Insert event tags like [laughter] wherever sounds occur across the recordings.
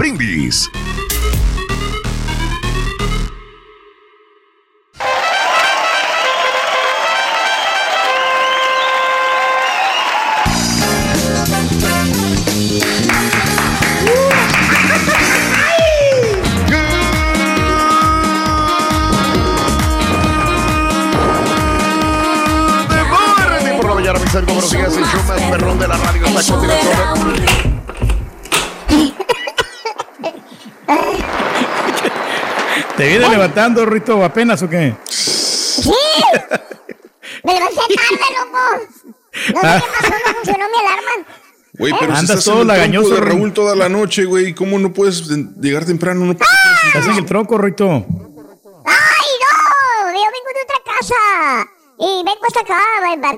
Brindis. Levantando, Rito, apenas o qué? ¡Sí! Me levanté tarde, loco. No sé Ah. qué pasó, no funcionó mi alarma. Güey, pero si Andas estás todo en el lagañoso, de. Raúl toda la noche, güey, ¿cómo no puedes de- llegar temprano? No puedes- Estás en el tronco, Rito. ¡Ay, no! Yo vengo de otra casa. Y vengo hasta acá,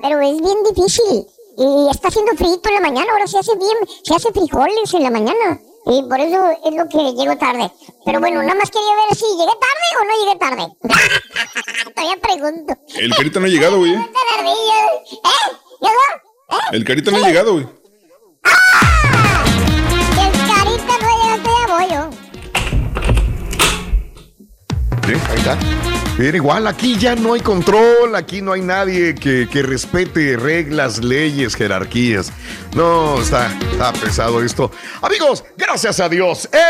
pero es bien difícil. Y está haciendo frío en la mañana, ahora se hace bien, se hace frijoles en la mañana. Y por eso es lo que llego tarde. Pero bueno, nada más quería ver si llegué tarde o no llegué tarde. [laughs] Todavía pregunto. El carita no ha llegado, güey. ¿Eh? ¿Llegó? ¿Eh? El carita no ha llegado, güey. Si el carita no ha llegado, ya voy yo. Sí, ahí está. Pero igual, aquí ya no hay control, aquí no hay nadie que, que respete reglas, leyes, jerarquías. No, está, está pesado esto. Amigos, gracias a Dios. ¡Es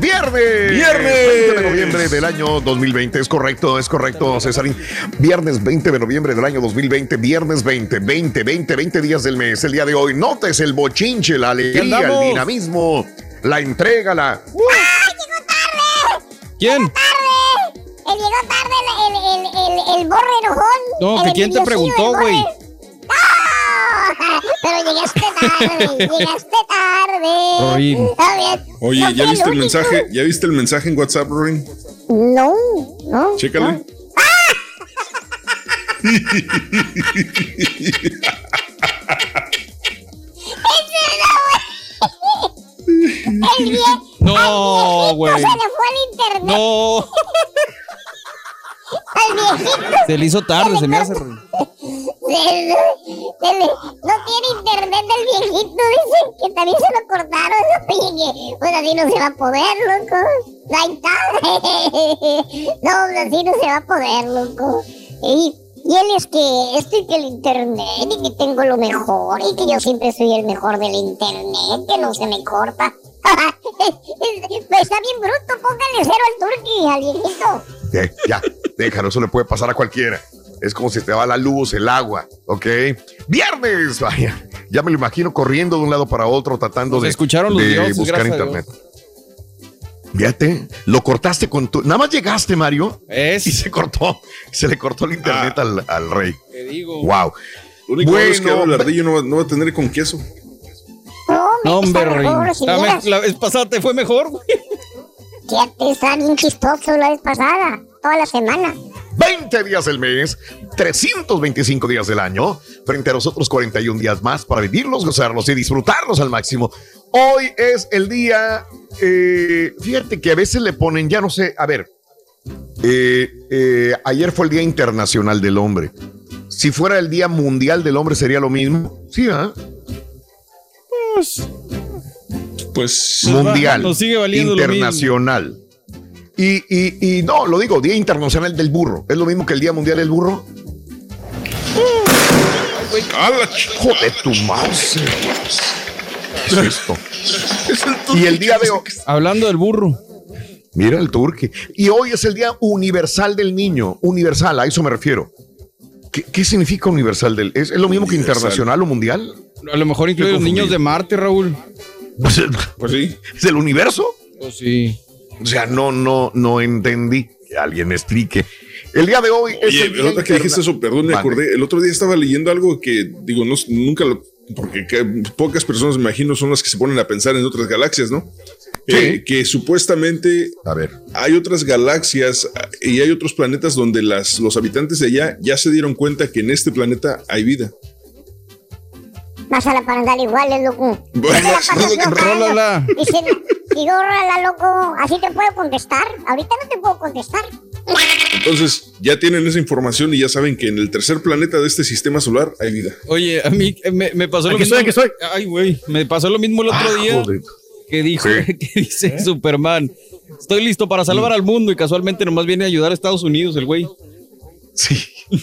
viernes! ¡Viernes! 20 de noviembre del año 2020. Es correcto, es correcto, Cesarín. Viernes 20 de noviembre del año 2020. Viernes 20, 20, 20, 20 días del mes. El día de hoy. Notes el bochinche, la alegría, el dinamismo, la entrega, la... ¿Quién? tarde! Él llegó tarde el, el, el, el, el borre enojón. No, el que quién te preguntó, güey. ¡No! [laughs] Pero llegaste tarde, [laughs] llegaste tarde. Bien. Oye, ¿ya viste el mensaje? ¿Ya viste el mensaje en WhatsApp, Rin? No, no. Chécale. no. [laughs] El vie- No, güey. Se le fue el internet. No. Al viejito. Se le hizo tarde, se me hace. Se le- se le- no tiene internet el viejito, dice que también se lo cortaron. Oye, [laughs] que pues así no se va a poder, loco. Ahí [laughs] está. No, pues así no se va a poder, loco. Y, y él es que, esto y que el internet, y que tengo lo mejor, y que yo siempre soy el mejor del internet, que no se me corta. [laughs] Está bien bruto, póngale cero al turqui, al viejito. Eh, ya, déjalo, eso le puede pasar a cualquiera. Es como si te va la luz, el agua, ¿ok? Viernes, vaya. Ya me lo imagino corriendo de un lado para otro, tratando Nos de, escucharon los de dioses, buscar internet. Fíjate, lo cortaste con tu. Nada más llegaste, Mario, y Es. se cortó. Se le cortó el internet Ah. al, al rey. Te digo. Wow. Lo único es que Bueno, ahora el ardillo no va, no va a tener con queso. No, hombre, está mejor, Rin. si La, vez- la vez pasada te fue mejor, güey. Fíjate, está bien chistoso la vez pasada, toda la semana. 20 días del mes, 325 días del año, frente a los otros 41 días más para vivirlos, gozarlos y disfrutarlos al máximo. Hoy es el día, eh, fíjate que a veces le ponen, ya no sé, a ver, eh, eh, ayer fue el Día Internacional del Hombre. Si fuera el Día Mundial del Hombre sería lo mismo. Sí, ¿ah? Pues Mundial. nos sigue valiendo lo internacional. Y, y, y no, lo digo, Día Internacional del Burro. ¿Es lo mismo que el Día Mundial del Burro? ¡A la ch- Joder, tu mouse. ¿Qué es esto? Es el turco, Y el día de hoy. Hablando del burro. Mira el turque. Y hoy es el Día Universal del Niño. Universal, a eso me refiero. ¿Qué, qué significa universal del? ¿Es, es lo mismo que internacional o mundial? A lo mejor incluye los niños de Marte, Raúl. Pues, Pues sí. ¿Es del universo? Pues sí. O sea, no, no, no entendí. Que alguien me explique. El día de hoy es Oye, el día que dijiste eso, perdón, me acordé. El otro día estaba leyendo algo que, digo, no, nunca lo porque que- pocas personas, me imagino, son las que se ponen a pensar en otras galaxias, ¿no? Sí. Eh, que supuestamente A ver. hay otras galaxias ah, y hay otros planetas donde las, los habitantes de allá ya se dieron cuenta que en este planeta hay vida. Pásala para andar iguales, loco. Bueno, [laughs] rólala. Dicen, digo, rólala, loco. Así te puedo contestar. Ahorita no te puedo contestar. Entonces ya tienen esa información y ya saben que en el tercer planeta de este sistema solar hay vida. Oye, a mí eh, me, me pasó lo Aquí mismo. estoy, aquí Ay, güey, me pasó lo mismo el otro Ah, día joder. que dijo, Sí. [laughs] que dice Superman. Estoy listo para salvar al mundo y casualmente nomás viene a ayudar a Estados Unidos el güey. Sí. [laughs]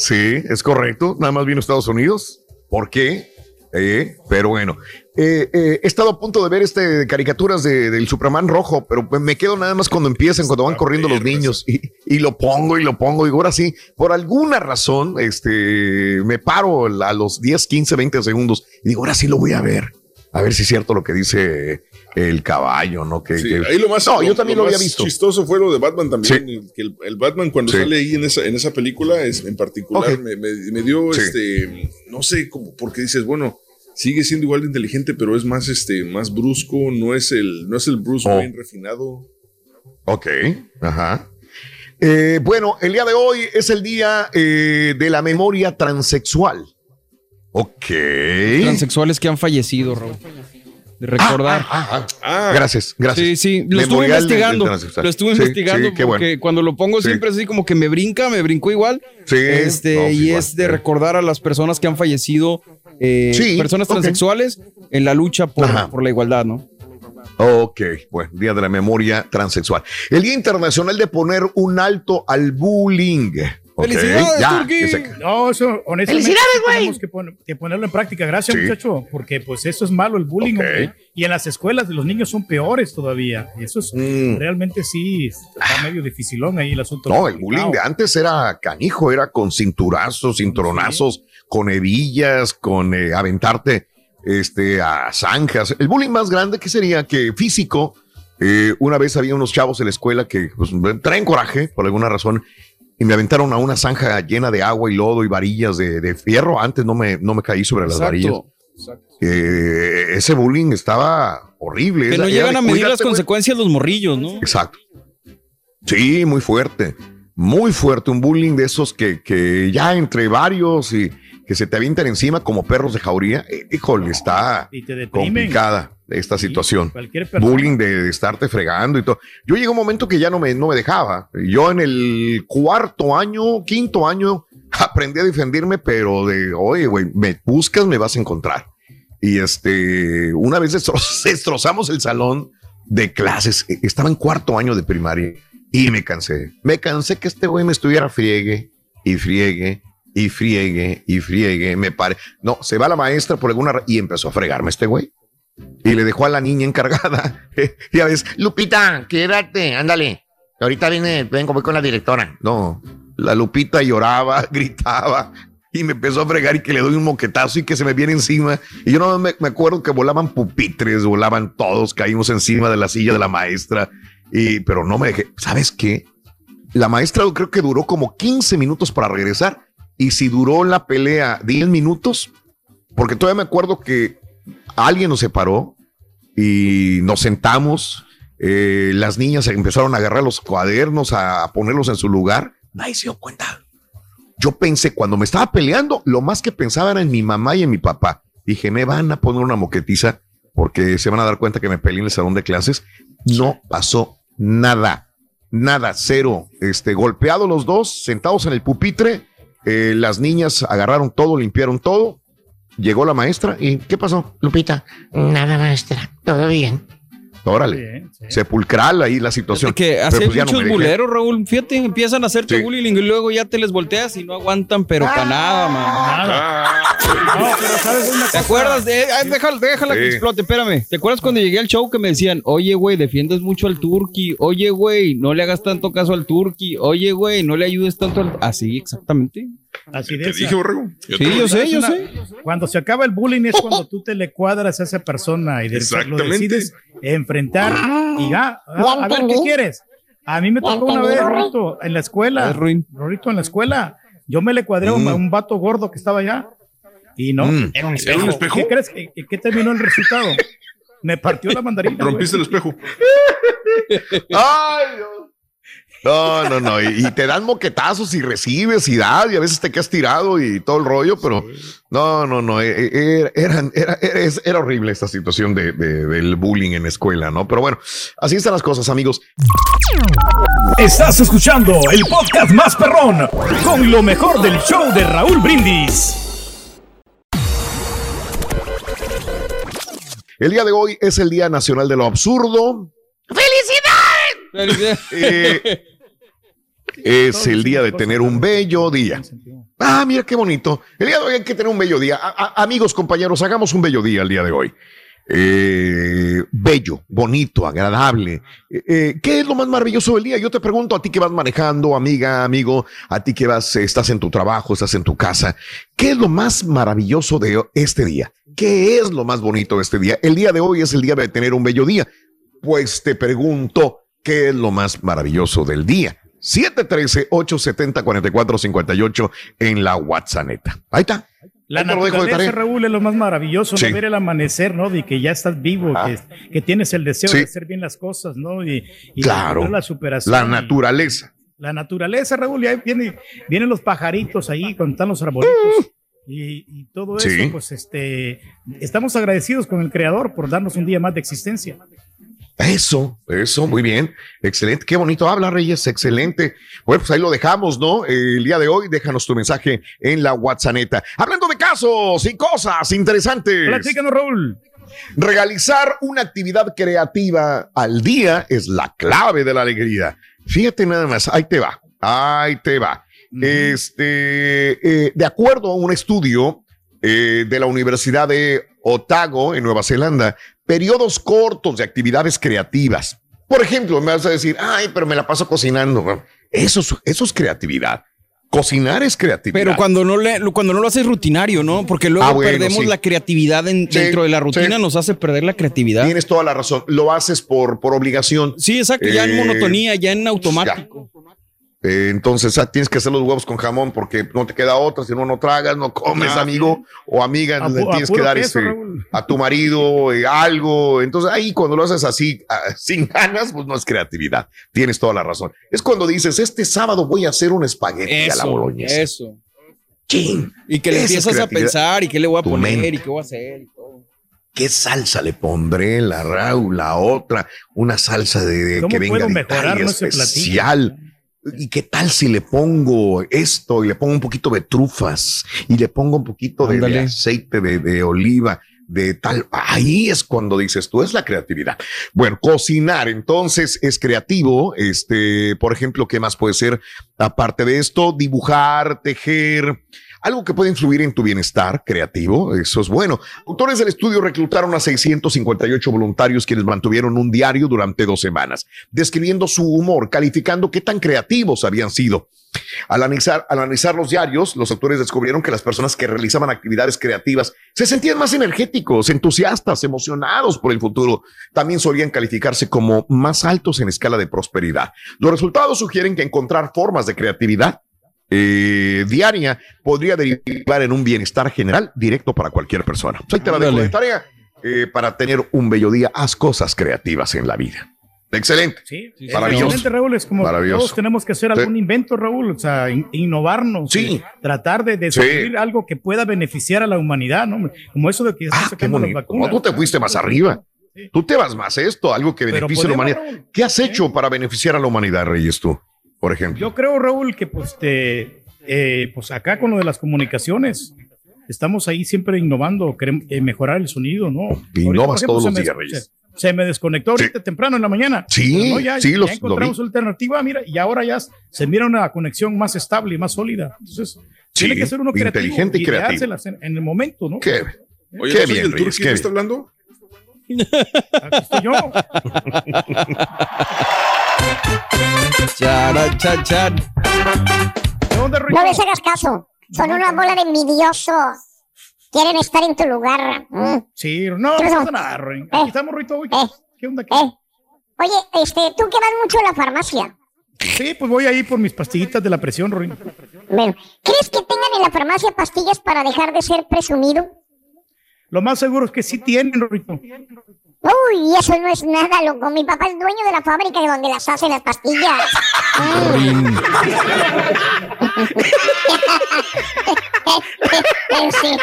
sí, es correcto. Nada más vino a Estados Unidos. ¿Por qué? Eh, pero bueno, Eh, eh, he estado a punto de ver este caricaturas de- del Superman rojo, pero me quedo nada más cuando empiezan, cuando van corriendo los niños y, y lo pongo y lo pongo. Y ahora sí, por alguna razón, este, me paro a los 10, 15, 20 segundos y digo, ahora sí lo voy a ver. A ver si es cierto lo que dice el caballo, ¿no? Que, Sí, que- ahí lo más, no, yo también lo, había visto. chistoso fue lo de Batman también. Que el, el Batman cuando Sí. sale ahí en esa, en esa película, es, en particular, me, me- me dio Sí. este, no sé, como, porque dices, bueno, sigue siendo igual de inteligente, pero es más, este, más brusco, no es el, no es el Bruce Oh. Wayne refinado. Ok, ajá. Eh, bueno, el día de hoy es el día eh, de la memoria transexual. Ok. Transexuales que han fallecido, Raúl. De recordar. Ah, ah, ah. Ah, Gracias, gracias. Sí, sí, lo estuve investigando. Lo estuve Sí, investigando sí, porque bueno. cuando lo pongo Sí. siempre es así como que me brinca, me brincó igual. Sí, Este, no, y igual, es de recordar a las personas que han fallecido, eh, Sí, personas transexuales en la lucha por, por la igualdad, ¿no? Ok, bueno, Día de la Memoria Transexual. El Día Internacional de poner un alto al bullying. ¡Felicidades, ya, No, eso honestamente ¡Felicidades, sí güey! tenemos que, pon- que ponerlo en práctica. Gracias, Sí. muchacho, porque pues eso es malo, el bullying. Y en las escuelas de los niños son peores todavía. Y eso es Mm. realmente sí, está medio dificilón ahí el asunto. No, el bullying de antes era canijo, era con cinturazos, cinturonazos, con hebillas, con eh, aventarte este, a zanjas. El bullying más grande que sería que físico. eh, una vez había unos chavos en la escuela que pues, traen coraje por alguna razón y me aventaron a una zanja llena de agua y lodo y varillas de, de fierro. Antes no me, no me caí sobre las varillas. Eh, ese bullying estaba horrible. Que no llegan a medir las consecuencias los morrillos, ¿no? Exacto. Sí, muy fuerte. Muy fuerte. Un bullying de esos que, que ya entre varios y que se te avientan encima como perros de jauría. Eh, Híjole, está te deprimen. complicada esta Sí, situación. Bullying de, de estarte fregando y todo. Yo llegué a un momento que ya no me, no me dejaba. Yo en el cuarto año, quinto año, [laughs] aprendí a defenderme, pero de, oye, güey, me buscas, me vas a encontrar. Y este, una vez destro- [laughs] destrozamos el salón de clases. E- Estaba en cuarto año de primaria y me cansé. Me cansé que este güey me estuviera friegue y friegue y friegue y friegue. Me pare. No, se va la maestra por alguna y empezó a fregarme este güey. Y le dejó a la niña encargada. [laughs] ya ves, Lupita, quédate, ándale. Ahorita viene, vengo, voy con la directora. No, la Lupita lloraba, [laughs] gritaba y me empezó a fregar y que le doy un moquetazo y que se me viene encima. Y yo no me, me acuerdo que volaban pupitres, volaban todos, caímos encima de la silla de la maestra. Y, pero no me dejé. ¿Sabes qué? La maestra creo que duró como 15 minutos para regresar. Y si duró la pelea 10 minutos, porque todavía me acuerdo que alguien nos separó y nos sentamos. eh, las niñas empezaron a agarrar los cuadernos, a, ponerlos en su lugar. Nadie se dio cuenta. Yo pensé, cuando me estaba peleando, lo más que pensaba era en mi mamá y en mi papá. Dije, me van a poner una moquetiza porque se van a dar cuenta que me peleé en el salón de clases. No pasó nada, nada, cero. Este, golpeados los dos, sentados en el pupitre. Eh, las niñas agarraron todo, limpiaron todo. Llegó la maestra y ¿qué pasó? Lupita, nada, maestra. Todo bien. Órale, Sí, sí. sepulcral ahí la situación. Que hace pues no buleros, Raúl. Fíjate, empiezan a hacerte Sí. bullying y luego ya te les volteas y no aguantan, pero para nada, man. Nada. No, pero sabes una ¿Te cosa? acuerdas? De, ay, déjala, déjala que explote, espérame. ¿Te acuerdas cuando llegué al show que me decían, oye, güey, defiendes mucho al Turqui? Oye, güey, no le hagas tanto caso al Turqui. Oye, güey, no le ayudes tanto al... Así, exactamente. Así de Te dije, borrego. Yo Sí, yo sé, ¿Sabes yo una- sé. Cuando se acaba el bullying es cuando [laughs] tú te le cuadras a esa persona y de- lo Exactamente. decides enfrentar y ya, ah, a ver qué quieres. A mí me tocó una vez. Rorito, en la escuela. Rorito, en la escuela. Yo me le cuadré a un- Mm. a un vato gordo que estaba allá. Y no, Mm. era un ¿Era un espejo? ¿Qué crees? ¿Qué, qué terminó el resultado? [laughs] Me partió la mandarina. güey. Rompiste el espejo. [laughs] Ay, Dios. No, no, no. Y, y te dan moquetazos y recibes y das, y a veces te quedas tirado y todo el rollo, pero no, no, no. eh, eh, Era, era, era, es- era horrible esta situación de, de- del bullying en la escuela, ¿no? Pero bueno, así están las cosas, amigos. Estás escuchando el podcast más perrón con lo mejor del show de Raúl Brindis. El día de hoy es el Día Nacional de lo Absurdo. Eh, es el día de tener un bello día. Ah, mira qué bonito. El día de hoy hay que tener un bello día. A- a- amigos, compañeros, hagamos un bello día el día de hoy. Eh, bello, bonito, agradable. Eh, eh, ¿Qué es lo más maravilloso del día? Yo te pregunto a ti que vas manejando, amiga, amigo, a ti que vas, estás en tu trabajo, estás en tu casa. ¿Qué es lo más maravilloso de este día? ¿Qué es lo más bonito de este día? El día de hoy es el día de tener un bello día. Pues te pregunto, ¿qué es lo más maravilloso del día? 713-870-4458 en la WhatsApp. Ahí está. La Ahí naturaleza. Raúl, es lo más maravilloso, Sí. ¿no? ver el amanecer, ¿no? De que ya estás vivo, Ah. que, que tienes el deseo Sí. de hacer bien las cosas, ¿no? Y, y Claro. la superación. La y- naturaleza. La naturaleza, Raúl, ya viene, vienen los pajaritos ahí, cuando están los arbolitos. Y, y todo eso, Sí. pues este, estamos agradecidos con el Creador por darnos un día más de existencia. Eso, eso, muy bien. Excelente. Qué bonito habla, Reyes. Excelente. Bueno, pues ahí lo dejamos, ¿no? El día de hoy, déjanos tu mensaje en la WhatsApp. Hablando de casos y cosas interesantes. Platícanos, Raúl. Realizar una actividad creativa al día es la clave de la alegría. Fíjate nada más, ahí te va, ahí te va. Este, eh, de acuerdo a un estudio eh, de la Universidad de Otago, en Nueva Zelanda, periodos cortos de actividades creativas. Por ejemplo, me vas a decir, ay, pero me la paso cocinando. Eso, es- eso es creatividad. Cocinar es creatividad. Pero cuando no, le, cuando no lo haces rutinario, ¿no? Porque luego Ah, bueno, perdemos sí. la creatividad en- Sí, dentro de la rutina, sí. nos hace perder la creatividad. Tienes toda la razón. Lo haces por, por obligación. Sí, exacto, ya en Eh, monotonía, ya en automático. Eh, entonces ah, tienes que hacer los huevos con jamón porque no te queda otra, si no, no tragas, no comes, Ah, amigo o amiga, A le tienes que dar queso, este, a tu marido eh, algo. Entonces ahí cuando lo haces así, ah, [laughs] sin ganas, pues no es creatividad. Tienes toda la razón. Es cuando dices, este sábado voy a hacer un espagueti a la boloñesa. eso. Chin, Y que le empiezas a pensar y qué le voy a poner mente. y qué voy a hacer y todo. ¿Qué salsa le pondré? La Raúl, la otra, una salsa de, de- ¿Cómo que venga puedo de mejorar especial. ¿Y qué tal si le pongo esto y le pongo un poquito de trufas y le pongo un poquito de, aceite de, de oliva? De tal, ahí es cuando dices tú, es la creatividad. Bueno, cocinar entonces es creativo. Este, por ejemplo, ¿qué más puede ser? Aparte de esto, dibujar, tejer, algo que puede influir en tu bienestar creativo. Eso es bueno. Autores del estudio reclutaron a 658 voluntarios quienes mantuvieron un diario durante dos semanas, describiendo su humor, calificando qué tan creativos habían sido. Al analizar, al analizar los diarios, los autores descubrieron que las personas que realizaban actividades creativas se sentían más energéticos, entusiastas, emocionados por el futuro. También solían calificarse como más altos en escala de prosperidad. Los resultados sugieren que encontrar formas de creatividad eh, diaria podría derivar en un bienestar general directo para cualquier persona. Ahí te la dejo Ándale. de tarea. Eh, para tener un bello día, haz cosas creativas en la vida. Excelente. Sí, Sí, Maravilloso. excelente, Raúl. Es como todos tenemos que hacer Sí. algún invento, Raúl. O sea, in- innovarnos. Sí. eh, Tratar de descubrir algo que pueda beneficiar a la humanidad, ¿no? Como eso de que Ah, qué sacando las vacunas. No, tú te fuiste más arriba. Sí. Tú te vas más a esto, algo que beneficie a la humanidad. Raúl. ¿Qué has hecho para beneficiar a la humanidad, Reyes, tú, por ejemplo? Yo creo, Raúl, que pues, te, eh, pues acá con lo de las comunicaciones, estamos ahí siempre innovando, queremos eh, mejorar el sonido, ¿no? Innovas ejemplo, todos se los me- días, Reyes. Se, se me desconectó ahorita temprano en la mañana. Sí, no, ya, sí, ya los- lo encontramos una alternativa, mira, y ahora ya se mira una conexión más estable y más sólida. Entonces, tiene que ser uno creativo. inteligente y creativo. En, en el momento, ¿no? Qué, Oye, Qué ¿no soy bien, el Reyes, qué está hablando? Aquí estoy yo. [laughs] No les hagas caso. Son una bola de envidiosos. Quieren estar en tu lugar. Mm. Sí, no, no pasa nada, Ruin. Aquí Eh. estamos, Rito. Uy, Eh. ¿Qué onda? ¿Qué? Eh. Oye, este, tú que vas mucho a la farmacia. Sí, pues voy ahí por mis pastillitas de la presión, Rorín. Bueno, ¿crees que tengan en la farmacia pastillas para dejar de ser presumido? Lo más seguro es que sí tienen, Rorito. Uy, eso no es nada, loco. Mi papá es dueño de la fábrica de donde las hacen las pastillas. Rin. [laughs] Pero sí.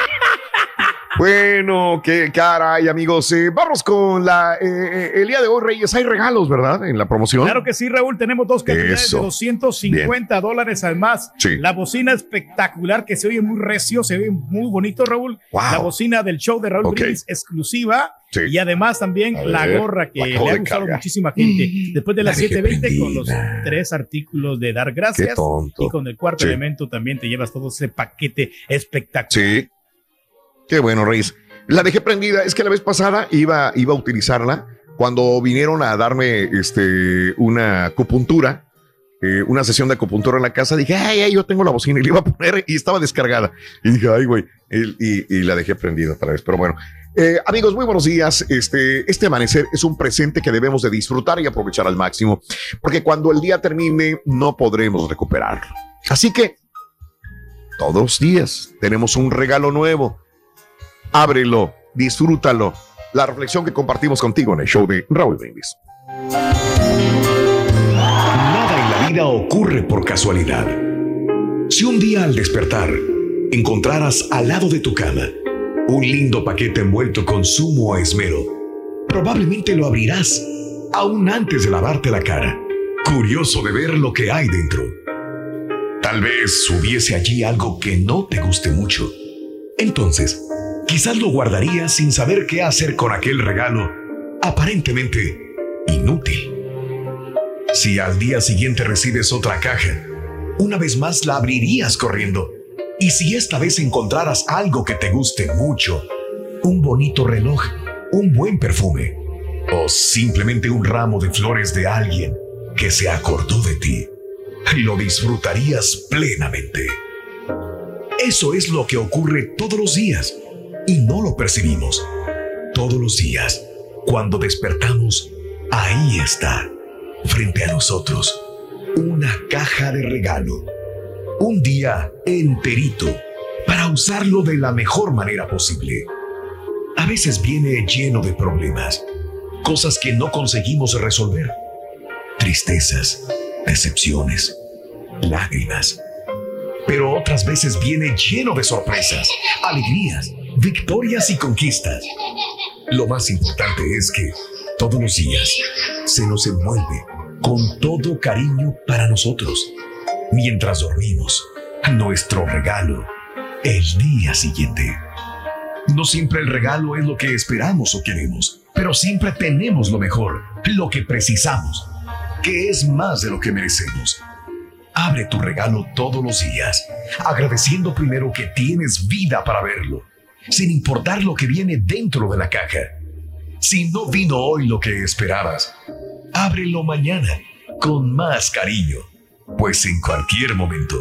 Bueno, qué caray, amigos. Eh, vamos con la. eh, eh, el día de hoy, Reyes, hay regalos, ¿verdad? En la promoción. Claro que sí, Raúl. Tenemos dos cantidades Eso. de 250 dólares además. Sí. La bocina espectacular que se oye muy recio, se ve muy bonito, Raúl. Wow. La bocina del show de Raúl Ok. Brindis exclusiva. Sí. Y además también la gorra que la le ha gustado muchísima gente. Después de las La dejé 7:20 con los tres artículos de dar gracias. tonto. Y con el cuarto Sí. elemento también te llevas todo ese paquete espectacular. Sí. Qué bueno, Reyes. La dejé prendida. Es que la vez pasada iba, iba a utilizarla cuando vinieron a darme este, una acupuntura, eh, una sesión de acupuntura en la casa. Dije, ay, ay, yo tengo la bocina y le iba a poner y estaba descargada. Y dije, ay, güey. Y, la dejé prendida otra vez. Pero bueno, Eh, amigos, muy buenos días. Este, este amanecer es un presente que debemos de disfrutar y aprovechar al máximo, porque cuando el día termine no podremos recuperarlo. Así que todos los días tenemos un regalo nuevo. Ábrelo, disfrútalo. La reflexión que compartimos contigo en el show de Raúl Brindis. Nada en la vida ocurre por casualidad. Si un día al despertar encontraras al lado de tu cama un lindo paquete envuelto con sumo esmero, probablemente lo abrirás aún antes de lavarte la cara, curioso de ver lo que hay dentro. Tal vez hubiese allí algo que no te guste mucho. Entonces, quizás lo guardarías sin saber qué hacer con aquel regalo aparentemente inútil. Si al día siguiente recibes otra caja, una vez más la abrirías corriendo. Y si esta vez encontraras algo que te guste mucho, un bonito reloj, un buen perfume o simplemente un ramo de flores de alguien que se acordó de ti, lo disfrutarías plenamente. Eso es lo que ocurre todos los días y no lo percibimos. Todos los días, cuando despertamos, ahí está frente a nosotros una caja de regalo. Un día enterito para usarlo de la mejor manera posible. A veces viene lleno de problemas, cosas que no conseguimos resolver, tristezas, decepciones, lágrimas. Pero otras veces viene lleno de sorpresas, alegrías, victorias y conquistas. Lo más importante es que todos los días se nos envuelve con todo cariño para nosotros. Mientras dormimos, nuestro regalo, el día siguiente. No siempre el regalo es lo que esperamos o queremos, pero siempre tenemos lo mejor, lo que precisamos, que es más de lo que merecemos. Abre tu regalo todos los días, agradeciendo primero que tienes vida para verlo, sin importar lo que viene dentro de la caja. Si no vino hoy lo que esperabas, ábrelo mañana con más cariño, pues en cualquier momento,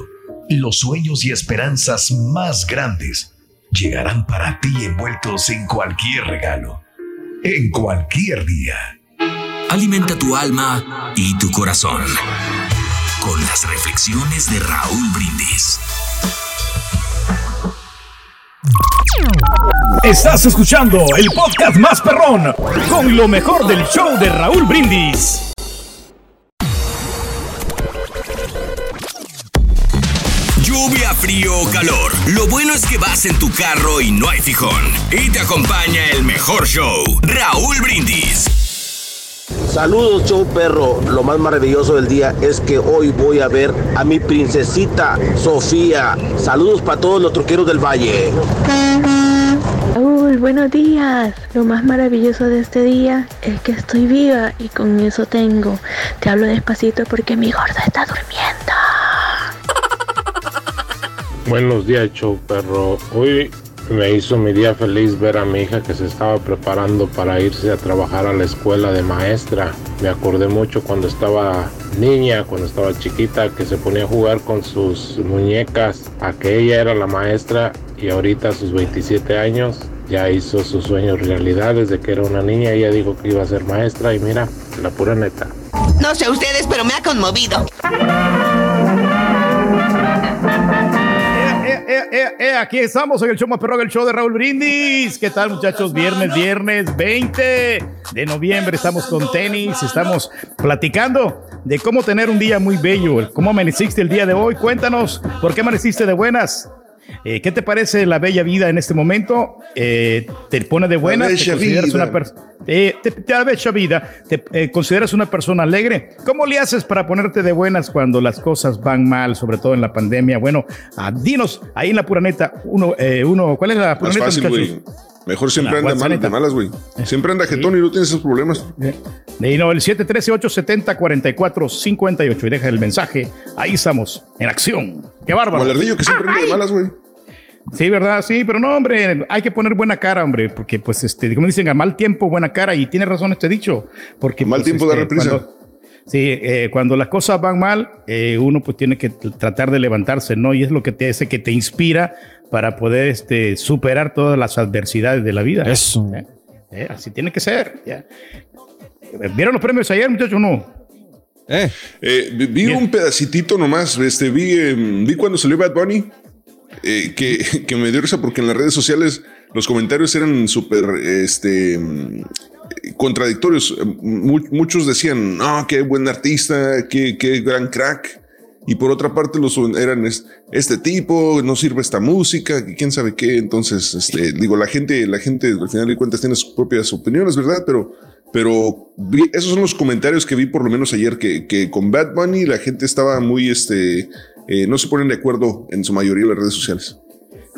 los sueños y esperanzas más grandes llegarán para ti envueltos en cualquier regalo, en cualquier día. Alimenta tu alma y tu corazón con las reflexiones de Raúl Brindis. Estás escuchando el podcast más perrón con lo mejor del show de Raúl Brindis. Lluvia, frío o calor. Lo bueno es que vas en tu carro y no hay fijón. Y te acompaña el mejor show, Raúl Brindis. Saludos, show perro. Lo más maravilloso del día es que hoy voy a ver a mi princesita Sofía. Saludos para todos los truqueros del valle. Raúl, buenos días. Lo más maravilloso de este día es que estoy viva y con eso tengo. Te hablo despacito porque mi gorda está durmiendo. Buenos días, show perro. Hoy me hizo mi día feliz ver a mi hija que se estaba preparando para irse a trabajar a la escuela de maestra. Me acordé mucho cuando estaba niña, cuando estaba chiquita, que se ponía a jugar con sus muñecas, a que ella era la maestra y ahorita a sus 27 años ya hizo sus sueños realidad. Desde que era una niña ella dijo que iba a ser maestra y mira, la pura neta. No sé ustedes, pero me ha conmovido. Eh, eh, eh, eh, aquí estamos en el show más perro, el show de Raúl Brindis. ¿Qué tal, muchachos? Viernes, viernes 20 de noviembre. Estamos con tenis, estamos platicando de cómo tener un día muy bello. ¿Cómo amaneciste el día de hoy? Cuéntanos, ¿por qué amaneciste de buenas? Eh, ¿Qué te parece la bella vida en este momento? Eh, ¿Te pone de buenas? bella ¿Te consideras vida. una persona? te, la bella vida. ¿Te eh, consideras una persona alegre? ¿Cómo le haces para ponerte de buenas cuando las cosas van mal, sobre todo en la pandemia? Bueno, ah, dinos ahí en la pura neta, uno, eh, uno, ¿cuál es la pura Más fácil. Mejor siempre anda mal, de malas, güey. Siempre anda jetón y no tiene esos problemas. Y no, el 713-870-4458. Y deja el mensaje. Ahí estamos, en acción. ¡Qué bárbaro! Como el ardillo que siempre anda de malas, güey. Sí, ¿verdad? Sí, pero no, hombre, hay que poner buena cara, hombre, porque pues, este, como dicen, a mal tiempo, buena cara, y tiene razón este dicho, porque... Mal pues, tiempo este, reprisa. cuando- Sí, eh, cuando las cosas van mal, eh, uno pues tiene que tratar de levantarse, ¿no? Y es lo que te hace que te inspira para poder este, superar todas las adversidades de la vida. Eso. ¿Eh? Eh, así tiene que ser. ya. ¿Vieron los premios ayer, muchachos? No. Eh, Eh, vi Bien. un pedacitito nomás. Este, vi, em, vi cuando salió Bad Bunny. Eh, que, que me dio risa porque en las redes sociales los comentarios eran súper este, contradictorios. Mu- muchos decían, no, qué buen artista, qué, qué gran crack. Y por otra parte, los eran es- este tipo, no sirve esta música, quién sabe qué. Entonces, este, digo, la gente, la gente al final de cuentas tiene sus propias opiniones, ¿verdad? Pero, pero esos son los comentarios que vi por lo menos ayer, que, que con Bad Bunny la gente estaba muy, este, eh, no se ponen de acuerdo en su mayoría en las redes sociales.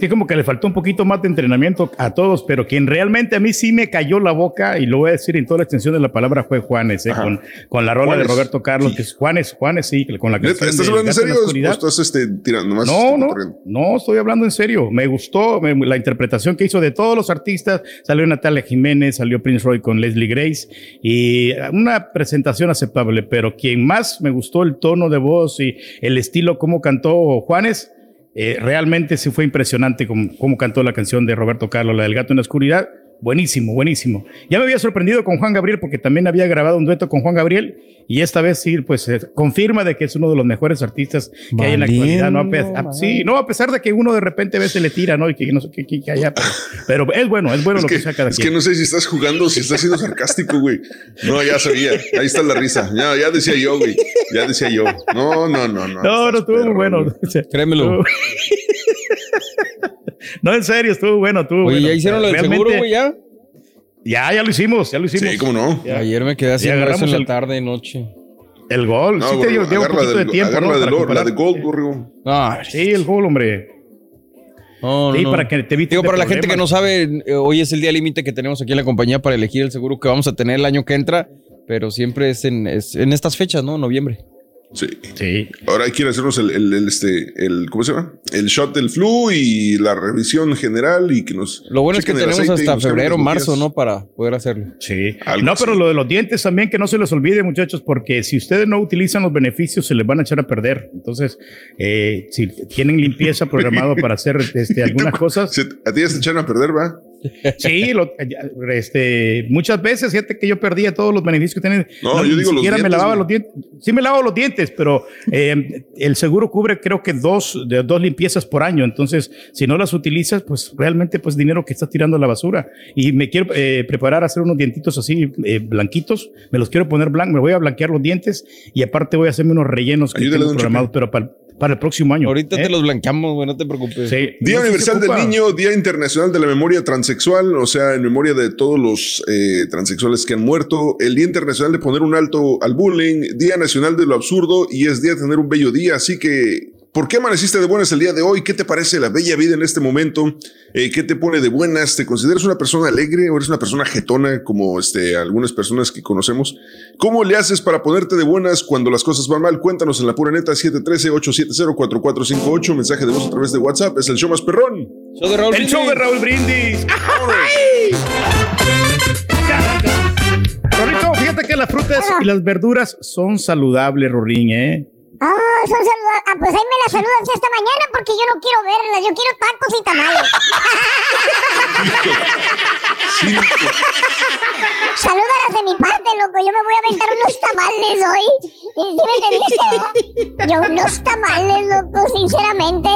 Sí, como que le faltó un poquito más de entrenamiento a todos, pero quien realmente a mí sí me cayó la boca, y lo voy a decir en toda la extensión de la palabra, fue Juanes, ¿eh? Con, con la rola Juanes, de Roberto Carlos, sí. que es Juanes, Juanes, sí, con la ¿Neta, canción ¿Estás hablando en serio o estás este, tirando nomás? No, no, no, estoy hablando en serio. Me gustó me- la interpretación que hizo de todos los artistas. Salió Natalia Jiménez, salió Prince Roy con Leslie Grace y una presentación aceptable. Pero quien más me gustó el tono de voz y el estilo, cómo cantó Juanes, eh, realmente sí fue impresionante cómo, cantó la canción de Roberto Carlos, la del gato en la oscuridad. Buenísimo, buenísimo. Ya me había sorprendido con Juan Gabriel porque también había grabado un dueto con Juan Gabriel y esta vez sí, pues eh, confirma de que es uno de los mejores artistas que hay en la actualidad. ¿no? A sí, no, a pesar de que uno de repente a veces le tira, ¿no? Y que no sé qué, qué- haya, pero, pero es bueno, es bueno Es lo que, que, sea cada es quien. que no sé si estás jugando si estás siendo sarcástico, güey. No, ya sabía. Ahí está la risa. Ya, ya decía yo, güey. Ya decía yo. No, no, no, no. No, no, estuvo muy bueno. [laughs] Créemelo. No, [laughs] en serio, estuvo bueno, estuvo Oye, bueno. ¿ya hicieron lo del seguro, güey, ya? Ya, ya lo hicimos, ya lo hicimos. Sí, cómo no. Ya. Ayer me quedé haciendo eso agarramos en la el- tarde, noche. El gol, No, sí te dio un poquito de tiempo, ¿no? la de la. Gold, borrego. Ah, Sí, el gol, hombre. no, Sí, no. para que te evites Digo, para la gente que no sabe, eh, hoy es el día límite que tenemos aquí en la compañía para elegir el seguro que vamos a tener el año que entra, pero siempre es en, es en estas fechas, ¿no? Noviembre. Sí. Sí. Ahora hay que ir a hacernos el, el, el, este, el, ¿cómo se llama? El shot del flu y la revisión general y que nos. Lo bueno es que tenemos hasta febrero, marzo. ¿no? Para poder hacerlo. Sí. Algo no, así. pero lo de los dientes también, que no se les olvide, muchachos, porque si ustedes no utilizan los beneficios, se les van a echar a perder. Entonces, eh, si tienen limpieza programado [laughs] para hacer este, [laughs] algunas cosas, Se- a ti ya se echaron a perder, ¿va? Sí, lo- este, muchas veces, fíjate que yo perdía todos los beneficios que tenía. No, yo ni digo los siquiera me dientes, lavaba los dientes. Sí me lavo los dientes, pero eh, el seguro cubre creo que dos, de dos limpiezas por año. Entonces, si no las utilizas, pues realmente pues dinero que estás tirando a la basura. Y me quiero eh, preparar a hacer unos dientitos así eh, blanquitos. Me los quiero poner blancos, me voy a blanquear los dientes y aparte voy a hacerme unos rellenos que Ayúdale, tengo programados, pero para, para el próximo año. Ahorita ¿eh? te los blanqueamos, güey, no te preocupes. Sí. Día No Universal del Niño, Día Internacional de la Memoria Transexual, o sea, en memoria de todos los eh, transexuales que han muerto, el Día Internacional de poner un alto al bullying, Día Nacional de lo Absurdo y es día de tener un bello día, así que... ¿Por qué amaneciste de buenas el día de hoy? ¿Qué te parece la bella vida en este momento? Eh, ¿Qué te pone de buenas? ¿Te consideras una persona alegre o eres una persona jetona como este, algunas personas que conocemos? ¿Cómo le haces para ponerte de buenas cuando las cosas van mal? Cuéntanos en la pura neta 713-870-4458, mensaje de voz a través de WhatsApp. Es el show más perrón. Show de Raúl El show de. Raúl Brindis. Rorrito, fíjate que las frutas y las verduras son saludables, Rorín, ¿eh? Ah, son saluda- ah, pues ahí me la saludan sí, hasta mañana porque yo no quiero verlas, yo quiero tacos y tamales. Salúdalas de mi parte, loco. Yo me voy a aventar unos tamales hoy. ¿Sí me entendiste? [laughs] Yo unos tamales, loco, sinceramente.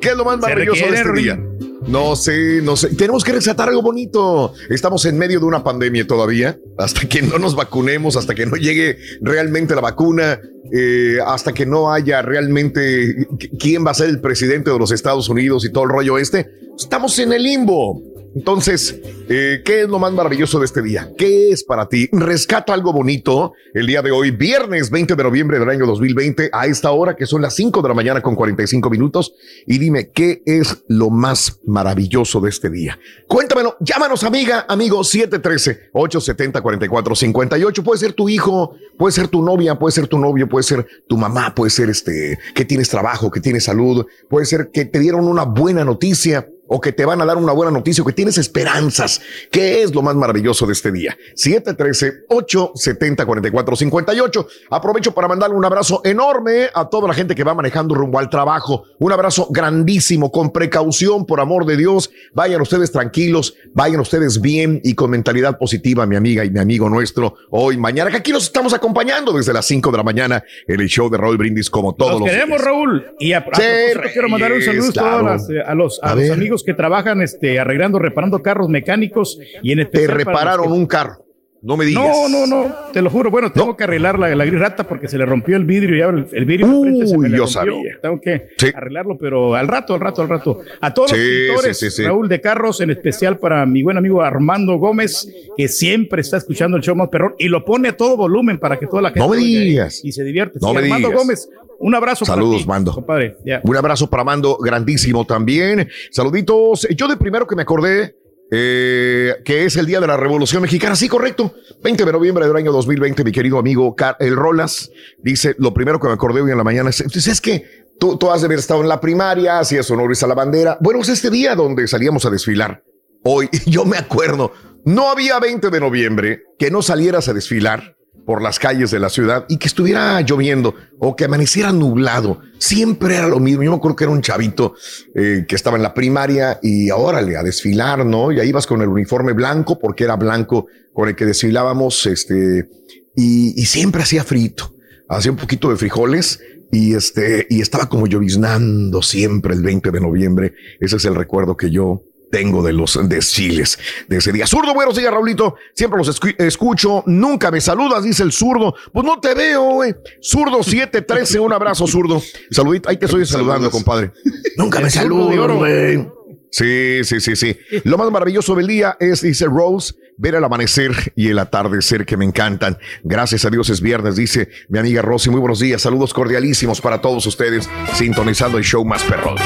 ¿Qué es lo más maravilloso de este día? No sé, no sé. Tenemos que resaltar algo bonito. Estamos en medio de una pandemia todavía. Hasta que no nos vacunemos, hasta que no llegue realmente la vacuna, eh, hasta que no haya realmente quién va a ser el presidente de los Estados Unidos y todo el rollo este. Estamos en el limbo. Entonces, eh, ¿qué es lo más maravilloso de este día? ¿Qué es para ti? Rescata algo bonito el día de hoy, viernes 20 de noviembre del año 2020, a esta hora que son las 5 de la mañana con 45 minutos. Y dime, ¿qué es lo más maravilloso de este día? Cuéntamelo, llámanos amiga, amigo 713-870-4458. Puede ser tu hijo, puede ser tu novia, puede ser tu novio, puede ser tu mamá, puede ser este, que tienes trabajo, que tienes salud, puede ser que te dieron una buena noticia o que te van a dar una buena noticia o que tienes esperanzas. ¿Qué es lo más maravilloso de este día? 713-870-4458. Aprovecho para mandarle un abrazo enorme a toda la gente que va manejando rumbo al trabajo. Un abrazo grandísimo, con precaución, por amor de Dios. Vayan ustedes tranquilos, vayan ustedes bien y con mentalidad positiva, mi amiga y mi amigo nuestro, hoy, mañana, que aquí nos estamos acompañando desde las 5 de la mañana en el show de Raúl Brindis, como todos los queremos, Raúl. Y a, quiero mandar un saludo claro. a, eh, a los, a A los ver. Amigos que trabajan este, arreglando, reparando carros mecánicos y en Te especial para los repararon que- un carro. No me digas. No, no, no, te lo juro. Bueno, tengo que arreglar la, la gris rata porque se le rompió el vidrio. Ya el, el vidrio se me Uy, yo rompió. sabía. Tengo que Sí. arreglarlo, pero al rato, al rato, al rato. A todos Sí, los pintores, sí. Raúl de Carros, en especial para mi buen amigo Armando Gómez, que siempre está escuchando el show más perrón y lo pone a todo volumen para que toda la gente No me digas. y se divierte. No me Armando digas. Gómez, un abrazo Saludos, para ti, Mando. compadre. Un abrazo para Mando, grandísimo también. Saluditos. Yo de primero que me acordé, eh, que es el día de la Revolución Mexicana. Sí, correcto. 20 de noviembre del año 2020, mi querido amigo Car- el Rolas dice, lo primero que me acordé hoy en la mañana es, entonces es que tú, has de haber estado en la primaria, hacías honores a la bandera. Bueno, es este día donde salíamos a desfilar. Hoy, [laughs] yo me acuerdo, no había 20 de noviembre que no salieras a desfilar por las calles de la ciudad y que estuviera lloviendo o que amaneciera nublado. Siempre era lo mismo. Yo me acuerdo que era un chavito eh, que estaba en la primaria y órale, a desfilar, ¿no? Y ahí ibas con el uniforme blanco porque era blanco con el que desfilábamos, este, y, y siempre hacía frito. Hacía un poquito de frijoles y este, y estaba como lloviznando siempre el 20 de noviembre. Ese es el recuerdo que yo tengo de los desfiles de ese día. Zurdo, buenos días, Raulito. Siempre los escu- escucho. Nunca me saludas, dice el zurdo. Pues no te veo, güey. Zurdo 713, un abrazo, zurdo. Saludito. Ahí te estoy saludando, compadre. Nunca me saludas, oro. güey. Sí, sí, sí, sí. Lo más maravilloso del día es, dice Rose, ver el amanecer y el atardecer que me encantan. Gracias a Dios es viernes, dice mi amiga Rosy. Muy buenos días. Saludos cordialísimos para todos ustedes, sintonizando el show más perrón.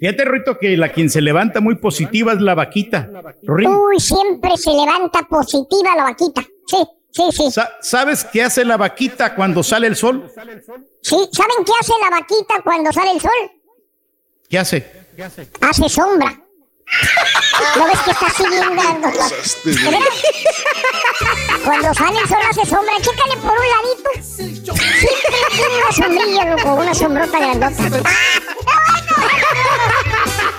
Fíjate, Rito, que la quien se levanta muy positiva es la vaquita. Rorín, Uy, siempre se levanta positiva la vaquita. Sí, sí, sí. sa- ¿sabes qué hace la vaquita cuando sale el sol? Sí, ¿saben qué hace la vaquita cuando sale el sol? ¿Qué hace? Hace sombra. ¿No ves que está así bien grande? ¿De veras? Cuando sale el sol hace sombra. Chécale por un ladito. Siempre tiene una sombrilla, loco. Una sombrota grandota. [laughs]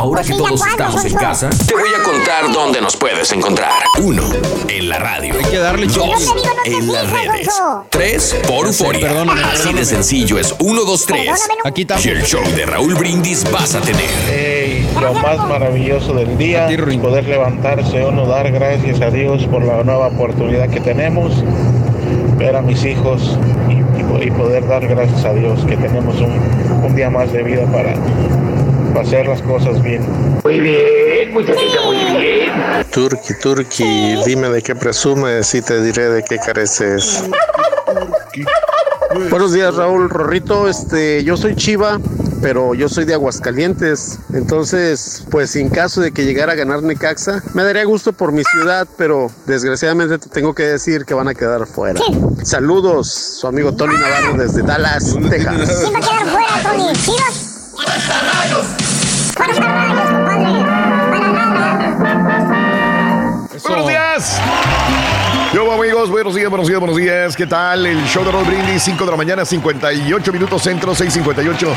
Ahora que todos estamos en casa, te voy a contar dónde nos puedes encontrar. Uno, en la radio. Hay que darle Dos, en las redes. Tres, por euforia. perdóname, Así de sencillo es. Uno, dos, tres. Perdóname, no. Aquí está. Y el show de Raúl Brindis vas a tener. Lo más maravilloso del día es poder levantarse uno, dar gracias a Dios por la nueva oportunidad que tenemos, ver a mis hijos y, y- y poder dar gracias a Dios que tenemos un, un día más de vida para, para hacer las cosas bien. Turki, Turki, dime de qué presumes y te diré de qué careces. Buenos días, Raúl Rorrito. Este, yo soy Chiva, pero yo soy de Aguascalientes. Entonces, pues en caso de que llegara a ganar Necaxa, me daría gusto por mi ciudad, pero desgraciadamente te tengo que decir que van a quedar fuera. Saludos, su amigo Tony Navarro desde Dallas, Texas. ¿Quién va a quedar fuera, Tony? ¿Chivas? Compadre! Días. amigos? Buenos días, buenos días, buenos días. ¿Qué tal? El show de Roll Brindis, 5 de la mañana, 58 minutos centro, 6:58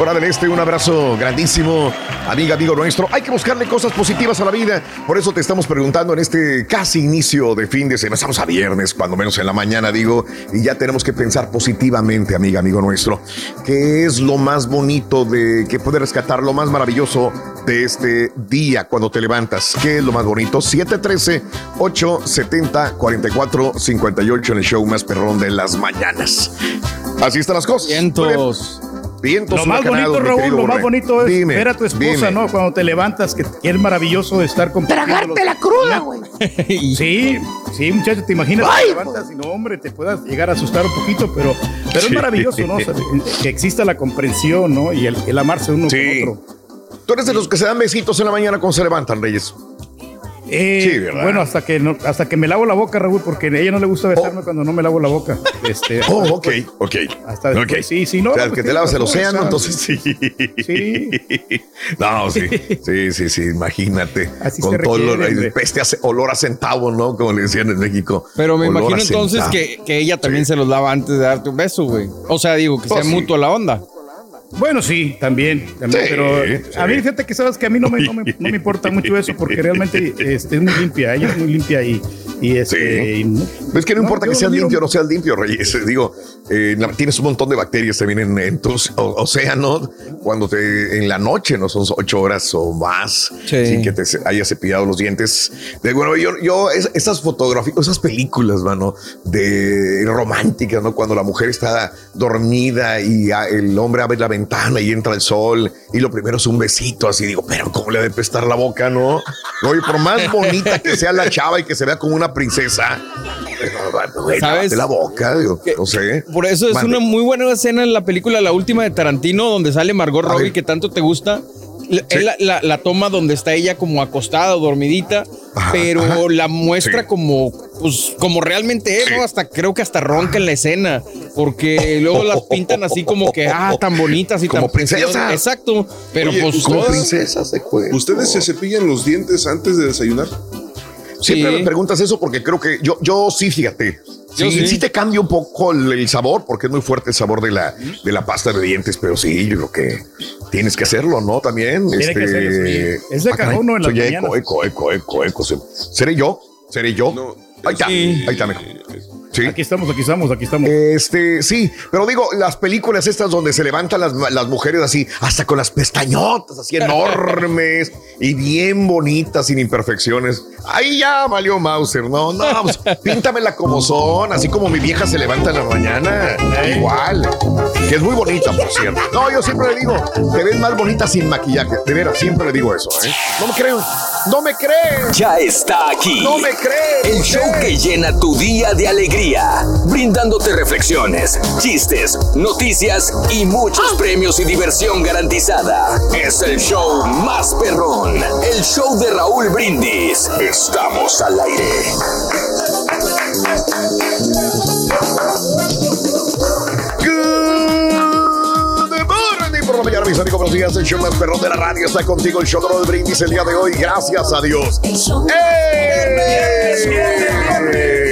hora del este. Un abrazo grandísimo, amiga, amigo nuestro. Hay que buscarle cosas positivas a la vida. Por eso te estamos preguntando en este casi inicio de fin de semana. Estamos a viernes, cuando menos en la mañana, digo, y ya tenemos que pensar positivamente, amiga, amigo nuestro. ¿Qué es lo más bonito de que puede rescatar, lo más maravilloso de este día cuando te levantas? ¿Qué es lo más bonito? 713 870 4458 en el show más perrón de las mañanas. Así están las cosas. Vientos. Vientos Lo más bonito, Raúl, lo más Borre. bonito es Dime, ver a tu esposa, dime. ¿no? Cuando te levantas, que es maravilloso de estar con Tragarte la cruda, güey. [laughs] Sí, sí, muchachos, te imaginas Ay, que te levantas y no, hombre, te puedas llegar a asustar un poquito, pero, pero es maravilloso, ¿no? O sea, que exista la comprensión, ¿no? Y el, el amarse uno Sí. con otro. Tú eres de los que se dan besitos en la mañana cuando se levantan, Reyes. Eh, Sí, ¿verdad? Bueno, hasta que no, hasta que me lavo la boca, Raúl, porque a ella no le gusta besarme cuando no me lavo la boca. Este, Oh, hasta ok, ok. Hasta después, sí, sí, no. O sea, pues, que te lavas el océano, entonces sí. Sí. [laughs] No, sí, [laughs] sí, sí, sí, imagínate. Así con se todo el, requiere, el hombre. peste olor a centavo, ¿no? Como le decían en México. Pero me Olor imagino entonces que, que ella también se los daba antes de darte un beso, güey. O sea, digo, que Oh, sea sí. mutua la onda. Bueno, sí, también, también, Sí, pero sí. a mí fíjate que sabes que a mí no me, no me, no me [laughs] importa mucho eso porque realmente este, es muy limpia, ella es muy limpia y, y este, Sí. y no- Es que no, No, importa que seas limpio o no seas limpio, Reyes. Eh, Digo, eh, tienes un montón de bacterias también en, en tus océanos cuando te en la noche, no son ocho horas o más, Sí. sin que te hayas cepillado los dientes. De, bueno, yo, yo es- esas fotografías, esas películas, mano, de románticas, ¿no? Cuando la mujer está dormida y ah, el hombre abre la ventana y entra el sol y lo primero es un besito, así digo, pero cómo le ha de prestar la boca, ¿no? Oye, por más bonita que sea la chava y que se vea como una princesa, ¿Sabes? lávate la boca, digo, no sé. Por eso es Mande. una muy buena escena en la película, la última de Tarantino, donde sale Margot Robbie, que tanto te gusta. La, Sí. es la, la- la toma donde está ella como acostada o dormidita, Ajá, pero ajá. la muestra Sí. como, pues, como realmente es, Sí. ¿no? Hasta creo que hasta ronca en la escena, porque [laughs] luego las pintan así como que, ah, tan bonitas y Como tan princesa. Exacto, pero Oye, pues Como todas- princesa se. ¿Ustedes se cepillan los dientes antes de desayunar? Siempre Sí. me preguntas eso porque creo que yo, yo sí, fíjate. Sí, sí. sí te cambia un poco el, el sabor porque es muy fuerte el sabor de la, de la pasta de dientes, pero sí, yo creo que tienes que hacerlo, ¿no? También. este, Tiene que hacerlo, sí. Es de ah, caray, cada uno en las soy eco, eco, eco, eco, eco. ¿Se- ¿Seré yo? ¿Seré yo? No, ahí está, sí. ahí está mejor. Sí. aquí estamos, aquí estamos, aquí estamos. Este, sí, pero digo, las películas estas donde se levantan las, las mujeres así, hasta con las pestañotas así enormes y bien bonitas, sin imperfecciones. Ahí ya valió Mauser, no, no, pues, píntamela como son, así como mi vieja se levanta en la mañana, igual, que es muy bonita, por cierto. No, yo siempre le digo, te ves más bonita sin maquillaje, de veras, siempre le digo eso, ¿eh? No me creen, no me creen, Ya está aquí. no me creen. El show que llena tu día de alegría, brindándote reflexiones, chistes, noticias y muchos premios y diversión garantizada. Es el show más perrón, el show de Raúl Brindis. Estamos al aire. Amigos. Buenos días. El show más perrón de la radio está contigo. El show de Brindis el día de hoy. Gracias a Dios. ¡Eh!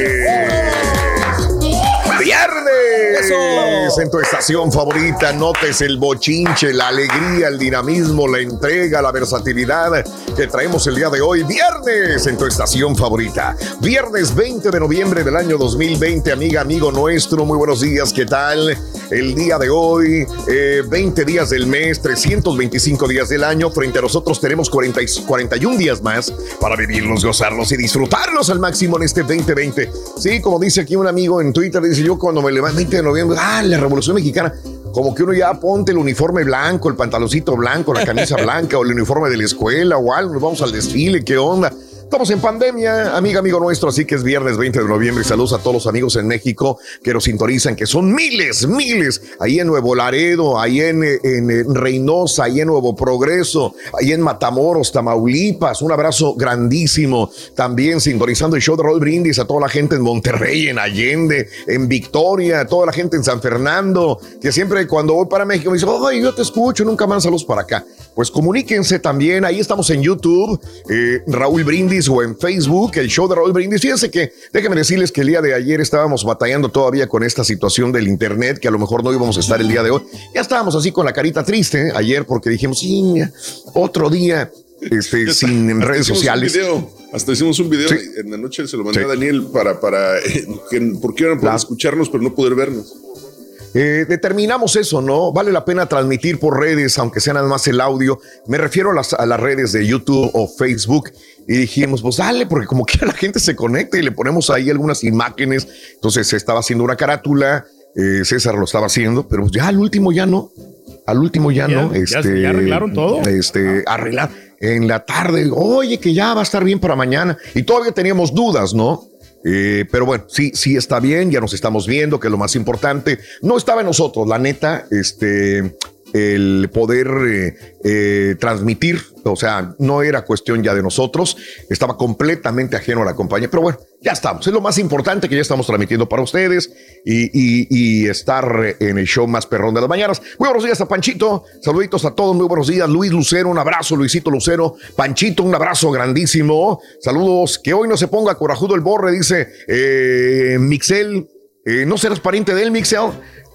Viernes en tu estación favorita, notes el bochinche, la alegría, el dinamismo, la entrega, la versatilidad que traemos el día de hoy. Viernes en tu estación favorita. Viernes 20 de noviembre del año 2020, amiga, amigo nuestro. Muy buenos días, ¿qué tal? El día de hoy, eh, 20 días del mes, 325 días del año. Frente a nosotros tenemos 40 y 41 días más para vivirlos, gozarlos y disfrutarlos al máximo en este 2020. Sí, como dice aquí un amigo en Twitter, dice yo cuando me levanto 20 de noviembre, ah, la Revolución Mexicana, como que uno ya ponte el uniforme blanco, el pantaloncito blanco, la camisa [laughs] blanca o el uniforme de la escuela o algo, nos vamos al desfile, ¿qué onda? Estamos en pandemia, amiga, amigo nuestro, así que es viernes 20 de noviembre. Saludos a todos los amigos en México que nos sintonizan, que son miles, miles, ahí en Nuevo Laredo, ahí en, en, Reynosa, ahí en Nuevo Progreso, ahí en Matamoros, Tamaulipas, un abrazo grandísimo, también sintonizando el show de Roll Brindis a toda la gente en Monterrey, en Allende, en Victoria, toda la gente en San Fernando, que siempre cuando voy para México me dice, ay, yo te escucho, nunca más saludos para acá. Pues comuníquense también. Ahí estamos en YouTube, eh, Raúl Brindis o en Facebook, el show de Raúl Brindis. Fíjense que, déjenme decirles que el día de ayer estábamos batallando todavía con esta situación del Internet, que a lo mejor no íbamos a estar el día de hoy. Ya estábamos así con la carita triste ayer porque dijimos, sí, otro día este, [laughs] sin Hasta redes sociales. video, hasta hicimos un video en la noche, se lo mandé Sí. a Daniel para, para eh, que, porque iban a poder escucharnos, pero no poder vernos. Eh, determinamos eso, ¿no? Vale la pena transmitir por redes, aunque sea nada más el audio. Me refiero a las, a las redes de YouTube o Facebook. Y dijimos, pues dale, porque como [laughs] que la gente se conecta y le ponemos ahí algunas imágenes. Entonces se estaba haciendo una carátula, eh, César lo estaba haciendo, pero ya al último ya no. Al último ya, Ya, no. ya- ya arreglaron todo. Este, arreglar en la tarde. Oye, que ya va a estar bien para mañana. Y todavía teníamos dudas, ¿no? Eh, pero bueno, sí, sí está bien, ya nos estamos viendo, que es lo más importante. No estaba en nosotros, la neta, este, el poder eh, eh, transmitir, o sea, no era cuestión ya de nosotros, estaba completamente ajeno a la compañía, pero bueno, ya estamos, es lo más importante que ya estamos transmitiendo para ustedes y, estar en el show más perrón de las mañanas. Muy buenos días a Panchito, saluditos a todos, muy buenos días, Luis Lucero, un abrazo, Luisito Lucero, Panchito, un abrazo grandísimo, saludos, que hoy no se ponga corajudo el borre, dice eh, Mixel, eh, ¿no serás pariente de él, Mixel?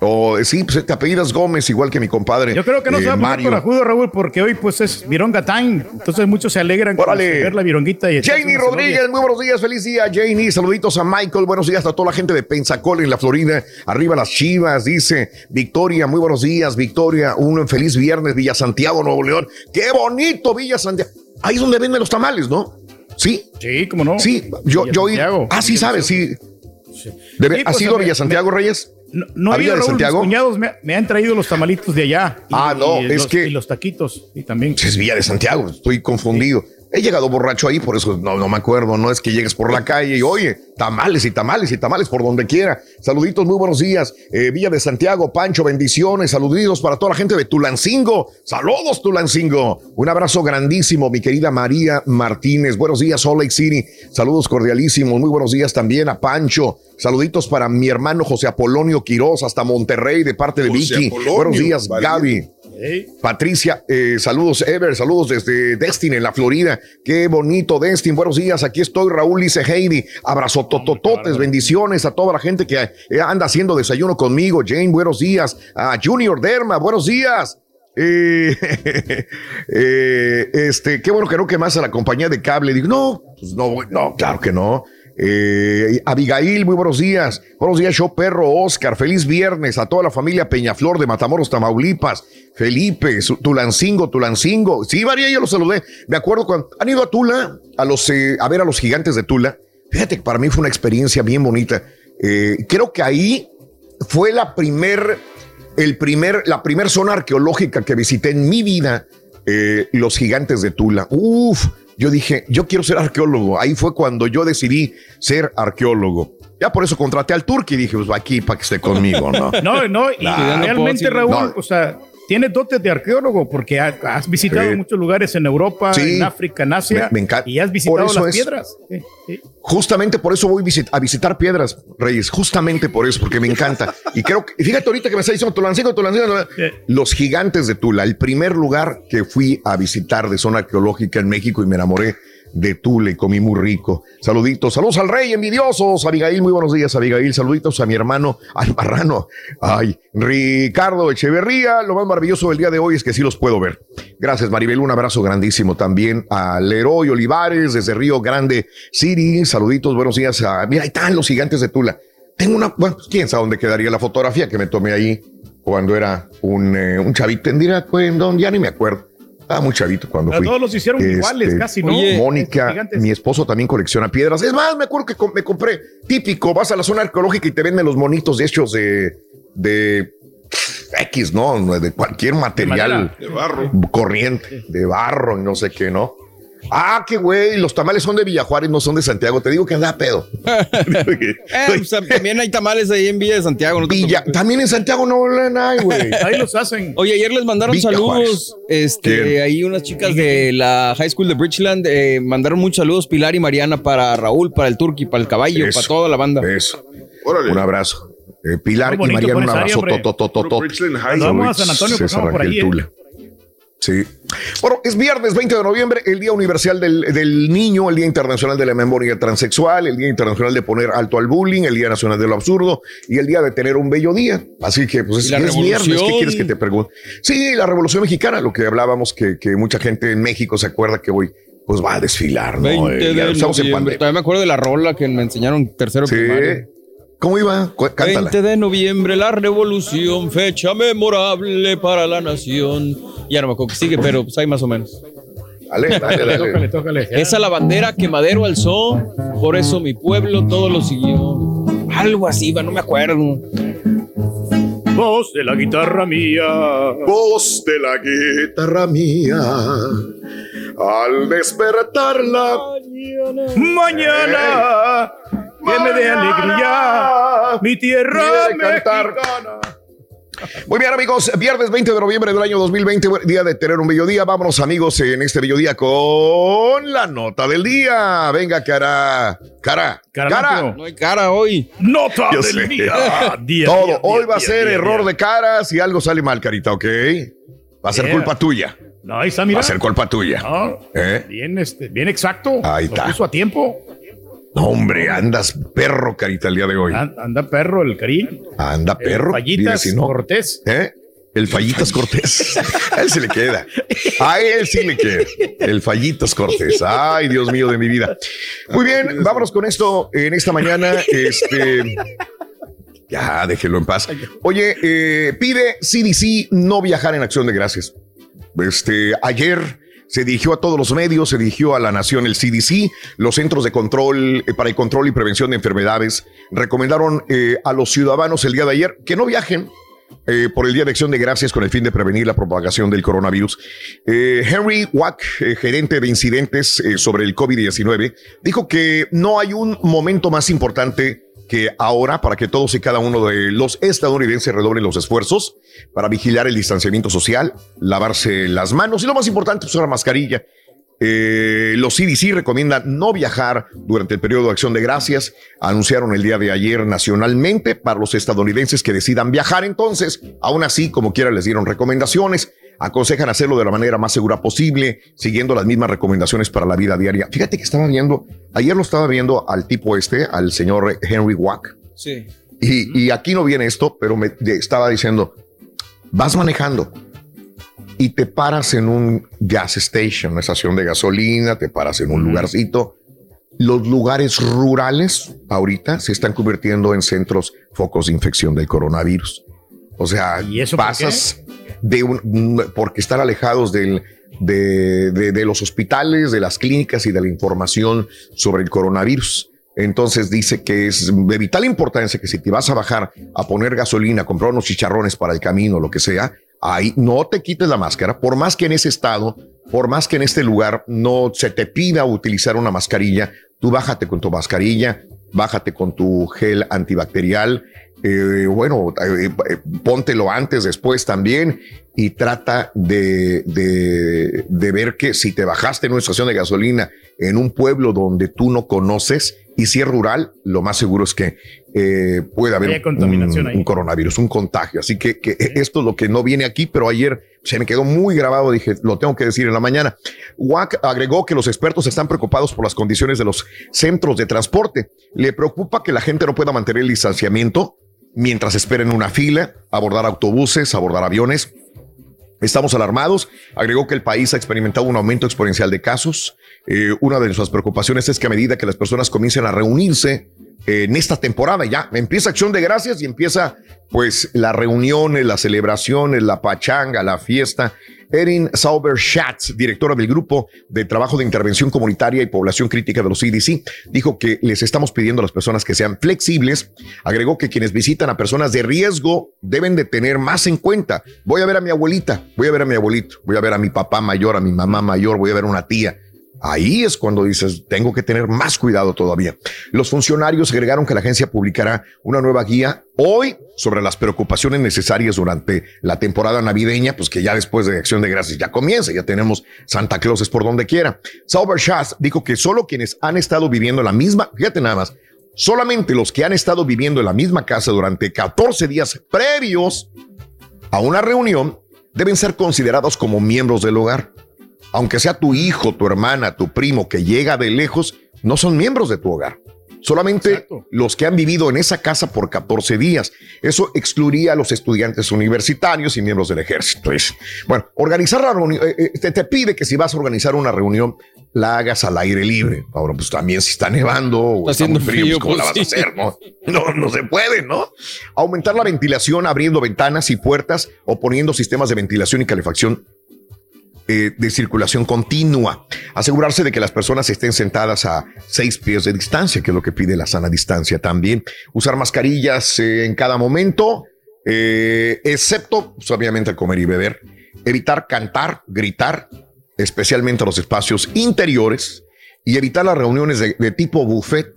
O eh, sí, pues te apellidas Gómez, igual que mi compadre. Yo creo que no eh, se va a poner Mario. corajudo, Raúl, porque hoy pues es Vironga Time. Entonces muchos se alegran con Órale. ver la vironguita. Y Janie Rodríguez, muy buenos días, feliz día, Janie. Saluditos a Michael, buenos días a toda la gente de Pensacola en la Florida. Arriba las chivas, dice Victoria, muy buenos días, Victoria. Un feliz viernes, Villa Santiago, Nuevo León. Qué bonito, Villa Santiago. Ahí es donde venden los tamales, ¿no? Sí. Sí, cómo no. Sí, yo, Villa yo. Santiago. Ah, sí, sabes, sí. Debe- Sí, ¿Has pues, ido a me- Villa Santiago, Reyes? No, no ¿A Villa ido, de Raúl, Santiago? Mis cuñados me, me han traído los tamalitos de allá. y- Ah, no, y es los- que- Y los taquitos. Y también. Es Villa de Santiago, estoy confundido. He llegado borracho ahí, por eso no, no me acuerdo. No es que llegues por la calle y oye, tamales y tamales y tamales por donde quiera. Saluditos, muy buenos días. Eh, Villa de Santiago, Pancho, bendiciones. Saluditos para toda la gente de Tulancingo. Saludos, Tulancingo. Un abrazo grandísimo, mi querida María Martínez. Buenos días, Salt Lake City. Saludos cordialísimos. Muy buenos días también a Pancho. Saluditos para mi hermano José Apolonio Quiroz, hasta Monterrey, de parte de José Vicky. Apolonio, buenos días, valiente. Gaby. Patricia, eh, saludos, Ever, saludos desde Destin, en la Florida. Qué bonito, Destin. Buenos días, aquí estoy, Raúl, dice Heidi. Abrazo totototes, bendiciones a toda la gente que eh, anda haciendo desayuno conmigo. Jane, buenos días. A Junior Derma, buenos días. Eh, [laughs] eh, este, qué bueno que no quemas a la compañía de cable. Digo, no, pues no, no, claro que no. Eh, Abigail, muy buenos días. Buenos días, show perro, Oscar. Feliz viernes a toda la familia Peñaflor de Matamoros, Tamaulipas. Felipe, Tulancingo, Tulancingo. Sí, María, yo los saludé. Me acuerdo cuando han ido a Tula, a, los, eh, ver a los gigantes de Tula. Fíjate que para mí fue una experiencia bien bonita. Eh, creo que ahí fue la primer, el primer, la primer zona arqueológica que visité en mi vida, los gigantes de Tula. Uf, yo dije, yo quiero ser arqueólogo. Ahí fue cuando yo decidí ser arqueólogo. Ya por eso contraté al Turki y dije, pues va aquí para que esté conmigo, ¿no? [laughs] No, no, y Claro. realmente, No, Raúl, no. o sea, tienes dotes de arqueólogo porque ha- has visitado Sí. muchos lugares en Europa, Sí. en África, en Asia, Me- me encanta. y has visitado las es- piedras. Sí. Justamente por eso voy visit- a visitar piedras, Reyes. Justamente por eso, porque me encanta. Y creo que, fíjate ahorita que me está diciendo Tulancingo, Tulancingo, los gigantes de Tula, el primer lugar que fui a visitar de zona arqueológica en México y me enamoré de Tula y comí muy rico. Saluditos, saludos al rey, envidiosos. Abigail, muy buenos días, Abigail. Saluditos a mi hermano, al marrano. Ay, Ricardo Echeverría. Lo más maravilloso del día de hoy es que sí los puedo ver. Gracias, Maribel. Un abrazo grandísimo también a Leroy Olivares desde Río Grande City. Saluditos, buenos días. A, mira, ahí están los gigantes de Tula. Tengo una, bueno, pues, quién sabe dónde quedaría la fotografía que me tomé ahí cuando era un, eh, un chavito. Tendría, pues, don, ya ni me acuerdo. Ah, muy chavito cuando Pero fui. todos los hicieron iguales, casi, ¿no? Oye, Mónica, gigantes. mi esposo también colecciona piedras. Es más, me acuerdo que me compré típico. Vas a la zona arqueológica y te venden los monitos hechos de, de X, ¿no? De cualquier material De barro. corriente, de barro y no sé qué, ¿no? Ah, qué güey, los tamales son de Villajuárez, no son de Santiago. Te digo que anda pedo. [laughs] [laughs] Eh, pues, también hay tamales ahí en Villa de Santiago. no Villa- también en Santiago no hablan, ay, güey. [laughs] Ahí los hacen. Oye, ayer les mandaron Villa saludos. Este, ¿Quién? ahí unas chicas de la High School de Bridgeland eh, mandaron muchos saludos, Pilar y Mariana, para Raúl, para el Turqui, para el caballo, Eso. para toda la banda. Eso. Órale. Un abrazo. Eh, Pilar y Mariana, un abrazo. vamos a San Antonio, César pasamos por ahí, ¿eh? Tula. Sí. Bueno, es viernes 20 de noviembre, el Día Universal del, del Niño, el Día Internacional de la Memoria Transexual, el Día Internacional de poner alto al bullying, el Día Nacional de lo Absurdo y el Día de tener un bello día. Así que, pues, es, la es viernes, ¿qué quieres que te pregunte? Sí, la Revolución Mexicana, lo que hablábamos, que, que mucha gente en México se acuerda que hoy pues va a desfilar, ¿no? 20 Eh, ya de estamos en pandemia. Todavía me acuerdo de la rola que me enseñaron tercero Sí. primario. ¿Cómo iba? Cántala. 20 de noviembre, la revolución, fecha memorable para la nación. Ya no me acuerdo que sigue, pero pues ahí más o menos. Dale, dale, dale. [laughs] Tócale, tócale. Esa la bandera que Madero alzó, por eso mi pueblo todo lo siguió. Algo así, va, no me acuerdo. Voz de la guitarra mía. Voz de la guitarra mía. Al despertarla. Mañana que me dé alegría mi tierra Quiere cantar. mexicana. Muy bien, amigos, viernes 20 de noviembre del año 2020, día de tener un bello día. Vámonos, amigos, en este bello día con la nota del día. Venga, cara, cara, cara. Caralampio. No hay cara hoy. Nota Yo del sé. día. [laughs] Día, Todo, día, hoy día, va a ser día, error día. de cara si algo sale mal, carita, ¿ok? Va a ser Yeah. culpa tuya. No, ahí está, mira. Va a ser culpa tuya. No, ¿Eh? bien, este, bien exacto. Ahí Lo está. puso a tiempo. No, hombre, andas perro, carita, el día de hoy. An- Anda perro el cari. Anda perro. Fallitas dile si no. Cortés. ¿Eh? El Fallitas Cortés. [laughs] A él se le queda. A él sí le queda. El Fallitas Cortés. Ay, Dios mío de mi vida. Muy bien, vámonos con esto en esta mañana. Este. Ya, déjelo en paz. Oye, eh, pide CDC no viajar en acción de gracias. Este, ayer se dirigió a todos los medios, se dirigió a la nación el CDC, los Centros de Control eh, para el Control y Prevención de Enfermedades recomendaron eh, a los ciudadanos el día de ayer que no viajen eh, por el Día de Acción de Gracias con el fin de prevenir la propagación del coronavirus. Henry Wack, gerente de incidentes sobre el COVID-19, dijo que no hay un momento más importante ahora para que todos y cada uno de los estadounidenses redoblen los esfuerzos para vigilar el distanciamiento social, lavarse las manos y lo más importante, usar la mascarilla. Eh, los CDC recomiendan no viajar durante el periodo de acción de gracias. Anunciaron el día de ayer nacionalmente para los estadounidenses que decidan viajar. Entonces, aún así, como quiera, les dieron recomendaciones. Aconsejan hacerlo de la manera más segura posible, siguiendo las mismas recomendaciones para la vida diaria. Fíjate que estaba viendo, ayer lo estaba viendo al tipo este, al señor Henry Wack. Sí. Y, y aquí no viene esto, pero me estaba diciendo, vas manejando y te paras en un gas station, una estación de gasolina, te paras en un lugarcito. Los lugares rurales ahorita se están convirtiendo en centros focos de infección del coronavirus. O sea, eso por pasas de un, porque están alejados del, de, de- de los hospitales, de las clínicas y de la información sobre el coronavirus. Entonces dice que es de vital importancia que si te vas a bajar a poner gasolina, comprar unos chicharrones para el camino, lo que sea, ahí no te quites la máscara, por más que en ese estado, por más que en este lugar no se te pida utilizar una mascarilla, tú bájate con tu mascarilla, bájate con tu gel antibacterial, eh, bueno, eh, eh, póntelo antes, después también, y trata de, de, de ver que si te bajaste en una estación de gasolina en un pueblo donde tú no conoces, y si es rural, lo más seguro es que eh, puede haber contaminación un, coronavirus, un contagio. Así que, que esto es lo que no viene aquí, pero ayer se me quedó muy grabado. Dije, lo tengo que decir en la mañana. WAC agregó que los expertos están preocupados por las condiciones de los centros de transporte. Le preocupa que la gente no pueda mantener el distanciamiento mientras esperen una fila, abordar autobuses, abordar aviones. Estamos alarmados. Agregó que el país ha experimentado un aumento exponencial de casos. Eh, una de nuestras preocupaciones es que a medida que las personas comiencen a reunirse en esta temporada, ya empieza acción de gracias y empieza pues las reuniones, las celebraciones, la pachanga, la fiesta. Erin Sauber Schatz, directora del Grupo de Trabajo de Intervención Comunitaria y Población Crítica de los CDC, dijo que les estamos pidiendo a las personas que sean flexibles. Agregó que quienes visitan a personas de riesgo deben de tener más en cuenta. Voy a ver a mi abuelita, voy a ver a mi abuelito, voy a ver a mi papá mayor, a mi mamá mayor, voy a ver a una tía. Ahí es cuando dices, tengo que tener más cuidado todavía. Los funcionarios agregaron que la agencia publicará una nueva guía hoy sobre las preocupaciones necesarias durante la temporada navideña, pues que ya después de Acción de Gracias ya comienza, ya tenemos Santa Clauses por donde quiera. Sauber Schatz dijo que solo quienes han estado viviendo en la misma, fíjate nada más, solamente los que han estado viviendo en la misma casa durante 14 días previos a una reunión deben ser considerados como miembros del hogar. Aunque sea tu hijo, tu hermana, tu primo que llega de lejos, no son miembros de tu hogar. Solamente los que han vivido en esa casa por 14 días. Eso excluiría a los estudiantes universitarios y miembros del ejército. Bueno, organizar la reunión, eh, eh, te, te pide que si vas a organizar una reunión, la hagas al aire libre. Ahora, pues también si está nevando o está, haciendo muy frío, frío, pues, ¿cómo la pues, vas a hacer? No, no, no se puede, ¿no? Aumentar la ventilación abriendo ventanas y puertas o poniendo sistemas de ventilación y calefacción eh, de circulación continua. Asegurarse de que las personas estén sentadas a seis pies de distancia, que es lo que pide la sana distancia también. Usar mascarillas eh, en cada momento, eh, excepto, pues, obviamente, al comer y beber. Evitar cantar, gritar, especialmente en los espacios interiores. Y evitar las reuniones de, de tipo buffet.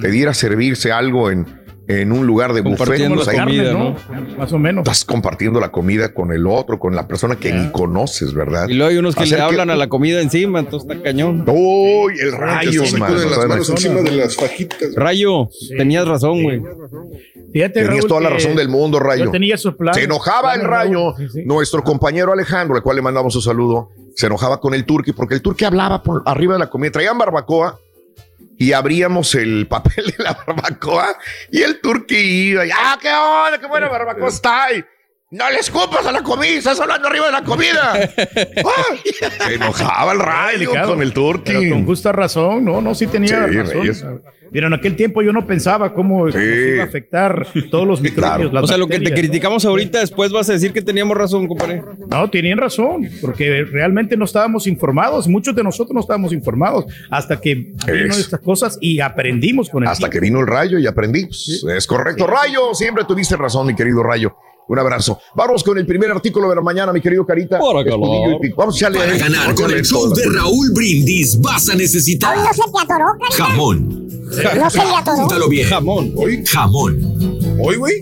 Pedir a servirse algo en, en un lugar de buffet. Compartiendo pues, comida, ¿no? Más o menos. Estás compartiendo la comida con el otro, con la persona que ni conoces, ¿verdad? Y luego hay unos que Hacer le hablan a la comida encima, entonces está cañón. Uy, el rayo, mano. ponen las manos encima de las fajitas. Rayo, tenías razón, güey. Fíjate, Tenías Raúl, toda la razón del mundo, Rayo. Yo tenía esos planes. Se enojaba el Rayo. Sí, sí. Nuestro compañero Alejandro, al cual le mandamos un saludo, se enojaba con el turqui porque el turqui hablaba por arriba de la comida. Traían barbacoa y abríamos el [laughs] papel de la barbacoa y el turqui iba. y, ¡Ah, qué onda! ¡Qué buena barbacoa está! ahí! No le escupas a la comida, estás hablando arriba de la comida. [laughs] ¡Ah! Se enojaba el Rayo Delicado. con el turqui. Pero con justa razón, no, no, sí tenía Sí, razón. Reyes. Mira, en aquel tiempo yo no pensaba cómo Sí. iba a afectar todos los microbios. las O sea, lo que te criticamos ahorita, después vas a decir que teníamos razón, compadre. ¿no? Tenían razón, porque realmente no estábamos informados. Muchos de nosotros no estábamos informados hasta que vino Es. estas cosas y aprendimos con el Hasta que vino el rayo y aprendimos. Es correcto. Rayo, siempre tuviste razón, mi querido Rayo. Un abrazo. Vamos con el primer artículo de la mañana, mi querido Carita. Para y pico. Vamos a Para ganar con el show de Raúl Brindis vas a necesitar ¿No se te atoró, carnal? jamón. No se le atoró. Apúntalo bien. Jamón. Jamón. Hoy, güey.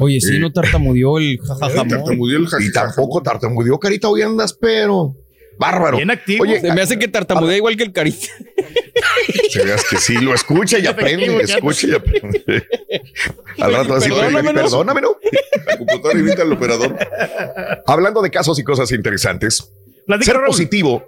Oye, sí, no tartamudeó el jajajamón. Tartamudeó el Y jajaja. tampoco tartamudeó, Carita. Hoy andas, pero. Bárbaro. Bien activo. Oye, Se me hace que tartamudea igual que el carita. se veas que sí, lo escucha y [laughs] aprende, escucha y aprende. [laughs] Al rato así, Perdóname, perdóname, ¿no? La computadora invita al operador. Hablando de casos y cosas interesantes, Platica, ser Raúl. positivo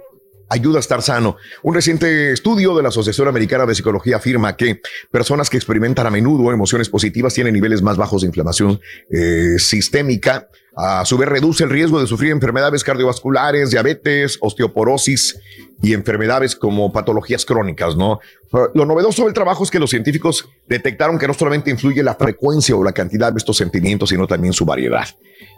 ayuda a estar sano. Un reciente estudio de la Asociación Americana de Psicología afirma que personas que experimentan a menudo emociones positivas tienen niveles más bajos de inflamación eh, sistémica. A su vez, reduce el riesgo de sufrir enfermedades cardiovasculares, diabetes, osteoporosis y enfermedades como patologías crónicas, ¿no? Lo novedoso del trabajo es que los científicos detectaron que no solamente influye la frecuencia o la cantidad de estos sentimientos, sino también su variedad.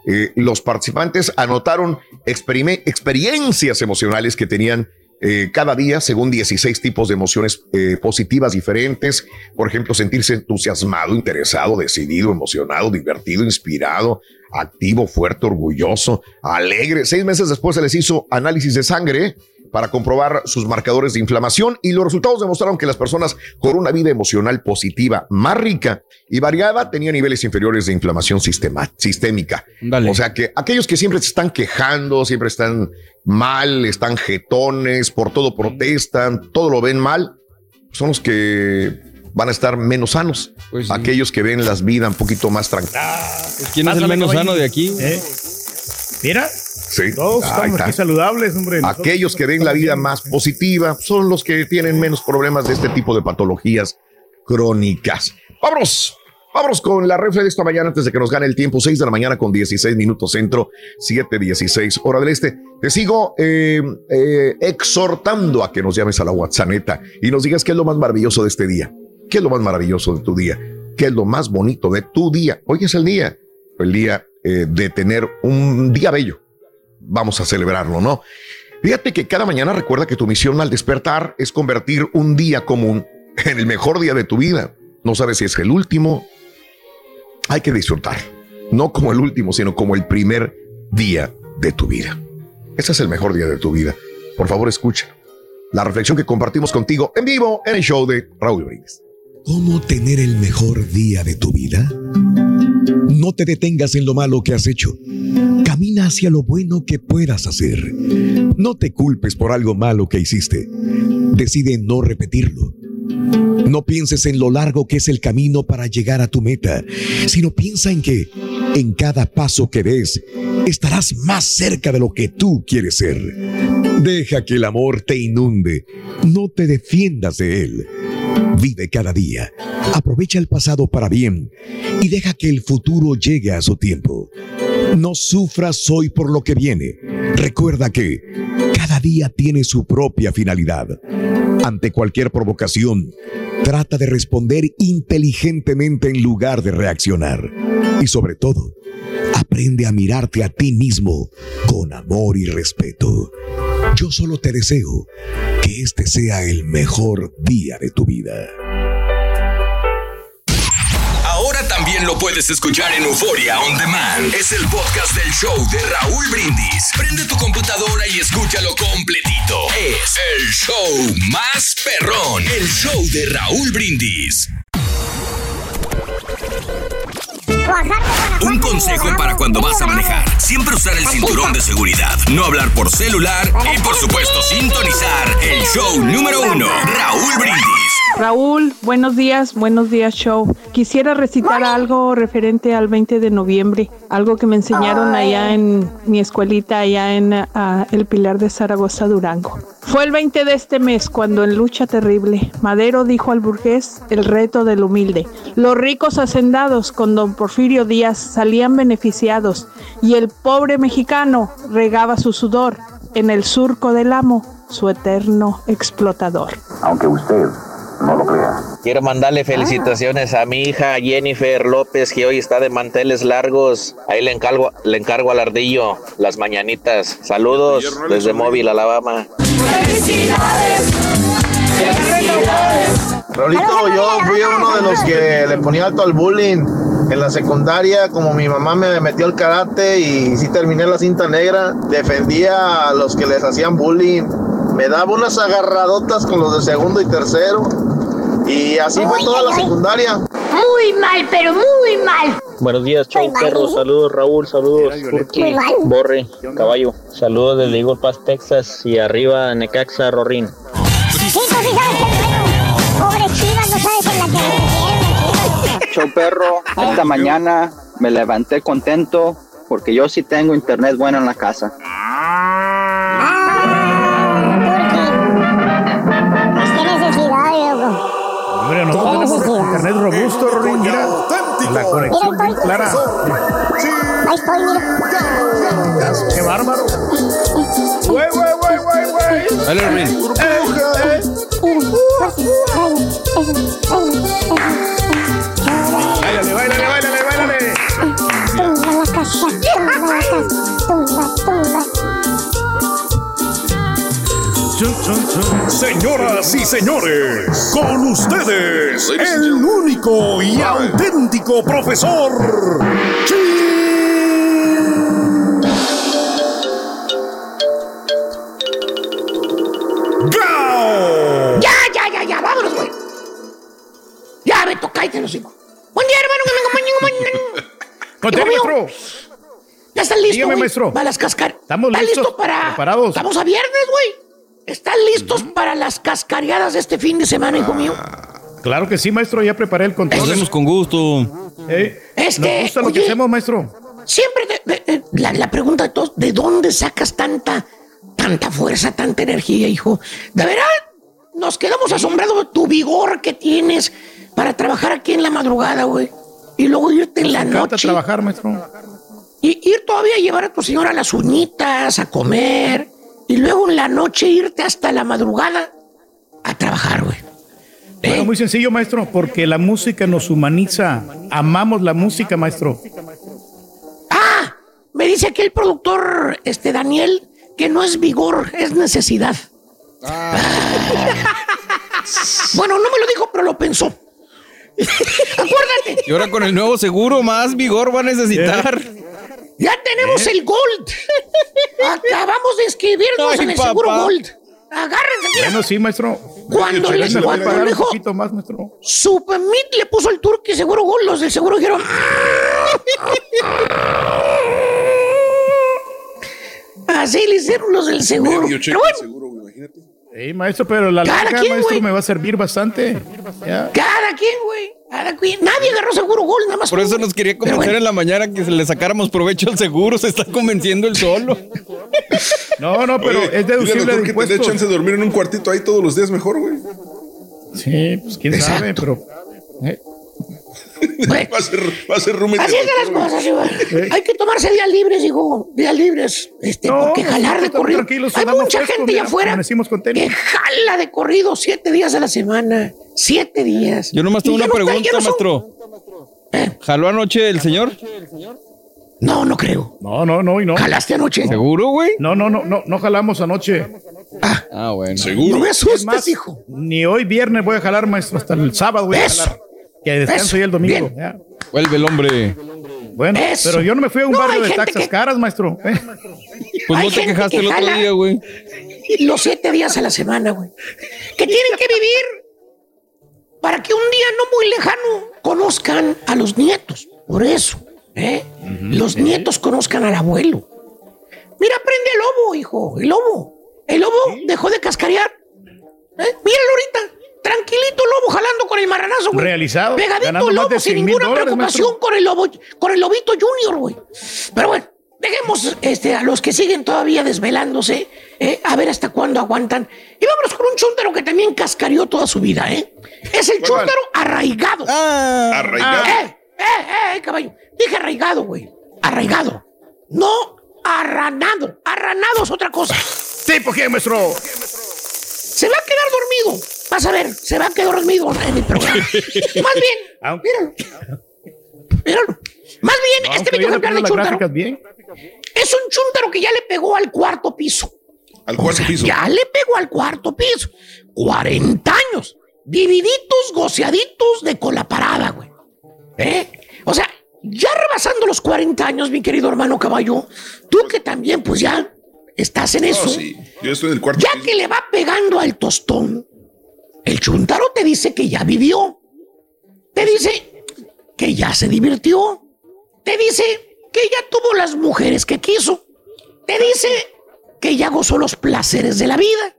Eh, los participantes anotaron experiencias emocionales que tenían eh, cada día según 16 tipos de emociones eh, positivas diferentes. Por ejemplo, sentirse entusiasmado, interesado, decidido, emocionado, divertido, inspirado, activo, fuerte, orgulloso, alegre. Seis meses después se les hizo análisis de sangre para comprobar sus marcadores de inflamación y los resultados demostraron que las personas con una vida emocional positiva más rica y variada tenían niveles inferiores de inflamación sistema- sistémica. Dale. O sea que aquellos que siempre se están quejando, siempre están mal, están jetones, por todo protestan, todo lo ven mal, son los que van a estar menos sanos. Pues sí. Aquellos que ven las vidas un poquito más tranquilas. Pues, ¿Quién es el menos sano de aquí? ¿Eh? Mira, Sí, todos estamos aquí saludables, hombre. Nosotros Aquellos que ven la vida más positiva son los que tienen menos problemas de este tipo de patologías crónicas. Vámonos. Vámonos con la refle de esta mañana antes de que nos gane el tiempo. 6 de la mañana con 16 minutos centro, 7:16 hora del este. Te sigo eh, eh, exhortando a que nos llames a la WhatsApp y nos digas qué es lo más maravilloso de este día. ¿Qué es lo más maravilloso de tu día? ¿Qué es lo más bonito de tu día? Hoy es el día, el día eh, de tener un día bello. Vamos a celebrarlo, ¿no? Fíjate que cada mañana recuerda que tu misión al despertar es convertir un día común en el mejor día de tu vida. No sabes si es el último. Hay que disfrutar. No como el último, sino como el primer día de tu vida. Ese es el mejor día de tu vida. Por favor, escucha la reflexión que compartimos contigo en vivo en el show de Raúl Brindis. ¿Cómo tener el mejor día de tu vida? No te detengas en lo malo que has hecho. Camina hacia lo bueno que puedas hacer. No te culpes por algo malo que hiciste. Decide no repetirlo. No pienses en lo largo que es el camino para llegar a tu meta, sino piensa en que en cada paso que des estarás más cerca de lo que tú quieres ser. Deja que el amor te inunde, no te defiendas de él. Vive cada día, aprovecha el pasado para bien y deja que el futuro llegue a su tiempo. No sufras hoy por lo que viene. Recuerda que cada día tiene su propia finalidad. Ante cualquier provocación, trata de responder inteligentemente en lugar de reaccionar. Y sobre todo, aprende a mirarte a ti mismo con amor y respeto. Yo solo te deseo que este sea el mejor día de tu vida. Lo puedes escuchar en Euforia On Demand. Es el podcast del show de Raúl Brindis. Prende tu computadora y escúchalo completito. Es el show más perrón. El show de Raúl Brindis. Un consejo para cuando vas a manejar. Siempre usar el cinturón de seguridad. No hablar por celular y por supuesto sintonizar el show número uno. Raúl Brindis. Raúl, buenos días, buenos días show. Quisiera recitar algo referente al 20 de noviembre, algo que me enseñaron allá en mi escuelita, allá en ah, El Pilar de Zaragoza, Durango. Fue el 20 de este mes cuando en lucha terrible Madero dijo al burgués el reto del humilde. Los ricos hacendados con don Porfirio Díaz salían beneficiados y el pobre mexicano regaba su sudor en el surco del amo, su eterno explotador. Aunque usted no lo crea. Quiero mandarle felicitaciones a mi hija Jennifer López, que hoy está de manteles largos. Ahí le encargo, le encargo al ardillo las mañanitas. Saludos desde Móvil, Alabama. Raulito, yo fui uno de los que le ponía alto al bullying en la secundaria, como mi mamá me metió el karate y sí terminé la cinta negra, defendía a los que les hacían bullying, me daba unas agarradotas con los de segundo y tercero y así fue toda la secundaria. Muy mal, pero muy mal. Buenos días, chau perro. Saludos, Raúl. Saludos, Turki, Muy mal. Borre, Caballo. Saludos desde Eagle Pass, Texas. Y arriba, Necaxa, Rorín. Sí, tú sí sabes que bueno. Pobre Chivas, no sabes en la que me Show perro, esta mañana me levanté contento porque yo sí tengo internet bueno en la casa. Tenemos internet robusto, Rorín, mira. La conexión bien clara. Ahí estoy, mira. Qué bárbaro. Güey, güey, güey, güey, güey. Dale, Rorín. Báilale, báilale, báilale, báilale. Tumba la casa, tumba la casa, tumba, tumba. Señoras y señores, con ustedes, el único y auténtico profesor. ¡Gao! Ya, ya, ya, ya, vámonos, güey. Ya, Beto, cállate los hijos. Buen día, hermano, mío, maestro. ¿Ya están listos, Dígame, güey? maestro. Para las cascareadas. Estamos ¿Están listos, listos para...? preparados. Estamos a viernes, güey. ¿Están listos para las cascareadas de este fin de semana, hijo mío? Claro que sí, maestro. Ya preparé el contenido. Lo hacemos con gusto. Eh, Este, Nos gusta lo que hacemos, maestro. Siempre de- de- de- la, la pregunta de todos, ¿de dónde sacas tanta, tanta fuerza, tanta energía, hijo? De verdad, nos quedamos asombrados de tu vigor que tienes para trabajar aquí en la madrugada, güey. Y luego irte en la noche. trabajar, maestro. Y ir todavía a llevar a tu señora a las uñitas, a comer. Y luego en la noche irte hasta la madrugada a trabajar, güey. Bueno, muy sencillo, maestro, porque la música nos humaniza. Amamos la música, maestro. Ah, me dice aquí el productor, este Daniel, que no es vigor, es necesidad. Ah. [laughs] bueno, no me lo dijo, pero lo pensó. [laughs] Acuérdate, Y ahora con el nuevo seguro, más vigor va a necesitar. Ya tenemos ¿Eh? el Gold. [laughs] Acabamos de inscribirnos Ay, en el papá. seguro Gold. Agárrense, mira. Bueno, sí, maestro. Cuando le- cuando pagar le un dijo- poquito más, maestro. Supermit le puso el turque seguro Gold. Los del seguro dijeron. [laughs] Así le hicieron los del seguro. Medio cheque Pero bueno, seguro, güey, imagínate. Sí, maestro, pero la larga, quien, maestro, me va a servir bastante. Ya. Cada quien, güey. Cada quien. Nadie agarró seguro gol, nada más. Por eso nos quería convencer bueno. en la mañana que se le sacáramos provecho al seguro. Se está convenciendo el solo. No, no, pero Oye, es deducible doctor de que te dé impuestos. chance de dormir en un cuartito ahí todos los días mejor, güey. Sí, pues quién sabe, pero. eh, [laughs] Va a ser, va a ser roommate Así es de las cosas. Iván. Hay que tomarse días libres, hijo. Días libres. Este, No, porque jalar de corrido. tranquilos, Hay mucha gente allá afuera que jala de corrido siete días a la semana. Siete días. Yo nomás tengo una pregunta, no maestro. ¿Jaló anoche el señor? No, no creo. No, no, no, y no. ¿Jalaste anoche? ¿Seguro, güey? No, no, no, no, no jalamos anoche. Ah, bueno. No me Es asustes, más, hijo. Ni hoy viernes voy a jalar, maestro, hasta el sábado voy a Eso. jalar. Que descanso Eso. ya el domingo. Bien. ya. Vuelve el hombre. Bueno, Eso. pero yo no me fui a un No, barrio de taxas que- caras, maestro. ¿eh? Pues Hay no te quejaste que el otro día, güey. Los siete días a la semana, güey. Que tienen que vivir para que un día no muy lejano conozcan a los nietos. Por eso, ¿eh? Los nietos conozcan al abuelo. Mira, prende el lobo, hijo. El lobo. El lobo dejó de cascarear. ¿Eh? Míralo ahorita. Tranquilito lobo jalando con el marranazo, güey. Realizado, Pegadito el lobo de sin 100,000 ninguna dólares, preocupación maestro. con el lobo, con el lobito junior, güey. Pero bueno, dejemos este, a los que siguen todavía desvelándose, ¿eh? a ver hasta cuándo aguantan. Y vámonos con un chúntaro que también cascarió toda su vida, ¿eh? Es el chúntaro arraigado. Arraigado. ¡Eh, eh, eh, caballo! Dije arraigado, güey. Arraigado. No arranado. Arranado es otra cosa. Sí, ¿por qué, maestro? Se va a quedar dormido. Vas a ver, se va a quedar dormido en el programa. [laughs] Más bien, Aunque, míralo. Míralo. Más bien, este yo le ejemplar de gráficas bien. es un chúntaro que ya le pegó al cuarto piso. Al cuarto piso. Ya le pegó al cuarto piso. 40 años. Vividitos, goceaditos de cola parada, güey. ¿Eh? O sea, ya rebasando los 40 años, mi querido hermano caballo, tú que también, pues ya estás en eso. No, sí. Yo estoy en el cuarto Ya piso. que le va pegando al tostón, el chuntaro te dice que ya vivió. Te dice que ya se divirtió. Te dice que ya tuvo las mujeres que quiso. Te dice que ya gozó los placeres de la vida.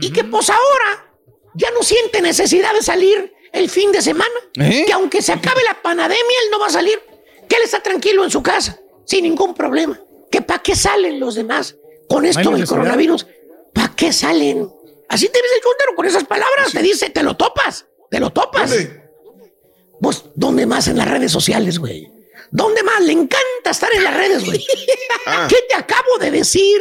Y que pues ahora ya no siente necesidad de salir el fin de semana. ¿Eh? Que aunque se acabe la pandemia, él no va a salir. Que él está tranquilo en su casa, sin ningún problema. Que para qué salen los demás con esto del coronavirus. ¿Para qué salen? Así te dice el chúntaro con esas palabras. Te dice, te lo topas. Te lo topas. ¿Dónde? Pues, ¿dónde más? En las redes sociales, güey. ¿Dónde más? Le encanta estar en las redes, güey. [laughs] Ah. ¿Qué te acabo de decir?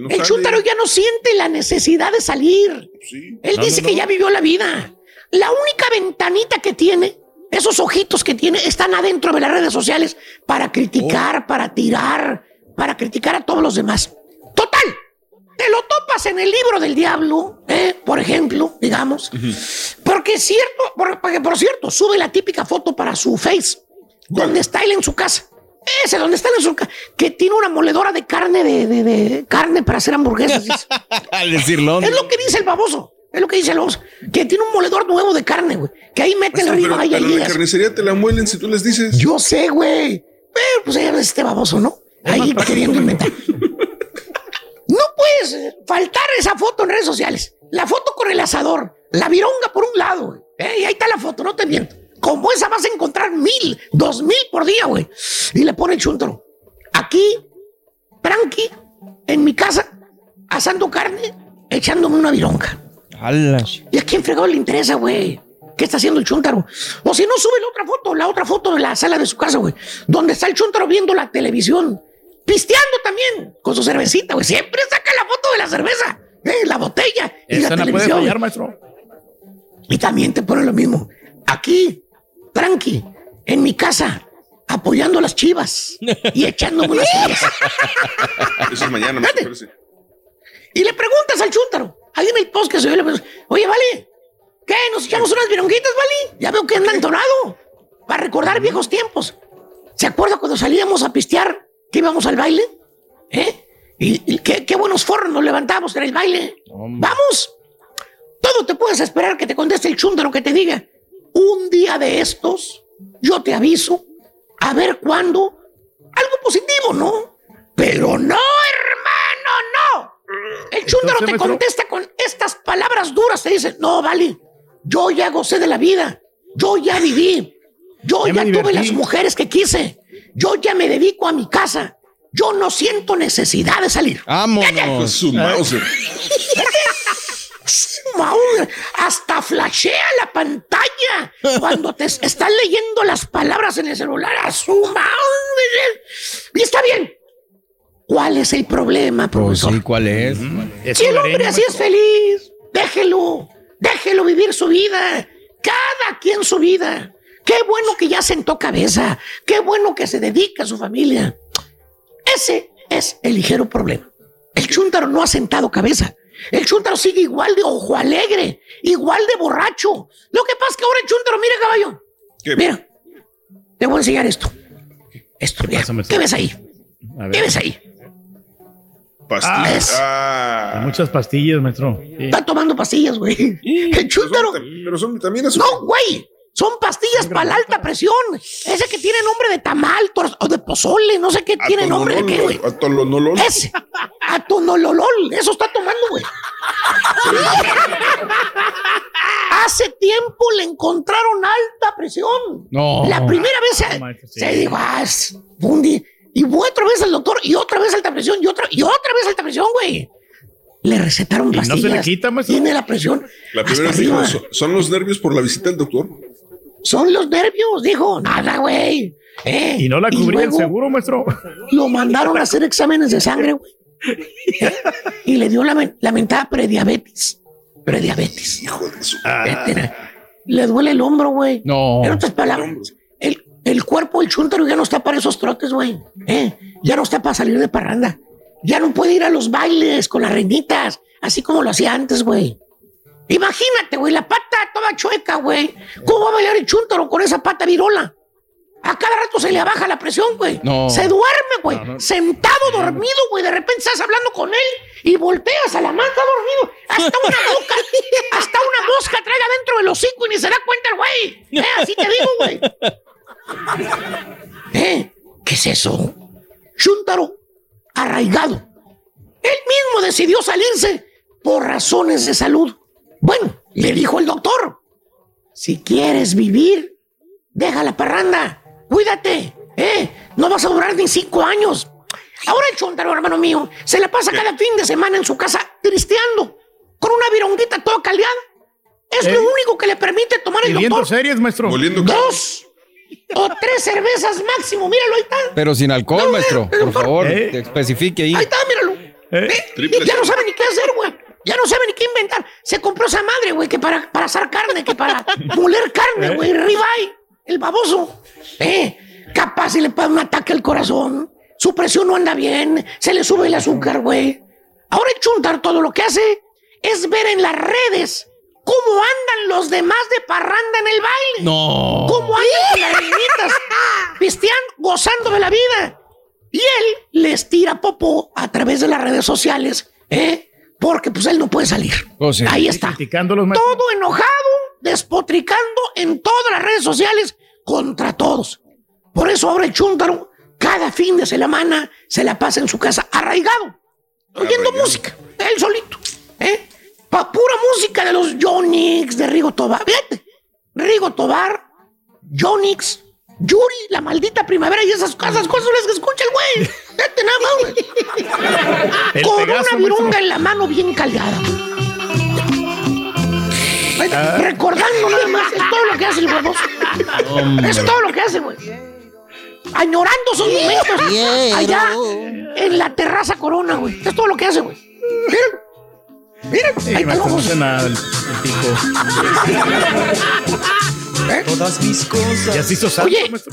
No el chúntaro ya no siente la necesidad de salir. Sí. Él No, dice no, que ya vivió la vida. La única ventanita que tiene, esos ojitos que tiene, están adentro de las redes sociales para criticar, Oh. para tirar, para criticar a todos los demás. Te lo topas en el libro del diablo, ¿eh? por ejemplo, digamos. Porque es cierto, por- porque por cierto, sube la típica foto para su face, donde está él en su casa. Ese, donde está él en su casa, que tiene una moledora de carne, de, de- de carne para hacer hamburguesas. [laughs] Al decirlo. Es lo que dice el baboso. Es lo que dice el baboso. Que tiene un moledor nuevo de carne, güey. Que ahí mete el ritmo pero, ahí pero la carnicería te la muelen si tú les dices. Yo sé, güey. Pero pues ves este baboso, ¿no? Ahí queriendo inventar. [laughs] Puedes faltar esa foto en redes sociales. La foto con el asador. La vironga por un lado, güey. Eh, y ahí está la foto, no te miento. Como esa vas a encontrar mil, dos mil por día, güey. Y le pone el chuntaro. Aquí, tranqui, en mi casa, asando carne, echándome una vironga. Ala. ¿Y a quién fregado le interesa, güey? ¿Qué está haciendo el chúntaro? O si no, sube la otra foto, la otra foto de la sala de su casa, güey. Donde está el chúntaro viendo la televisión. Pisteando también, con su cervecita, güey. Siempre saca la foto de la cerveza, eh, la botella y la Esa no puede televisión. fallar, maestro. Y también te pone lo mismo. Aquí, tranqui, en mi casa, apoyando a las chivas y echándome unas chivas. [laughs] Eso es mañana, me parece. Y le preguntas al chúntaro, ahí en el post que se ve, oye, vale, ¿qué? ¿Nos echamos unas vironguitas, vale? Ya veo que anda entonado, para recordar viejos tiempos. ¿Se acuerda cuando salíamos a pistear que íbamos al baile? ¿Eh? Y, y qué, qué buenos forros nos levantamos en el baile. ¡Vamos! Todo te puedes esperar que te conteste el chúndaro que te diga. Un día de estos, yo te aviso, a ver cuándo. Algo positivo, ¿no? Pero no, hermano, no. El Entonces, te contesta con estas palabras duras. Te dice, no, vale, yo ya gocé de la vida. Yo ya viví. Yo Ya tuve las mujeres que quise. Yo ya me dedico a mi casa. Yo no siento necesidad de salir. Vámonos. Hasta flashea la pantalla cuando te es- estás leyendo las palabras en el celular. A su. Y está bien. ¿Cuál es el problema, Pues profesor? sí, ¿cuál es? Si el hombre así es feliz, déjelo, déjelo vivir su vida. Cada quien su vida. Qué bueno que ya sentó cabeza. Qué bueno que se dedica a su familia. Ese es el ligero problema. El chúntaro no ha sentado cabeza. El chúntaro sigue igual de ojo alegre, igual de borracho. Lo que pasa es que ahora el chúntaro, mira caballo. ¿Qué? Mira, te voy a enseñar esto. Esto, mira. ¿Qué ves ahí? ¿Qué ves ahí? Pastillas. Ah, Ah. muchas pastillas, maestro. Sí. Está tomando pastillas, güey. El Pero chúntaro. son, pero son también azúcar. No, güey. Son pastillas para la alta presión. Ese que tiene nombre de tamal o de pozole. No sé qué tiene nombre de qué, güey. Atolonolol. Ese. Atonololol. Eso está tomando, güey. Hace tiempo le encontraron alta presión. No. La primera vez se, se dijo, ah, es Bundi. Y fue otra vez al doctor, y otra vez alta presión, y otra, y otra vez alta presión, güey. Le recetaron ¿Y no pastillas. se le quita, maestro? Tiene la presión. La primera vez dijo, arriba. "So- ¿son los nervios por la visita del doctor? Son los nervios, dijo. Nada, güey. Eh, Y no la cubría el seguro, maestro. Lo mandaron a hacer exámenes de sangre, güey. Eh, [laughs] y le dio la men- lamentada prediabetes. Prediabetes. Hijo de su... Vete, Le duele el hombro, güey. No. En otras palabras, el, el cuerpo del chúntaro ya no está para esos trotes, güey. Eh, ya no está para salir de parranda. Ya no puede ir a los bailes con las reinitas, así como lo hacía antes, güey. Imagínate, güey, la pata toda chueca, güey. ¿Cómo va a bailar el chúntaro con esa pata virola? A cada rato se le baja la presión, güey. No. Se duerme, güey. No, no. Sentado, dormido, güey. De repente estás hablando con él y volteas a la mano, está dormido. Hasta una [laughs] boca, hasta una mosca traiga dentro del hocico y ni se da cuenta el güey. Eh, así te digo, güey. [laughs] ¿Eh? ¿Qué es eso? Chúntaro arraigado. Él mismo decidió salirse por razones de salud. Bueno, le dijo el doctor, si quieres vivir, deja la parranda, cuídate, ¿eh? No vas a durar ni cinco años. Ahora el chúntaro, hermano mío, se la pasa cada fin de semana en su casa tristeando, con una vironguita toda caldeada. Es ¿Eh? lo único que le permite tomar el Y viendo doctor. series, maestro. Dos o tres cervezas máximo, míralo, ahí está. Pero sin alcohol, maestro. Por favor, ¿Eh? que especifique ahí. Ahí está, míralo. ¿Eh? Triple Ya no sabe ni qué hacer, güey. Ya no sabe ni qué inventar. Se compró esa madre, güey, que para, para asar carne, que para [laughs] moler carne, güey. Ribeye, el baboso. Eh, capaz si le pasa un ataque al corazón. Su presión no anda bien. Se le sube el azúcar, güey. Ahora el chuntar todo lo que hace es ver en las redes cómo andan los demás de parranda en el baile. No. ¿Cómo andan las reinitas? [laughs] Pisteando, gozando de la vida. Y él les tira popó a través de las redes sociales, ¿eh? Porque pues él no puede salir. Oh, sí. Ahí está. Todo enojado, despotricando en todas las redes sociales contra todos. Por eso ahora el chúntaro, cada fin de semana, se la pasa en su casa arraigado, oyendo música, él solito, ¿eh? Pa pura música de los Jonix, de Rigo Tobar. Fíjate, Rigo Tobar, Jonix, Yuri, la maldita primavera y esas, esas cosas las que escucha el güey. Fíjate nada más, Con una virunga en la mano bien está, Ah. Recordando nada más, es todo lo que hace el baboso. Es todo lo que hace, güey. Añorando esos momentos allá en la terraza Corona, güey. Es todo lo que hace, güey. Miren. Miren, Sí, ahí no hace nada el, el pico. Todas mis cosas. Ya se hizo santo, Oye. maestro.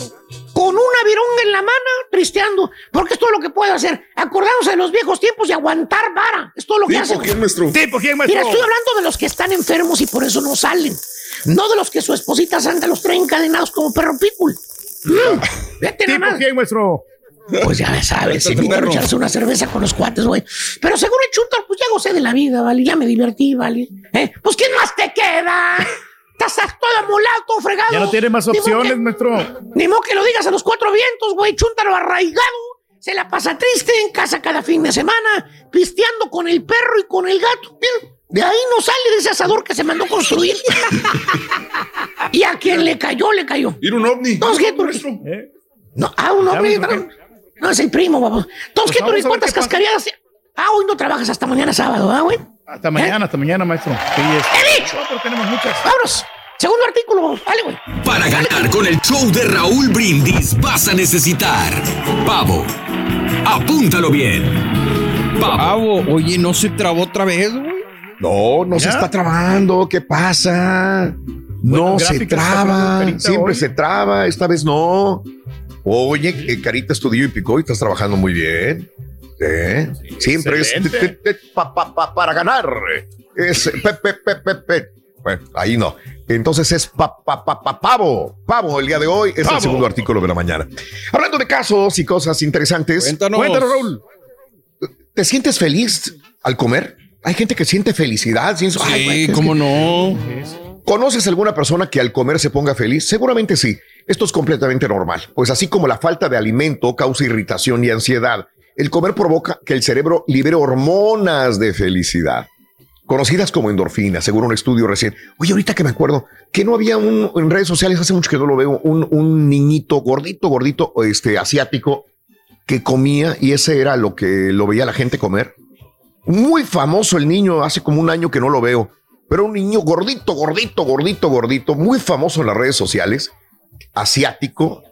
Con una vironga en la mano, tristeando. Porque es todo lo que puede hacer. Acordándose de los viejos tiempos y aguantar vara. Es todo lo que hace. ¿Tipo güey. quién, maestro? Sí, ¿por quién, maestro? Mira, estoy hablando de los que están enfermos y por eso no salen. No de los que su esposita santa los trae encadenados como perro pitbull. Mm, Vete nada ¿por más. quién, maestro? Pues ya sabes, si perro. echarse una cerveza con los cuates, güey. Pero según el chutar, pues ya gocé de la vida, ¿vale? Ya me divertí, ¿vale? ¿Eh? Pues ¿quién más te queda? Estás todo amolado, todo fregado. Ya no tiene más opciones, que- maestro. Ni modo que lo digas a los cuatro vientos, güey. Chúntaro arraigado. se la pasa triste en casa cada fin de semana, pisteando con el perro y con el gato. De ahí no sale de ese asador que se mandó construir. [laughs] y a quien le cayó, le cayó. Ir un ovni. ¿qué tú- No, ah, un hombre. ¿Sabes por No, es el primo, babos. Entonces, ¿qué tú Pues vamos a ver ¿Cuántas cascareadas? Ah, hoy no trabajas hasta mañana sábado, ¿ah, güey? Hasta mañana, hasta mañana, maestro. Sí, es- ¡He dicho! No, pero tenemos muchas. ¡Vámonos! Segundo artículo, dale, güey. Para ganar con el show de Raúl Brindis vas a necesitar pavo. Apúntalo bien. Pavo, oye, ¿no se trabó otra vez, güey? No, no se está trabando. ¿Qué pasa? No se traba. Siempre hoy. se traba. Esta vez no. Oye, eh, Carita estudió y picó y estás trabajando muy bien. ¿Eh? Siempre es excelente. te- te- te- pa- pa- pa- para ganar. Es pe, pe, pe, pe, pe. Bueno, ahí no. Entonces es pa, pa, pa, pa- pavo. Pavo el día de hoy. Es Pavo. el segundo artículo de la mañana. Hablando de casos y cosas interesantes. Cuéntanos. Raúl. ¿Te sientes feliz al comer? Hay gente que siente felicidad. "Ay, Sí, es cómo no. ¿Conoces alguna persona que al comer se ponga feliz? Seguramente sí. Esto es completamente normal, pues así como la falta de alimento causa irritación y ansiedad, el comer provoca que el cerebro libere hormonas de felicidad, conocidas como endorfinas, según un estudio recién. Oye, ahorita que me acuerdo, que no había un en redes sociales, hace mucho que no lo veo, un, un niñito gordito, gordito, este, asiático, que comía y ese era lo que lo veía la gente comer. Muy famoso el niño, hace como un año que no lo veo, pero un niño gordito, gordito, gordito, gordito, muy famoso en las redes sociales, asiático,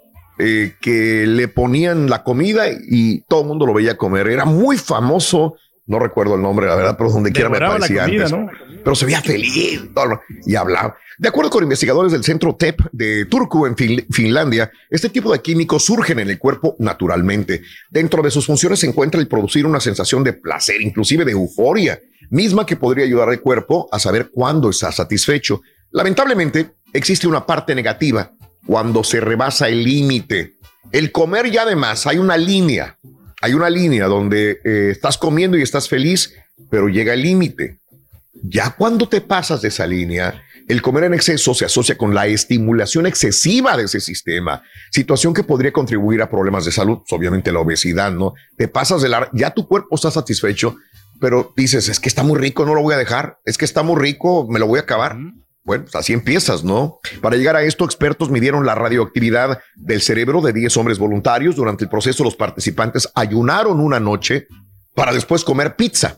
eh, que le ponían la comida y todo el mundo lo veía comer. Era muy famoso, no recuerdo el nombre, la verdad, pero donde quiera me aparecía comida, antes. ¿no? Pero se veía feliz y hablaba. De acuerdo con investigadores del centro TEP de Turku en Fin- Finlandia, este tipo de químicos surgen en el cuerpo naturalmente. Dentro de sus funciones se encuentra el producir una sensación de placer, inclusive de euforia, misma que podría ayudar al cuerpo a saber cuándo está satisfecho. Lamentablemente, existe una parte negativa cuando se rebasa el límite. El comer y además hay una línea, hay una línea donde eh, estás comiendo y estás feliz, pero llega el límite. Ya cuando te pasas de esa línea, el comer en exceso se asocia con la estimulación excesiva de ese sistema, situación que podría contribuir a problemas de salud, obviamente la obesidad, ¿no? Te pasas de la... Ya tu cuerpo está satisfecho, pero dices, es que está muy rico, no lo voy a dejar, es que está muy rico, me lo voy a acabar. Bueno, pues así empiezas, ¿no? Para llegar a esto, expertos midieron la radioactividad del cerebro de 10 hombres voluntarios. Durante el proceso, los participantes ayunaron una noche para después comer pizza.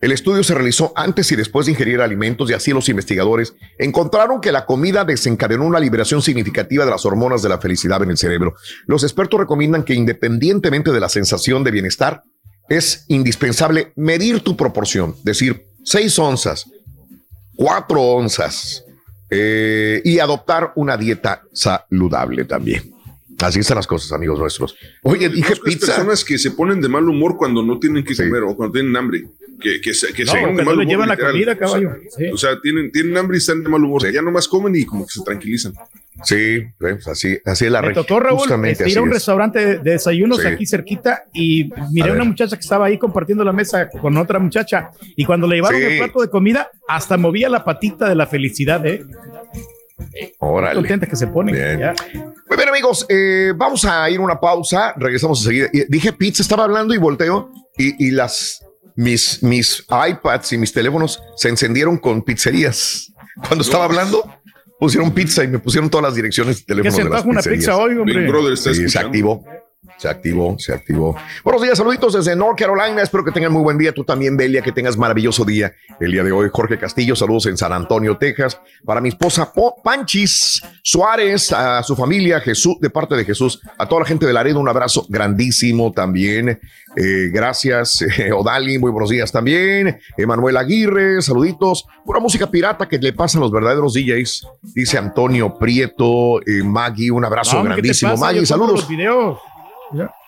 El estudio se realizó antes y después de ingerir alimentos y así los investigadores encontraron que la comida desencadenó una liberación significativa de las hormonas de la felicidad en el cerebro. Los expertos recomiendan que independientemente de la sensación de bienestar, es indispensable medir tu proporción, decir 6 onzas, 4 onzas eh, y adoptar una dieta saludable también. Así están las cosas, amigos nuestros. Oye, dije pizza. personas que se ponen de mal humor cuando no tienen que comer o cuando tienen hambre. Que, que se, que No, se ponen de mal humor. llevan la comida, O sea, caballo. Sí. O sea, tienen, tienen hambre y están de mal humor. Ya nomás comen y como que se tranquilizan. Sí, pues así, así es la Me re- tocó, Raúl, justamente este, ir a un es. restaurante de, de desayunos Sí. aquí cerquita y miré A a una ver. muchacha que estaba ahí compartiendo la mesa con otra muchacha y cuando le llevaron Sí. el plato de comida hasta movía la patita de la felicidad, ¿eh? Órale. Contenta que se pone. Bien. ya. Muy bien, amigos, eh, vamos a ir a una pausa. Regresamos enseguida. Dije pizza, estaba hablando y volteo y, y las mis, mis iPads y mis teléfonos se encendieron con pizzerías. Cuando estaba hablando, pusieron pizza y me pusieron todas las direcciones de teléfono. se de las una pizzerías. pizza hoy, hombre? Big Brother está Sí, se activó. Se activó, se activó. Buenos días, saluditos desde North Carolina. Espero que tengan muy buen día. Tú también, Belia, que tengas maravilloso día. El día de hoy, Jorge Castillo, saludos en San Antonio, Texas. Para mi esposa Po- Panchis Suárez, a su familia, Jesús, de parte de Jesús, a toda la gente de Laredo, un abrazo grandísimo también. Eh, gracias, eh, Odali, muy buenos días también. Emanuel Aguirre, saluditos. Pura música pirata que le pasan los verdaderos DJs, dice Antonio Prieto, eh, Maggie, un abrazo No, hombre, ¿qué te grandísimo. Maggie, saludos.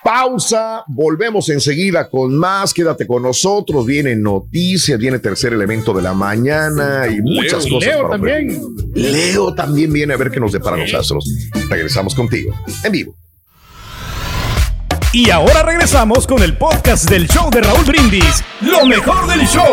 Pausa, volvemos enseguida con más, quédate con nosotros, vienen noticias, viene tercer elemento de la mañana y muchas Leo, cosas. Leo para también. Leo también viene a ver qué nos depara los astros. Regresamos contigo, en vivo. Y ahora regresamos con el podcast del show de Raúl Brindis. Lo mejor del show.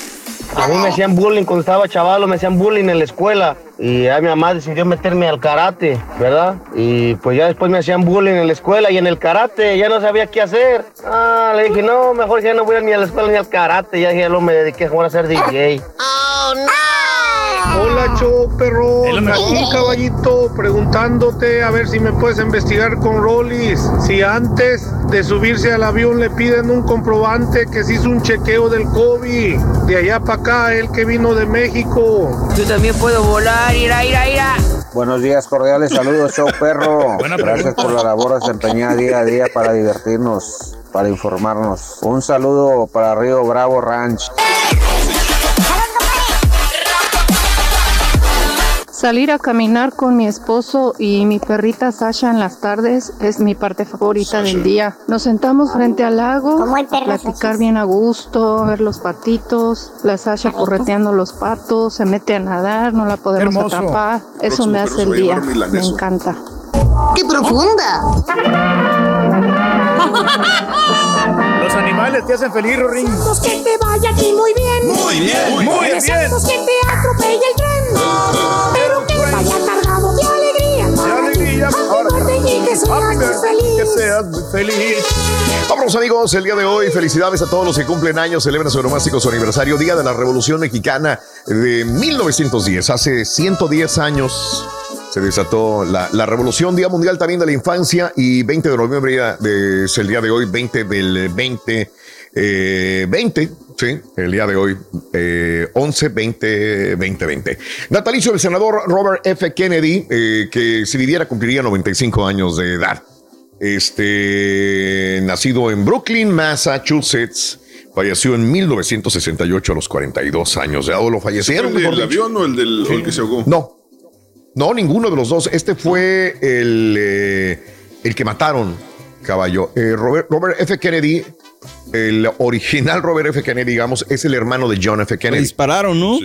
A mí me hacían bullying cuando estaba chavalo, me hacían bullying en la escuela. Y a mi mamá decidió meterme al karate, ¿verdad? Y pues ya después me hacían bullying en la escuela y en el karate, ya no sabía qué hacer. Ah, le dije, no, mejor ya no voy ni a la escuela ni al karate. Ya ya lo me dediqué a jugar a ser DJ. Hola, show perro. Aquí, caballito, preguntándote a ver si me puedes investigar con Rollis. Si antes de subirse al avión le piden un comprobante que se hizo un chequeo del COVID. De allá para acá, el que vino de México. Yo también puedo volar, ira, ira, ira. Buenos días, cordiales saludos, show perro. Gracias por la labor desempeñada día a día para divertirnos, para informarnos. Un saludo para Río Bravo Ranch. Salir a caminar con mi esposo y mi perrita Sasha en las tardes es mi parte favorita del día. Nos sentamos frente al lago, platicar bien a gusto, ver los patitos, la Sasha correteando los patos, se mete a nadar, no la podemos Hermoso. atrapar. Eso Próximo, me hace el día, me encanta. ¡Qué profunda! Los animales te hacen feliz, Rorín. que te vaya aquí muy bien. Muy bien, muy bien. Deseamos que te atropelle el tren. Y que seas feliz. Que seas muy feliz. Vámonos amigos, el día de hoy, felicidades a todos los que cumplen años, celebran su onomástico su aniversario, Día de la Revolución Mexicana de 1910. Hace 110 años se desató la, la revolución, Día Mundial también de la Infancia y 20 de noviembre de- es el día de hoy, 20 del 20, eh, 20, sí, el día de hoy, eh, 11, 20, 20, 20. Natalicio del senador Robert F. Kennedy, eh, que si viviera cumpliría 95 años de edad. Este, nacido en Brooklyn, Massachusetts, falleció en 1968 a los 42 años de edad. ¿O lo fallecieron? ¿El del avión o el del o el que se ahogó? No, no, ninguno de los dos. Este fue el, eh, el que mataron, caballo. Eh, Robert, Robert F. Kennedy, el original Robert F. Kennedy, digamos, es el hermano de John F. Kennedy. dispararon, ¿no?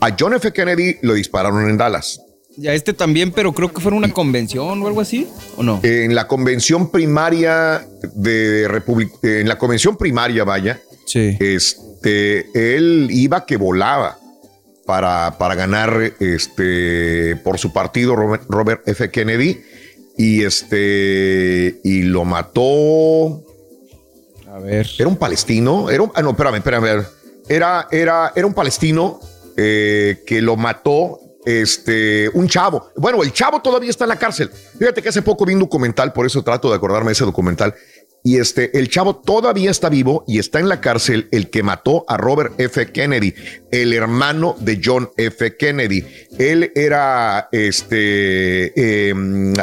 A John F. Kennedy lo dispararon en Dallas. Y a este también, pero creo que fue en una convención o algo así, ¿o no? En la convención primaria de República, en la convención primaria, vaya, este, él iba que volaba para, para ganar este, por su partido Robert, Robert F. Kennedy y este y lo mató. Era un palestino. Era un, ah, no, espérame, espérame. Era, era, era un palestino eh, que lo mató este, un chavo. Bueno, el chavo todavía está en la cárcel. Fíjate que hace poco vi un documental, por eso trato de acordarme de ese documental. Y este, el chavo todavía está vivo y está en la cárcel el que mató a Robert F. Kennedy, el hermano de John F. Kennedy. Él era, este, eh,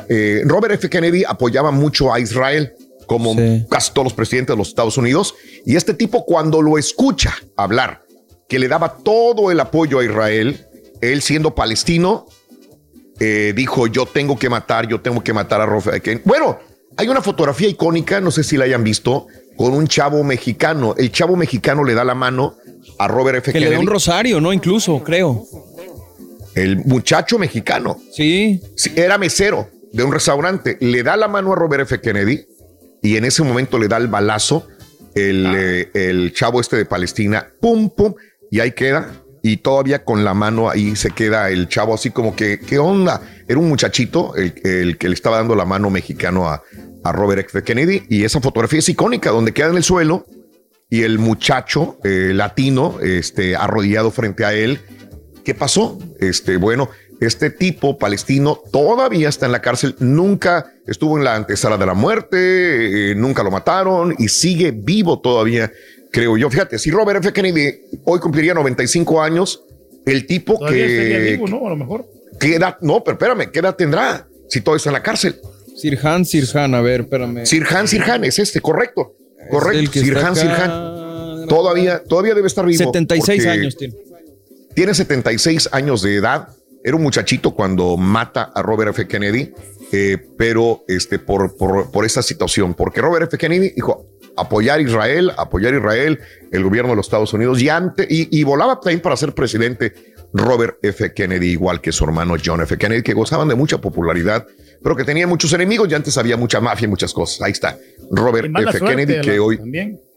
eh, Robert F. Kennedy apoyaba mucho a Israel, como casi todos los presidentes de los Estados Unidos. Y este tipo, cuando lo escucha hablar, que le daba todo el apoyo a Israel, él siendo palestino, eh, dijo, yo tengo que matar, yo tengo que matar a Robert F. Kennedy. Bueno, hay una fotografía icónica, no sé si la hayan visto, con un chavo mexicano. El chavo mexicano le da la mano a Robert F. Que le Kennedy. da un rosario, ¿no? Incluso, creo. El muchacho mexicano. Sí. Era mesero de un restaurante. Le da la mano a Robert F. Kennedy y en ese momento le da el balazo el, eh, el chavo este de Palestina. Pum, pum. Y ahí queda. Y todavía con la mano ahí se queda el chavo así como que, ¿qué onda? Era un muchachito el, el que le estaba dando la mano mexicano a, a Robert F. Kennedy. Y esa fotografía es icónica, donde queda en el suelo y el muchacho eh, latino este, arrodillado frente a él. ¿Qué pasó? Este, bueno, este tipo palestino todavía está en la cárcel, nunca estuvo en la antesala de la muerte, eh, nunca lo mataron y sigue vivo todavía, creo yo. Fíjate, si Robert F. Kennedy hoy cumpliría 95 años, el tipo Todavía estaría que... vivo, ¿no? A lo mejor. ¿Qué edad? No, pero espérame, ¿qué edad tendrá si todo está en la cárcel? Sirhan, Sirhan, a ver, espérame. Sirhan, Sirhan, es este, correcto. Correcto, Sirhan. Sirhan. Todavía, todavía debe estar vivo. 76 porque años tiene. Tiene 76 años de edad. Era un muchachito cuando mata a Robert F. Kennedy. eh, pero este, por, por, por esta situación, porque Robert F. Kennedy dijo apoyar a Israel, apoyar a Israel, el gobierno de los Estados Unidos, y, antes, y, y volaba también para ser presidente Robert F. Kennedy, igual que su hermano John F. Kennedy, que gozaban de mucha popularidad, pero que tenían muchos enemigos, y antes había mucha mafia y muchas cosas. Ahí está, Robert F. Kennedy, que hoy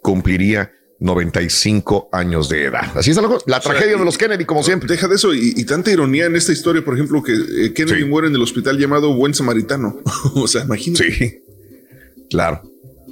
cumpliría 95 años de edad. Así es la, cosa. la tragedia de los Kennedy, como siempre. Deja de eso, y, y tanta ironía en esta historia, por ejemplo, que eh, Kennedy muere en el hospital llamado Buen Samaritano. [laughs] o sea, imagínate. Sí, claro.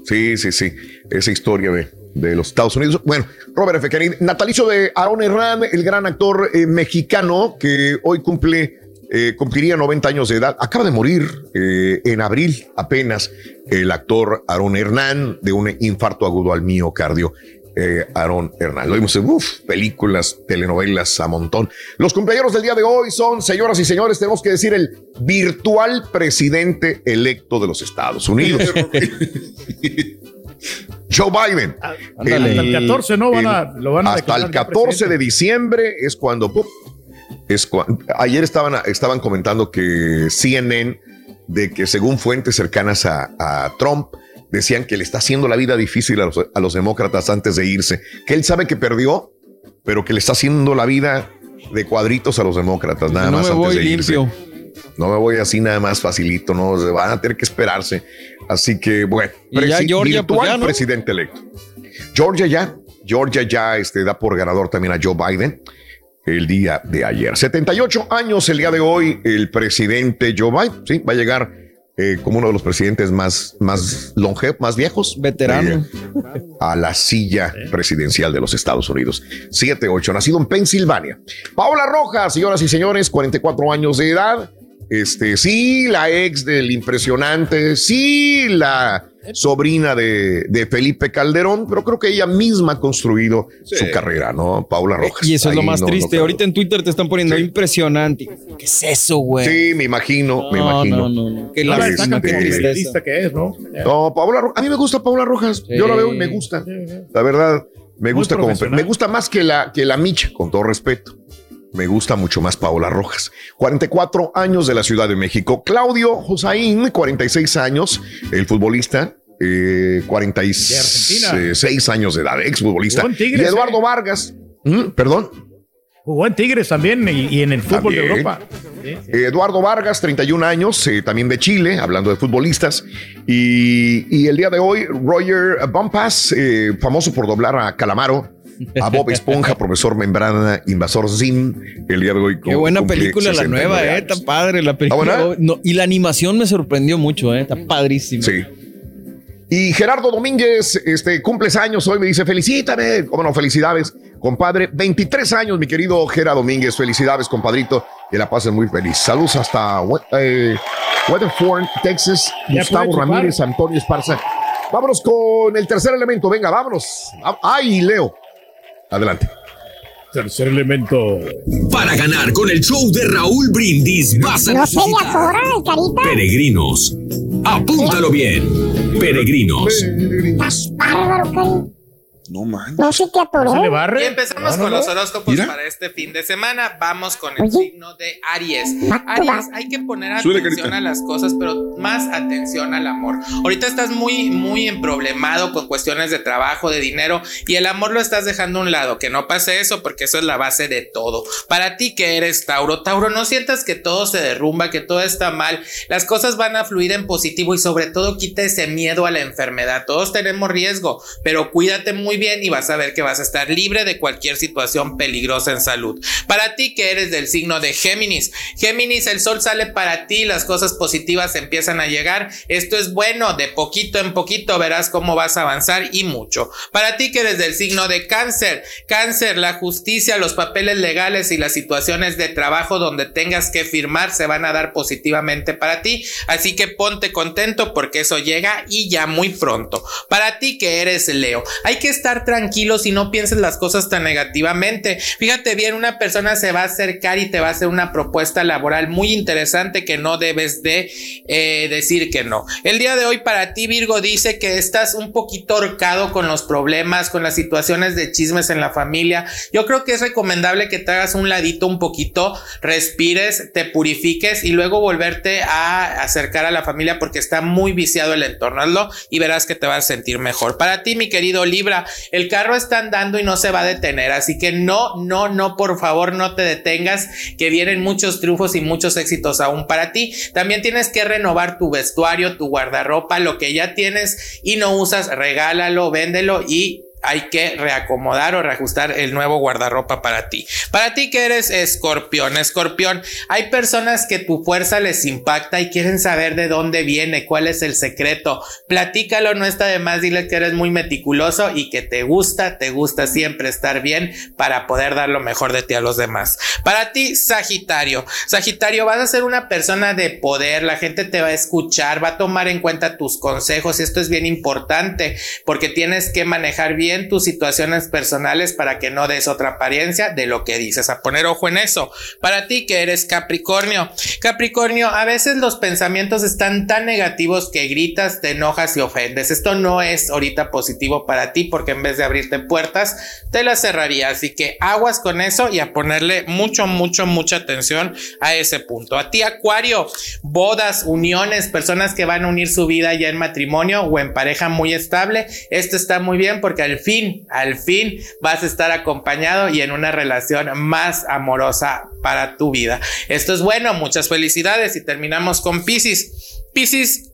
Sí, sí, sí. Esa historia de, de los Estados Unidos. Bueno, Robert F. Kennedy, natalicio de Aaron Herrán, el gran actor eh, mexicano que hoy cumple, eh, cumpliría 90 años de edad. Acaba de morir eh, en abril apenas el actor Aaron Hernán de un infarto agudo al miocardio. Eh, Aaron Hernán. Lo vimos en uf, películas, telenovelas a montón. Los cumpleaños del día de hoy son, señoras y señores, tenemos que decir el virtual presidente electo de los Estados Unidos. [laughs] [laughs] Joe Biden. Ándale. Hasta el 14, ¿no? Van a- lo van a hasta el declarar ya 14 de diciembre es cuando. ¡pum! es cua- ayer estaban, estaban comentando que CNN, de que según fuentes cercanas a, a Trump, decían que le está haciendo la vida difícil a los, a los demócratas antes de irse, que él sabe que perdió, pero que le está haciendo la vida de cuadritos a los demócratas, nada no más me antes voy de irse. limpio. No me voy así nada más facilito, no, se van a tener que esperarse. Así que, bueno, Y ya Georgia, pues, virtual ya, ¿no? presidente electo. Georgia ya, Georgia ya este, da por ganador también a Joe Biden el día de ayer. 78 años el día de hoy, el presidente Joe Biden, sí, va a llegar eh, como uno de los presidentes más, más longevos, más viejos. Veterano. eh, a la silla presidencial de los Estados Unidos. 7-8, nacido en Pensilvania. Paola Rojas, señoras y señores, 44 años de edad. Este, sí, la ex del impresionante, sí, la sobrina de, de Felipe Calderón, pero creo que ella misma ha construido su carrera, ¿no? Paula Rojas. Y eso es lo más no- no triste. Ahorita en Twitter te están poniendo impresionante. ¿Qué es eso, güey? Sí, me imagino, me No, imagino. no, no, no. Que la destacan como periodista que es, ¿no? No, Paola Rojas. A mí me gusta Paola Rojas. Yo la veo y me gusta. La verdad, me Muy gusta como me gusta más que la que la Micha, con todo respeto. Me gusta mucho más Paola Rojas. 44 años de la Ciudad de México. Claudio Josaín, 46 años, el futbolista. Eh, 46 años de edad, exfutbolista. Y Eduardo eh. Vargas, ¿Mm? perdón, Jugó en Tigres también y, y en el fútbol de. Europa. Sí, sí. Eduardo Vargas, 31 años, eh, también de Chile, hablando de futbolistas. Y, y el día de hoy, Roger Bumpas, eh, famoso por doblar a Calamaro, a Bob Esponja, profesor Membrana, Invasor Zim, el día de hoy. Qué buena película la nueva, eh. Está padre la película. buena? No, y la animación me sorprendió mucho, eh. Está padrísimo. Sí. Y Gerardo Domínguez, este, cumples años hoy, me dice, felicítame. Cómo no, felicidades, compadre. 23 años, mi querido Gerardo Domínguez. Felicidades, compadrito. Que la pasen muy feliz. Saludos hasta eh, Weatherford, Texas. Gustavo. Ramírez, Antonio Esparza. Vámonos con el tercer elemento. Venga, vámonos. Ah, Ay, Leo. Adelante. Tercer elemento. Para ganar con el show de Raúl Brindis vas a No atora, carita. peregrinos. Apúntalo bien. Peregrinos. Estás bárbaro, carita. No man. No se te atoró. Y empezamos No, no, con no. los horóscopos Mira. para este fin de semana. Vamos con el Oye. signo de Aries. Aries, hay que poner atención carita. a las cosas, pero más atención al amor. Ahorita estás muy, muy emproblemado con cuestiones de trabajo, de dinero, y el amor lo estás dejando a un lado. Que no pase eso, porque eso es la base de todo. Para ti que eres Tauro, Tauro, no sientas que todo se derrumba, que todo está mal. Las cosas van a fluir en positivo y sobre todo quita ese miedo a la enfermedad. Todos tenemos riesgo, pero cuídate muy bien y vas a ver que vas a estar libre de cualquier situación peligrosa en salud. Para ti que eres del signo de Géminis, Géminis, el sol sale para ti, las cosas positivas empiezan a llegar. Esto es bueno, de poquito en poquito verás cómo vas a avanzar y mucho. Para ti que eres del signo de Cáncer, Cáncer, la justicia, los papeles legales y las situaciones de trabajo donde tengas que firmar se van a dar positivamente para ti. Así que ponte contento porque eso llega y ya muy pronto. Para ti que eres Leo, hay que estar estar tranquilos y no pienses las cosas tan negativamente. Fíjate bien, una persona se va a acercar y te va a hacer una propuesta laboral muy interesante que no debes de eh, decir que no. El día de hoy para ti, Virgo, dice que estás un poquito horcado con los problemas, con las situaciones de chismes en la familia. Yo creo que es recomendable que te hagas un ladito un poquito, respires, te purifiques y luego volverte a acercar a la familia porque está muy viciado el entorno. Hazlo y verás que te vas a sentir mejor. Para ti, mi querido Libra, el carro está andando y no se va a detener, así que no, no, no, por favor, no te detengas, que vienen muchos triunfos y muchos éxitos aún para ti. También tienes que renovar tu vestuario, tu guardarropa, lo que ya tienes y no usas, regálalo, véndelo y hay que reacomodar o reajustar el nuevo guardarropa para ti. Para ti que eres escorpión, escorpión, hay personas que tu fuerza les impacta y quieren saber de dónde viene, cuál es el secreto. Platícalo, no está de más, dile que eres muy meticuloso y que te gusta, te gusta siempre estar bien para poder dar lo mejor de ti a los demás. Para ti, Sagitario, Sagitario, vas a ser una persona de poder, la gente te va a escuchar, va a tomar en cuenta tus consejos y esto es bien importante porque tienes que manejar bien tus situaciones personales para que no des otra apariencia de lo que dices. A poner ojo en eso. Para ti que eres Capricornio. Capricornio, a veces los pensamientos están tan negativos que gritas, te enojas y ofendes. Esto no es ahorita positivo para ti porque en vez de abrirte puertas, te las cerraría. Así que aguas con eso y a ponerle mucho, mucho, mucha atención a ese punto. A ti, Acuario, bodas, uniones, personas que van a unir su vida ya en matrimonio o en pareja muy estable. Esto está muy bien porque al fin, al fin vas a estar acompañado y en una relación más amorosa para tu vida. Esto es bueno, muchas felicidades y terminamos con Pisces. Pisces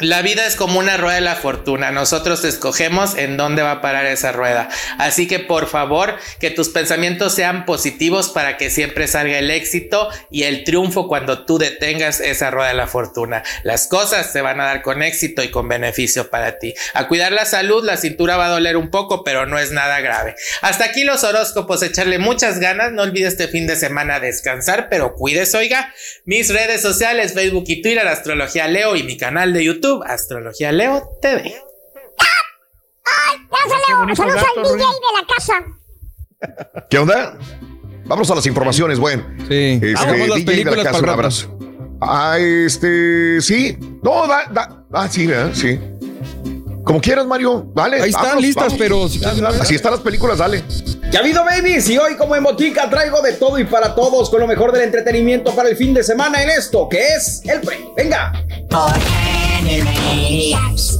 la vida es como una rueda de la fortuna. Nosotros escogemos en dónde va a parar esa rueda. Así que por favor, que tus pensamientos sean positivos para que siempre salga el éxito y el triunfo cuando tú detengas esa rueda de la fortuna. Las cosas se van a dar con éxito y con beneficio para ti. A cuidar la salud, la cintura va a doler un poco, pero no es nada grave. Hasta aquí los horóscopos, echarle muchas ganas. No olvides este fin de semana descansar, pero cuides, oiga. Mis redes sociales, Facebook y Twitter, Astrología Leo y mi canal de YouTube. Astrología Leo TV. ¡Ay! Gracias, Leo. Saludos al DJ de la casa. ¿Qué onda? Vamos a las informaciones, bueno. Sí. Este, Vamos las DJ de la películas casa, pa'l un abrazo. Ah, este, sí. No, da, da. Ah, sí, ¿verdad? Sí. Como quieras, Mario. Dale. Ahí están vámonos, listas, vamos. pero si- Así están las películas, dale. Ya ha habido babies y hoy como en Botica traigo de todo y para todos con lo mejor del entretenimiento para el fin de semana en esto que es el pre. Venga. Animaniacs.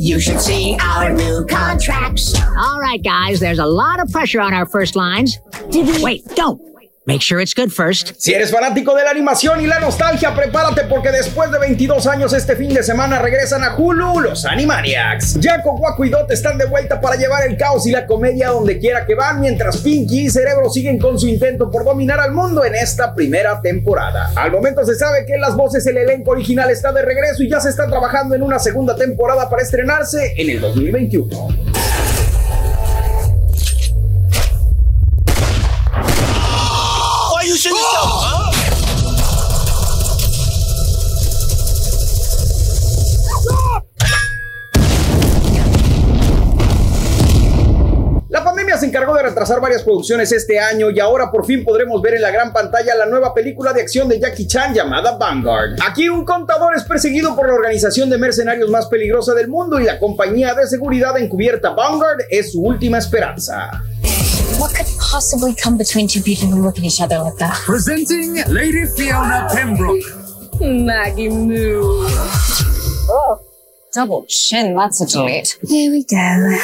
You should see our new contracts. All right, guys, there's a lot of pressure on our first lines. Wait, don't. Make sure it's good first. Si eres fanático de la animación y la nostalgia, prepárate porque después de 22 años este fin de semana regresan a Hulu los Animaniacs. Jaco, Waco y Dot están de vuelta para llevar el caos y la comedia donde quiera que van, mientras Pinky y Cerebro siguen con su intento por dominar al mundo en esta primera temporada. Al momento se sabe que en las voces el elenco original está de regreso y ya se está trabajando en una segunda temporada para estrenarse en el 2021. Retrasar varias producciones este año y ahora por fin podremos ver en la gran pantalla la nueva película de acción de Jackie Chan llamada Vanguard. Aquí un contador es perseguido por la organización de mercenarios más peligrosa del mundo y la compañía de seguridad encubierta Vanguard es su última esperanza. What could possibly come between two people who look at each other like that? Presenting Lady Fiona Pembroke. Maggie Moo. Oh, double chin. That's a. Here we go.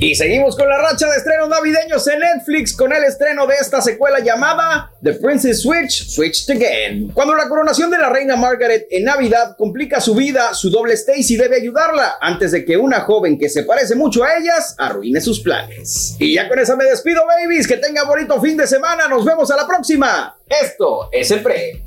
Y seguimos con la racha de estrenos navideños en Netflix con el estreno de esta secuela llamada The Princess Switch Switched Again. Cuando la coronación de la reina Margaret en Navidad complica su vida, su doble Stacy debe ayudarla antes de que una joven que se parece mucho a ellas arruine sus planes. Y ya con esa me despido, babies. Que tengan bonito fin de semana. Nos vemos a la próxima. Esto es el pre.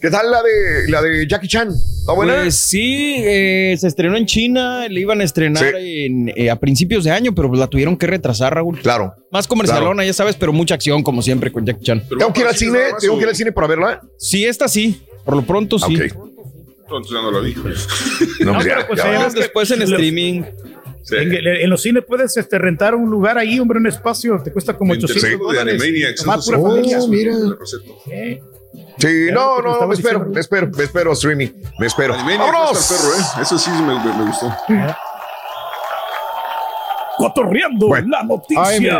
¿Qué tal la de, la de Jackie Chan? ¿Está buena? Pues sí, eh, se estrenó en China, le iban a estrenar en, eh, a principios de año, pero la tuvieron que retrasar, Raúl. Claro. Más comercialona, ya sabes, pero mucha acción, como siempre, con Jackie Chan. ¿Tengo que ir al cine? ¿Tengo que ir al cine para verla? Sí, esta sí. Por lo pronto sí. Entonces ya no lo vi. No, No, ya, pues ya después en streaming. En, en los cines puedes este, rentar un lugar ahí, hombre, un espacio, te cuesta como 800 de dólares. Animaniacs, eso pura sí. familia. Oh, mira. Sí, no, no, me espero, diciendo. me espero, me espero, streaming, me espero. ¡Vámonos! perro, ¿eh? Eso sí me, me- me gustó. Cotorreando la noticia.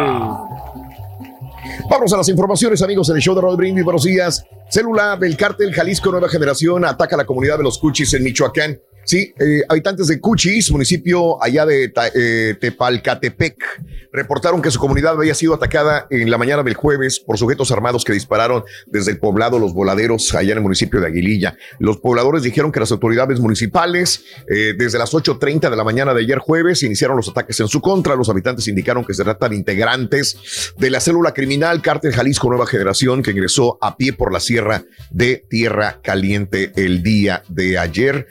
Vamos a las informaciones, amigos, en el show de Roll Brindis. Buenos días. Célula del cártel Jalisco Nueva Generación ataca a la comunidad de los Cuchis en Michoacán. Sí, eh, habitantes de Cuchis, municipio allá de eh, Tepalcatepec, reportaron que su comunidad había sido atacada en la mañana del jueves por sujetos armados que dispararon desde el poblado Los Voladeros, allá en el municipio de Aguililla. Los pobladores dijeron que las autoridades municipales, eh, desde las 8.30 de la mañana de ayer jueves, iniciaron los ataques en su contra. Los habitantes indicaron que se trata de integrantes de la célula criminal Cártel Jalisco Nueva Generación, que ingresó a pie por la sierra de Tierra Caliente el día de ayer.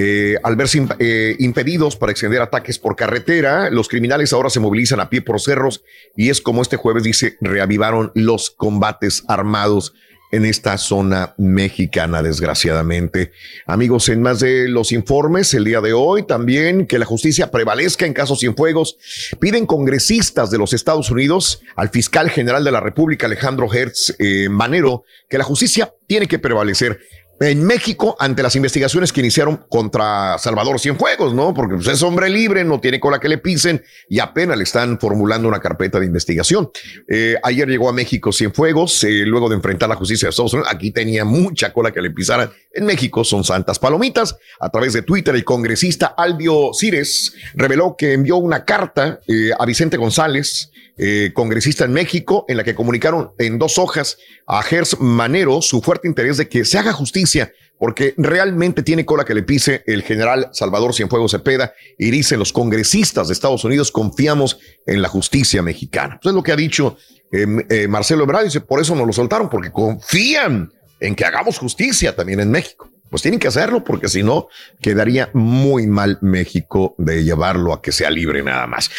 Eh, al verse eh, impedidos para extender ataques por carretera, los criminales ahora se movilizan a pie por cerros y es como este jueves dice, reavivaron los combates armados en esta zona mexicana, desgraciadamente. Amigos, en más de los informes, el día de hoy también que la justicia prevalezca en casos cienfuegos, piden congresistas de los Estados Unidos al fiscal general de la República, Alejandro Hertz eh, Manero, que la justicia tiene que prevalecer en México ante las investigaciones que iniciaron contra Salvador Cienfuegos, ¿no? Porque pues, es hombre libre, no tiene cola que le pisen y apenas le están formulando una carpeta de investigación. Eh, ayer llegó a México Cienfuegos, eh, luego de enfrentar la justicia de Estados Unidos. Aquí tenía mucha cola que le pisaran. En México son santas palomitas. A través de Twitter, el congresista Albio Cires reveló que envió una carta eh, a Vicente González, eh, congresista en México, en la que comunicaron en dos hojas a Gers Manero su fuerte interés de que se haga justicia, porque realmente tiene cola que le pise el general Salvador Cienfuegos Cepeda y dicen los congresistas de Estados Unidos confiamos en la justicia mexicana. Pues es lo que ha dicho eh, eh, Marcelo Ebrard, dice, por eso nos lo soltaron, porque confían en que hagamos justicia también en México. Pues tienen que hacerlo porque si no quedaría muy mal México de llevarlo a que sea libre nada más.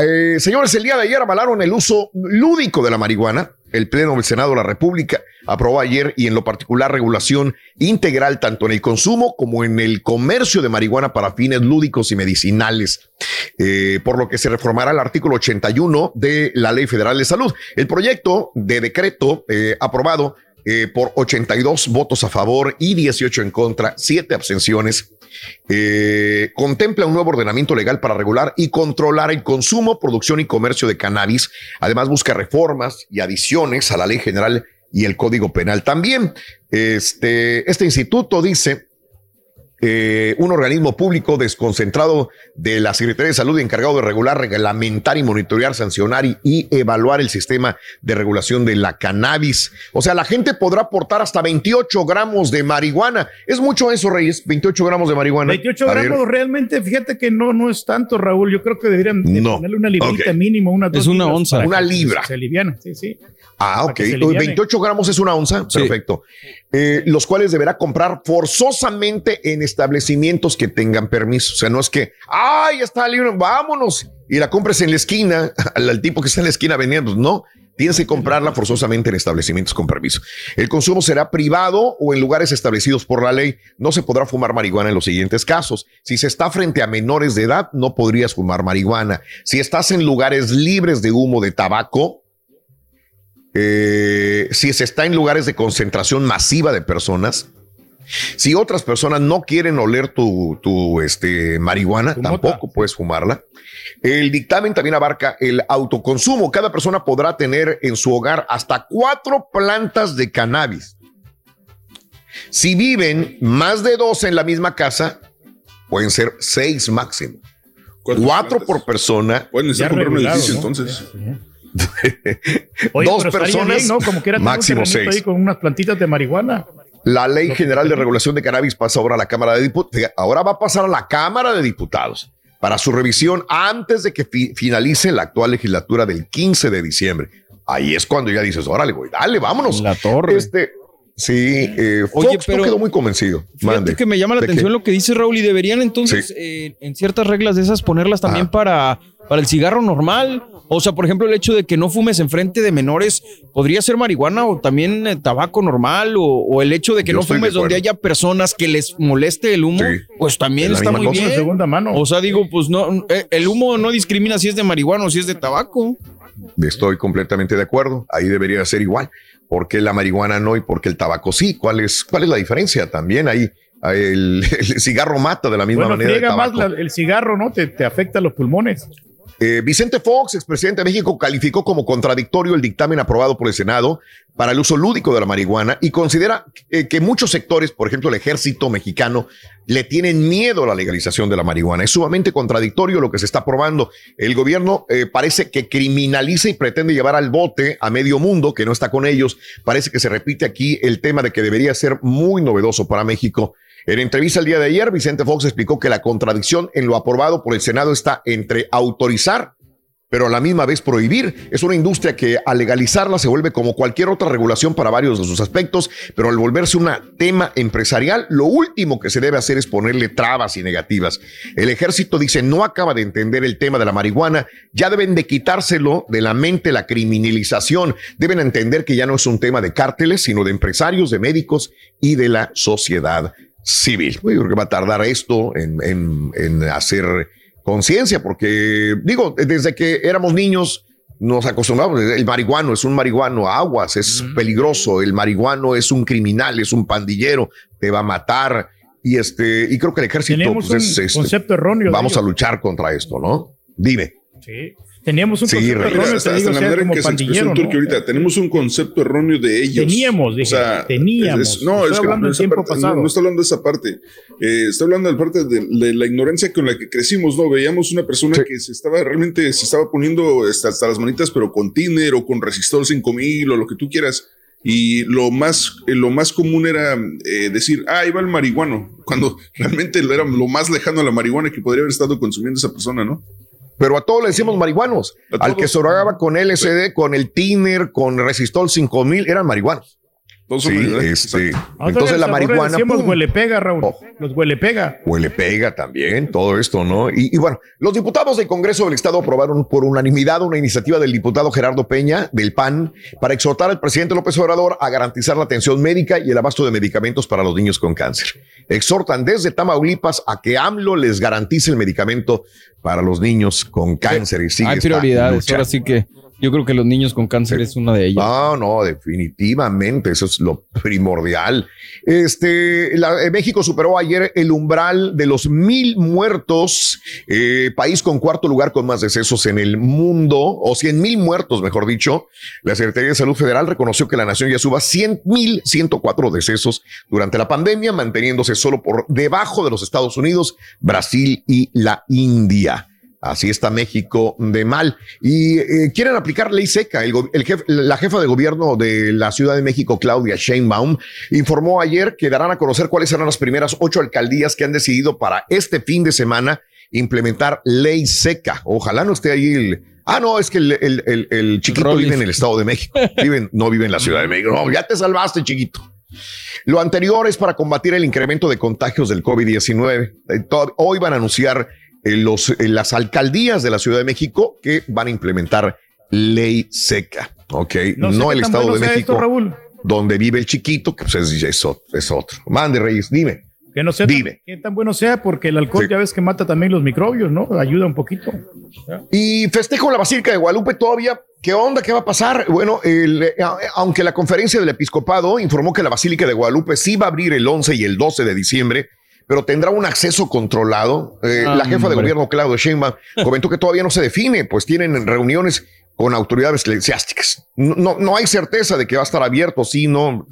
Eh, señores, el día de ayer avalaron el uso lúdico de la marihuana. El Pleno del Senado de la República aprobó ayer y en lo particular regulación integral tanto en el consumo como en el comercio de marihuana para fines lúdicos y medicinales, eh, por lo que se reformará el artículo 81 de la Ley Federal de Salud. El proyecto de decreto eh, aprobado eh, por 82 votos a favor y 18 en contra, 7 abstenciones. eh, contempla un nuevo ordenamiento legal para regular y controlar el consumo, producción y comercio de cannabis. Además, busca reformas y adiciones a la ley general y el código penal. También este, este instituto dice eh, un organismo público desconcentrado de la Secretaría de Salud encargado de regular, reglamentar y monitorear, sancionar y, y evaluar el sistema de regulación de la cannabis. O sea, la gente podrá aportar hasta 28 gramos de marihuana. Es mucho eso, Reyes, 28 gramos de marihuana. 28 A ver. gramos, realmente, fíjate que no, no es tanto, Raúl. Yo creo que deberían de No. ponerle una librita Ok. mínimo, una dos Es una onza. Una libra. Se, se aliviana, sí, sí. Ah, ok. que se liviane. 28 gramos es una onza. Sí. Perfecto. Eh, los cuales deberá comprar forzosamente en establecimientos que tengan permiso. O sea, no es que, ay, está libre, vámonos. Y la compres en la esquina, [laughs] al, tipo que está en la esquina vendiendo. No, tienes que comprarla forzosamente en establecimientos con permiso. El consumo será privado o en lugares establecidos por la ley. No se podrá fumar marihuana en los siguientes casos. Si se está frente a menores de edad, no podrías fumar marihuana. Si estás en lugares libres de humo de tabaco, eh, si se está en lugares de concentración masiva de personas, si otras personas no quieren oler tu, tu, este, marihuana, Tu mota. tampoco puedes fumarla. El dictamen también abarca el autoconsumo. Cada persona podrá tener en su hogar hasta cuatro plantas de cannabis. Si viven más de dos en la misma casa, pueden ser seis máximo. Cuatro por persona. Pueden necesitar comprar un edificio ¿no? entonces. [laughs] Oye, Dos personas, máximo seis. ahí con unas plantitas de marihuana. La Ley General de Regulación de Cannabis pasa ahora a la Cámara de Diputados. Ahora va a pasar a la Cámara de Diputados para su revisión antes de que fi- finalice la actual legislatura del 15 de diciembre. Ahí es cuando ya dices, órale, güey, dale, vámonos. La torre. Este, Sí, eh, Oye, Fox pero- no quedó muy convencido. Mande. que me llama la atención lo que dice Raúl y deberían entonces eh, en ciertas reglas de esas ponerlas también para, para el cigarro normal. O sea, por ejemplo, el hecho de que no fumes enfrente de menores podría ser marihuana o también eh, tabaco normal o, o el hecho de que Yo no fumes donde haya personas que les moleste el humo, pues también está muy cosa. bien. Segunda mano. O sea, digo, pues no, eh, el humo no discrimina si es de marihuana o si es de tabaco. Estoy completamente de acuerdo. Ahí debería ser igual. ¿Por qué la marihuana no y por qué el tabaco sí? ¿Cuál es, cuál es la diferencia? También ahí ahí el, [laughs] el cigarro mata de la misma Bueno, manera. el más la- el cigarro, ¿no? Te, te afecta los pulmones. Eh, Vicente Fox, expresidente de México, calificó como contradictorio el dictamen aprobado por el Senado para el uso lúdico de la marihuana y considera eh, que muchos sectores, por ejemplo el ejército mexicano, le tienen miedo a la legalización de la marihuana. Es sumamente contradictorio lo que se está aprobando. El gobierno eh, parece que criminaliza y pretende llevar al bote a medio mundo que no está con ellos. Parece que se repite aquí el tema de que debería ser muy novedoso para México. En entrevista el día de ayer, Vicente Fox explicó que la contradicción en lo aprobado por el Senado está entre autorizar, pero a la misma vez prohibir. Es una industria que al legalizarla se vuelve como cualquier otra regulación para varios de sus aspectos, pero al volverse un tema empresarial, lo último que se debe hacer es ponerle trabas y negativas. El ejército dice no acaba de entender el tema de la marihuana, ya deben de quitárselo de la mente la criminalización, deben entender que ya no es un tema de cárteles, sino de empresarios, de médicos y de la sociedad civil. Yo creo que va a tardar esto en, en- en hacer conciencia, porque digo, desde que éramos niños nos acostumbramos, el marihuano es un marihuano, aguas, es peligroso, el marihuano es un criminal, es un pandillero, te va a matar. Y este, y creo que el ejército Tenemos pues, un es, este, concepto erróneo Vamos a luchar contra esto, ¿no? Dime. Sí. Teníamos un Sí, concepto erróneo, hasta, te hasta digo, la manera en como que se expresó ¿no? ahorita. Tenemos un concepto erróneo de ellos. Teníamos, dije, teníamos. es- no, Estoy es que hablando en esa tiempo parte- pasado. No, no está hablando de esa parte. Eh, está hablando de la parte de, de la ignorancia con la que crecimos, ¿no? Veíamos una persona que se estaba realmente, se estaba poniendo hasta, hasta las manitas, pero con tiner o con resistor 5000 o lo que tú quieras. Y lo más, eh, lo más común era eh, decir, ah, ahí va el marihuano, [laughs] cuando realmente era lo más lejano a la marihuana que podría haber estado consumiendo esa persona, ¿no? Pero a todos le decíamos marihuanos. Al que se drogaba con LSD, con el tiner, con resistol 5000, eran marihuanos. Sí, marihuanos, este, Nosotros entonces en la marihuana decíamos ¡pum! huele pega, Raúl. Los huele pega. huele pega también, todo esto, ¿no? Y, y bueno, los diputados del Congreso del Estado aprobaron por unanimidad una iniciativa del diputado Gerardo Peña del PAN para exhortar al presidente López Obrador a garantizar la atención médica y el abasto de medicamentos para los niños con cáncer. Exhortan desde Tamaulipas a que AMLO les garantice el medicamento para los niños con cáncer y sigue Hay prioridades. Ahora sí que yo creo que los niños con cáncer es una de ellas. No, no, definitivamente, eso es lo primordial. Este, la- eh, México superó ayer el umbral de los mil muertos, eh, país con cuarto lugar con más decesos en el mundo, o cien mil muertos, mejor dicho. La Secretaría de Salud Federal reconoció que la nación ya suba cien mil ciento cuatro decesos durante la pandemia, manteniéndose solo por debajo de los Estados Unidos, Brasil y la India. Así está México de mal. Y eh, quieren aplicar ley seca. El go- el jef- la jefa de gobierno de la Ciudad de México, Claudia Sheinbaum, informó ayer que darán a conocer cuáles serán las primeras ocho alcaldías que han decidido para este fin de semana implementar ley seca. Ojalá no esté ahí el... Ah, no, es que el, el- el- el chiquito vive en el Estado de México. Vive- no vive en la Ciudad de México. No, ya te salvaste, chiquito. Lo anterior es para combatir el incremento de contagios del COVID-19. Eh, Hoy van a anunciar los, eh, las alcaldías de la Ciudad de México que van a implementar ley seca. Ok, no, sé el tan Estado bueno de México, esto, Raúl. donde vive el chiquito, que pues es, es es otro. Mande, Reyes, dime. Que no sé Dime. qué tan bueno sea, porque el alcohol ya ves que mata también los microbios, ¿no? Ayuda un poquito. Y festejo la Basílica de Guadalupe todavía. ¿Qué onda? ¿Qué va a pasar? Bueno, el, eh, aunque la conferencia del episcopado informó que la Basílica de Guadalupe sí va a abrir el 11 y el 12 de diciembre, pero tendrá un acceso controlado. Eh, Ah, la jefa de hombre. gobierno, Claudio Sheinbaum, [laughs] comentó que todavía no se define, pues tienen reuniones con autoridades eclesiásticas. No, no, no hay certeza de que va a estar abierto, sí, no. O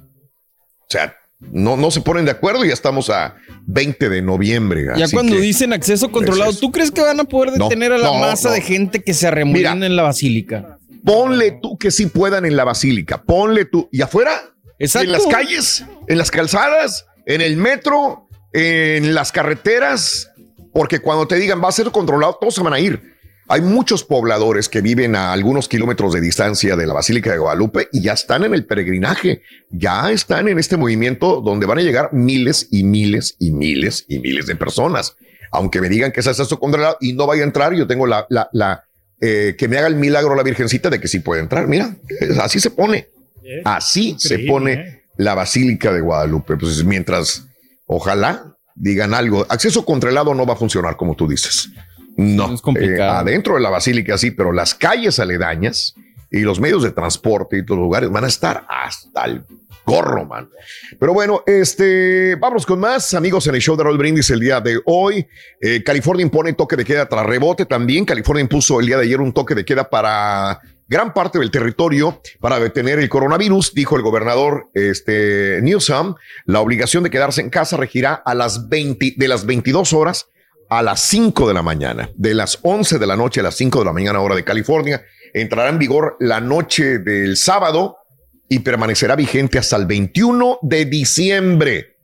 sea, no, no se ponen de acuerdo y ya estamos a 20 de noviembre. Ya así cuando que- dicen acceso controlado, ¿tú crees que van a poder No, detener a la no, masa de gente que se arremolina en la basílica? Ponle tú que sí puedan en la basílica. Ponle tú. ¿Y afuera? Exacto. En las calles, en las calzadas, en el metro, en las carreteras. Porque cuando te digan va a ser controlado, todos se van a ir. Hay muchos pobladores que viven a algunos kilómetros de distancia de la Basílica de Guadalupe y ya están en el peregrinaje, ya están en este movimiento donde van a llegar miles y miles y miles y miles de personas. Aunque me digan que es acceso controlado y no vaya a entrar, yo tengo la, la, la eh, que me haga el milagro la Virgencita de que sí puede entrar. Mira, así se pone. Así se pone ¿eh? la Basílica de Guadalupe. Pues mientras, ojalá digan algo. Acceso controlado no va a funcionar como tú dices. No, eh, adentro de la basílica sí, pero las calles aledañas y los medios de transporte y todos los lugares van a estar hasta el gorro, man. Pero bueno, este, vamos con más amigos en el show de Roll Brindis el día de hoy. Eh, California impone toque de queda tras rebote también. California impuso el día de ayer un toque de queda para gran parte del territorio para detener el coronavirus, dijo el gobernador este, Newsom. La obligación de quedarse en casa regirá a las 20, de las 22 horas a las 5 de la mañana, de las 11 de la noche a las 5 de la mañana hora de California. Entrará en vigor la noche del sábado y permanecerá vigente hasta el 21 de diciembre.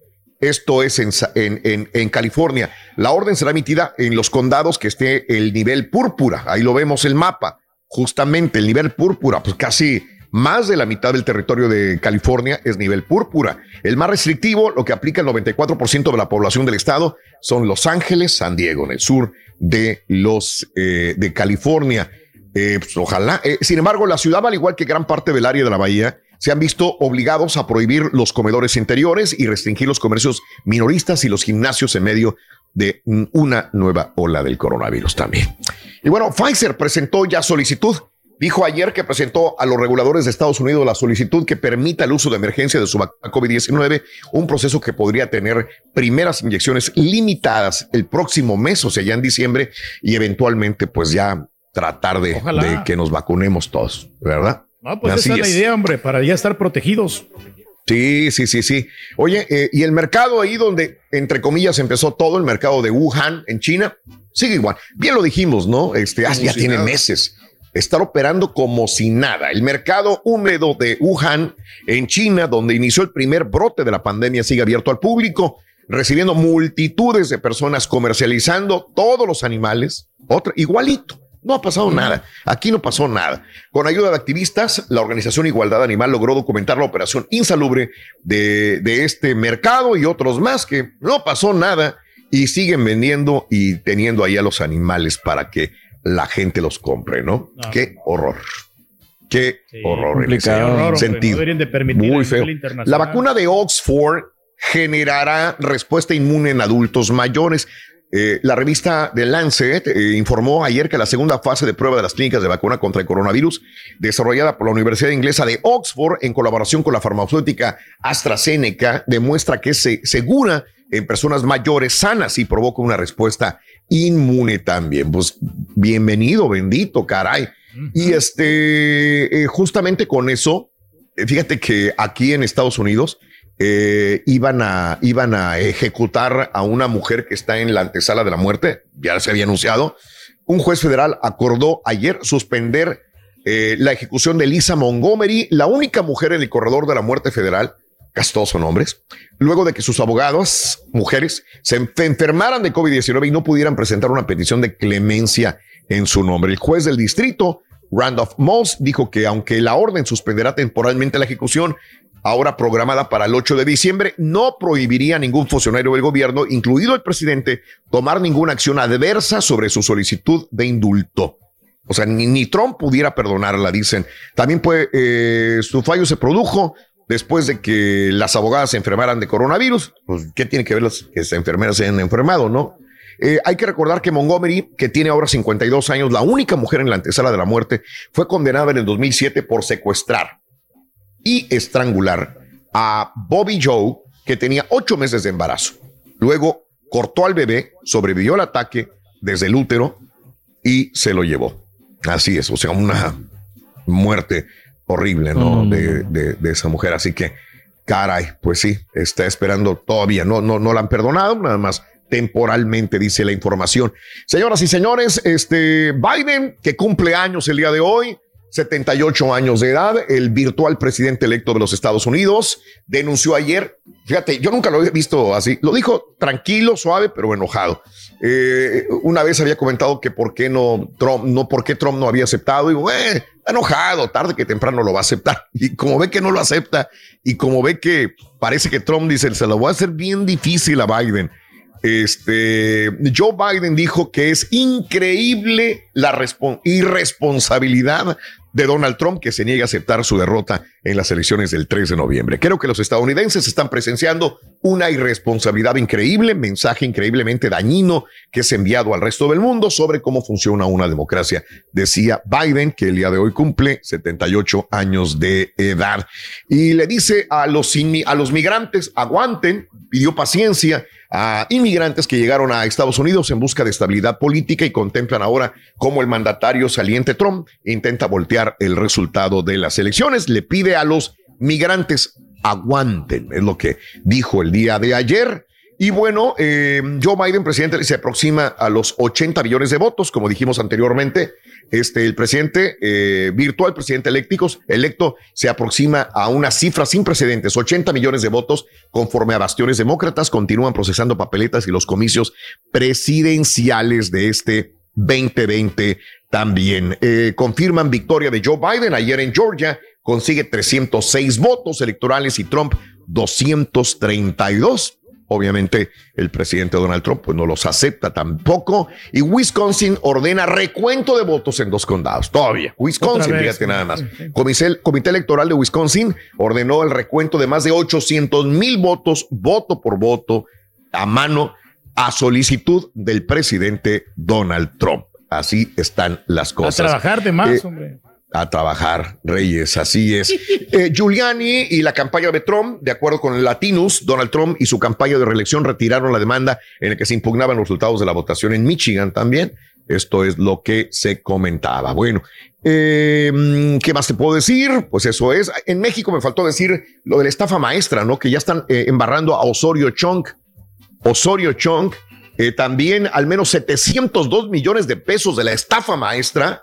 Esto es en, California. La orden será emitida en los condados que esté el nivel púrpura. Ahí lo vemos el mapa. Justamente el nivel púrpura, pues casi más de la mitad del territorio de California es nivel púrpura. El más restrictivo, lo que aplica el 94% de la población del estado, son Los Ángeles, San Diego, en el sur de los eh, de California. Eh, pues, ojalá. Eh, sin embargo, la ciudad, al igual que gran parte del área de la bahía, se han visto obligados a prohibir los comedores interiores y restringir los comercios minoristas y los gimnasios en medio de una nueva ola del coronavirus también. Y bueno, Pfizer presentó ya solicitud Dijo ayer que presentó a los reguladores de Estados Unidos la solicitud que permita el uso de emergencia de su vacuna COVID-19, un proceso que podría tener primeras inyecciones limitadas el próximo mes, o sea, ya en diciembre, y eventualmente pues ya tratar de, de que nos vacunemos todos, ¿verdad? No, pues Así esa es la idea, hombre, para ya estar protegidos. Sí, sí, sí, sí. Oye, eh, y el mercado ahí donde, entre comillas, empezó todo, el mercado de Wuhan en China, sigue igual. Bien lo dijimos, ¿no? Este, ah, ya tiene meses estar operando como si nada. El mercado húmedo de Wuhan, en China, donde inició el primer brote de la pandemia, sigue abierto al público, recibiendo multitudes de personas comercializando todos los animales. Otra, igualito. No ha pasado nada. Aquí no pasó nada. Con ayuda de activistas, la organización Igualdad Animal logró documentar la operación insalubre de, de este mercado y otros más que no pasó nada y siguen vendiendo y teniendo ahí a los animales para que la gente los compre, ¿no? Qué horror. Qué horror en ese sentido. Muy feo. La vacuna de Oxford generará respuesta inmune en adultos mayores. Eh, la revista The Lancet eh, informó ayer que la segunda fase de prueba de las clínicas de vacuna contra el coronavirus, desarrollada por la Universidad Inglesa de Oxford en colaboración con la farmacéutica AstraZeneca, demuestra que es segura en personas mayores sanas y provoca una respuesta inmune también. Pues bienvenido, bendito, caray. Y este, eh, justamente con eso, fíjate que aquí en Estados Unidos eh, iban, a, iban a ejecutar a una mujer que está en la antesala de la muerte, ya se había anunciado. Un juez federal acordó ayer suspender la ejecución de Lisa Montgomery, la única mujer en el corredor de la muerte federal son hombres, luego de que sus abogados, mujeres, se enfermaran de COVID-19 y no pudieran presentar una petición de clemencia en su nombre. El juez del distrito, Randolph Moss, dijo que aunque la orden suspenderá temporalmente la ejecución, ahora programada para el 8 de diciembre, no prohibiría a ningún funcionario del gobierno, incluido el presidente, tomar ninguna acción adversa sobre su solicitud de indulto. O sea, ni, Trump pudiera perdonarla, dicen. También eh, su fallo se produjo después de que las abogadas se enfermaran de coronavirus. Pues, ¿qué tiene que ver las que las enfermeras se hayan enfermado, no? Eh, hay que recordar que Montgomery, que tiene ahora 52 años, la única mujer en la antesala de la muerte, fue condenada en el 2007 por secuestrar y estrangular a Bobby Joe, que tenía ocho meses de embarazo. Luego cortó al bebé, sobrevivió al ataque desde el útero y se lo llevó. Así es, o sea, una muerte horrible, ¿no? De, de, esa mujer. Así que, caray, pues sí, está esperando todavía. No, no, no la han perdonado, nada más temporalmente, dice la información. Señoras y señores, este Biden, que cumple años el día de hoy, 78 años de edad, el virtual presidente electo de los Estados Unidos, denunció ayer, fíjate, yo nunca lo había visto así, lo dijo tranquilo, suave, pero enojado. Eh, una vez había comentado que por qué no Trump, no por qué Trump no había aceptado, digo, eh, enojado, tarde que temprano lo va a aceptar. [laughs] Y como ve que no lo acepta, y como ve que parece que Trump dice, se lo voy a hacer bien difícil a Biden. Este Joe Biden dijo que es increíble la irresponsabilidad de Donald Trump que se niega a aceptar su derrota en las elecciones del 3 de noviembre. Creo que los estadounidenses están presenciando una irresponsabilidad increíble, mensaje increíblemente dañino que es enviado al resto del mundo sobre cómo funciona una democracia, decía Biden, que el día de hoy cumple 78 años de edad. Y le dice a los, a los migrantes, aguanten, pidió paciencia a inmigrantes que llegaron a Estados Unidos en busca de estabilidad política y contemplan ahora cómo el mandatario saliente Trump intenta voltear el resultado de las elecciones. Le pide a los migrantes aguanten, es lo que dijo el día de ayer. Y bueno, eh, Joe Biden, presidente, se aproxima a los 80 millones de votos, como dijimos anteriormente. Este, el presidente eh, virtual, presidente electo, se aproxima a una cifra sin precedentes, 80 millones de votos, conforme a bastiones demócratas continúan procesando papeletas y los comicios presidenciales de este 2020 también. Eh, confirman victoria de Joe Biden ayer en Georgia, consigue 306 votos electorales y Trump 232 obviamente el presidente Donald Trump pues no los acepta tampoco. Y Wisconsin ordena recuento de votos en dos condados. Todavía. Wisconsin, fíjate nada más. Comité, Comité Electoral de Wisconsin ordenó el recuento de más de 800 mil votos, voto por voto, a mano, a solicitud del presidente Donald Trump. Así están las cosas. A trabajar de más, eh, hombre a trabajar, Reyes, así es. [laughs] Eh, Giuliani y la campaña de Trump, de acuerdo con el Latinus, Donald Trump y su campaña de reelección retiraron la demanda en la que se impugnaban los resultados de la votación en Michigan también. Esto es lo que se comentaba. Bueno, eh, ¿qué más te puedo decir? Pues eso es. En México me faltó decir lo de la estafa maestra, ¿no? Que ya están eh, embarrando a Osorio Chong. Osorio Chong, también al menos 702 millones de pesos de la estafa maestra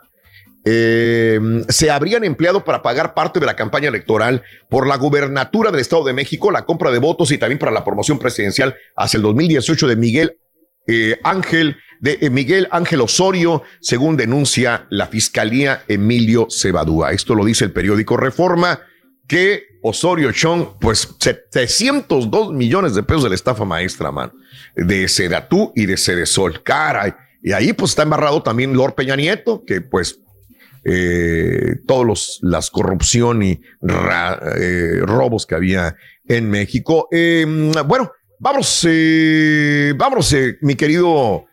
eh, se habrían empleado para pagar parte de la campaña electoral por la gubernatura del Estado de México, la compra de votos y también para la promoción presidencial hacia el 2018 de Miguel eh, Ángel de eh, Miguel Ángel Osorio, según denuncia la Fiscalía Emilio Cebadúa. Esto lo dice el periódico Reforma, que Osorio Chong, pues 702 millones de pesos de la estafa maestra, man, de Sedatú y de Cedesol. Caray. Y ahí pues está embarrado también Lord Peña Nieto, que pues eh, todos los las corrupción y eh, robos que había en México. Em, bueno, vamos, eh, vamos, mi querido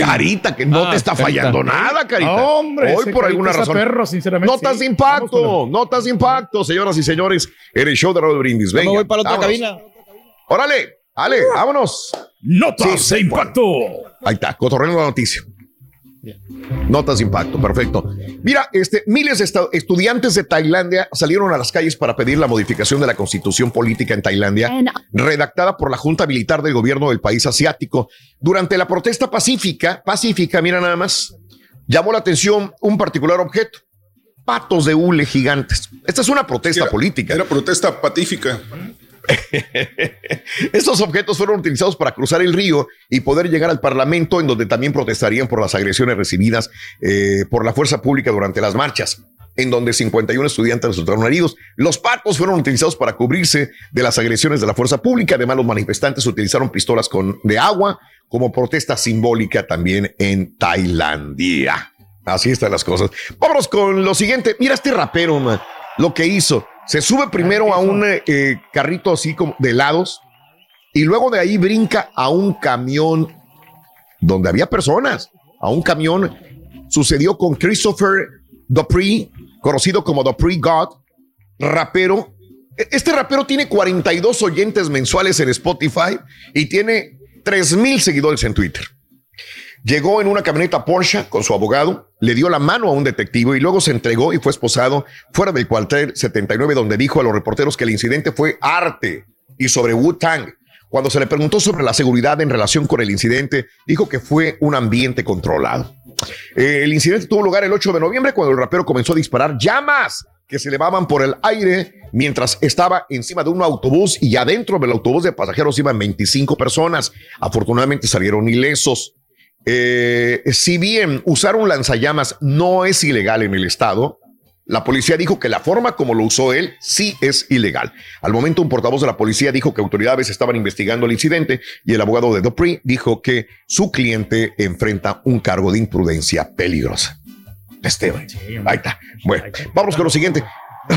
Carita, que no te ah, está fallando nada, Carita. hombre, hoy por alguna razón. notas de impacto, notas de impacto, señoras y señores, en el show de Raúl Brindis. Venga, voy para otra cabina. Órale, dale, vámonos. Notas de impacto. Ahí está, cotorreo la noticia. Notas de impacto, perfecto. Mira, este, miles de estudiantes de Tailandia salieron a las calles para pedir la modificación de la constitución política en Tailandia, redactada por la Junta Militar del gobierno del país asiático. Durante la protesta pacífica, pacífica, mira nada más, llamó la atención un particular objeto. Patos de hule gigantes. Esta es una protesta política. Era protesta pacífica. [laughs] Estos objetos fueron utilizados para cruzar el río y poder llegar al Parlamento, en donde también protestarían por las agresiones recibidas eh, por la fuerza pública durante las marchas, en donde 51 estudiantes resultaron heridos. Los patos fueron utilizados para cubrirse de las agresiones de la fuerza pública. Además, los manifestantes utilizaron pistolas con, de agua como protesta simbólica también en Tailandia. Así están las cosas. Vámonos con lo siguiente. Mira este rapero, lo que hizo se sube primero a un eh, carrito así como de helados y luego de ahí brinca a un camión donde había personas, a un camión. Sucedió con Christopher Dupree, conocido como Dupree God, rapero. E-, este rapero tiene 42 oyentes mensuales en Spotify y tiene 3 mil seguidores en Twitter. Llegó en una camioneta Porsche con su abogado, le dio la mano a un detective y luego se entregó y fue esposado fuera del cuartel 79 donde dijo a los reporteros que el incidente fue arte y sobre Wu-Tang. Cuando se le preguntó sobre la seguridad en relación con el incidente, dijo que fue un ambiente controlado. Eh, el incidente tuvo lugar el 8 de noviembre cuando el rapero comenzó a disparar llamas que se elevaban por el aire mientras estaba encima de un autobús y adentro del autobús de pasajeros iban 25 personas. Afortunadamente salieron ilesos. Eh, si bien usar un lanzallamas no es ilegal en el estado, la policía dijo que la forma como lo usó él sí es ilegal. Al momento, un portavoz de la policía dijo que autoridades estaban investigando el incidente y el abogado de Dupree dijo que su cliente enfrenta un cargo de imprudencia peligrosa. Esteban. Ahí está. Bueno, vamos con lo siguiente.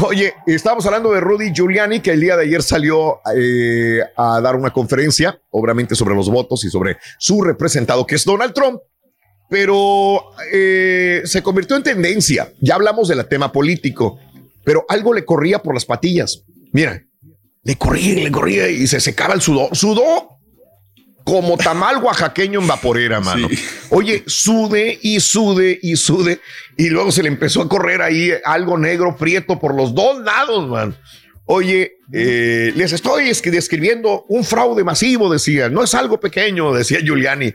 Oye, estábamos hablando de Rudy Giuliani, que el día de ayer salió eh, a dar una conferencia, obviamente sobre los votos y sobre su representado, que es Donald Trump pero eh, se convirtió en tendencia. Ya hablamos del tema político, pero algo le corría por las patillas. Mira, le corría, le corría y se secaba el sudor. Sudó como tamal oaxaqueño en vaporera, mano. Oye, sude y sude y sude. Y luego se le empezó a correr ahí algo negro, prieto por los dos lados, man. Oye, eh, les estoy describiendo un fraude masivo, decía. No es algo pequeño, decía Giuliani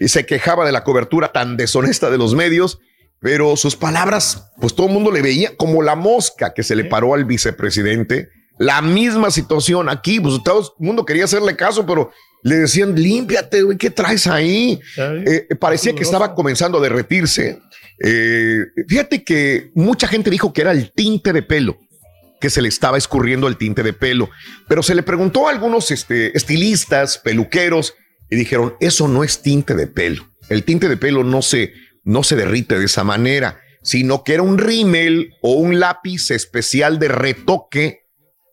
y se quejaba de la cobertura tan deshonesta de los medios, pero sus palabras, pues todo el mundo le veía como la mosca que se le paró al vicepresidente. La misma situación aquí, pues todo el mundo quería hacerle caso, pero le decían, límpiate, güey, ¿qué traes ahí? Eh, parecía que estaba comenzando a derretirse. Eh, fíjate que mucha gente dijo que era el tinte de pelo, que se le estaba escurriendo el tinte de pelo, pero se le preguntó a algunos este, estilistas, peluqueros, y dijeron, eso no es tinte de pelo. El tinte de pelo no se, no se derrite de esa manera, sino que era un rímel o un lápiz especial de retoque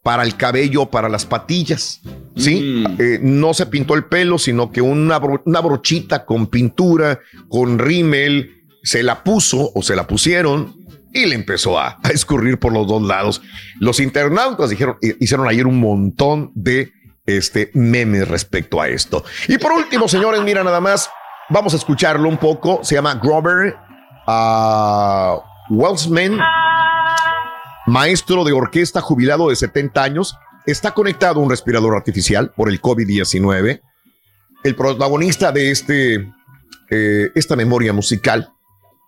para el cabello para las patillas. Sí, Mm. Eh, no se pintó el pelo, sino que una, bro- una brochita con pintura, con rímel, se la puso o se la pusieron y le empezó a, a escurrir por los dos lados. Los internautas dijeron, hicieron ayer un montón de este, memes respecto a esto. Y por último, señores, mira nada más, vamos a escucharlo un poco. Se llama Grover ah, Welsman, maestro de orquesta jubilado de 70 años. Está conectado a un respirador artificial por el COVID-19. El protagonista de este, eh, esta memoria musical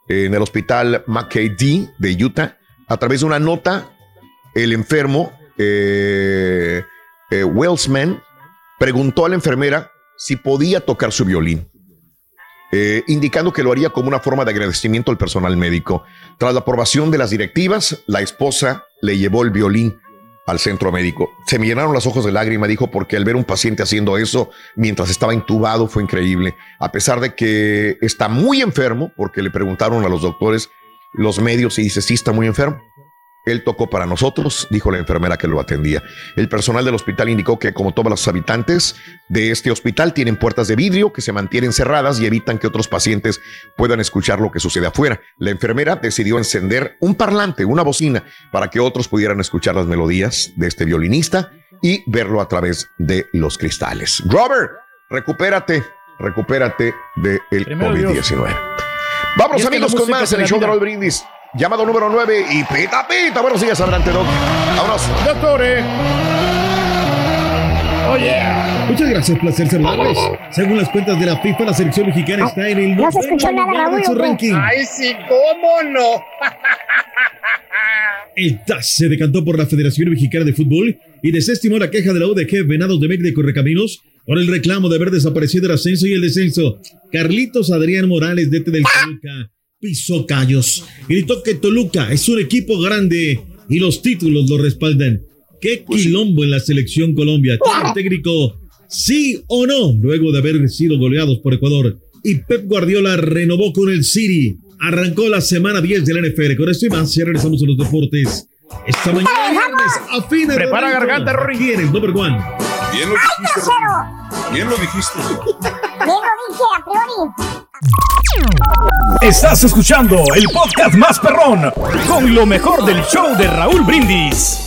en el hospital McKay-D de Utah, a través de una nota, el enfermo eh, eh, Wellsman preguntó a la enfermera si podía tocar su violín, eh, indicando que lo haría como una forma de agradecimiento al personal médico. Tras la aprobación de las directivas, la esposa le llevó el violín al centro médico. Se me llenaron los ojos de lágrima, dijo, porque al ver un paciente haciendo eso mientras estaba intubado fue increíble. A pesar de que está muy enfermo, porque le preguntaron a los doctores, los medios, y dice, sí, está muy enfermo. Él tocó para nosotros, dijo la enfermera que lo atendía. El personal del hospital indicó que, como todos los habitantes de este hospital, tienen puertas de vidrio que se mantienen cerradas y evitan que otros pacientes puedan escuchar lo que sucede afuera. La enfermera decidió encender un parlante, una bocina, para que otros pudieran escuchar las melodías de este violinista y verlo a través de los cristales. Robert, recupérate, recupérate del Dios. COVID-19. Vámonos Y es que amigos con más en el show de. Raúl Brindis. Llamado número 9 y pita pita. Buenos días, adelante, Doc. Vámonos. Doctores. Oye. Muchas gracias, placer saludarlos. Según las cuentas de la FIFA, la selección mexicana está en el No se escuchó nada, lugar de Raúl, su ranking. Ay, sí, cómo no. El TAS se decantó por la Federación Mexicana de Fútbol y desestimó la queja de la UDG Venados de Mec de Correcaminos por el reclamo de haber desaparecido el ascenso y el descenso. Carlitos Adrián Morales, DT del Toluca, pisó callos. Gritó que Toluca es un equipo grande y los títulos lo respaldan. ¿Qué quilombo en la selección Colombia? ¿Tiene técnico sí o no? Luego de haber sido goleados por Ecuador. Y Pep Guardiola renovó con el City. Arrancó la semana 10 de la NFL. Con esto y más, ya regresamos a los deportes. Esta mañana viernes, a fines de Prepara garganta, Rory. ¿Quién es number one? Bien lo dijiste, Rory. Bien lo dijiste. Bien lo dije a priori. Estás escuchando el podcast más perrón con lo mejor del show de Raúl Brindis.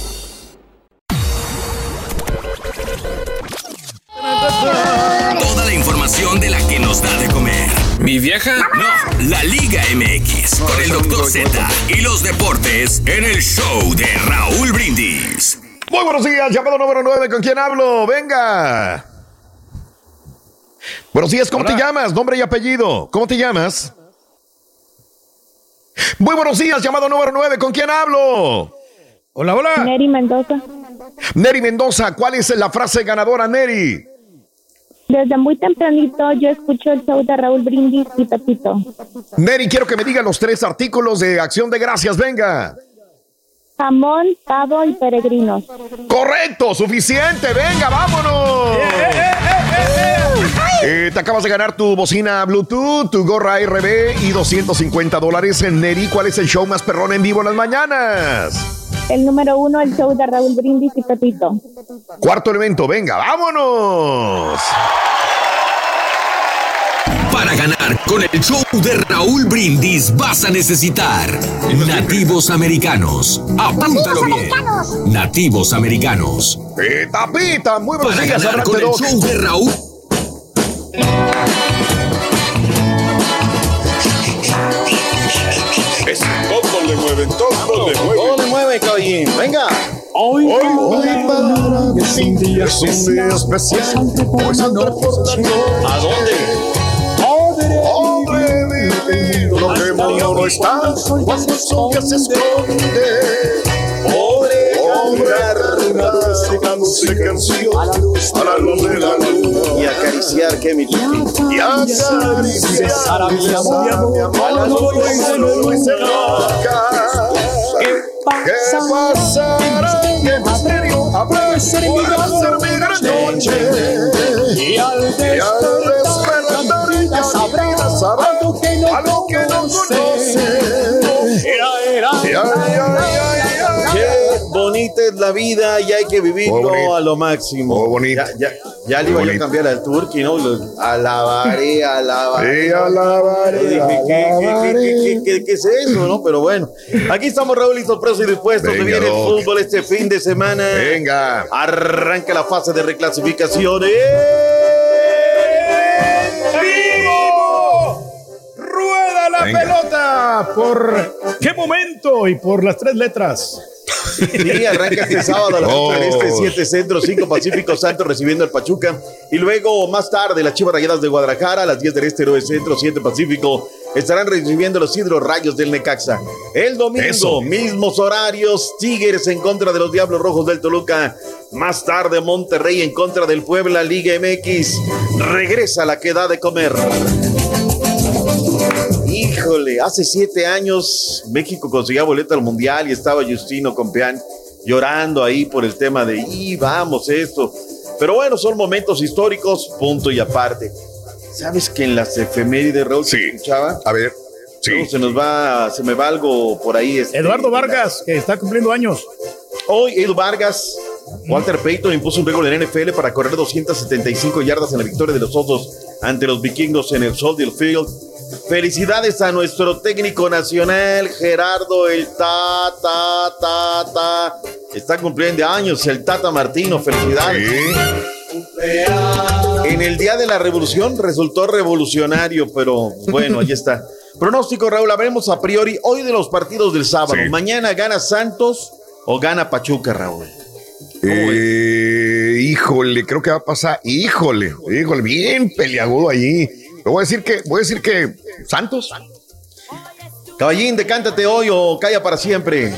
Toda la información de la que nos da de comer. ¿Mi vieja? No, la Liga MX con el Dr. Z y los deportes en el show de Raúl Brindis. Muy buenos días, llamado número 9. ¿Con quién hablo? Venga. Buenos días, ¿cómo te llamas? Nombre y apellido. ¿Cómo te llamas? Muy buenos días, llamado número 9. ¿Con quién hablo? Hola, hola. Neri Mendoza. Neri Mendoza, ¿cuál es la frase ganadora, Neri? Desde muy tempranito yo escucho el show de Raúl Brindis y Pepito. Neri, quiero que me diga los tres artículos de Acción de Gracias, venga. Jamón, pavo y peregrinos. Correcto, suficiente, venga, vámonos. Eh, te acabas de ganar tu bocina Bluetooth, tu gorra RB y 250 dólares en Neri. ¿Cuál es el show más perrón en vivo en las mañanas? El número uno, el show de Raúl Brindis y Pepito. Cuarto elemento, venga, vámonos. Para ganar con el show de Raúl Brindis vas a necesitar nativos americanos. Apúntalo bien. Nativos americanos. Pita, pita, muy buenos Para días, ganar con el show de Raúl. Es todo le mueven, todo le mueven. Todo le mueve, caballín. Venga. Hoy, hoy para mí es un día especial. Hoy saldré por la noche. ¿A dónde? Hombre mío, lo que mono no está cuando el sol ya se esconde. Pobre Hombre, cantándose canción a la luz de la luna. Y acariciar que mi Y acariciar a mi amor, a la luz de la. ¿Qué pasará? ¿Qué misterio habrá? Ser mi gran noche. Y al despertar ya sabrá algo que no conoce. Ay, ay, ay, Qué bonita es la vida y hay que vivirlo bonito. a lo máximo. Muy bonito. Ya, ya, ya le iba a cambiar al turqui, ¿no? Alabaré, [laughs] alabaré. Sí, alabaré, ¿qué, qué, alabaré. qué, qué, qué, qué es eso, no? Pero bueno, aquí estamos, Raúl, listos, presos y dispuestos. Se Venga, viene el fútbol este fin de semana. Venga. Arranca la fase de reclasificación. ¡Vivo! ¡Rueda la Venga. pelota! ¿Por qué momento? Y por las tres letras. Sí, arranca este sábado a las Oh. 8 del Este, 7 Centro, 5 Pacífico Santos recibiendo al Pachuca. Y luego, más tarde, las Chivas Rayadas de Guadalajara, a las 10 del Este, 9 Centro, 7 Pacífico, estarán recibiendo los Hidros Rayos del Necaxa. El domingo, Eso. mismos horarios, Tigres en contra de los Diablos Rojos del Toluca. Más tarde, Monterrey en contra del Puebla, Liga MX. Regresa la que da de comer. Híjole, hace siete años México conseguía boleto al Mundial y estaba Justino Compeán llorando ahí por el tema de, y vamos esto. Pero bueno, son momentos históricos, punto y aparte. ¿Sabes que en las efemérides, Raúl, se escuchaba? A ver, Se nos va, se me va algo por ahí. este, Eduardo Vargas, que está cumpliendo años. Hoy, Edu Vargas, Walter Payton impuso un récord en NFL para correr 275 yardas en la victoria de los Osos ante los vikingos en el Soldier Field. Felicidades a nuestro técnico nacional, Gerardo el Tata, Tata. Está cumpliendo años el Tata Martino, felicidades. En el día de la revolución resultó revolucionario, pero bueno, ahí está. [laughs] Pronóstico, Raúl, hablemos a priori hoy de los partidos del sábado. Mañana gana Santos o gana Pachuca, Raúl. Eh, híjole, creo que va a pasar. Híjole, híjole, bien peleagudo allí. Le voy a decir que, voy a decir que Santos. Caballín, decántate hoy o calla para siempre.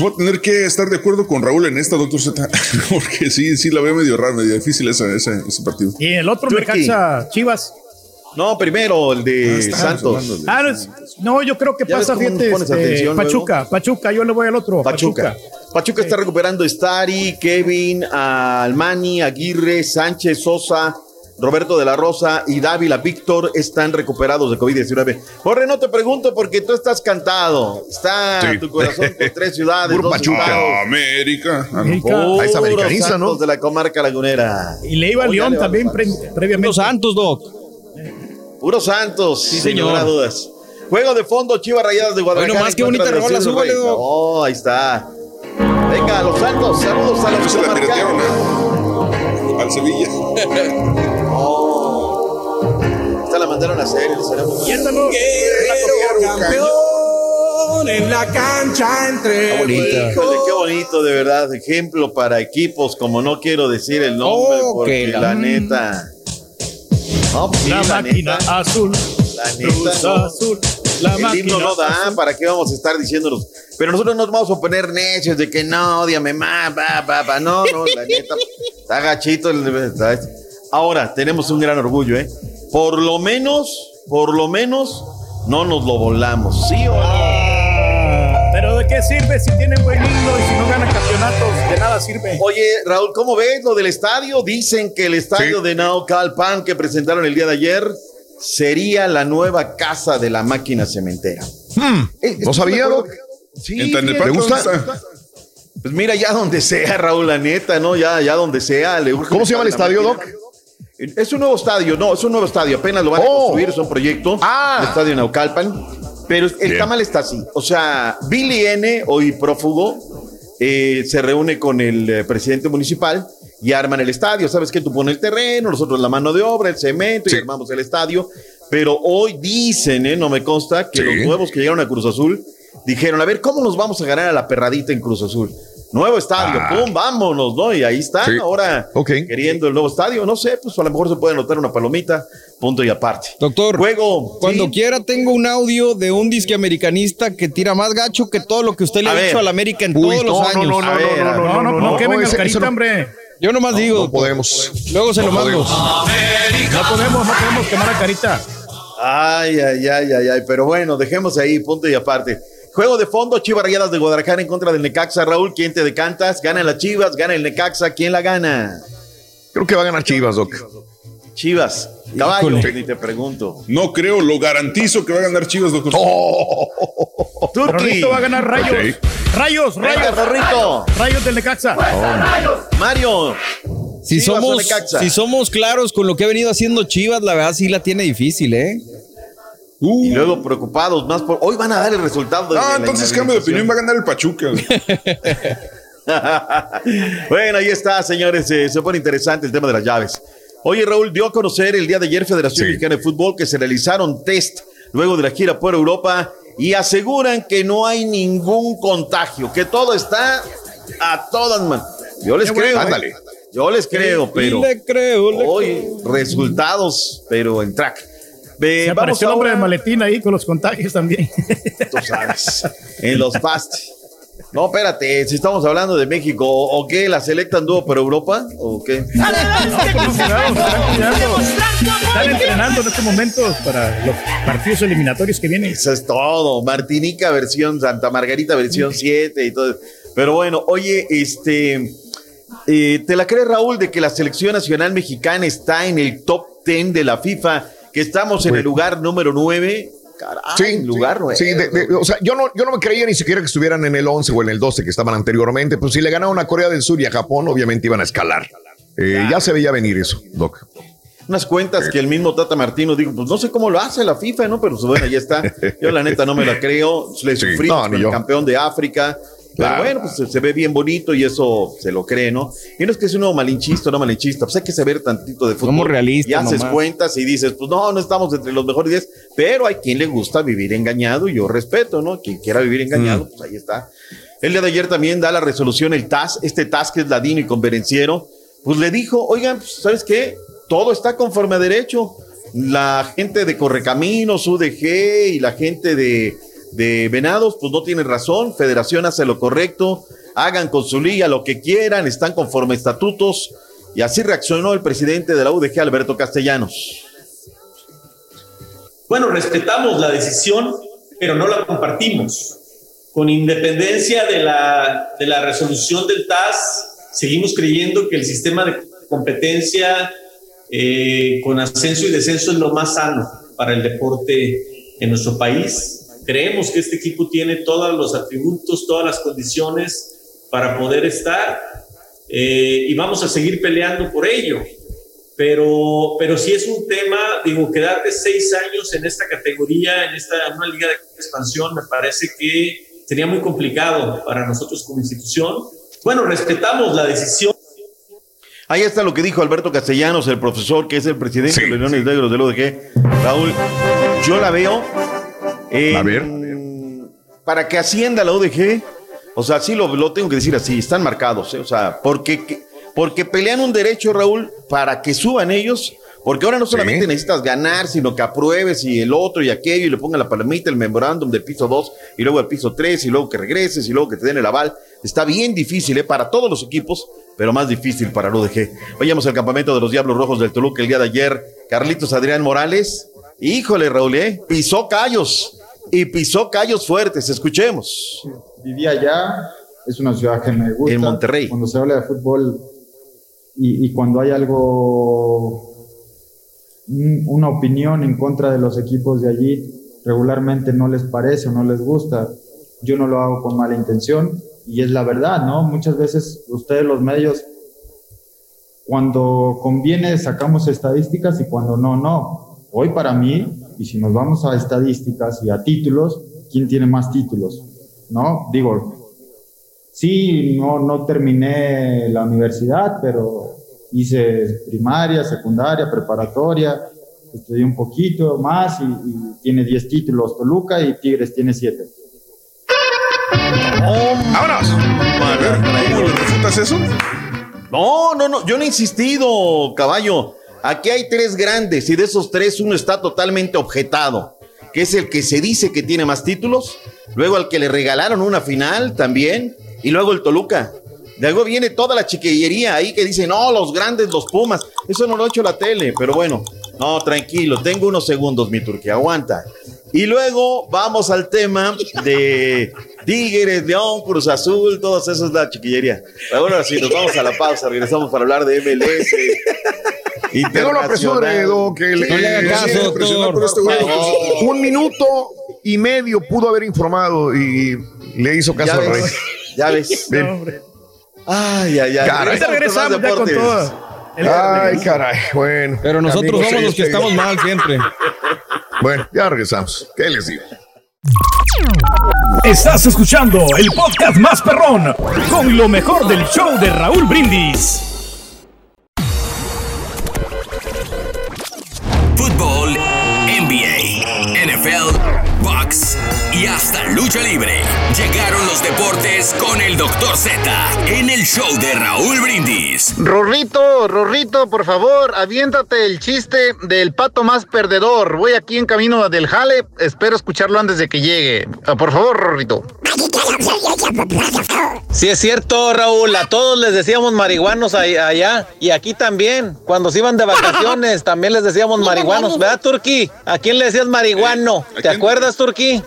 Voy a tener que estar de acuerdo con Raúl en esta, doctor Z, [laughs] porque sí, sí la veo medio rara, medio difícil esa, esa- ese partido. Y el otro Turkey. Necaxa Chivas. No, primero el de Ah, Santos. de- Ah, no, yo creo que ¿Ya ves pasa, fíjate, este, luego? Pachuca, Pachuca, yo le voy al otro. Pachuca. Pachuca está recuperando Stari, Kevin, Almani, Aguirre, Sánchez, Sosa, Roberto de la Rosa y Dávila Víctor están recuperados de COVID-19. Jorge, no te pregunto porque tú estás cantado. Está Sí. tu corazón por tres ciudades, Puro Pachuca. América. América. Ah, es Puros americanista, Santos ¿no? de la comarca lagunera. Y le iba a León también pre- previamente. Los Santos, Doc. Puros Santos, Sí, sin lugar a dudas. Juego de fondo, Chivas Rayadas de Guadalajara. En qué contra bonita rola, súbale. Doc. Oh, ahí está. Venga, los Santos, saludos a los Se la a- al Sevilla. [laughs] La mandaron a hacer, el cerebro. campeón en la cancha entre Híjole, qué bonito, de verdad. Ejemplo para equipos, como no quiero decir el nombre, Oh, porque que la- la neta. No, pues sí, La la máquina neta. azul. La Cruz neta, no. azul. La el máquina himno no da, azul. ¿para qué vamos a estar diciéndonos? Pero nosotros nos vamos a poner necios de que no, odiame más, va, va, va. No, no, la neta, está gachito. el- ¿sabes? Ahora, tenemos un gran orgullo, ¿eh? Por lo menos, por lo menos, no nos lo volamos, ¿sí o no? Ah, Pero ¿de qué sirve si tienen buen himno y si no ganan campeonatos? De nada sirve. Oye, Raúl, ¿cómo ves lo del estadio? Dicen que el estadio de Naucalpan que presentaron el día de ayer sería la nueva casa de la máquina cementera. Eh, no sabía. Sí, ¿te gusta? Pues mira, ya donde sea, Raúl, la neta, ¿no? Ya, ya donde sea. le ¿Cómo se llama el estadio, máquina. Doc? Es un nuevo estadio, no, es un nuevo estadio. Apenas lo van a Oh. construir, es un proyecto. Ah. El estadio Naucalpan. Pero el Bien. tamal está así. O sea, Billy N., hoy prófugo, eh, se reúne con el eh, presidente municipal y arman el estadio. ¿Sabes qué? Tú pones el terreno, nosotros la mano de obra, el cemento y armamos el estadio. Pero hoy dicen, ¿eh? no me consta, que Sí. los nuevos que llegaron a Cruz Azul dijeron, a ver, ¿cómo nos vamos a ganar a la perradita en Cruz Azul? Nuevo estadio, Ah. pum, vámonos, ¿no? Y ahí están Sí. ahora queriendo el nuevo estadio. No sé, pues a lo mejor se puede anotar una palomita, punto y aparte. Doctor, Juego. cuando sí. quiera tengo un audio de un disque americanista que tira más gacho que todo lo que usted le A ha ver. dicho al América en Uy, todos los no, no, años. no, no, A ver, no, no, No, no, no, no, quemen el carita, hombre. Yo nomás digo, No podemos. luego se lo No mando. podemos. No podemos, no podemos quemar a carita. Ay, ay, ay, ay, ay. Pero bueno, dejemos ahí, punto y aparte. Juego de fondo, Chivas Rayadas de Guadalajara en contra del Necaxa. Raúl, ¿quién te decantas? Gana las Chivas, gana el Necaxa. ¿Quién la gana? Creo que va a ganar Chivas, Doc. Chivas. Caballo, Híjole. ni te pregunto. No creo, lo garantizo que va a ganar Chivas, doctor. Turki. Rorrito va a ganar rayos. Rayos, Venga, rayos. Rorrito. Rayos del Necaxa. Mario. Si Chivas somos, si somos claros con lo que ha venido haciendo Chivas, la verdad sí la tiene difícil, ¿eh? Y luego preocupados más por. Hoy van a dar el resultado. Ah, entonces cambio de opinión, va a ganar el Pachuca. [laughs] bueno, ahí está, señores. eh, se pone interesante el tema de las llaves. Oye, Raúl, dio a conocer el día de ayer Federación Sí. Mexicana de Fútbol que se realizaron test luego de la gira por Europa y aseguran que no hay ningún contagio, que todo está a todas manos. Yo les creo. bueno. ¿eh? Ándale. Yo les creo, pero Y le creo, le hoy resultados, pero en track. Eh, Se apareció el hombre de maletín ahí con los contagios también. tú sabes, en los fast. No, espérate, si estamos hablando de México, ¿o, qué? ¿La selecta anduvo por Europa? ¿O qué? No, pues están entrenando en estos momentos para los partidos eliminatorios que vienen. Eso es todo. Martinica versión Santa Margarita versión 7 y todo. Pero bueno, oye, este. eh, ¿Te la crees, Raúl, de que la selección nacional mexicana está en el top 10 de la FIFA? Que estamos en el lugar número 9. Caray, Sí, lugar sí, 9. sí, de- de- o sea, yo no, yo no me creía ni siquiera que estuvieran en el 11 o en el 12 que estaban anteriormente. Pues si le ganaron a Corea del Sur y a Japón, obviamente iban a escalar. Eh, ya se veía venir eso, Doc. unas cuentas que el mismo Tata Martino dijo, pues no sé cómo lo hace la FIFA, ¿no? Pero pues, bueno, ya está. [laughs] Yo la neta no me la creo. Le Sí, sufrí no, con ni el campeón de África. Pero bueno, pues se, se ve bien bonito y eso se lo cree, ¿no? Y no es que sea uno malinchista o no malinchista, pues hay que saber tantito de fútbol. Somos realistas Y haces nomás. cuentas y dices, pues no, no estamos entre los mejores 10, pero hay quien le gusta vivir engañado y yo respeto, ¿no? Quien quiera vivir engañado, pues ahí está. El día de ayer también da la resolución el TAS, este TAS que es ladino y conferenciero, pues le dijo, oigan, pues, ¿sabes qué? Todo está conforme a derecho. La gente de Correcaminos, UDG y la gente de, de Venados, pues no tienen razón. Federación hace lo correcto. Hagan con su liga lo que quieran, están conforme estatutos. Y así reaccionó el presidente de la UDG, Alberto Castellanos. Bueno, respetamos la decisión, pero no la compartimos. Con independencia de la, de la resolución del TAS, seguimos creyendo que el sistema de competencia eh, con ascenso y descenso es lo más sano para el deporte en nuestro país. Creemos que este equipo tiene todos los atributos, todas las condiciones para poder estar eh, y vamos a seguir peleando por ello pero, pero sí es un tema, digo, quedarte seis años en esta categoría, en esta en una liga de expansión, me parece que sería muy complicado para nosotros como institución. Bueno, respetamos la decisión. Ahí está lo que dijo Alberto Castellanos, el profesor que es el presidente de los Leones Negros del UDG. Raúl, yo la veo. En- Para que ascienda la UDG, o sea, sí lo, lo tengo que decir así, están marcados, ¿eh? o sea, porque, porque pelean un derecho, Raúl, para que suban ellos, Porque ahora no solamente necesitas ganar, sino que apruebes y el otro y aquello y le ponga la palomita, el memorándum del piso 2 y luego al piso 3 y luego que regreses y luego que te den el aval. Está bien difícil ¿eh? para todos los equipos, pero más difícil para el UDG. Vayamos al campamento de los Diablos Rojos del Toluca el día de ayer. Carlitos Adrián Morales, híjole Raúl, ¿eh? pisó callos y pisó callos fuertes. Escuchemos. Viví allá, es una ciudad que me gusta. En Monterrey. Cuando se habla de fútbol y, y cuando hay algo un- una opinión en contra de los equipos de allí, regularmente no les parece o no les gusta. Yo no lo hago con mala intención y es la verdad, ¿no? Muchas veces ustedes los medios, cuando conviene sacamos estadísticas y cuando no, no. Hoy para mí, y si nos vamos a estadísticas y a títulos, ¿quién tiene más títulos? ¿No? Digo, sí, no, no terminé la universidad, pero hice primaria, secundaria, preparatoria, estudié un poquito más y, y tiene 10 títulos Toluca y Tigres tiene 7. ¡Vámonos! A ver, ¿cómo le refutas eso? No, no, no, yo no he insistido, caballo. Aquí hay tres grandes y de esos tres uno está totalmente objetado, que es el que se dice que tiene más títulos, luego al que le regalaron una final también, y luego el Toluca. De luego viene toda la chiquillería ahí que dicen, no, los grandes, los Pumas. Eso no lo ha hecho la tele, pero bueno, no, tranquilo, tengo unos segundos, mi turquía, aguanta. Y luego vamos al tema de Tigres, León, Cruz Azul, todas esas es la chiquillería. Pero bueno, nos vamos a la pausa, regresamos para hablar de MLS. Tengo la presión de Edo que le- No le haga caso, Sí, presionado por este. Un minuto y medio pudo haber informado y le hizo caso Ya al rey. ya ves. [laughs] Ay, ay, ay. Caray. Regresamos con más deportes. Ay, caray, bueno. Pero nosotros Amigos, somos los que este- estamos mal siempre. Bueno, ya regresamos. ¿Qué les digo? Estás escuchando el podcast más perrón con lo mejor del show de Raúl Brindis. Fútbol, NBA, NFL, y hasta lucha libre. Llegaron los deportes con el Dr. Z en el show de Raúl Brindis. Rorrito, Rorrito, por favor, aviéntate el chiste del pato más perdedor. Voy aquí en camino del jale, espero escucharlo antes de que llegue. Ah, por favor, Rorrito. Sí es cierto, Raúl, a todos les decíamos marihuanos ahí- allá y aquí también. Cuando se iban de vacaciones también les decíamos marihuanos, [laughs] ¿verdad, Turki? ¿A quién le decías marihuano? ¿Te acuerdas, Turki?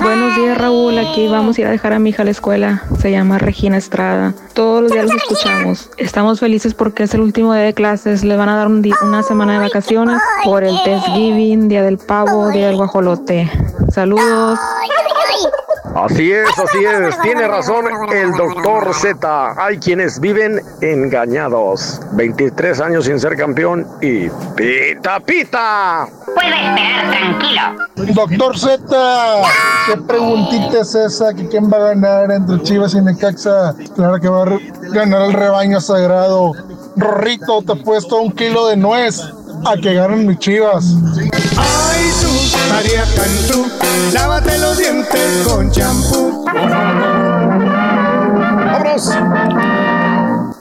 Buenos días, Raúl. Aquí vamos a ir a dejar a mi hija a la escuela. Se llama Regina Estrada. Todos los días los escuchamos. Estamos felices porque es el último día de clases. Le van a dar una semana de vacaciones por el Thanksgiving, Día del Pavo, Día del Guajolote. Saludos. Así es, así es. Tiene razón el doctor Z. Hay quienes viven engañados. 23 años sin ser campeón y pita pita. Puede esperar tranquilo. Doctor Z, ¿qué preguntita es esa? ¿Que ¿Quién va a ganar entre Chivas y Necaxa? Claro que va a ganar el rebaño sagrado. Rorrito, te he puesto un kilo de nuez a que ganen mis Chivas. Ay, tú, María Cantú, lávate los dientes con champú. ¡Vámonos!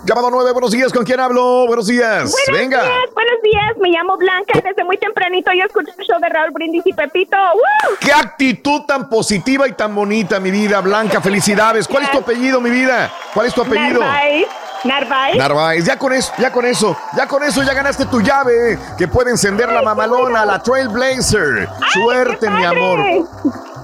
Llamado 9, buenos días, ¿con quién hablo? Buenos días. Buenos Venga. días, buenos días. Me llamo Blanca. Desde muy tempranito yo escucho el show de Raúl Brindis y Pepito. ¡Woo! ¡Qué actitud tan positiva y tan bonita, mi vida! Blanca, felicidades. ¿Cuál es tu apellido, mi vida? ¿Cuál es tu apellido? Narváez. Narváez. Narváez, ya con eso, ya con eso, ya con eso ya ganaste tu llave que puede encender la mamalona, la Trailblazer. Suerte, mi amor.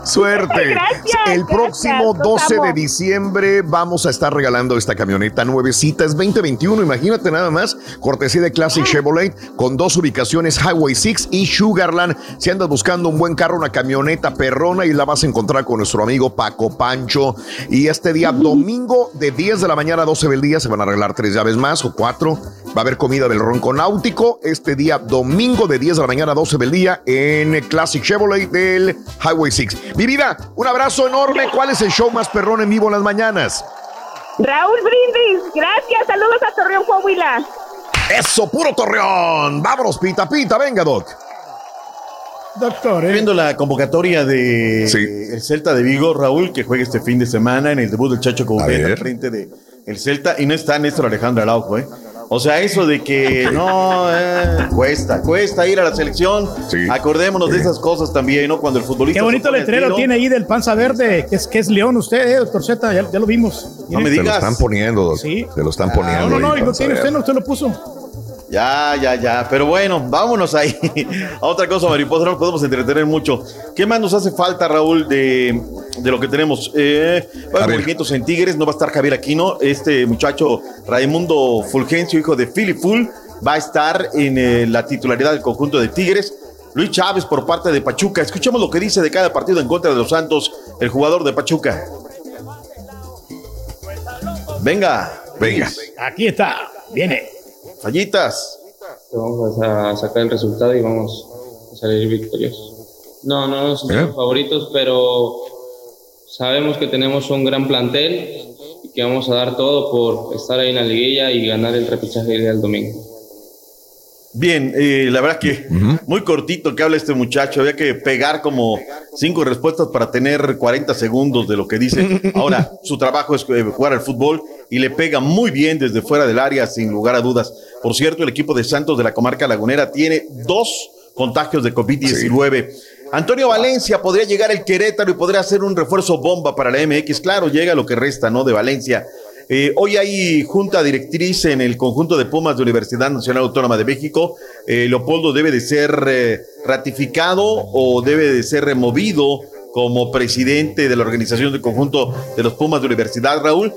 Suerte. Gracias, El próximo los 12 de diciembre vamos a estar regalando esta camioneta nuevecita. Es 2021, imagínate nada más. Cortesía de Classic Chevrolet con dos ubicaciones, Highway 6 y Sugarland. Si andas buscando un buen carro, una camioneta perrona y la vas a encontrar con nuestro amigo Paco Pancho. Y este día, domingo, de 10 de la mañana a 12 del día, se van a regalar tres llaves más o cuatro. Va a haber comida del ronco náutico. Este día, domingo, de 10 de la mañana a 12 del día, en Classic Chevrolet del Highway 6. Mi vida, un abrazo enorme. ¿Cuál es el show más perrón en vivo en las mañanas? Raúl Brindis. Gracias. Saludos a Torreón, Coahuila. Eso, puro Torreón. Vámonos, pita, pita. Venga, Doc. Doctor, viendo la convocatoria de el Celta de Vigo, Raúl, que juega este fin de semana en el debut del Chacho Coudet al frente de el Celta, y no está Néstor Alejandro Araujo, ¿eh? O sea, eso de que no, eh, cuesta, cuesta ir a la selección. Acordémonos de esas cosas también, ¿no? Cuando el futbolista. Qué bonito letrero tiene ahí del panza verde, que es, que es León usted, eh, doctor Z, ya, ya lo vimos. No me Se lo digas. están poniendo, doc. Sí. Se lo están No, poniendo. no, no, ahí y no tiene usted, no, usted lo puso. Ya, ya, ya. Pero bueno, vámonos ahí. [laughs] a otra cosa, mariposa, no nos podemos entretener mucho. ¿Qué más nos hace falta, Raúl, de, de lo que tenemos? Eh, va a haber movimientos en Tigres, no va a estar Javier Aquino. Este muchacho, Raimundo Fulgencio, hijo de Philip Full, va a estar en eh, la titularidad del conjunto de Tigres. Luis Chávez por parte de Pachuca. Escuchemos lo que dice de cada partido en contra de los Santos, el jugador de Pachuca. Venga, venga. Aquí está, viene. Fallitas. Vamos a sacar el resultado y vamos a salir victoriosos. No, no somos favoritos, pero sabemos que tenemos un gran plantel y que vamos a dar todo por estar ahí en la liguilla y ganar el repechaje del domingo. Bien, eh, la verdad que muy cortito que habla este muchacho. Había que pegar como cinco respuestas para tener 40 segundos de lo que dice. [laughs] Ahora, su trabajo es eh, jugar al fútbol y le pega muy bien desde fuera del área, sin lugar a dudas. Por cierto, el equipo de Santos de la comarca lagunera tiene dos contagios de COVID-19. Antonio Valencia podría llegar al Querétaro y podría hacer un refuerzo bomba para la MX. Claro, llega lo que resta, ¿no? De Valencia. Eh, hoy hay junta directriz en el conjunto de Pumas de Universidad Nacional Autónoma de México. Eh, Leopoldo debe de ser eh, ratificado o debe de ser removido como presidente de la organización del conjunto de los Pumas de Universidad, Raúl.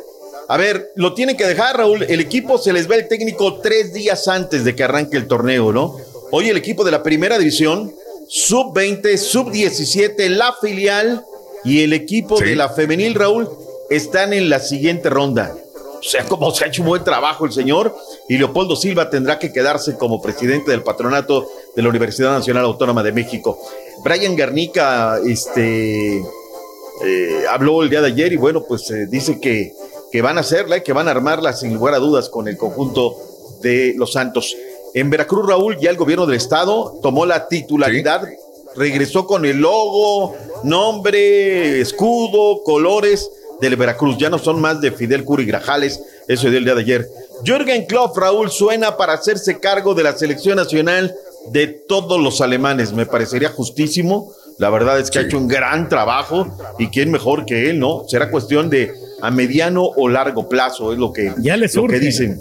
A ver, lo tienen que dejar, Raúl. El equipo se les ve el técnico tres días antes de que arranque el torneo, ¿no? Hoy el equipo de la primera división, sub-20, sub-17, la filial y el equipo de la femenil, Raúl, están en la siguiente ronda. O sea, como se ha hecho un buen trabajo el señor y Leopoldo Silva tendrá que quedarse como presidente del patronato de la Universidad Nacional Autónoma de México. Brian Garnica, este, eh, habló el día de ayer y bueno, pues eh, dice que, que van a hacerla y que van a armarla sin lugar a dudas con el conjunto de los Santos. En Veracruz, Raúl, ya el gobierno del estado tomó la titularidad, regresó con el logo, nombre, escudo, colores del Veracruz. Ya no son más de Fidel Curi Grajales, eso dio el día de ayer. Jürgen Klopp, Raúl, suena para hacerse cargo de la selección nacional de todos los alemanes. Me parecería justísimo. La verdad es que ha hecho un gran trabajo y quién mejor que él, ¿no? Será cuestión de a mediano o largo plazo, es lo que, Ya lo que dicen.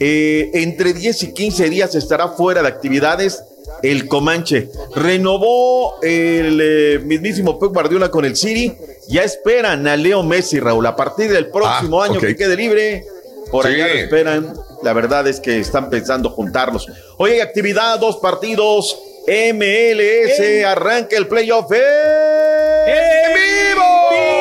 Eh, entre 10 y 15 días estará fuera de actividades el Comanche. Renovó el eh, mismísimo Pep Guardiola con el City. Ya esperan a Leo Messi, Raúl. A partir del próximo Ah, año que quede libre, por Sí. allá lo esperan. La verdad es que están pensando juntarlos. Hoy hay actividad, dos partidos. MLS, arranca el playoff. ¡En vivo!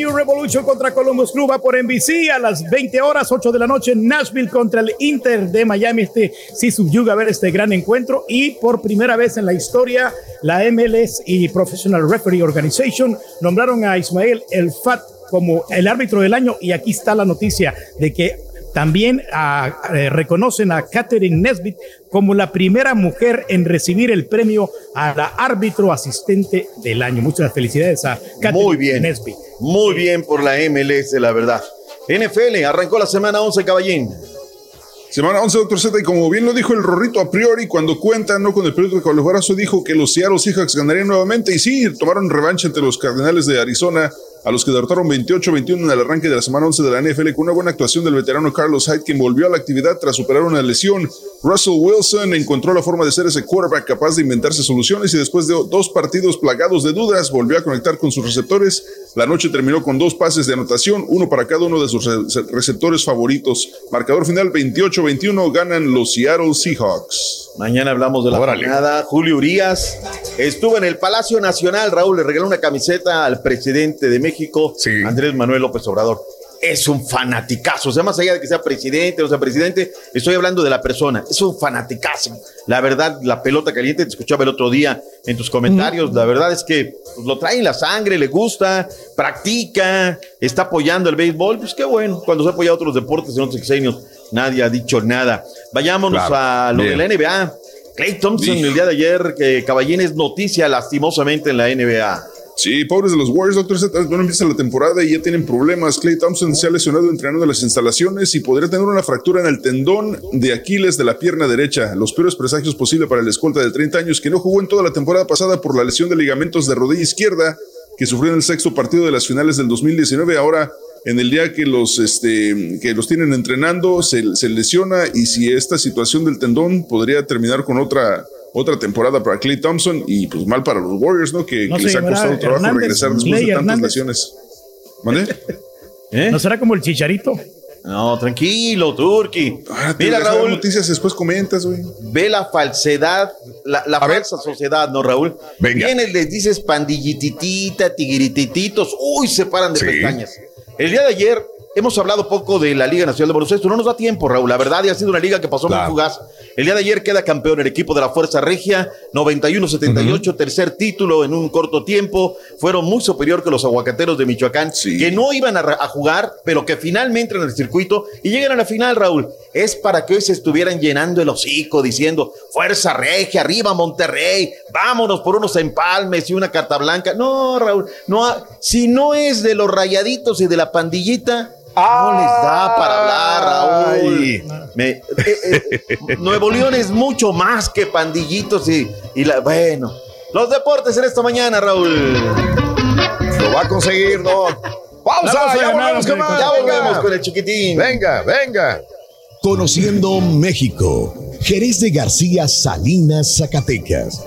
New Revolution contra Columbus Club va por NBC a las 20 horas, 8 de la noche, Nashville contra el Inter de Miami. Este sí subyuga a ver este gran encuentro y por primera vez en la historia, la MLS y Professional Referee Organization nombraron a Ismael El Fat como el árbitro del año y aquí está la noticia de que también eh, reconocen a Catherine Nesbitt como la primera mujer en recibir el premio a la árbitro asistente del año. Muchas felicidades a Catherine Muy bien. Nesbitt. Muy bien por la MLS, la verdad. NFL, arrancó la semana 11, caballín. Semana 11, doctor Z, y como bien lo dijo el Rorrito a priori, cuando cuenta, no con el periódico de Colaborazo, dijo que los Seattle Seahawks ganarían nuevamente, y sí, tomaron revancha entre los Cardenales de Arizona, a los que derrotaron 28-21 en el arranque de la semana 11 de la NFL, con una buena actuación del veterano Carlos Hyde, quien volvió a la actividad tras superar una lesión. Russell Wilson encontró la forma de ser ese quarterback capaz de inventarse soluciones, y después de dos partidos plagados de dudas, volvió a conectar con sus receptores. La noche terminó con dos pases de anotación, uno para cada uno de sus re- receptores favoritos. Marcador final 28-21, ganan los Seattle Seahawks. Mañana hablamos de la jornada. Julio Urias estuvo en el Palacio Nacional. Raúl le regaló una camiseta al presidente de México, Andrés Manuel López Obrador. Es un fanaticazo. O sea, más allá de que sea presidente o sea presidente, estoy hablando de la persona. Es un fanaticazo. La verdad, la pelota caliente, te escuchaba el otro día en tus comentarios. La verdad es que pues, lo trae en la sangre, le gusta, practica, está apoyando el béisbol. Pues qué bueno. Cuando se apoya a otros deportes en otros sexenios, nadie ha dicho nada. Vayámonos Claro. a lo Bien. de la NBA. Clay Thompson el día de ayer, que Caballín es noticia lastimosamente en la NBA. Sí, pobres de los Warriors, doctor Z. Bueno, empieza la temporada y ya tienen problemas. Clay Thompson se ha lesionado entrenando en las instalaciones y podría tener una fractura en el tendón de Aquiles de la pierna derecha. Los peores presagios posibles para el escolta de 30 años que no jugó en toda la temporada pasada por la lesión de ligamentos de rodilla izquierda que sufrió en el sexto partido de las finales del 2019. Ahora, en el día que los, este, que los tienen entrenando, se, se lesiona y si esta situación del tendón podría terminar con otra otra temporada para Clay Thompson y pues mal para los Warriors, ¿no? Que, No que se les ha costado trabajo Hernández, regresar después Clay de tantas Hernández. lesiones. ¿Mande? [laughs] ¿No será como el chicharito? No, tranquilo, Turki. Ah, Mira, Raúl, noticias después comentas, güey. ve la falsedad, la, la falsa sociedad, ¿no, Raúl? Venga. Vienes, les dices pandillititita, tigritititos, uy, se paran de Sí. pestañas. El día de ayer hemos hablado poco de la Liga Nacional de Baloncesto, no nos da tiempo, Raúl, la verdad, y ha sido una liga que pasó muy fugaz. El día de ayer queda campeón el equipo de la Fuerza Regia, 91-78, tercer título en un corto tiempo, fueron muy superior que los aguacateros de Michoacán, que no iban a, a jugar, pero que finalmente entran en el circuito y llegan a la final, Raúl. Es para que hoy se estuvieran llenando el hocico diciendo, Fuerza Regia, arriba Monterrey, vámonos por unos empalmes y una carta blanca. No, Raúl, no, si no es de los rayaditos y de la pandillita, no les da para hablar, Raúl. Me- eh, eh, Nuevo León es mucho más que pandillitos y, y la, bueno. Los deportes en esta mañana, Raúl. Lo va a conseguir, ¿no? Pausa, ya volvemos con más. Ya volvemos con el chiquitín. Venga, venga. Conociendo México, Jerez de García Salinas, Zacatecas.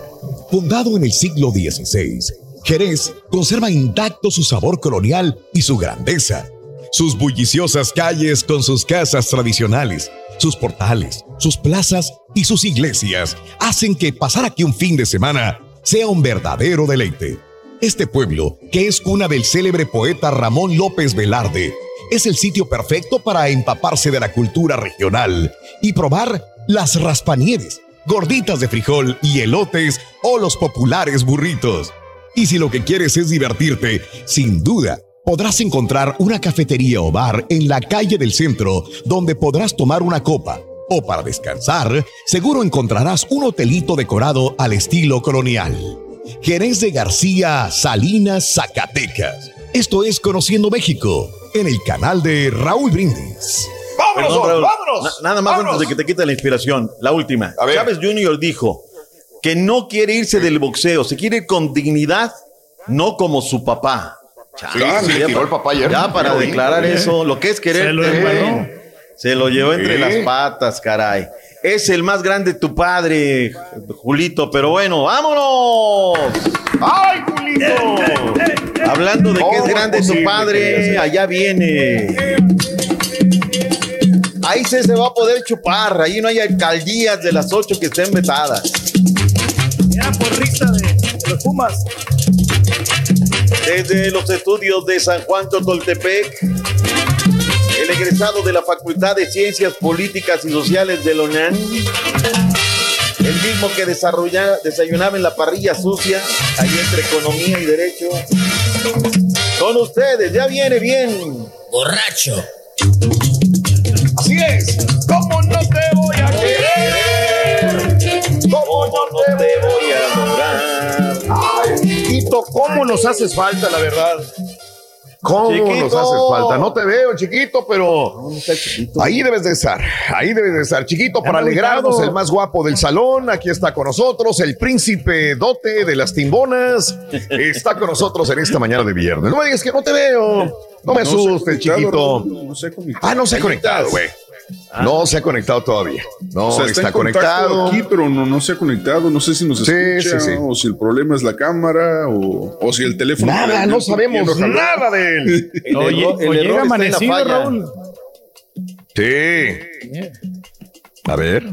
Fundado en el siglo XVI, Jerez conserva intacto su sabor colonial y su grandeza. Sus bulliciosas calles con sus casas tradicionales, sus portales, sus plazas y sus iglesias hacen que pasar aquí un fin de semana sea un verdadero deleite. Este pueblo, que es cuna del célebre poeta Ramón López Velarde, es el sitio perfecto para empaparse de la cultura regional y probar las raspanieves, gorditas de frijol y elotes o los populares burritos. Y si lo que quieres es divertirte, sin duda podrás encontrar una cafetería o bar en la calle del centro donde podrás tomar una copa. O para descansar, seguro encontrarás un hotelito decorado al estilo colonial. Jerez de García, Salinas, Zacatecas. Esto es Conociendo México, en el canal de Raúl Brindis. Perdón, Raúl. Na- nada más antes de que te quite la inspiración. La última. Chávez Jr. dijo que no quiere irse del boxeo, se quiere ir con dignidad, no como su papá. Sí, tiró el papá ayer. Ya para Sí. declarar eso, lo que es querer. Se lo embaló. Se lo llevó entre Sí. las patas, caray. Es el más grande tu padre, Julito, pero bueno, vámonos. ¡Ay, Julito! Hablando de que es ¿Cómo grande es tu padre, allá viene. Ahí se, se va a poder chupar, ahí no hay alcaldías de las ocho que estén vetadas. Ya, porrista de, de los Pumas. Desde los estudios de San Juan Totoltepec, el egresado de la Facultad de Ciencias Políticas y Sociales de UNAM, el mismo que desayunaba en la parrilla sucia, ahí entre economía y derecho. Con ustedes, ya viene bien. Borracho. Así es. ¿Cómo no chiquito, ¿cómo nos haces falta, la verdad? ¿Cómo Chiquito. nos haces falta? No te veo, chiquito, pero ahí debes de estar. Ahí debes de estar, chiquito, para alegrarnos. El más guapo del salón. Aquí está con nosotros el príncipe dote de las timbonas. Está con nosotros en esta mañana de viernes. No me digas que no te veo. No me No asustes, chiquito. No conectado. Ah, no se ha conectado, estás. Güey. No se ha conectado todavía. No O sea, está, conectado. aquí, pero no, no se ha conectado. No sé si nos Sí, escucha sí, sí. o si el problema es la cámara o, o si el teléfono. Nada, no sabemos nada de él. [laughs] El Oye, error- el o error llega está en la amanecido, falla. Raúl. Sí. A ver.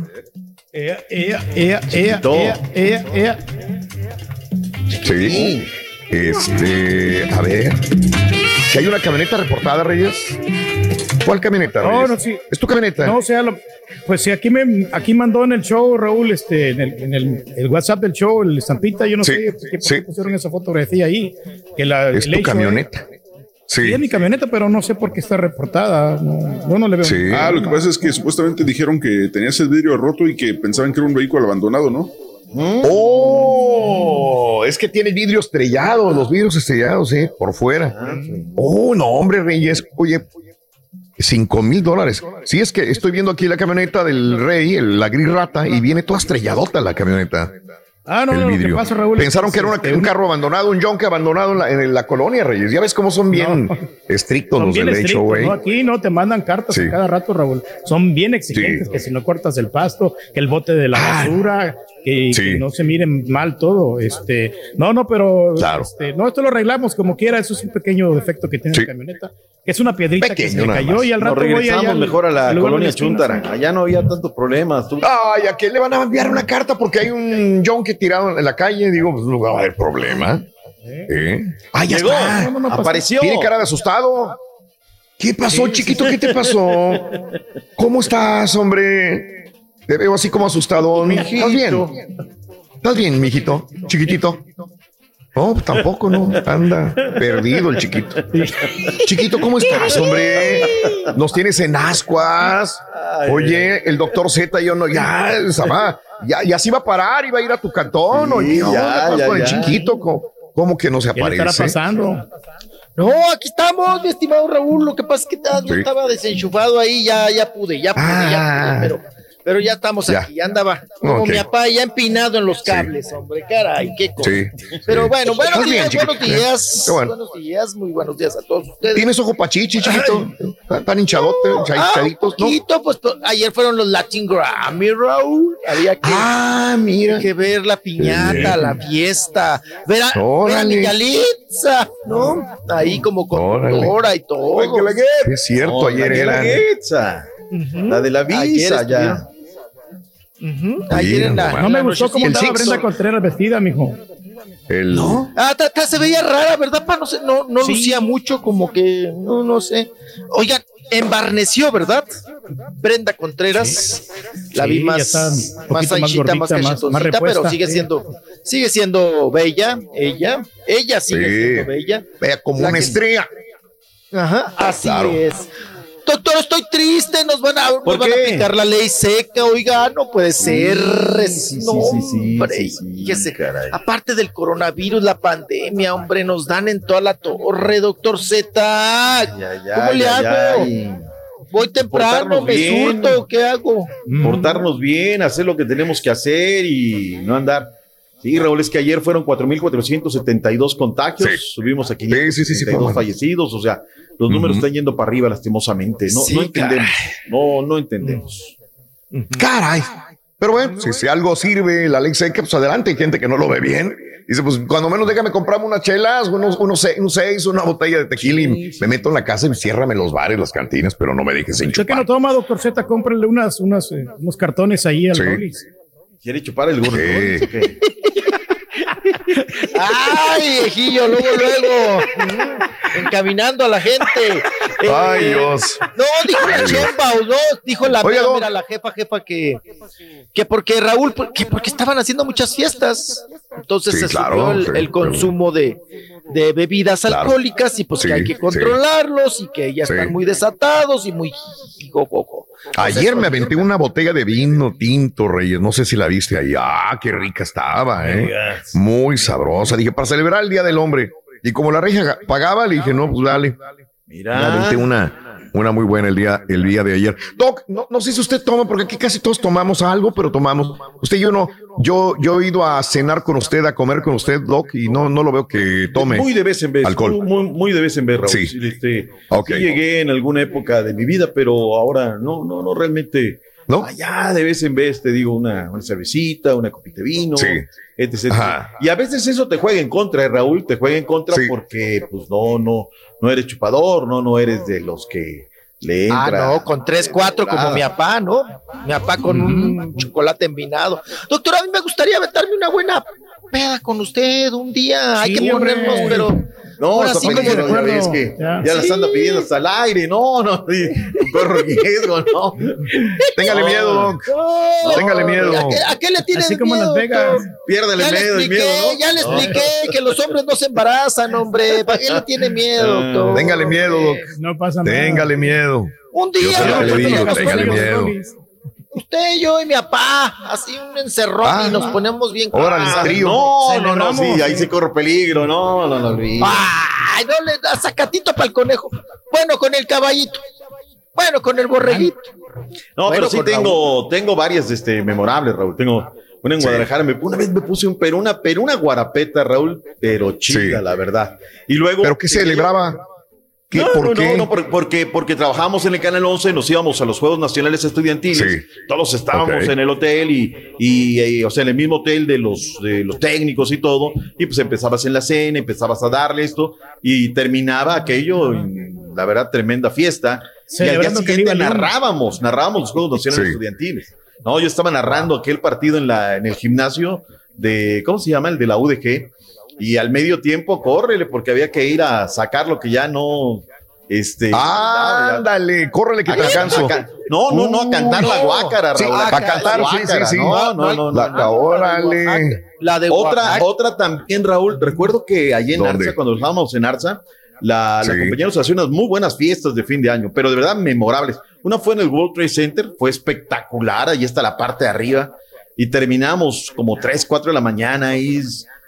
Ea, ea, ea, ea, ea, ea, ea. Sí. Este, a ver. Que hay una camioneta reportada, Reyes. ¿Cuál camioneta? No, no, sí. ¿Es tu camioneta? No, o sea, lo- pues sí, aquí me aquí mandó en el show, Raúl, este, en el, en el, el WhatsApp del show, el estampita, yo no Sí, sé por qué sí. pusieron esa fotografía ahí. Que la, Es tu hecho, camioneta. Sí, Sí. es mi camioneta, pero no sé por qué está reportada. No, yo no le veo. Sí. Ah, lo que pasa es que supuestamente dijeron que tenías el vidrio roto y que pensaban que era un vehículo abandonado, ¿no? Oh, es que tiene vidrio estrellado, los vidrios estrellados, eh, por fuera. Oh, no, hombre, Reyes. Oye, cinco mil dólares. Sí, es que estoy viendo aquí la camioneta del Rey, el- la gris rata, y viene toda estrelladota la camioneta. Ah, no, el no, lo que vidrio. pasa, Raúl, Pensaron que era una- este, un carro abandonado, un yonke abandonado en la, en la colonia, Reyes. Ya ves cómo son bien estrictos Son los bien del estrictos, HOA. ¿no? Aquí no te mandan cartas Sí. a cada rato, Raúl. Son bien exigentes, Sí. que si no cortas el pasto, que el bote de la basura, que, Sí. que no se miren mal todo. Este, no, no, pero Claro. este, no, esto lo arreglamos como quiera. Eso es un pequeño defecto que tiene Sí. la camioneta, que es una piedrita que se Pequeño le nada cayó más. y al Nos rato voy regresamos allá mejor a la colonia Chuntara. Allá no había tantos problemas. Tú- Ay, ¿a quién le van a enviar una carta porque hay un yonke tirado en la calle? Digo, pues no va a haber problema. ¿Eh? Ah, ya Llegó. está. No, no. Apareció. Tiene cara de asustado. ¿Qué pasó, chiquito? ¿Qué te pasó? [laughs] ¿Cómo estás, hombre? Te veo así como asustado. ¿Estás bien? ¿Estás bien, mijito? Chiquitito. No, pues tampoco, ¿no? Anda perdido el chiquito. Chiquito, ¿cómo estás, hombre? Nos tienes en ascuas. Oye, el doctor Z, yo no, ya, Samá, ya, ya se iba a parar, iba a ir a tu cantón. Oye, ya, ¿qué onda ya, con el chiquito? ¿Cómo, cómo que no se ¿Qué aparece? estará pasando? No, aquí estamos, mi estimado Raúl. Lo que pasa es que yo estaba desenchufado ahí, ya, ya pude, ya pude, Ah. ya pude, pero, pero ya estamos Ya. aquí, ya andaba como mi papá ya empinado en los cables, hombre, caray, qué cosa. Sí. Pero sí. bueno, buenos Estás bien, días, buenos días, bueno. buenos días, muy buenos días a todos ustedes. ¿Tienes ojo pachichi, chiquito? ¿Tan- ¿Tan hinchadote, hinchaditos, no? Poquito, pues to- ayer fueron los Latin Grammy, Raúl. Había que, Ah, mira. que ver la piñata, la fiesta, ver a, ver a Órale. mi Yalitza, ¿no? Ahí como conductora y todo. Es cierto, No, ayer la la de la Ayer visa, ya. estuvieron. Ujú, Ayer en la, No me la gustó cómo andaba Brenda Contreras vestida, mijo. El, Ah, ta- ta- se veía rara, ¿verdad? Pa? No, sé, no, no Sí. lucía mucho, como que, no, no sé. Oigan, embarneció, ¿verdad? Brenda Contreras, la vi más, más anchita, más, gordita, más- más pero sigue sí. siendo, sigue siendo bella, ella, ella sigue Sí. siendo bella. Vea, como La una que- estrella. Ajá, así Claro. es. Doctor, estoy triste, nos van a, nos aplicar la ley seca, oiga, no puede ser. sí, sí, hombre, sí, aparte del coronavirus, la pandemia, hombre, nos dan en toda la torre, doctor Z. Ya, ya, ¿Cómo le hago? Voy temprano, me bien. surto, ¿qué hago? Portarnos bien, hacer lo que tenemos que hacer y no andar. Sí, Raúl, es que ayer fueron 4.472 contagios, Sí. subimos a Sí, sí, sí, sí, fue 562 bueno. fallecidos, o sea, los números están yendo para arriba lastimosamente. No, Sí, no entendemos, no, no entendemos. Caray. Pero bueno, si, si algo sirve la ley seca, pues adelante. Hay gente que no lo ve bien. Dice, pues cuando menos déjame comprarme unas chelas, unos, unos, se- un seis, una botella de tequila y me meto en la casa y ciérrame los bares, las cantinas, pero no me dejes Usted que enchufar. no toma, doctor Z, cómprele unas, unas, eh, unos cartones ahí al Sí. Rollis. ¿Quiere chupar el gordo? ¿O? Ay, viejillo, luego, luego, encaminando a la gente. Eh, Ay, Dios. No, dijo la Ay, Dios. Chembao, no, dijo la Oiga, mira, la jefa, jefa, que, que porque Raúl, que porque estaban haciendo muchas fiestas. Entonces Sí, se claro, subió el, sí, el consumo de, de bebidas Claro. alcohólicas y pues Sí, que hay que sí. controlarlos y que ya Sí. están muy desatados y muy. Ayer me aventé una botella de vino tinto, Reyes. No sé si la viste ahí. Ah, qué rica estaba, ¿eh? Muy sabrosa. Dije, para celebrar el Día del Hombre. Y como la regia pagaba, le dije, no, pues dale. Me Mira, aventé una, una muy buena el día, el día de ayer. Doc, no, no sé si usted toma, porque aquí casi todos tomamos algo, pero tomamos. Usted y yo no. Yo, yo he ido a cenar con usted, a comer con usted, Doc, y no, no lo veo que tome. muy de vez en vez, alcohol. Muy, muy- de vez en vez, Raúl. Sí. Este, Ok. sí llegué en alguna época de mi vida, pero ahora no, no, no realmente. ¿No? Allá de vez en vez te digo una, una cervecita, una copita de vino, Sí. etc. Ajá. Y a veces eso te juega en contra, ¿eh, Raúl, te juega en contra Sí. porque pues no, no, no eres chupador, no, no eres de los que le Ah, entra. no, con tres, cuatro, como Ah. mi papá, ¿no? Mi papá con un chocolate envinado. Doctor, a mí me gustaría aventarme una buena peda con usted un día. Hay Sí, que hombre. ponernos, pero. No, Ahora está sí como recuerdo. que Ya. ya, las Sí. anda pidiendo hasta el aire, no, [laughs] no, sí, perro riesgo, no. Téngale No. miedo, Doc. No, Téngale miedo. ¿A qué, a qué le tiene Así como en miedo, Las Vegas. doctor? Piérdale Ya le miedo, el expliqué, miedo, ¿no? ya le No. expliqué que los hombres no se embarazan, hombre. ¿Para qué le tiene miedo, Ah. doctor? Téngale miedo, Doc. No pasa nada. Téngale miedo. Un Yo día, lo que le digo, nos téngale ponemos- miedo. Usted, yo y mi papá, así un encerrón Ah. y nos ponemos bien. Órale, Ah, trío. No, no, no, sí, ahí se corre peligro. No, no, no, Luis. Ay, no le da sacatito para el conejo. Bueno, con el caballito. Bueno, con el borreguito. No, Bueno, pero sí tengo, tengo varias este, memorables, Raúl. Tengo una en Sí. Guadalajara. Me, una vez me puse un, pero una, pero una guarapeta, Raúl, pero chida, Sí. la verdad. Y luego. ¿Pero qué celebraba? ¿Qué, no, ¿Por no, qué? no, no, por- porque, porque trabajábamos en el Canal 11, nos íbamos a los Juegos Nacionales Estudiantiles. Sí. Todos estábamos en el hotel y, y, eh, o sea, en el mismo hotel de los, de los técnicos y todo. Y pues empezabas en la cena, empezabas a darle esto y terminaba aquello, y, la verdad, tremenda fiesta. Y al día siguiente narrábamos, narrábamos los Juegos Nacionales Sí. Estudiantiles. No, yo estaba narrando aquel partido en, la, en el gimnasio de, ¿cómo se llama? El de la UDG. Y al medio tiempo, córrele, porque había que ir a sacar lo que ya no. Este. Ándale, córrele que te alcanzo. no, no, no, a cantar la guácara, Sí, Raúl. a a cantar la sí, guácara. sí, sí. No, no, no, La- la- órale. La de Otra, otra también, Raúl. Recuerdo que allí en ¿Dónde? Arza, cuando estábamos en Arza, la, la Sí. compañía nos hacía unas muy buenas fiestas de fin de año, pero de verdad memorables. Una fue en el World Trade Center, fue espectacular, ahí está la parte de arriba, y terminamos como 3, 4 de la mañana ahí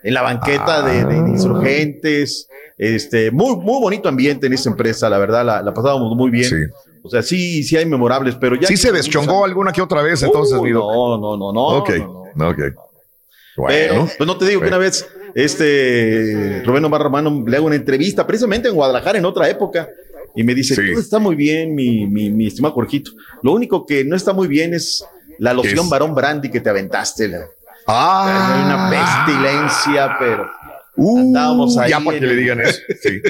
en la banqueta de, de insurgentes. Este, muy, muy bonito ambiente en esa empresa, la verdad, la, la pasábamos muy bien. Sí. O sea, sí, sí hay memorables, pero ya. Sí se deschongó alguna que otra vez, entonces, Uh. No, no, no, no. Ok, no, no. ok. Pero, Bueno. pues no te digo que una vez este Rubén Omar Romano le hago una entrevista precisamente en Guadalajara en otra época y me dice, Sí. todo está muy bien, mi, mi, mi estimado Jorgito. Lo único que no está muy bien es la loción es? varón brandy que te aventaste. la- Ah, Hay una pestilencia, pero Uh, andábamos ahí ya para que en le digan eso. [laughs] Sí.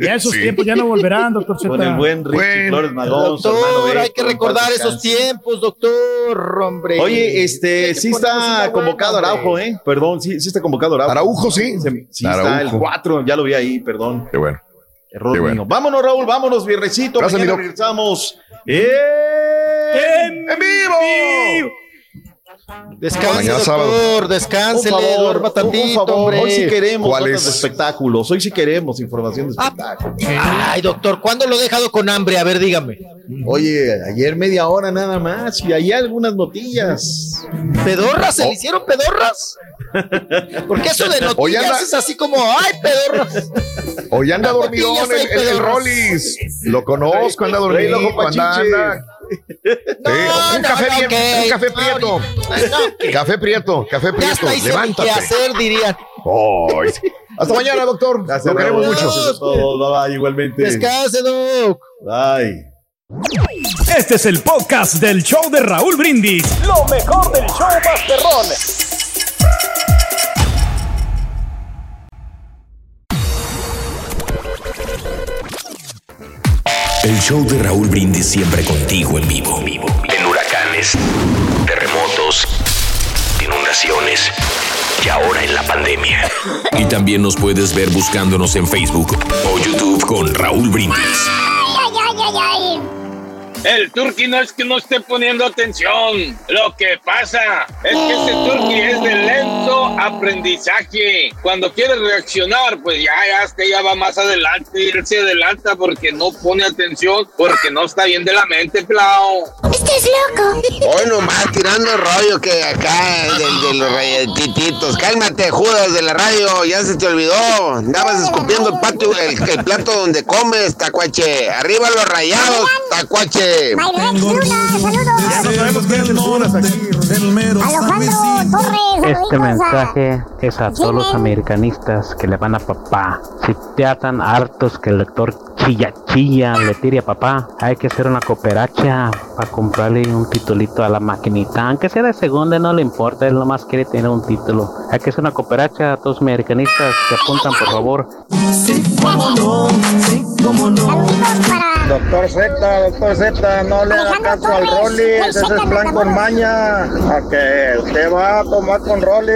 Ya esos Sí. tiempos ya no volverán, doctor Z. con el buen Richie Bueno. Flores Magón, Doctor, hay que en recordar esos tiempos, doctor, hombre. Oye, este, sí está convocado buena, Araujo. ¿eh? Perdón, sí, sí está convocado Araujo. Araujo, sí. Se- Sí, está el Araujo. 4, ya lo vi ahí, perdón. Qué bueno. Error Qué bueno. mío. Vámonos, Raúl, vámonos, viernesito. Gracias, Mañana regresamos. ¡Eh! ¡En vivo! Descanse, Mañana doctor, sábado. descánsele, Por favor, duerma un tantito, favor. hombre. Hoy sí queremos ¿Cuál notas es? de espectáculos. Hoy sí queremos información de Ah, espectáculos. Ay, doctor, ¿cuándo lo he dejado con hambre? A ver, dígame. Oye, ayer media hora nada más y hay algunas notillas. ¿Pedorras? Oh. ¿Se le hicieron pedorras? Porque eso de Hoy noticias anda- es así como, ¡ay, pedorras! Hoy anda dormidón el, el, el. Rollis. Lo conozco, anda dormido. Anda, [laughs] No, un no, café no, bien, ok. un café prieto. [laughs] Café prieto, café ya prieto. está ahí Levántate. qué hacer, dirían. Ay. Hasta mañana, doctor. Gracias, Lo queremos Raúl. mucho. Todos. Bye, igualmente. Descanse, doc. Bye. Este es el podcast del show de Raúl Brindis. Lo mejor del show Masterrón. El show de Raúl Brindis siempre contigo en vivo. En huracanes, terremotos, inundaciones y ahora en la pandemia. Y también nos puedes ver buscándonos en Facebook o YouTube con Raúl Brindis. El turqui no es que no esté poniendo atención. Lo que pasa es que ese turqui es de lento aprendizaje. Cuando quiere reaccionar, pues ya, ya, es que ya va más adelante. Y él se adelanta porque no pone atención, porque no está bien de la mente, Plau. Estás loco. Hoy nomás tirando rollo que acá de, de los rayetitos. Cálmate, Judas de la radio, ya se te olvidó. Andabas escupiendo el patio, el, el plato donde comes, tacuache. Arriba los rayados, tacuache. Ya no sabemos qué hacen horas aquí. Este mensaje es a todos los americanistas que le van a papá. Si ya están hartos que el lector chilla chilla le tire a papá, hay que hacer una cooperacha para comprarle un titulito a la maquinita. Aunque sea de segunda, no le importa, él nomás quiere tener un título. Hay que hacer una cooperacha a todos los americanistas que apuntan, por favor. Doctor Z, doctor Z, no le haga caso al Rolly, ese es plan con maña. A que usted va a tomar con Rolly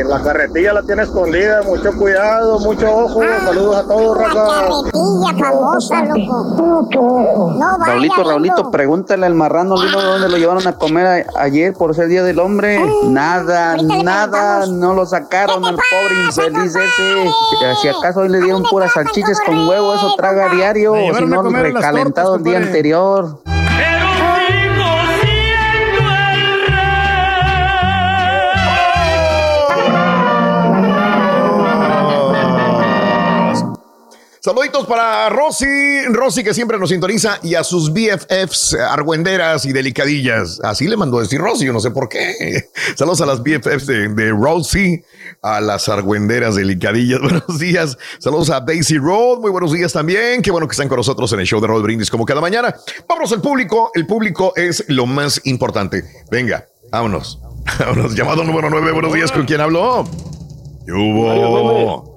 y la carretilla la tiene escondida. Mucho cuidado, mucho ojo. Saludos a todos, raza. famosa, loco. Raulito, Raulito, pregúntale al marrano Lino dónde lo llevaron a comer a- ayer por ser Día del Hombre. Nada, nada, no lo sacaron al pobre infeliz ese. Si acaso hoy le dieron puras salchichas con huevo, eso traga a diario, o si no, recalentado el día anterior. Saluditos para Rosy, Rosy que siempre nos sintoniza y a sus BFFs, argüenderas y delicadillas. Así le mandó decir Rosy, yo no sé por qué. [laughs] Saludos a las BFFs de, de Rosy, a las argüenderas delicadillas. [laughs] Buenos días. Saludos a Daisy Road, muy buenos días también. Qué bueno que están con nosotros en el show de Roll Brindis como cada mañana. Vámonos al público, el público es lo más importante. Venga, vámonos. [laughs] Vámonos, llamado número 9, buenos días, ¿con quién habló? ¿Qué?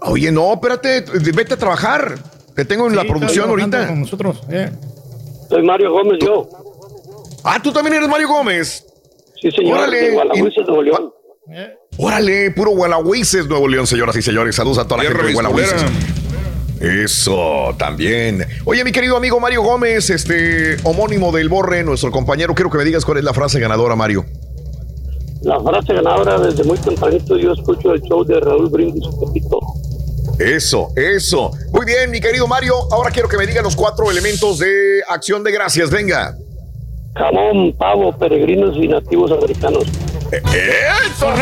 Oye, no, espérate, vete a trabajar. Te tengo en la producción ahorita. Con nosotros. eh. Soy Mario Gómez, yo. Ah, tú también eres Mario Gómez. Sí, señor, Órale. de Gualahuises, Nuevo León. Órale, puro Gualahuises, Nuevo León, señoras y señores. Saludos a toda la gente de Gualahuises. Eso, también. Oye, mi querido amigo Mario Gómez, este homónimo del Borre, nuestro compañero, quiero que me digas cuál es la frase ganadora, Mario. La frase ganadora desde muy tempranito yo escucho el show de Raúl Brindis, Pepito. Eso, eso. Muy bien, mi querido Mario. Ahora quiero que me digan los cuatro elementos de acción de gracias. Venga. Jamón, pavo, peregrinos y nativos americanos. ¡Eso,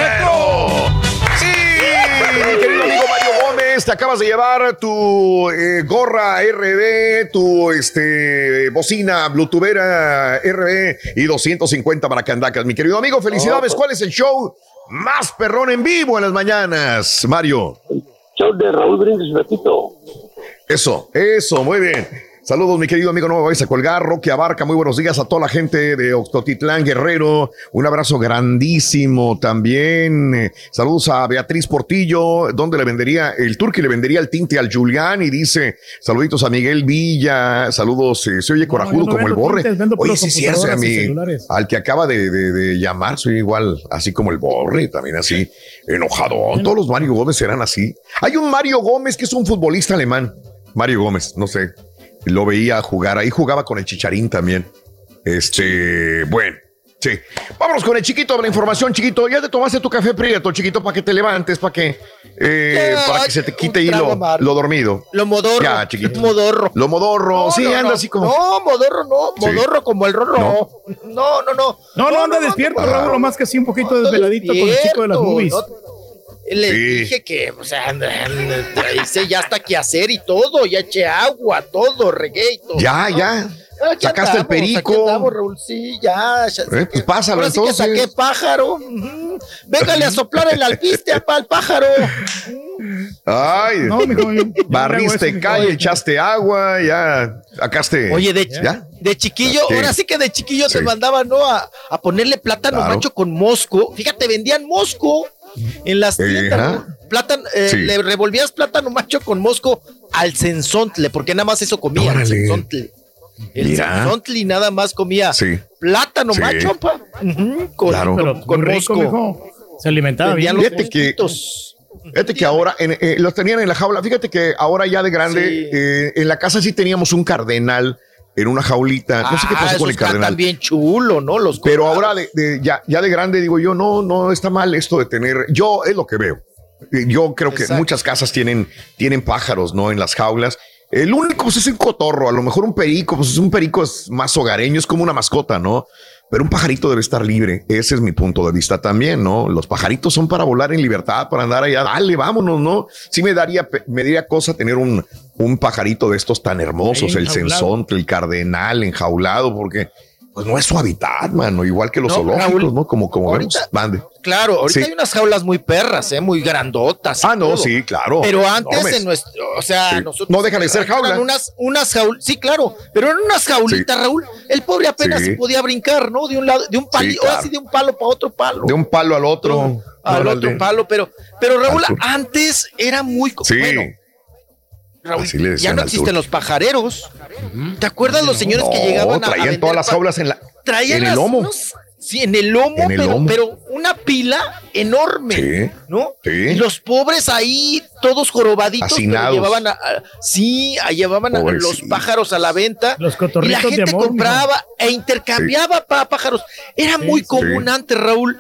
Sí, mi querido amigo Mario Gómez, te acabas de llevar tu eh, gorra RB, tu este, bocina bluetoothera RB y 250 maracandacas. Mi querido amigo, felicidades. ¿Cuál es el show más perrón en vivo en las mañanas, Mario? Show de Raúl Brindis, Pepito. Eso, eso, muy bien. Saludos, mi querido amigo, no me vais a colgar. Roque Abarca, muy buenos días a toda la gente de Octotitlán Guerrero. Un abrazo grandísimo también. Saludos a Beatriz Portillo, donde le vendería el turqui, le vendería el tinte al Julián y dice saluditos a Miguel Villa. Saludos, eh, se oye corajudo no como el borre. tintes, Oye, sí, cierto, a mí, al que acaba de, de- de llamar, soy igual, así como el borre, también así, enojado. Todos los Mario Gómez serán así. Hay un Mario Gómez que es un futbolista alemán. Mario Gómez, no sé. Lo veía jugar. Ahí jugaba con el Chicharín también. Este, bueno. Sí. Vámonos con el chiquito de la información, chiquito. Ya te tomaste tu café prieto, chiquito, para que te levantes, para que, eh, para que se te quite ahí lo, lo dormido. Lo modorro. Ya, chiquito. Modorro. Lo modorro. No, sí, no, anda no. así como. No, modorro no. Sí. Modorro como el rorro. No. No, no, no. No, no, anda despierto, no, Raúl, lo más que así un poquito desveladito con el chico de las movies. No. Le Sí. dije que, o sea, [laughs] hice ya hasta que hacer y todo, ya eché agua, todo, regué y todo. Ya, ya. Aquí Sacaste el andamos, aquí perico. andamos, Raúl, sí, ya. ya Eh, pues pásalo Ahora sí que entonces. saqué pájaro. Véngale a soplar el alpiste el pájaro. Ay, No, mijo, yo- no barriste eso, mijo. calle, echaste agua, ya sacaste. Oye, de, ¿Ya? de chiquillo, Sí. ahora sí que de chiquillo te Sí. mandaban, ¿no? A, a ponerle plátano Claro. macho con mosco. Fíjate, vendían mosco en las tiendas. Plátano, eh, Sí. Le revolvías plátano macho con mosco al censontle, porque nada más eso comía. El Órale. censontle. El Mira. censontle nada más comía Sí. plátano Sí. macho, pa. Con, Claro. Con, con muy rico, mosco. mijo. Se alimentaba bien. los Fíjate que-. Fíjate que ahora en- eh, los tenían en la jaula. Fíjate que ahora ya de grande, Sí. eh, en la casa sí teníamos un cardenal en una jaulita. No sé qué Ah, pasó con el cardenal. bien chulo, ¿no? Los Pero ahora de, de- ya, ya de grande digo yo, no, no está mal esto de tener. Yo es lo que veo. Eh, Yo creo que muchas casas tienen, tienen pájaros, ¿no? En las jaulas. El único pues, es un cotorro, a lo mejor un perico, pues es un perico es más hogareño, es como una mascota, ¿no? Pero un pajarito debe estar libre. Ese es mi punto de vista también, ¿no? Los pajaritos son para volar en libertad, para andar allá. Dale, vámonos, ¿no? Sí me daría, me daría cosa tener un, un pajarito de estos tan hermosos, el censonte, el cardenal enjaulado, porque pues no es su hábitat, mano, igual que los No, zoológicos, Raúl, ¿no? Como, como vemos. ahorita- Mande. Claro, ahorita Sí. hay unas jaulas muy perras, ¿eh? Muy grandotas. Ah, no, todo. sí, claro. Pero antes Enormes. en nuestro, o sea, Sí. nosotros No dejan de ser eran jaula. Unas, unas jaulas, sí, claro, pero eran unas jaulitas, Raúl. El pobre apenas podía brincar, ¿no? De un lado, de un palo, claro. así de un palo para otro palo. De un palo al otro. al otro palo, pero, pero Raúl, Alto. antes era muy bueno. Raúl, Así le ya no existen los pajareros. ¿Te acuerdas los señores que llegaban a, a traían todas las jaulas en la traían en el las- lomo. unos- sí, en el lomo, En el pero, lomo. pero una pila enorme, Sí. ¿no? Sí. Y los pobres ahí, todos jorobaditos, pero llevaban a, a- sí, a- llevaban a los pájaros a la venta. Los Y la de gente amor. compraba e intercambiaba pa- pájaros. Era muy sí. común antes, Raúl.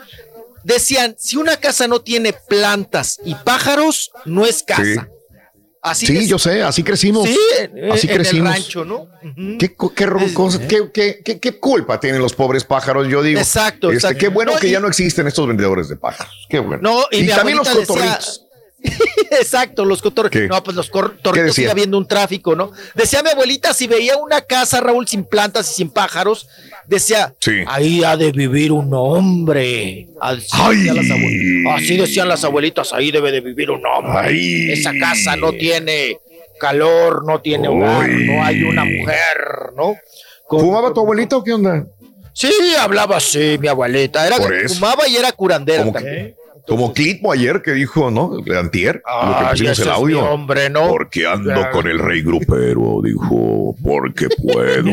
Decían, si una casa no tiene plantas y pájaros, no es casa. Sí. Así Sí, de- yo sé, así crecimos. Sí, así en crecimos. el rancho, ¿no? ¿Qué, qué, cosa- qué- qué- qué- qué culpa tienen los pobres pájaros? Yo digo. Exacto, este, exacto. Qué bueno No, que y- ya no existen estos vendedores de pájaros. Qué bueno. No, y mi también los cotorritos. [laughs] Exacto, los cotorros. ¿Qué? No, pues los cor- ¿Qué torritos decía? sigue habiendo un tráfico, ¿no? Decía mi abuelita, si veía una casa, Raúl, sin plantas y sin pájaros, decía, Sí. ahí ha de vivir un hombre. Así, Ay. decían las así decían las abuelitas, ahí debe de vivir un hombre. Ay. Esa casa no tiene calor, no tiene hogar, Uy. no hay una mujer, ¿no? Con- ¿Fumaba tu abuelita o qué onda? Sí, hablaba así, mi abuelita. Era, fumaba y era curandera también. Como Clitmo ayer que dijo, ¿no? Antier, lo que Ay, pusimos el audio. hombre, ¿no? Porque ando Ya. con el rey grupero, dijo, porque [laughs] puedo.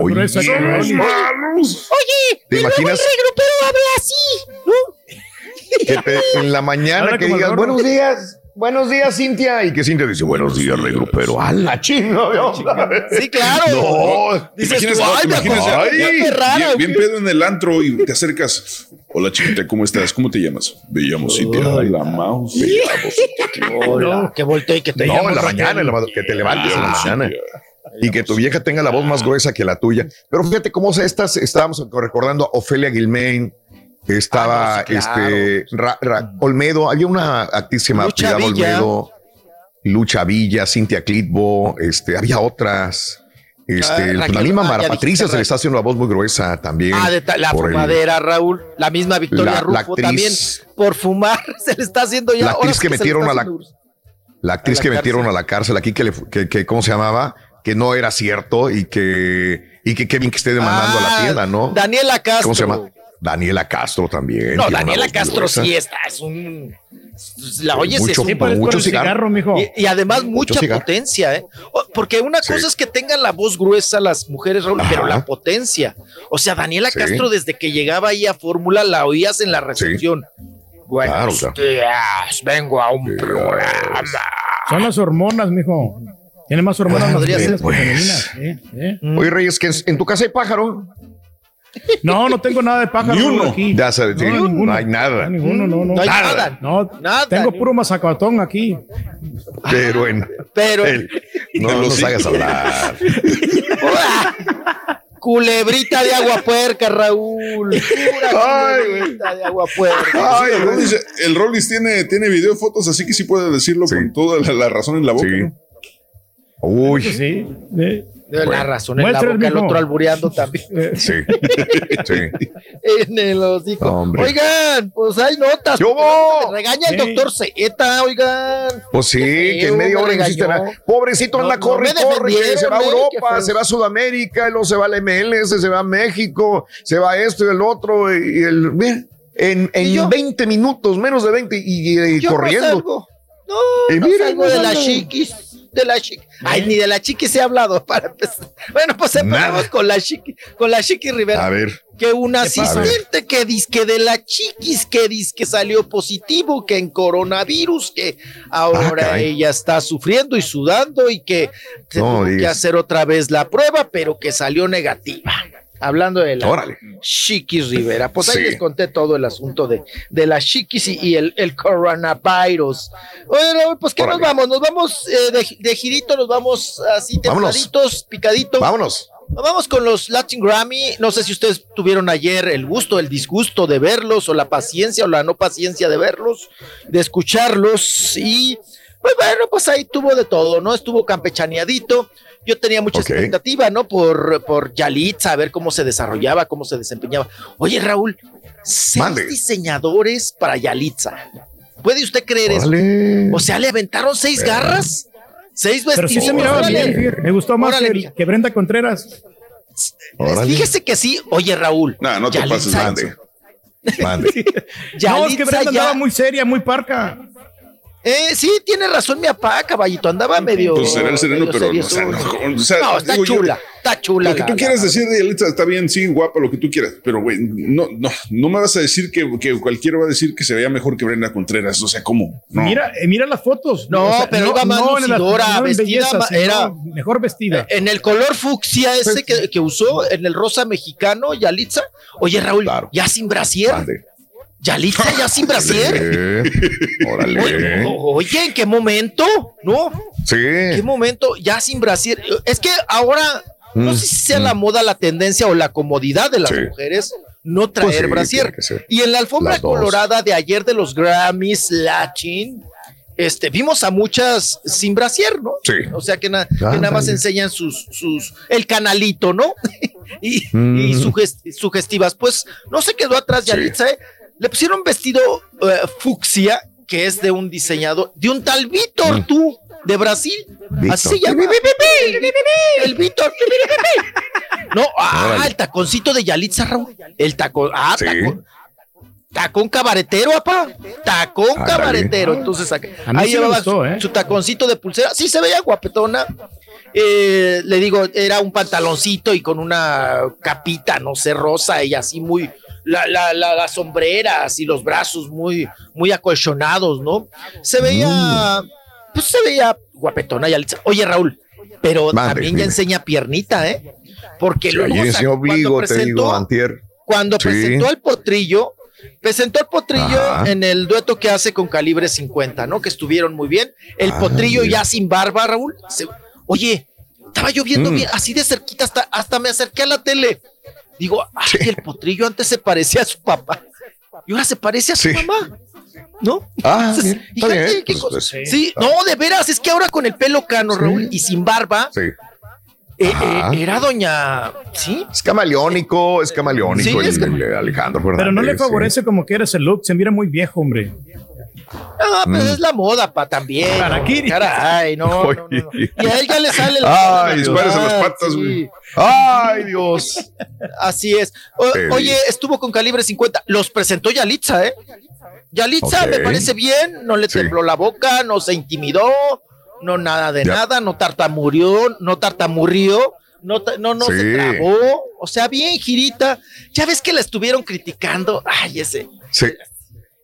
Oye. Oye, ¿Te imaginas? el regrupero habla así, ¿no? que te- en la mañana que digas, buenos días, buenos días, Cintia. Y que Cintia dice, buenos días, rey grupero. ¡A la chinga! Sí, claro. No, Dices imagínate, tú, ay, imagínate, ay, qué rara. bien, bien pedo en el antro y te acercas. Hola chiquita, ¿cómo estás? ¿Cómo te llamas? Me llamo Cintia. La mouse. Me llamo Cintia. [laughs] Hola, que voltee y que te No, en la mañana, en la mad- que te levantes en la mañana. Cintia. Y que tu vieja tenga la voz más gruesa que la tuya. Pero fíjate cómo se- estas, estábamos recordando a Ofelia Gilmain, estaba Ah, no, sí, claro. este Ra- Ra- Olmedo, había una actriz que Lucha Pilar Villa. Olmedo, Lucha Villa, Cintia Clitbo, este, había otras. Este, Ah, la misma Mara Patricia se le está haciendo la voz muy gruesa también. Ah, de la el- fumadera, Raúl. La misma Victoria La- la Rufo actriz- también. Por fumar [laughs] se le está haciendo ya. La actriz que metieron a la- La actriz a que metieron cárcel. a la cárcel aquí, que, le, que, que- ¿cómo se llamaba? Que no era cierto y que, y que bien que esté demandando a la Ah, tienda, ¿no? Daniela Castro. ¿Cómo se llama? Daniela Castro también. No, Daniela Castro gruesa. sí está. Es un. La oyes Mucho- es Sí, un- mucho el cigarro. cigarro, mijo. y, y además mucha cigarro. potencia, ¿eh? Porque una Sí. cosa es que tengan la voz gruesa las mujeres, Raúl, pero la potencia. O sea, Daniela Sí. Castro, desde que llegaba ahí a Fórmula, la oías en la recepción. Buenos Claro, días, vengo a un programa. Son las hormonas, mijo. Tiene más hormonas Ah, podría masculinas ser, que pues. femeninas. ¿eh? ¿eh? Oye, Reyes, que en, en tu casa hay pájaro. No, no tengo nada de pájaro Ni uno. aquí. Ya sabes, sí, no, ninguno. no hay nada. Ninguno, no, no. No hay Nada. No, Nada, tengo puro mazacatón aquí. Pero en. Pero. el- no Lo nos sé. hagas hablar. [laughs] Culebrita de agua puerca, Raúl. Pura Ay, culebrita de agua puerca. Ay, el. Rollis, el Rollis tiene, tiene video, fotos, así que sí puede decirlo Sí. con toda la, la razón en la boca. Sí. ¿no? Uy, Sí. Eh. De la Bueno. razón en la el boca, el otro albureando también. [laughs] sí. sí. [laughs] en el hocico. Hombre. Oigan, pues hay notas. ¿Qué hubo? Me Regaña el doctor Zeta, oigan. Pues sí, que en media me hora hiciste nada. Pobrecito No, anda, no corre, corre, que se va a eh, Europa, se va a Sudamérica, y luego se va a la MLS, se va a México, se va a esto y el otro, y el. mira, en, ¿Y yo? en 20 minutos, menos de 20, y, y Yo corriendo. No, salgo. no, Y no mira, salgo de la salgo. chiquis. De la chiquis. Ay, ni de la chiquis he hablado [laughs] para empezar. Bueno, pues empezamos con la chiquis, con la chiquis Rivera. A ver, que un asistente que que de la chiquis que que salió positivo, que en coronavirus, que ahora Ah, ella está sufriendo y sudando y que se No tuvo que hacer otra vez la prueba, pero que salió negativa. Hablando de la órale. Chiquis Rivera. Pues ahí Sí. les conté todo el asunto de, de la Chiquis y, y el, el coronavirus. Raúl, pues ¿qué Órale. nos vamos? Nos vamos eh, de, de girito, nos vamos así templaditos, picaditos. Vámonos. Vamos con los Latin Grammy. No sé si ustedes tuvieron ayer el gusto, el disgusto de verlos, o la paciencia o la no paciencia de verlos, de escucharlos. Y pues bueno, pues ahí tuvo de todo, ¿no? Estuvo campechaneadito. Yo tenía mucha expectativa, ¿no? Por, por Yalitza, a ver cómo se desarrollaba, cómo se desempeñaba. Oye, Raúl, seis Mande. diseñadores para Yalitza. ¿Puede usted creer eso? O sea, le aventaron seis garras, seis vestidos. Pero sí se miraba Órale. bien. Me gustó más Órale, que, Brenda Contreras. Órale. Fíjese que sí. Oye, Raúl. No, no te Yalitza- pases, mande. Mande. [laughs] No, es que Brenda ya- andaba muy seria, muy parca. Eh, sí, tiene razón mi papá, caballito. Andaba medio. Pues será el sereno, pero no, o seriezón. sea, no, o sea, No, está digo yo, chula. Está chula. Lo que la- tú la- quieras decir de Yalitza está bien, sí, guapa, lo que tú quieras, pero güey, no, no, no me vas a decir que, que cualquiera va a decir que se veía mejor que Brenda Contreras, o sea, ¿cómo? No. Mira, eh, mira las fotos. No, pero iba más lucidora, vestida belleza, era- mejor vestida. En el color fucsia ese que, que usó, en el rosa mexicano, Yalitza. Oye, Raúl, Claro. ya sin brasier. Mande. Yalitza, ya sin [laughs] brasier. Órale. Oye, ¿en qué momento? ¿No? Sí. ¿Qué momento? Ya sin brasier. Es que ahora, no Mm, sé si sea la moda, la tendencia o la comodidad de las Sí. mujeres no traer Pues sí, brasier. Y en la alfombra colorada de ayer de los Grammys Latin, este, vimos a muchas sin brasier, ¿no? Sí. O sea que, na- que Ándale. nada más enseñan sus, sus, el canalito, ¿no? [laughs] y, Mm. y suges- sugestivas. Pues no se quedó atrás Yalitza, ¿eh? Le pusieron un vestido eh, fucsia, que es de un diseñador, de un tal Víctor, tú, de Brasil. Víctor. Así se llama. El Víctor. No, ah, el taconcito de Yalitza, Raúl. El tacón, ah, Sí. tacón. Tacón cabaretero, apá. Tacón cabaretero. Entonces, acá- ahí llevaba gustó, su, ¿eh? su taconcito de pulsera. Sí, se veía guapetona. Eh, le digo, era un pantaloncito y con una capita, no sé, rosa y así muy. La, la, la- las sombreras y los brazos muy, muy acolchonados, ¿no? Se veía. Pues se veía guapetona. Yalitza. Oye, Raúl, pero también ya enseña piernita, ¿eh? Porque enseñó cuando presentó- cuando Sí. presentó al potrillo, presentó al potrillo Ajá. en el dueto que hace con calibre 50, ¿no? Que estuvieron muy bien. El Ah, potrillo mira. ya sin barba, Raúl. se- oye, estaba lloviendo Mm. bien, así de cerquita, hasta, hasta me acerqué a la tele. Digo, ay, el potrillo antes se parecía a su papá. Y ahora se parece a su Sí. mamá. ¿No? Ah, Entonces, bien, está fíjate bien, qué pues, cosa. pues, sí, no, de veras, es que ahora con el pelo cano, Raúl, y sin barba, Sí. eh, eh, era doña. Sí, Es camaleónico, es camaleónico Sí, el, es cam- el Alejandro Fernández. Pero no le sí. favorece como que eres el look, se mira muy viejo, hombre. Ah, pues Mm. es la moda, pa, también. Harakiri. Caray, no, no, no, no. Y a él ya le sale Ay, dispárese Ah, las patas, sí. güey. Ay, Dios. Así es. O- oye, estuvo con calibre 50. Los presentó Yalitza, ¿eh? Yalitza Ok. me parece bien, no le Sí. tembló la boca, no se intimidó, no nada de Ya. nada, no tartamurió, no tartamurrió, no, no, no se trabó. O sea, bien, girita. Ya ves que la estuvieron criticando. Ay, ese. Sí.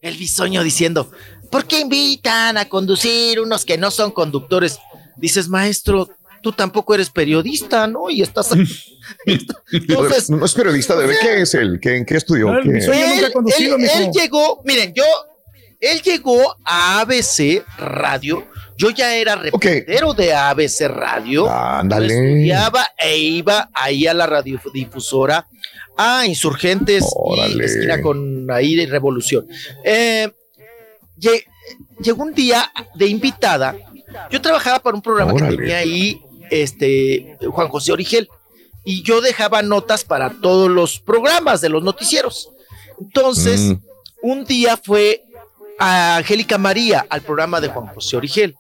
el bisoño diciendo, ¿por qué invitan a conducir unos que no son conductores? Dices, maestro, tú tampoco eres periodista, ¿no? Y estás... [laughs] Entonces, no es periodista, ¿de qué es él? ¿Qué, ¿En qué estudió? No, ¿Qué? él, conducido, él- mijo. él llegó, miren, yo, él llegó a ABC Radio, yo ya era reportero de ABC Radio, Ándale. yo estudiaba e iba ahí a la radiodifusora a Insurgentes y Órale. esquina con ahí de Revolución. Eh, lle- llegó un día de invitada, yo trabajaba para un programa Órale. que tenía ahí este Juan José Origel y yo dejaba notas para todos los programas de los noticieros. Entonces, Mm. un día fue a Angélica María al programa de Juan José Origel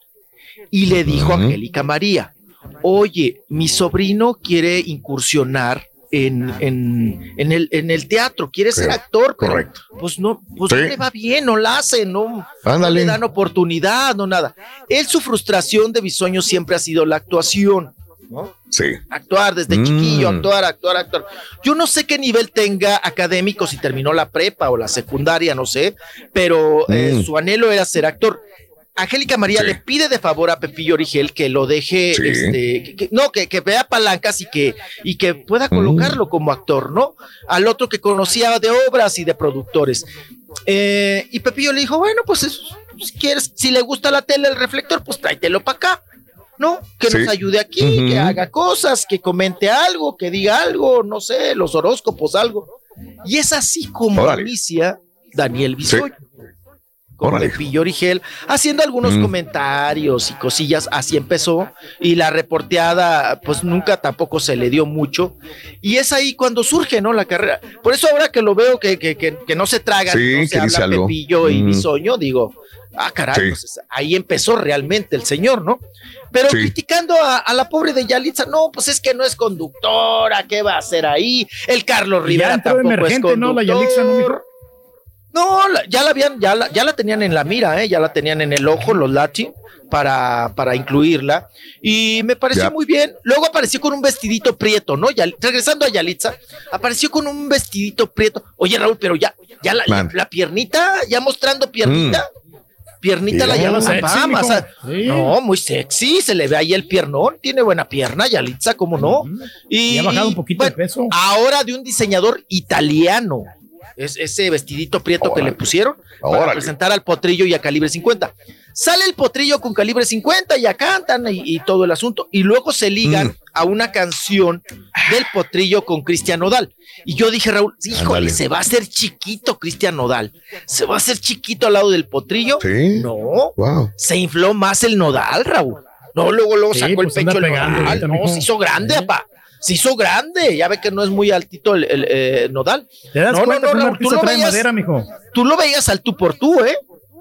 y le dijo a Ujú. Angélica María, oye, mi sobrino quiere incursionar en, en, en el, en el teatro, quiere ser actor, pero correcto. pues no, pues Sí. no le va bien, no la hace, no, le dan oportunidad, no nada. Él, su frustración de bisoño siempre ha sido la actuación, ¿no? Sí. actuar desde Mm. chiquillo, actuar, actuar, actuar. Yo no sé qué nivel tenga académico, si terminó la prepa o la secundaria, no sé, pero eh, Mm. su anhelo era ser actor. Angélica María Sí. le pide de favor a Pepillo Origel que lo deje, Sí. este, que- que- no, que, que vea palancas y que, y que pueda Mm. colocarlo como actor, ¿no? Al otro que conocía de obras y de productores. Eh, y Pepillo le dijo, bueno, pues es- si quieres, si le gusta la tele, el reflector, pues tráetelo para acá. ¿no? Que Sí. nos ayude aquí, que haga cosas, que comente algo, que diga algo, no sé, los horóscopos, algo. Y es así como Órale. inicia Daniel Bisoy. Con Órale. Pepillo Origel, haciendo algunos Mm. comentarios y cosillas, así empezó. Y la reporteada, pues nunca tampoco se le dio mucho. Y es ahí cuando surge, ¿no? La carrera. Por eso ahora que lo veo que, que, que, que no se traga, Sí, no que se dice habla algo. Pepillo y Mm. Bisoño, digo, ah, caray, Sí. pues, ahí empezó realmente el señor, ¿no? Pero Sí. criticando a, a la pobre de Yalitza, no, pues es que no es conductora, ¿qué va a hacer ahí? El Carlos Rivera tampoco es emergente, ¿no? La Yalixa, ¿no? No, la- ya la habían, ya la, ya la tenían en la mira, ¿eh? ya la tenían en el ojo los Lachi para, para incluirla. Y me pareció Ya. muy bien. Luego apareció con un vestidito prieto, ¿no? Ya, regresando a Yalitza, apareció con un vestidito prieto. Oye, Raúl, pero ya, ya la, la piernita, ya mostrando piernita. Piernita la Ya, llama sexy, papá, mijo. más a- Sí. No, muy sexy, se le ve ahí el piernón, tiene buena pierna, Yalitza, ¿cómo no? Y ha bajado un poquito de bueno, peso. Ahora de un diseñador italiano. Es ese vestidito prieto que le pusieron para presentar al potrillo y a calibre 50. Sale el potrillo con calibre 50, ya cantan y, y todo el asunto. Y luego se ligan Mm. a una canción del potrillo con Cristian Nodal. Y yo dije, Raúl, híjole, se va a hacer chiquito Cristian Nodal. Se va a hacer chiquito al lado del potrillo. Sí. No, Wow. se infló más el Nodal, Raúl. No, luego, luego Sí, sacó pues el anda pecho el pegando Nodal. ahorita, No, se hizo grande, Sí. papá. Se hizo grande. Ya ve que no es muy altito el, el, eh, Nodal. ¿Te das no, cuenta no, no, Raúl, tú lo veías, madera, mijo? tú lo veías al tú por tú, ¿eh?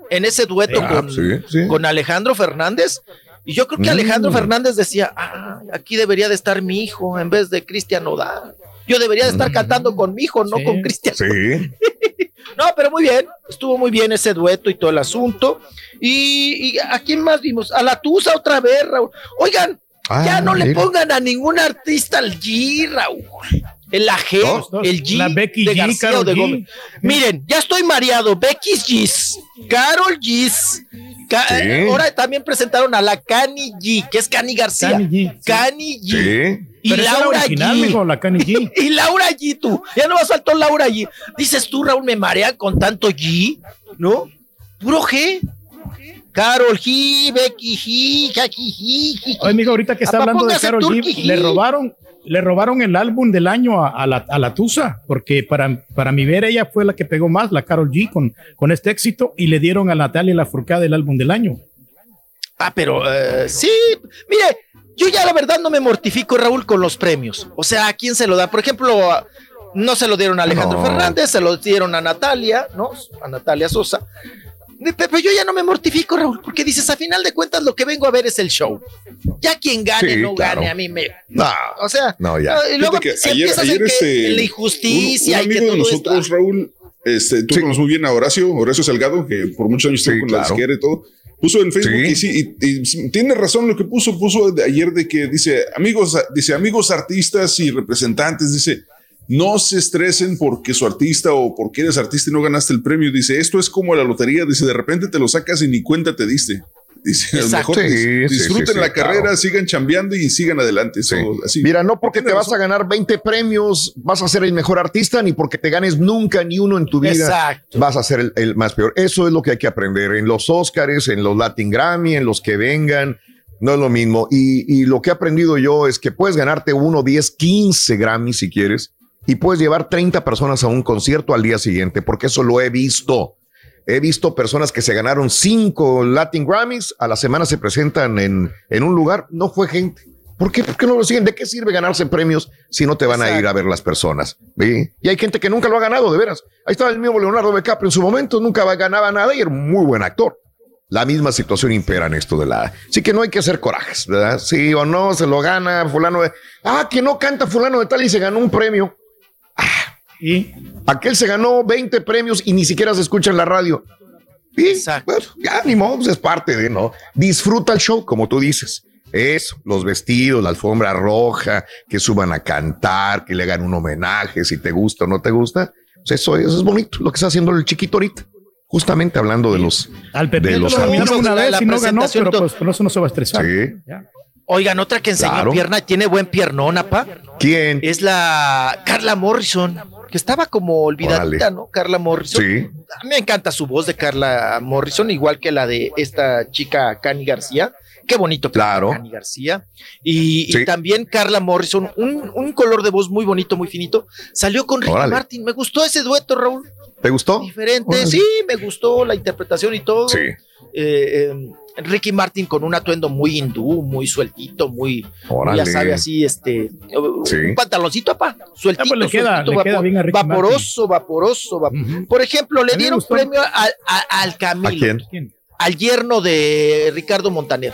En ese dueto Ah, con, sí, sí. con Alejandro Fernández. Y yo creo que Mm. Alejandro Fernández decía, ah, aquí debería de estar mi hijo en vez de Cristian Nodal. Yo debería de estar cantando con mi hijo, no Sí. con Cristian. Sí. [laughs] No, pero muy bien, estuvo muy bien ese dueto y todo el asunto. Y, y ¿a quién más vimos? A la Tusa otra vez, Raúl. Oigan, ya Ah, no le pongan a ningún artista al G, Raúl. El AG, Dos, dos. el G La Becky de G, García Karol o de G. Gómez. Miren, ya estoy mareado. Becky G's, Carol G's. Ca- Sí. eh, Ahora también presentaron a la Cani G, que es Cani García. Cani G, sí. G. Sí. Y Pero Laura original, G. la Cani G. [laughs] Y Laura G, tú. Ya no más faltó Laura G. Dices tú, Raúl, me marea con tanto G, ¿no? Puro G. Carol G, Becky G, Jackie G. Oye, mijo, ahorita que está hablando de Turkey G, le robaron, le robaron el álbum del año a, a la, a la Tusa, porque para, para mi ver ella fue la que pegó más, la Carol G, con, con este éxito, y le dieron a Natalia Lafourcade el álbum del año. Ah, pero eh, sí, mire, yo ya la verdad no me mortifico, Raúl, con los premios. O sea, ¿a quién se lo da? Por ejemplo, a- no se lo dieron a Alejandro No. Fernández, se lo dieron a Natalia, ¿no? A Natalia Sosa. Pe- Pero yo ya no me mortifico, Raúl, porque dices, a final de cuentas lo que vengo a ver es el show. Ya quien gane, Sí, no claro. gane, a mí me... No. O sea, No, ya. y luego Fíjate que si ayer, ayer en que este, la injusticia un, un y que amigo de nosotros, esto- Raúl, este, tú Sí. conoces muy bien a Horacio, Horacio Salgado, que por muchos años estuvo Sí, con la claro. disquera y todo. Puso en Facebook y sí, y, y tiene razón lo que puso, puso de ayer de que dice, amigos, dice, amigos artistas y representantes, dice, no se estresen porque su artista o porque eres artista y no ganaste el premio. Dice, esto es como la lotería, dice, de repente te lo sacas y ni cuenta te diste. Dice, a lo Exacto. mejor Sí, dis- sí, disfruten sí, sí, la claro. carrera, sigan chambeando y sigan adelante. Eso, así. Mira, no porque te vas a ganar 20 premios vas a ser el mejor artista, ni porque te ganes nunca ni uno en tu vida Exacto. vas a ser el, el más peor. Eso es lo que hay que aprender en los Oscars, en los Latin Grammy, en los que vengan. No es lo mismo. Y, y lo que he aprendido yo es que puedes ganarte uno, 10, 15 Grammy si quieres, y puedes llevar 30 personas a un concierto al día siguiente, porque eso lo he visto. He visto personas que se ganaron cinco Latin Grammys, a la semana se presentan en, en un lugar, no fue gente. ¿Por qué? ¿Por qué no lo siguen? ¿De qué sirve ganarse premios si no te van a ir a ver las personas? ¿Sí? Y hay gente que nunca lo ha ganado, de veras. Ahí estaba el mismo Leonardo DiCaprio en su momento, nunca ganaba nada y era un muy buen actor. La misma situación impera en esto de la... Sí que no hay que hacer corajes, ¿verdad? Sí o no, se lo gana fulano de... Ah, que no canta fulano de tal y se ganó un premio. Y Aquel se ganó 20 premios y ni siquiera se escucha en la radio. Y Exacto. bueno, ya ni modo, pues es parte de, ¿no? Disfruta el show, como tú dices. Eso, los vestidos, la alfombra roja, que suban a cantar, que le hagan un homenaje, si te gusta o no te gusta. Pues eso, eso es bonito, lo que está haciendo el chiquito ahorita. Justamente hablando de los... al De los una vez y no ganó, pero pues con eso no se va a estresar. Sí. Ya. Oigan, otra que enseñó Claro. pierna, tiene buen piernón, pa. ¿Quién? Es la Carla Morrison, que estaba como olvidadita. ¿no? Carla Morrison. Sí. Me encanta su voz de Carla Morrison, igual que la de esta chica Cani García. Qué bonito Claro. Cani García. Y, y también Carla Morrison, un, un color de voz muy bonito, muy finito. Salió con Ricky. Martin. Me gustó ese dueto, Raúl. ¿Te gustó? Diferente. Sí, me gustó la interpretación y todo. Sí. Eh, eh, Ricky Martin con un atuendo muy hindú, muy sueltito, muy, Órale. ya sabe, así, este, Sí. un pantaloncito, apa, sueltito, Ah, pues le queda- sueltito, le queda bien a Ricky vaporoso, vaporoso. Por ejemplo, le dieron gustó. premio al, a- al ¿A Camilo, quién? al yerno de Ricardo Montaner,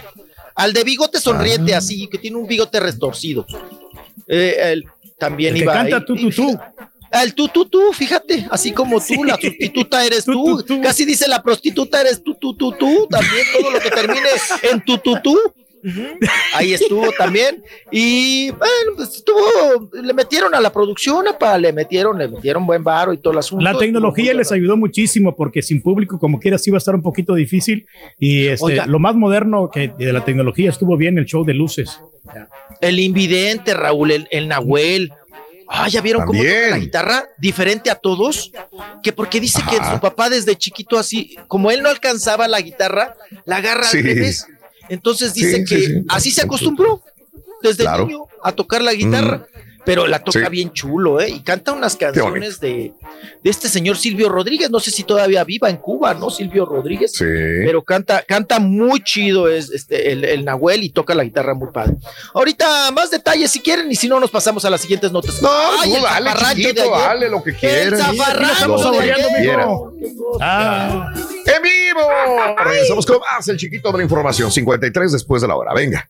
al de bigote sonriente, Ah. así, que tiene un bigote retorcido. Eh, él también El que iba canta ahí- tú, tú, tú. El tú, tú, tú, fíjate, así como tú, la sustituta eres Tú, tú, tú, tú. casi dice la prostituta eres tú, tú, tú, tú, también todo lo que termine en tú, tú, tú. Ahí estuvo también. Y bueno, pues estuvo, le metieron a la producción, apa, le metieron, le metieron buen varo y todo el asunto. La tecnología les ayudó muchísimo porque sin público, como quiera, sí va a estar un poquito difícil. Y este, Oiga. lo más moderno que de la tecnología estuvo bien el show de luces. El invidente, Raúl, el, el Nahuel. Ah, ya vieron cómo toca la guitarra, diferente a todos, que porque dice que su papá desde chiquito así, como él no alcanzaba la guitarra, la agarra Sí. al revés. Entonces dice Sí, que sí, sí. así se acostumbró. desde Claro. niño a tocar la guitarra. Pero la toca Sí. bien chulo, ¿eh? Y canta unas canciones de, de este señor Silvio Rodríguez. No sé si todavía viva en Cuba, ¿no? Silvio Rodríguez. Sí. Pero canta, canta muy chido es este, el, el Nahuel y toca la guitarra muy padre. Ahorita más detalles si quieren y si no nos pasamos a las siguientes notas. No, Ay, de chiquito, lo que El quieras. zafarrancho Estamos de saboreando, ayer. mijo. Ah, ¡En vivo! Regresamos con más el chiquito de la información. 53 después de la hora. Venga.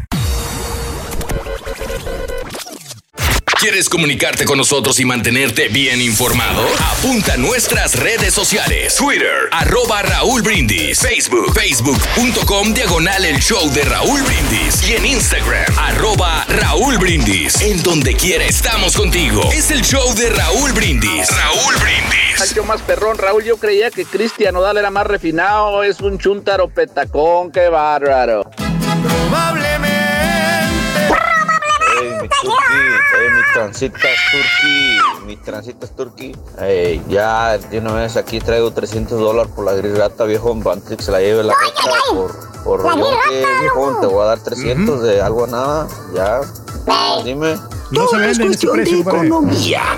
¿Quieres comunicarte con nosotros y mantenerte bien informado? Apunta a nuestras redes sociales. Twitter, arroba Raúl Brindis. Facebook, facebook.com diagonal el show de Raúl Brindis. Y en Instagram, arroba Raúl Brindis. En donde quiera estamos contigo. Es el show de Raúl Brindis. Raúl Brindis. Yo más perrón, Raúl, yo creía que Cristian Odal era más refinado, es un chuntaro petacón, qué bárbaro. Ey, mi turqui, ey, mi transitas turqui, mi transitas turqui. Ey, ya de una vez aquí traigo 300 dólares por la gris rata, viejo, antes que se la lleve la rata por, por La yo gris que, viejo, te voy a dar 300 de algo a nada, ya, dime. No se vende en ese precio, compadre.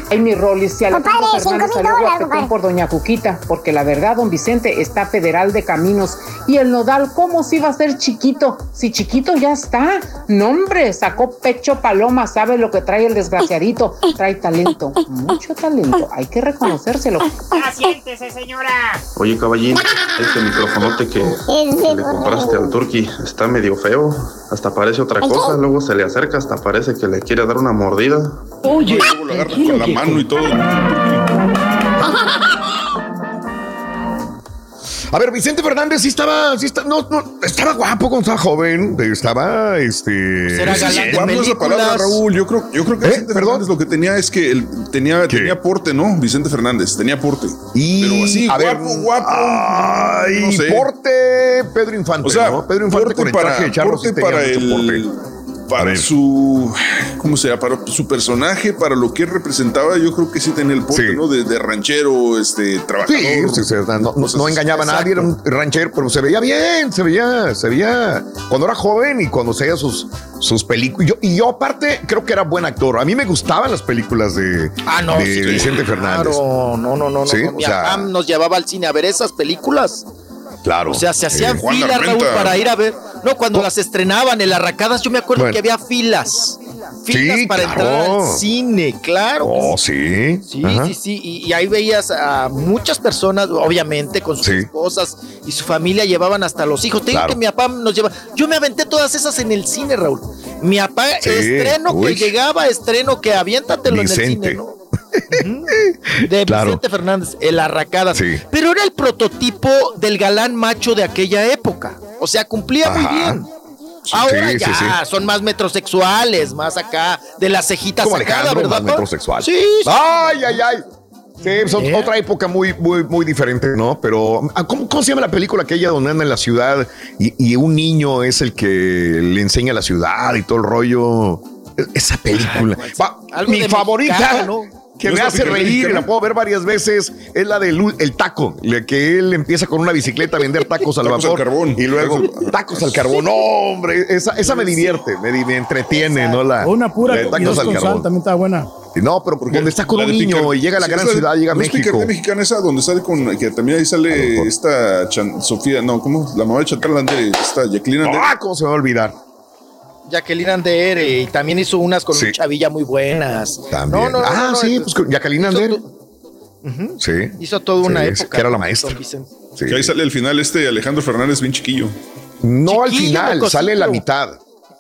Ay, mi Rolis, si Alejandro Compadre, cinco mil dólares, por Doña Cuquita, porque la verdad, don Vicente está federal de caminos. Y el nodal, ¿cómo si va a ser chiquito? Si chiquito ya está. No, hombre, sacó pecho paloma, sabe lo que trae el desgraciadito. Trae talento, mucho talento, hay que reconocérselo. Ya siéntese, señora. Oye, caballín, este microfonote que, que le compraste al Turqui está medio feo. Hasta parece otra cosa. Luego se le acerca, hasta parece que le quiere dar una mordida. Oye, luego lo agarra con la mano y todo. A ver, Vicente Fernández sí estaba, sí está, no, no, estaba guapo cuando estaba joven, estaba, este... Será si galán de guapo es la palabra. Raúl. Yo creo, yo creo que Vicente Fernández lo que tenía es que él tenía, tenía porte, ¿no? Vicente Fernández, tenía porte. Y, Pero así, a ver, guapo, guapo. Ay, no sé. porte Pedro Infante, O sea, ¿no? Pedro Infante porte con el para, traje de charro sí porte para el, porte. Para su, ¿cómo se llama? Para su personaje, para lo que él representaba, yo creo que sí tenía el porte, ¿no? De, de ranchero, este, trabajador. Sí, sí, sí, no, no- engañaba a nadie, era un ranchero, pero se veía bien, se veía, se veía cuando era joven y cuando hacía sus, sus películas. Yo, y yo aparte creo que era buen actor. A mí me gustaban las películas de, Ah, no, de sí, Vicente Fernández. Claro, no, no, no, no. Sí, no. o Mi sea- papá nos llevaba al cine a ver esas películas. Claro. O sea, se hacían Eh, filas. Raúl, para ir a ver. No, cuando las estrenaban en las racadas, yo me acuerdo Bueno. que había filas. Filas Sí, para claro. entrar al cine, claro. Oh, sí. Sí, Ajá. sí, sí. Y, y ahí veías a muchas personas, obviamente, con sus esposas y su familia llevaban hasta los hijos. Te digo Claro. que mi papá nos lleva. Yo me aventé todas esas en el cine, Raúl. Mi papá, Sí, estreno uy. que llegaba, estreno que aviéntatelo en el Vicente. cine, ¿no? De Claro. Vicente Fernández, el Arracadas. Sí. Pero era el prototipo del galán macho de aquella época. O sea, cumplía muy bien. Ahora Sí, ya sí. son más metrosexuales, más acá de las cejitas Como Alejandro, ¿verdad? más metrosexual. Sí, sí. Ay, ay, ay. Sí, son otra época muy, muy, muy diferente, ¿no? Pero, ah, ¿cómo, cómo se llama la película aquella donde anda en la ciudad y, y un niño es el que le enseña la ciudad y todo el rollo? E- Esa película. Va, mi favorita, mexicano, ¿no? Que ¿No me la hace reír y la puedo ver varias veces, es la del el taco, la que él empieza con una bicicleta a vender tacos al Tacos al vapor carbón. y luego tacos al carbón. No, hombre, esa, esa me divierte, me, me entretiene, ¿no? La, Una pura la tacos dos al con sal carbón. también está buena. No, pero donde está con La un niño Picar- y llega a la Sí, gran la ciudad, llega a ¿no es México. Picardía mexicana esa donde sale con que también ahí sale esta Chan- Sofía, no, ¿cómo? La mamá de Chantal Andere, esta Jacqueline. Ah, ¿cómo se me va a olvidar? Jacqueline Ander eh, y también hizo unas con Sí. un chavilla muy buenas. También. No, no, no, ah, no, no, sí, pues con Jacqueline hizo Ander. tu- Sí. Hizo toda una Sí, época. que era la maestra. Sí. Que ahí sale al final este Alejandro Fernández bien chiquillo. No al final, cosito. sale la mitad.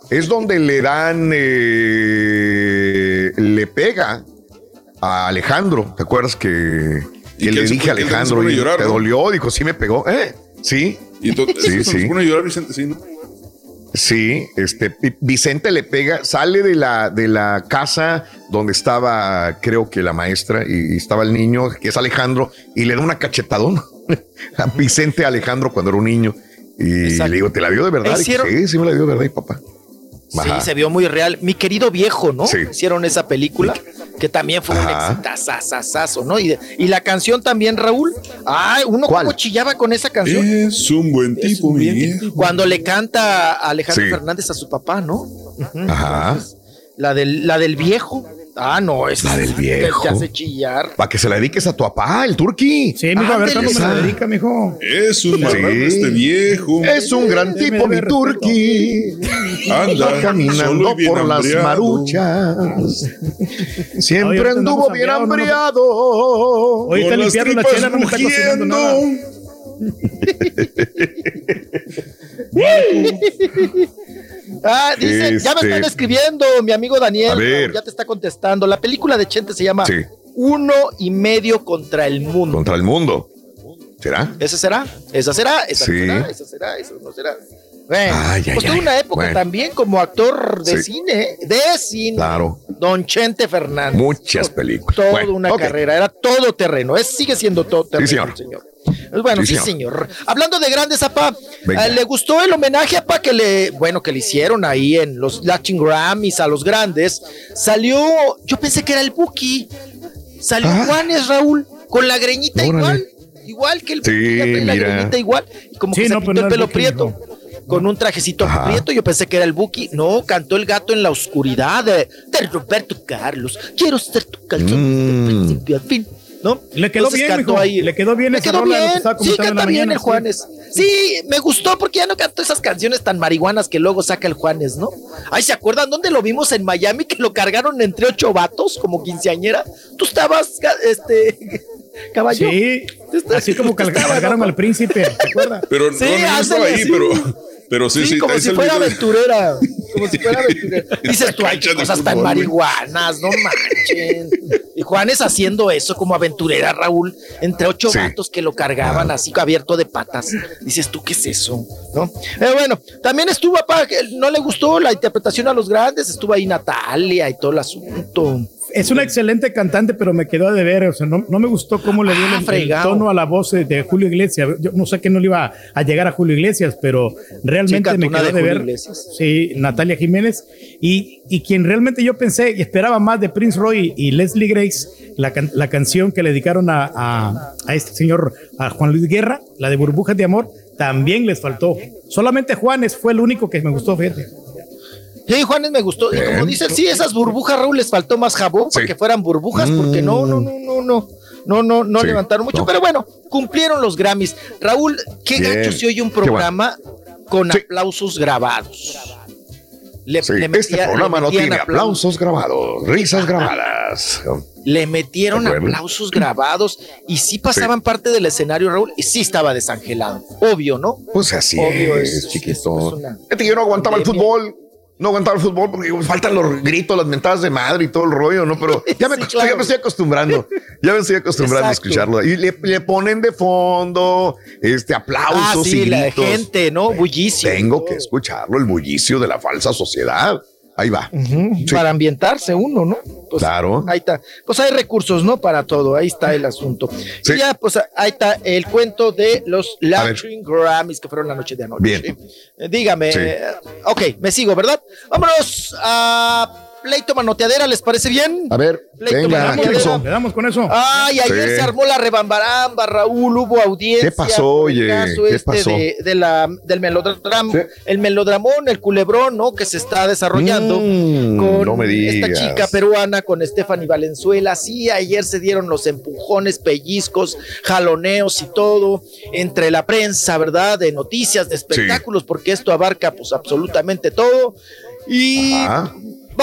Es donde le dan, eh, le pega a Alejandro. ¿Te acuerdas que, Y que le se dije a se Alejandro y llorar, te ¿no? dolió? Dijo, sí me pegó. ¿Eh? Sí. Y entonces Sí, se sí. pone a llorar Vicente, sí, ¿no? Sí, este Vicente le pega, sale de la, de la casa donde estaba, creo que la maestra, y, y estaba el niño, que es Alejandro, y le da una cachetadón [laughs] a Vicente Alejandro cuando era un niño. Y Exacto. le digo, ¿te la dio de verdad? Y sí, sí me la dio de verdad, y papá. Sí, se vio muy real. Mi querido viejo, ¿no? Hicieron esa película que también fue un exitazazazazo, ¿no? Y, y la canción también, Raúl. Ay, uno como chillaba con esa canción. Es un buen tipo, un mi viejo. Cuando le canta a Alejandro Sí. Fernández a su papá, ¿no? Ajá. La del, la del viejo. Ah, no, es La del viejo. Te hace chillar. Para que se la dediques a tu papá, el turqui. Sí, mijo, a ver cuándo me la dedica, mijo. Es un Sí. este viejo. Es un gran Deme- tipo, mi turqui. Anda, Va caminando solo y bien por las hambriado. maruchas. Oye, Siempre ahorita anduvo bien hambriado. Hoy está las limpiando la chela, no me está cocinando nada. Ah, dicen, ya me Este- están escribiendo, mi amigo Daniel, ya te está contestando. La película de Chente se llama Sí. Uno y medio contra el mundo. Contra el mundo. ¿Será? ¿Esa será? ¿Esa será? ¿Esa Sí. será? ¿Esa será? ¿Esa no será? Bueno, Ay, ay, pues ay. una época Bueno. también como actor de Sí. cine, de cine. Claro. Don Chente Fernández. Muchas películas. Toda Bueno, una carrera, era todo terreno, es, sigue siendo todo terreno, señor. el señor. Pues Bueno, Sí, sí, señor. Hablando de grandes, apá, Venga. eh, ¿le gustó el homenaje, apá, que le, bueno, que le hicieron ahí en los Latin Grammys a los grandes? Salió, yo pensé que era el Buki. Salió Ah. Juanes, Raúl, con la greñita Órale. igual, igual que el Sí, Buki, la mira. greñita igual, y como Sí, que se no, pintó pero el pelo prieto. Con un trajecito Ajá. prieto, yo pensé que era el Buki. No, cantó el gato en la oscuridad de, de Roberto Carlos. Quiero ser tu calzón Mm. desde principio al fin. ¿No? Le quedó Entonces bien, ahí. Le quedó bien Le quedó que bien. estaba Sí, canta bien mañana, el. Juanes. Sí, me gustó porque ya no cantó esas canciones tan marihuanas que luego saca el Juanes, ¿no? Ay, ¿se acuerdan dónde lo vimos en Miami que lo cargaron entre ocho vatos como quinceañera? Tú estabas, este, [laughs] caballo. Sí, así como cargaron al príncipe, ¿te acuerdas? Pero Sí, no, estaba ahí, pero, pero sí, Sí, sí, como si fuera aventurera. Como si fuera aventurera. [laughs] Dices tú, ay, qué Cancha de cosas tan fútbol, güey. marihuanas, no manchen. Y Juanes haciendo eso como aventurera, Raúl, entre ocho Sí. vatos que lo cargaban así abierto de patas. Dices tú, ¿qué es eso? ¿No? Eh, bueno, también estuvo, papá, no le gustó la interpretación a los grandes, estuvo ahí Natalia y todo el asunto. Es una excelente cantante, pero me quedó a deber. O sea, no, no me gustó cómo le dio Ah, el- tono a la voz de, de Julio Iglesias. Yo no sé que no le iba a llegar a Julio Iglesias, pero realmente me quedó de. Julio Iglesias. Sí, Natalia Jiménez. Y, y quien realmente yo pensé y esperaba más de Prince Roy y Leslie Grace, la, can- la canción que le dedicaron a, a- a este señor, a Juan Luis Guerra, la de Burbujas de Amor, también les faltó. Solamente Juanes fue el único que me gustó, fíjate. Sí, Juanes me gustó. Y como Bien. dice, sí, esas burbujas, Raúl, les faltó más jabón para que fueran burbujas, porque no, no, no, no, no. No, no, no Sí, levantaron mucho, no. pero bueno, cumplieron los Grammys. Raúl, qué Bien, gacho se oye un bueno. programa con Sí. aplausos grabados. Le, le este metía- programa le no tiene aplau- aplausos grabados, risas grabadas. Le metieron aplausos grabados y sí pasaban parte del escenario, Raúl, y sí estaba desangelado. Obvio, ¿no? Pues así Obvio, es, es- chiquito. es una yo no aguantaba el fútbol. No aguantaba el fútbol porque digo, faltan los gritos, las mentadas de madre y todo el rollo, ¿no? Pero [laughs] ya me, Sí, acost- claro. ya me estoy acostumbrando. Ya me estoy acostumbrando Exacto. a escucharlo. Y le, le ponen de fondo este aplausos Ah, sí, y la gritos. gente, ¿no? Bullicio. Tengo que escucharlo, el bullicio de la falsa sociedad. Ahí va. Sí. Para ambientarse uno, ¿no? Pues, Claro. Ahí está. Pues hay recursos, ¿no? Para todo. Ahí está el asunto. Sí. Y ya, pues ahí está el cuento de los. Latin Grammys que fueron la noche de anoche. Bien. Dígame. Sí. eh, ok, me sigo, ¿verdad? Vámonos a pleito manoteadera, ¿les parece bien? A ver, Pleito venga, Le damos, manoteadera. Criso. mijo, le damos con eso. Ay, ayer Sí. se armó la rebambaramba, Raúl, hubo audiencia. ¿Qué pasó, oye? caso ¿Qué este pasó? De, de la, del melodrama, Sí. el melodramón, el culebrón, ¿no? Que se está desarrollando Mm, con no me esta chica peruana, con Stephanie Valenzuela. Sí, ayer se dieron los empujones, pellizcos, jaloneos y todo entre la prensa, ¿verdad? De noticias, de espectáculos, porque esto abarca pues absolutamente todo. Y Ajá.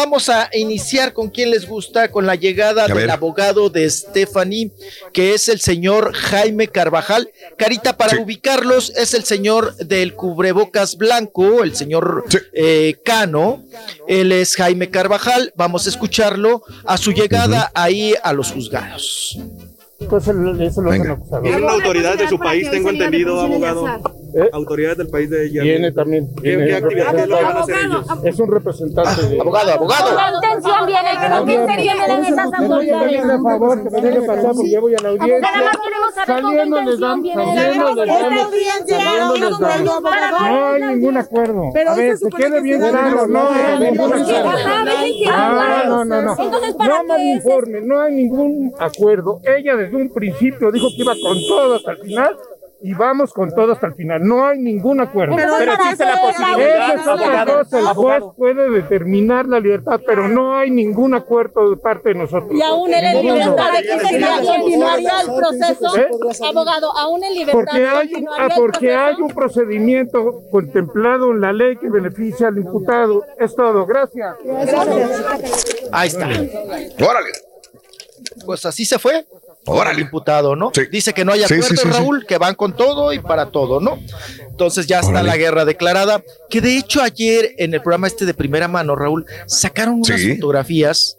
Vamos a iniciar con quien les gusta, con la llegada A del ver. abogado de Stephanie, que es el señor Jaime Carvajal. Carita, para Sí. ubicarlos, es el señor del cubrebocas blanco, el señor Sí. eh, Cano. Él es Jaime Carvajal. Vamos a escucharlo a su llegada ahí a los juzgados. Pues el- eso lo Venga. Una autoridad de su país, tengo entendido, abogado. autoridades del país de ella. Viene también. ¿Qué, viene qué actividades representante. van a hacer ellos? Es un representante de... Abogado, abogado. ¿Qué intención viene? ¿Con qué intención vienen esas Me deje autoridades? por favor, que me deje pasar porque ya voy a la audiencia. Nada más queremos saber con qué Saliendo les intención damos, viene. saliendo les Esta damos, audiencia, saliendo les damos. No hay ningún acuerdo. A se ver, supone quede que bien se claro, no hay ningún acuerdo. No, no, no, no. Entonces, ¿para No informe, hay ningún acuerdo. Ella desde un principio dijo que iba con todo hasta el final. Y vamos con todo hasta el final. No hay ningún acuerdo. Pero existe la posibilidad, Esa es otra abogado, cosa. El juez abogado. puede determinar la libertad, pero no hay ningún acuerdo de parte de nosotros. Y aún él en Ninguno. libertad de que se continuaría el proceso. ¿Eh? Abogado, aún en libertad Porque hay, ah, el porque hay un procedimiento contemplado en la ley que beneficia al imputado. Es todo. Gracias. Ahí está. Órale. Pues así se fue. Órale. El imputado, ¿no? Dice que no hay acuerdo, sí, sí, sí. Raúl, que van con todo y para todo, ¿no? Entonces ya está Órale. la guerra declarada. Que de hecho ayer en el programa este de primera mano, Raúl, sacaron unas fotografías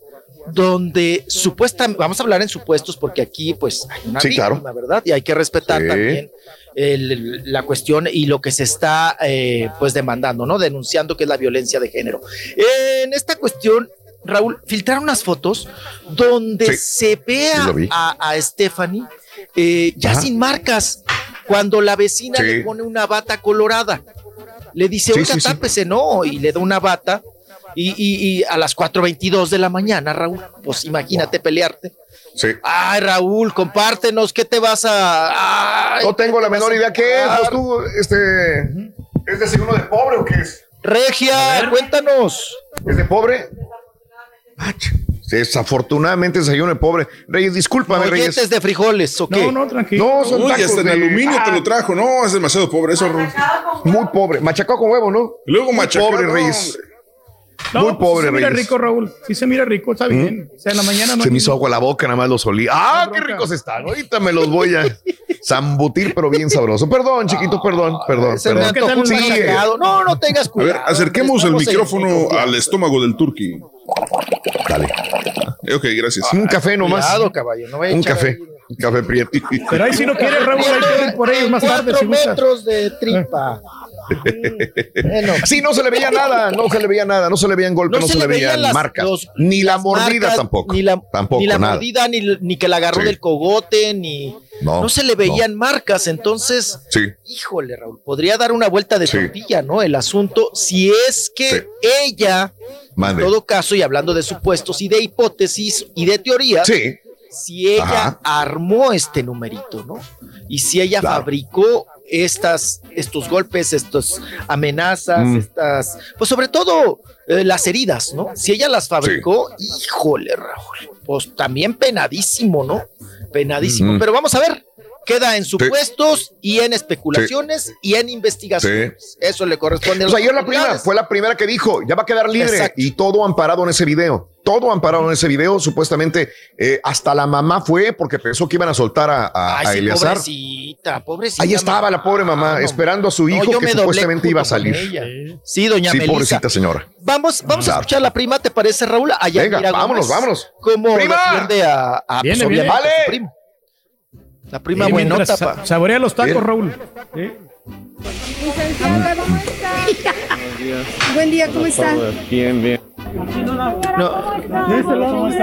donde supuestamente, vamos a hablar en supuestos porque aquí pues hay una Sí, víctima, claro. ¿verdad? Y hay que respetar Sí. también el- la cuestión y lo que se está eh, pues demandando, ¿no? Denunciando que es la violencia de género. En esta cuestión, Raúl, filtraron unas fotos donde se ve a, a, Stephanie eh, ya Ajá. sin marcas, cuando la vecina Sí. le pone una bata colorada. Le dice, Sí, oiga, tápese, no, y le da una bata. Y, y- y a las 4.22 de la mañana, Raúl, pues imagínate pelearte. Sí. Ay, Raúl, compártenos, ¿qué te vas a...? Ay, No tengo ¿qué la te menor idea qué es. Pues tú, este. ¿Es desayuno de pobre o qué es? Regia, cuéntanos. ¿Es de pobre? Ach, Desafortunadamente desayuno de pobre. Reyes, discúlpame, Molletes Reyes. de frijoles, ¿o qué? No, no, tranquilo. No, son Uy, tacos hasta en de- aluminio te Ah, lo trajo. No, es demasiado pobre eso. Raúl. Muy pobre. Machacado con huevo, ¿no? Y luego Muy machacado, Pobre, no, Reyes. No, Muy pues pobre, sí se mira Reyes. rico, Raúl. Sí se mira rico, está bien. O sea, en la mañana no Se me hizo agua la boca, nada más los olí. ¡Ah, qué ricos están! Ahorita me los voy a [laughs] zambutir, pero bien sabroso. Perdón, chiquito, perdón, perdón, Se me perdón. un Sí. No, no tengas A cuidado. ver, acerquemos el en- micrófono al estómago del turqui. Dale. Ok, gracias. Un café nomás. Cuidado, caballo, no vaya a Un café. ahí. Café prieto. Pero ahí si no quieres, Raúl, ir por ellos más tarde. Cuatro Si metros de tripa. Bueno, Sí, no se le veía nada, no se le veía nada, no se le veían golpes, no, se, le veían, las- marcas, los- ni la las mordida marcas, tampoco. Ni la, tampoco, ni la nada. mordida, ni, ni que la agarró Sí. del cogote, ni. No, No, se le veían marcas. Entonces, Sí, híjole, Raúl, podría dar una vuelta de Sí. tortilla, ¿no? El asunto, si es que Sí. ella, mande. en todo caso, y hablando de supuestos y de hipótesis y de teorías, Sí, si ella Ajá. armó este numerito, ¿no? Y si ella Claro. fabricó estas, estos golpes, estas amenazas, Mm. estas, pues sobre todo eh, las heridas, ¿no? Si ella las fabricó, híjole, Raúl, pues también penadísimo, ¿no? Penadísimo. Ujú. Pero vamos a ver. Queda en supuestos y en especulaciones y en investigaciones. Eso le corresponde a Pues las ayer la prima autoridades. fue la primera que dijo, ya va a quedar libre Exacto. y todo amparado en ese video. Todo amparado en ese video, supuestamente eh, hasta la mamá fue porque pensó que iban a soltar a, a- Ay, a sí, Eleazar. pobrecita, pobrecita. Ahí estaba la pobre mamá esperando a su hijo yo que supuestamente iba a salir. ella. Sí, doña Sí, Melissa. pobrecita señora. Vamos, vamos a Claro. escuchar la prima, ¿te parece, Raúl? Allá Venga, vámonos, vámonos. ¿Cómo ¡Prima! defiende a, a Viene, pues, viene. ¡Vale! su primo? La prima Sí, buenota, pa. sa- Saborea los tacos. Raúl. Sí. Licenciada, ¿cómo está? Buen día, ¿cómo está? bien, bien.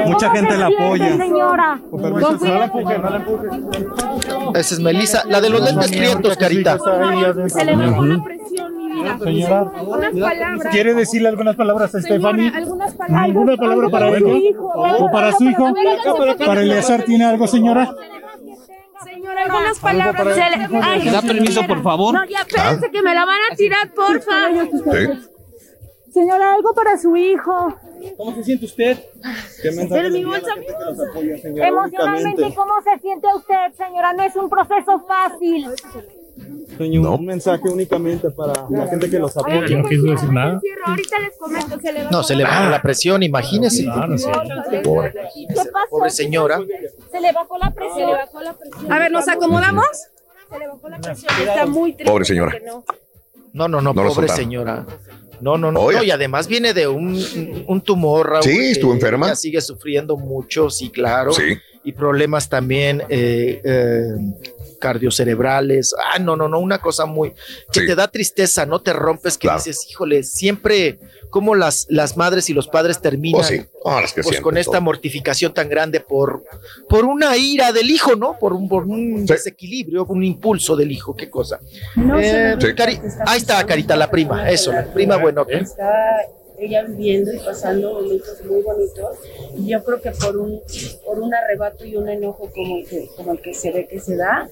Mucha gente la apoya. Señora, Con permiso, no la empuje, no la empuje. Esa es Melissa, la de los lentes prietos, carita. Se le bajó la presión, mi vida. Señora, Unas palabras. ¿quiere decirle algunas palabras a Stephanie? Señora, algunas palabras. ¿Ninguna palabra para hijo, ¿O para su hijo? ¿Para Eleazar tiene algo, señora? Señora, algunas palabras. para- Se le- Ay, ¿Me da permiso, por favor? No, ya, espérense que me la van a tirar, porfa. Sí. Señora, algo para su hijo. ¿Cómo se siente usted? ¿Qué mensaje Pero le mi envía a la bolsa- gente que los apoya, señora, emocionalmente? ¿cómo se siente usted, señora? No es un proceso fácil. Señor, un mensaje únicamente para la gente que los apoya. Yo no quiso decir nada. Ahorita les comento, se le No, se le bajó la presión, imagínese. No, no sé. Pobre. ¿Qué pasó? Pobre señora. Se le bajó la presión. A ver, ¿nos acomodamos? Se le bajó la presión. Está muy triste. Pobre señora. no. No, no, no, No pobre señora. No, no, no, no, Y además viene de un, un tumor, Raúl, Sí, estuvo enferma. ella sigue sufriendo mucho, sí, claro. Sí. Y problemas también eh, eh, cardiocerebrales. Ah, no, no, no, una cosa muy que te da tristeza, no te rompes, que dices, híjole, siempre como las, las madres y los padres terminan Oh, sí. Ah, las que pues, con esta todo. mortificación tan grande por, por una ira del hijo, ¿no? Por un, por un desequilibrio, un impulso del hijo, qué cosa. No Eh. Cari- ahí está, Carita, la prima, eso, la prima bueno. Está ella viviendo y pasando momentos muy bonitos. Y yo creo que por un, por un arrebato y un enojo como el que, como el que se ve que se da,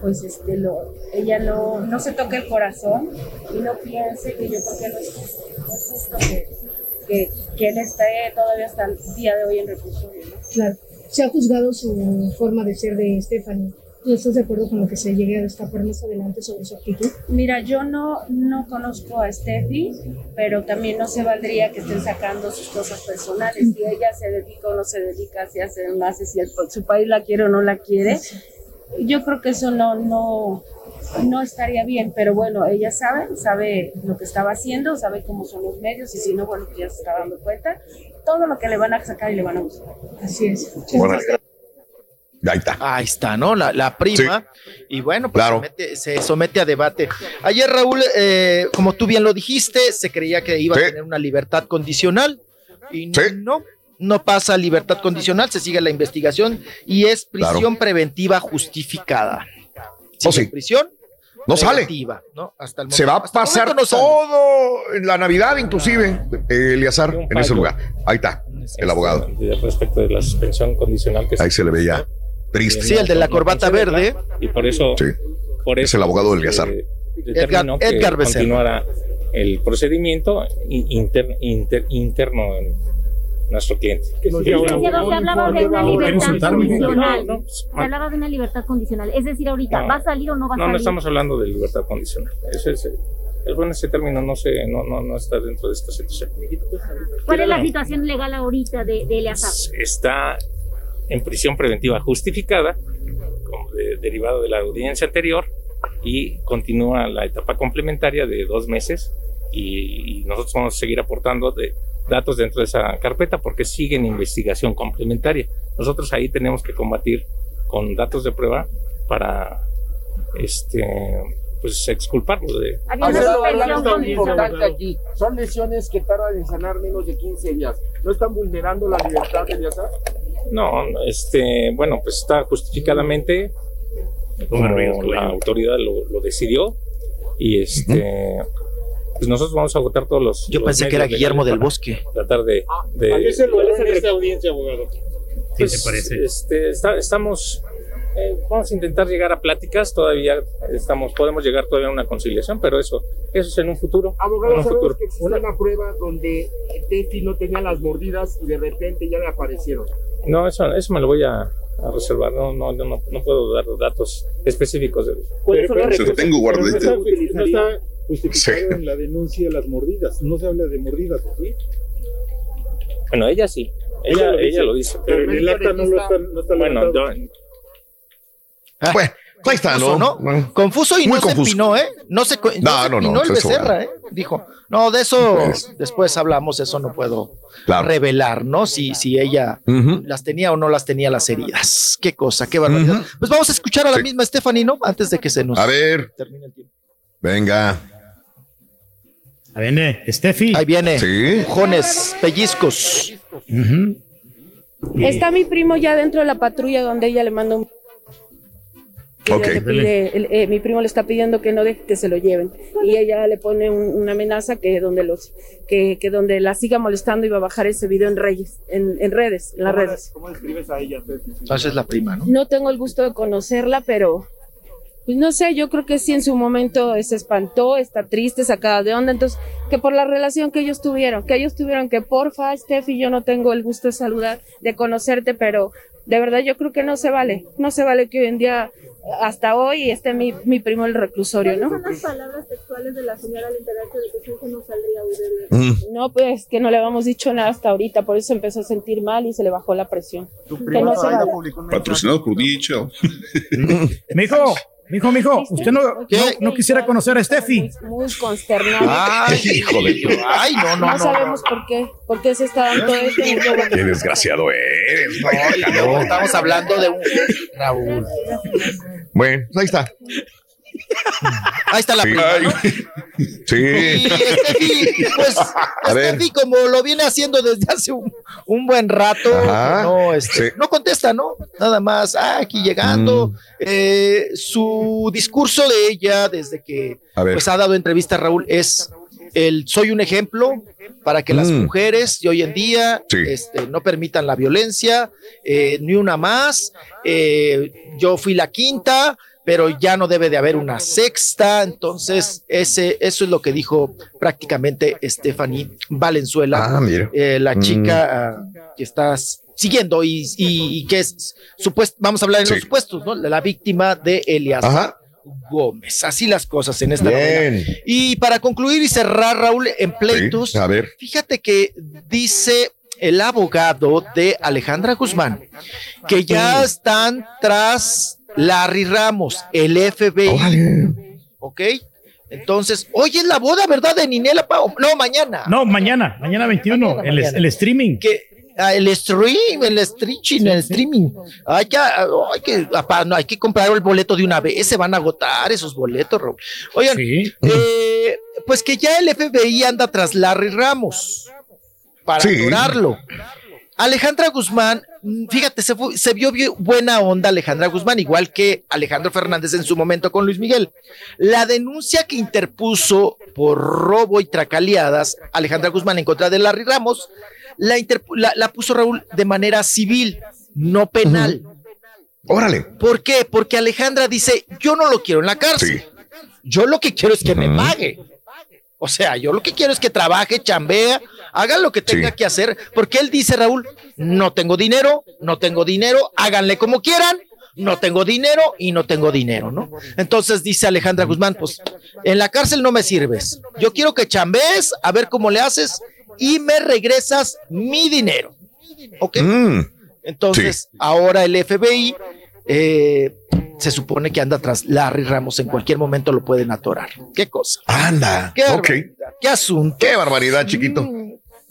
pues este lo, ella no, no se toca el corazón y no piense que yo creo que no es justo, no es justo que, que, que él esté todavía hasta el día de hoy en reclusorio. ¿no? Claro. Se ha juzgado su forma de ser de Stephanie. ¿Tú estás de acuerdo con lo que se llegue a destapar más adelante sobre su actitud? Mira, yo no, no conozco a Steffi, pero también no se valdría que estén sacando sus cosas personales. Si ella se dedica o no se dedica, si hace hace, si el- su país la quiere o no la quiere. Yo creo que eso no, no, no estaría bien, pero bueno, ella sabe, sabe lo que estaba haciendo, sabe cómo son los medios y si no, bueno, pues ya se está dando cuenta. Todo lo que le van a sacar y le van a buscar. Así es. Ahí está. Ahí está, ¿no? La, la prima. Y bueno, pues se, mete- se somete a debate. Ayer, Raúl, eh, como tú bien lo dijiste, se creía que iba a tener una libertad condicional. Y no, no pasa libertad condicional, se sigue la investigación y es prisión Claro. preventiva justificada. Oh, Sigue sí. prisión No sale. preventiva, ¿no? Hasta el Se va a hasta pasar no todo en la Navidad, inclusive, eh, Eleazar, en ese lugar. Ahí está, el abogado. De- respecto de la suspensión condicional que Ahí se le veía triste. Sí, el de la corbata verde. y por eso Sí. por Es el abogado del eh, determinó Edgar- Edgar Becerra. continuara el procedimiento in- inter- inter- interno en nuestro cliente. Licenciado, se hablaba de una libertad condicional. No, no, Se hablaba de una libertad condicional. Es decir, ahorita, No. ¿va a salir o no va a No, no salir? estamos hablando de libertad condicional. Ese es el, el bueno ese término no se no, no, no está dentro de esta situación. ¿Cuál es la situación legal ahorita de, de Eleazar? Está en prisión preventiva justificada, como de- derivado de la audiencia anterior, y continúa la etapa complementaria de dos meses. Y, y nosotros vamos a seguir aportando de datos dentro de esa carpeta porque sigue en investigación complementaria. Nosotros ahí tenemos que combatir con datos de prueba para este pues exculparlo de Había una importante aquí. Son lesiones que tardan en sanar menos de 15 días. ¿No están vulnerando la libertad de Eleazar? No, este, bueno, pues está justificadamente como la autoridad lo, lo decidió y este, pues nosotros vamos a agotar todos los. Yo los pensé que era Guillermo del Bosque. Tratar de. de ¿A qué se lo en esta audiencia, abogado? pues, Este, está- estamos, eh, vamos a intentar llegar a pláticas. Todavía estamos, podemos llegar todavía a una conciliación, pero eso, eso es en un futuro. en Abogado, un sabemos futuro. que existe una prueba donde Tefi no tenía las mordidas y de repente ya le aparecieron. No, eso, eso me lo voy a, a reservar. No, no, no, no, puedo dar datos específicos de ¿Cuáles son las tengo no está justificado Sí. en la denuncia de las mordidas. No se habla de mordidas, ¿sí? Bueno, ella sí. Ella Ella, lo ella dice. lo dice. Pero en el acta no lo están- no está Bueno, yo- Bueno, ahí está, Confuso, ¿no? ¿no? Confuso y Muy no confuso. se ¿eh? No se, co- no No, se no, no, empinó el eso- Becerra, ¿eh? Dijo, no, de eso Pues. después hablamos, eso no puedo Claro. revelar, ¿no? Si, si ella las tenía o no las tenía las heridas. Qué cosa, qué barbaridad. Pues vamos a escuchar a la misma Stephanie, ¿no? Antes de que se nos A ver. termine el tiempo. Venga. Ahí viene, Steffi. Ahí viene. Sí. Jones, pellizcos. Está mi primo ya dentro de la patrulla donde ella le manda un... que Ok. le pide- el- eh, mi primo le está pidiendo que no deje que se lo lleven y ella le pone un- una amenaza que donde los que, que donde la siga molestando iba a bajar ese video en Reyes en, en redes en las ¿Cómo redes des- ¿Cómo describes a ella? Entonces es la prima, ¿no? no tengo el gusto de conocerla pero pues no sé yo creo que sí en su momento se espantó está triste sacada de onda entonces que por la relación que ellos tuvieron que ellos tuvieron que porfa Steffi yo no tengo el gusto de saludar de conocerte pero de verdad yo creo que no se vale no se vale que hoy en día hasta hoy esté mi, mi primo el reclusorio, ¿no? son las palabras textuales de la señora al enterarse de que su hijo no saldría a Mm. No, pues que no le habíamos dicho nada hasta ahorita, por eso empezó a sentir mal y se le bajó la presión. Que no se vale. Patrocinado por DHL. [laughs] Mijo, Mijo, mijo, usted no, no, no quisiera conocer a Steffi. Muy consternado. Ay, [laughs] hijo de tu- Ay, no, no, no, no. sabemos por qué. ¿Por qué se está dando esto? Qué desgraciado eres. No, no, estamos hablando de un Raúl. Bueno, ahí está. Ahí está la Sí. prima, ¿no? Y Sí. Steffi, pues. [laughs] Steffi, como lo viene haciendo desde hace un, un buen rato, Ajá. no, este, Sí. no contesta, ¿no? Nada más, ah, aquí llegando. Mm. Eh, su discurso de ella, desde que pues, ha dado entrevista a Raúl, es el soy un ejemplo para que las Mm. mujeres de hoy en día Sí. este, no permitan la violencia, eh, ni una más. Eh, yo fui la quinta, pero ya no debe de haber una sexta. Entonces, ese, eso es lo que dijo prácticamente Stephanie Valenzuela, Ah, mira. eh, la Mm. chica ah, que estás siguiendo y, y- y que es supuesto, vamos a hablar en Sí. los supuestos, ¿no? La, la víctima de Elias Ajá. Gómez. Así las cosas en esta Bien. novela. Y para concluir y cerrar, Raúl, en pleitos, Sí, a ver. fíjate que dice el abogado de Alejandra Guzmán que ya están tras Larry Ramos, el FBI. Órale. ¿Ok? Entonces, hoy es la boda, ¿verdad? De Ninela Pao. No, mañana. No, mañana, mañana 21, Mañana, el, mañana. el streaming. Que, ah, el stream, el streaming, el streaming. Hay que, hay que, apa, no, hay que comprar el boleto de una vez, se van a agotar esos boletos, Raúl. Oigan, Sí. eh, pues que ya el FBI anda tras Larry Ramos para Sí. Alejandra Guzmán, fíjate, se, fue- se vio bien buena onda Alejandra Guzmán, igual que Alejandro Fernández en su momento con Luis Miguel. La denuncia que interpuso por robo y tracaleadas Alejandra Guzmán en contra de Larry Ramos, la, interpu- la, la puso Raúl de manera civil, no penal. Órale. ¿Por qué? Porque Alejandra dice, yo no lo quiero en la cárcel. Yo lo que quiero es que me pague. O sea, yo lo que quiero es que trabaje, chambea, haga lo que tenga Sí. que hacer, porque él dice, Raúl, no tengo dinero, no tengo dinero, háganle como quieran, no tengo dinero y no tengo dinero, ¿no? Entonces dice Alejandra Guzmán, pues en la cárcel no me sirves, yo quiero que chambees, a ver cómo le haces y me regresas mi dinero, ¿ok? Mm. Entonces, ahora el FBI eh, se supone que anda tras Larry Ramos, en cualquier momento lo pueden atorar. ¿Qué cosa? Anda. ¿Qué, Ok. barbaridad, ¿Qué asunto? Qué barbaridad, chiquito.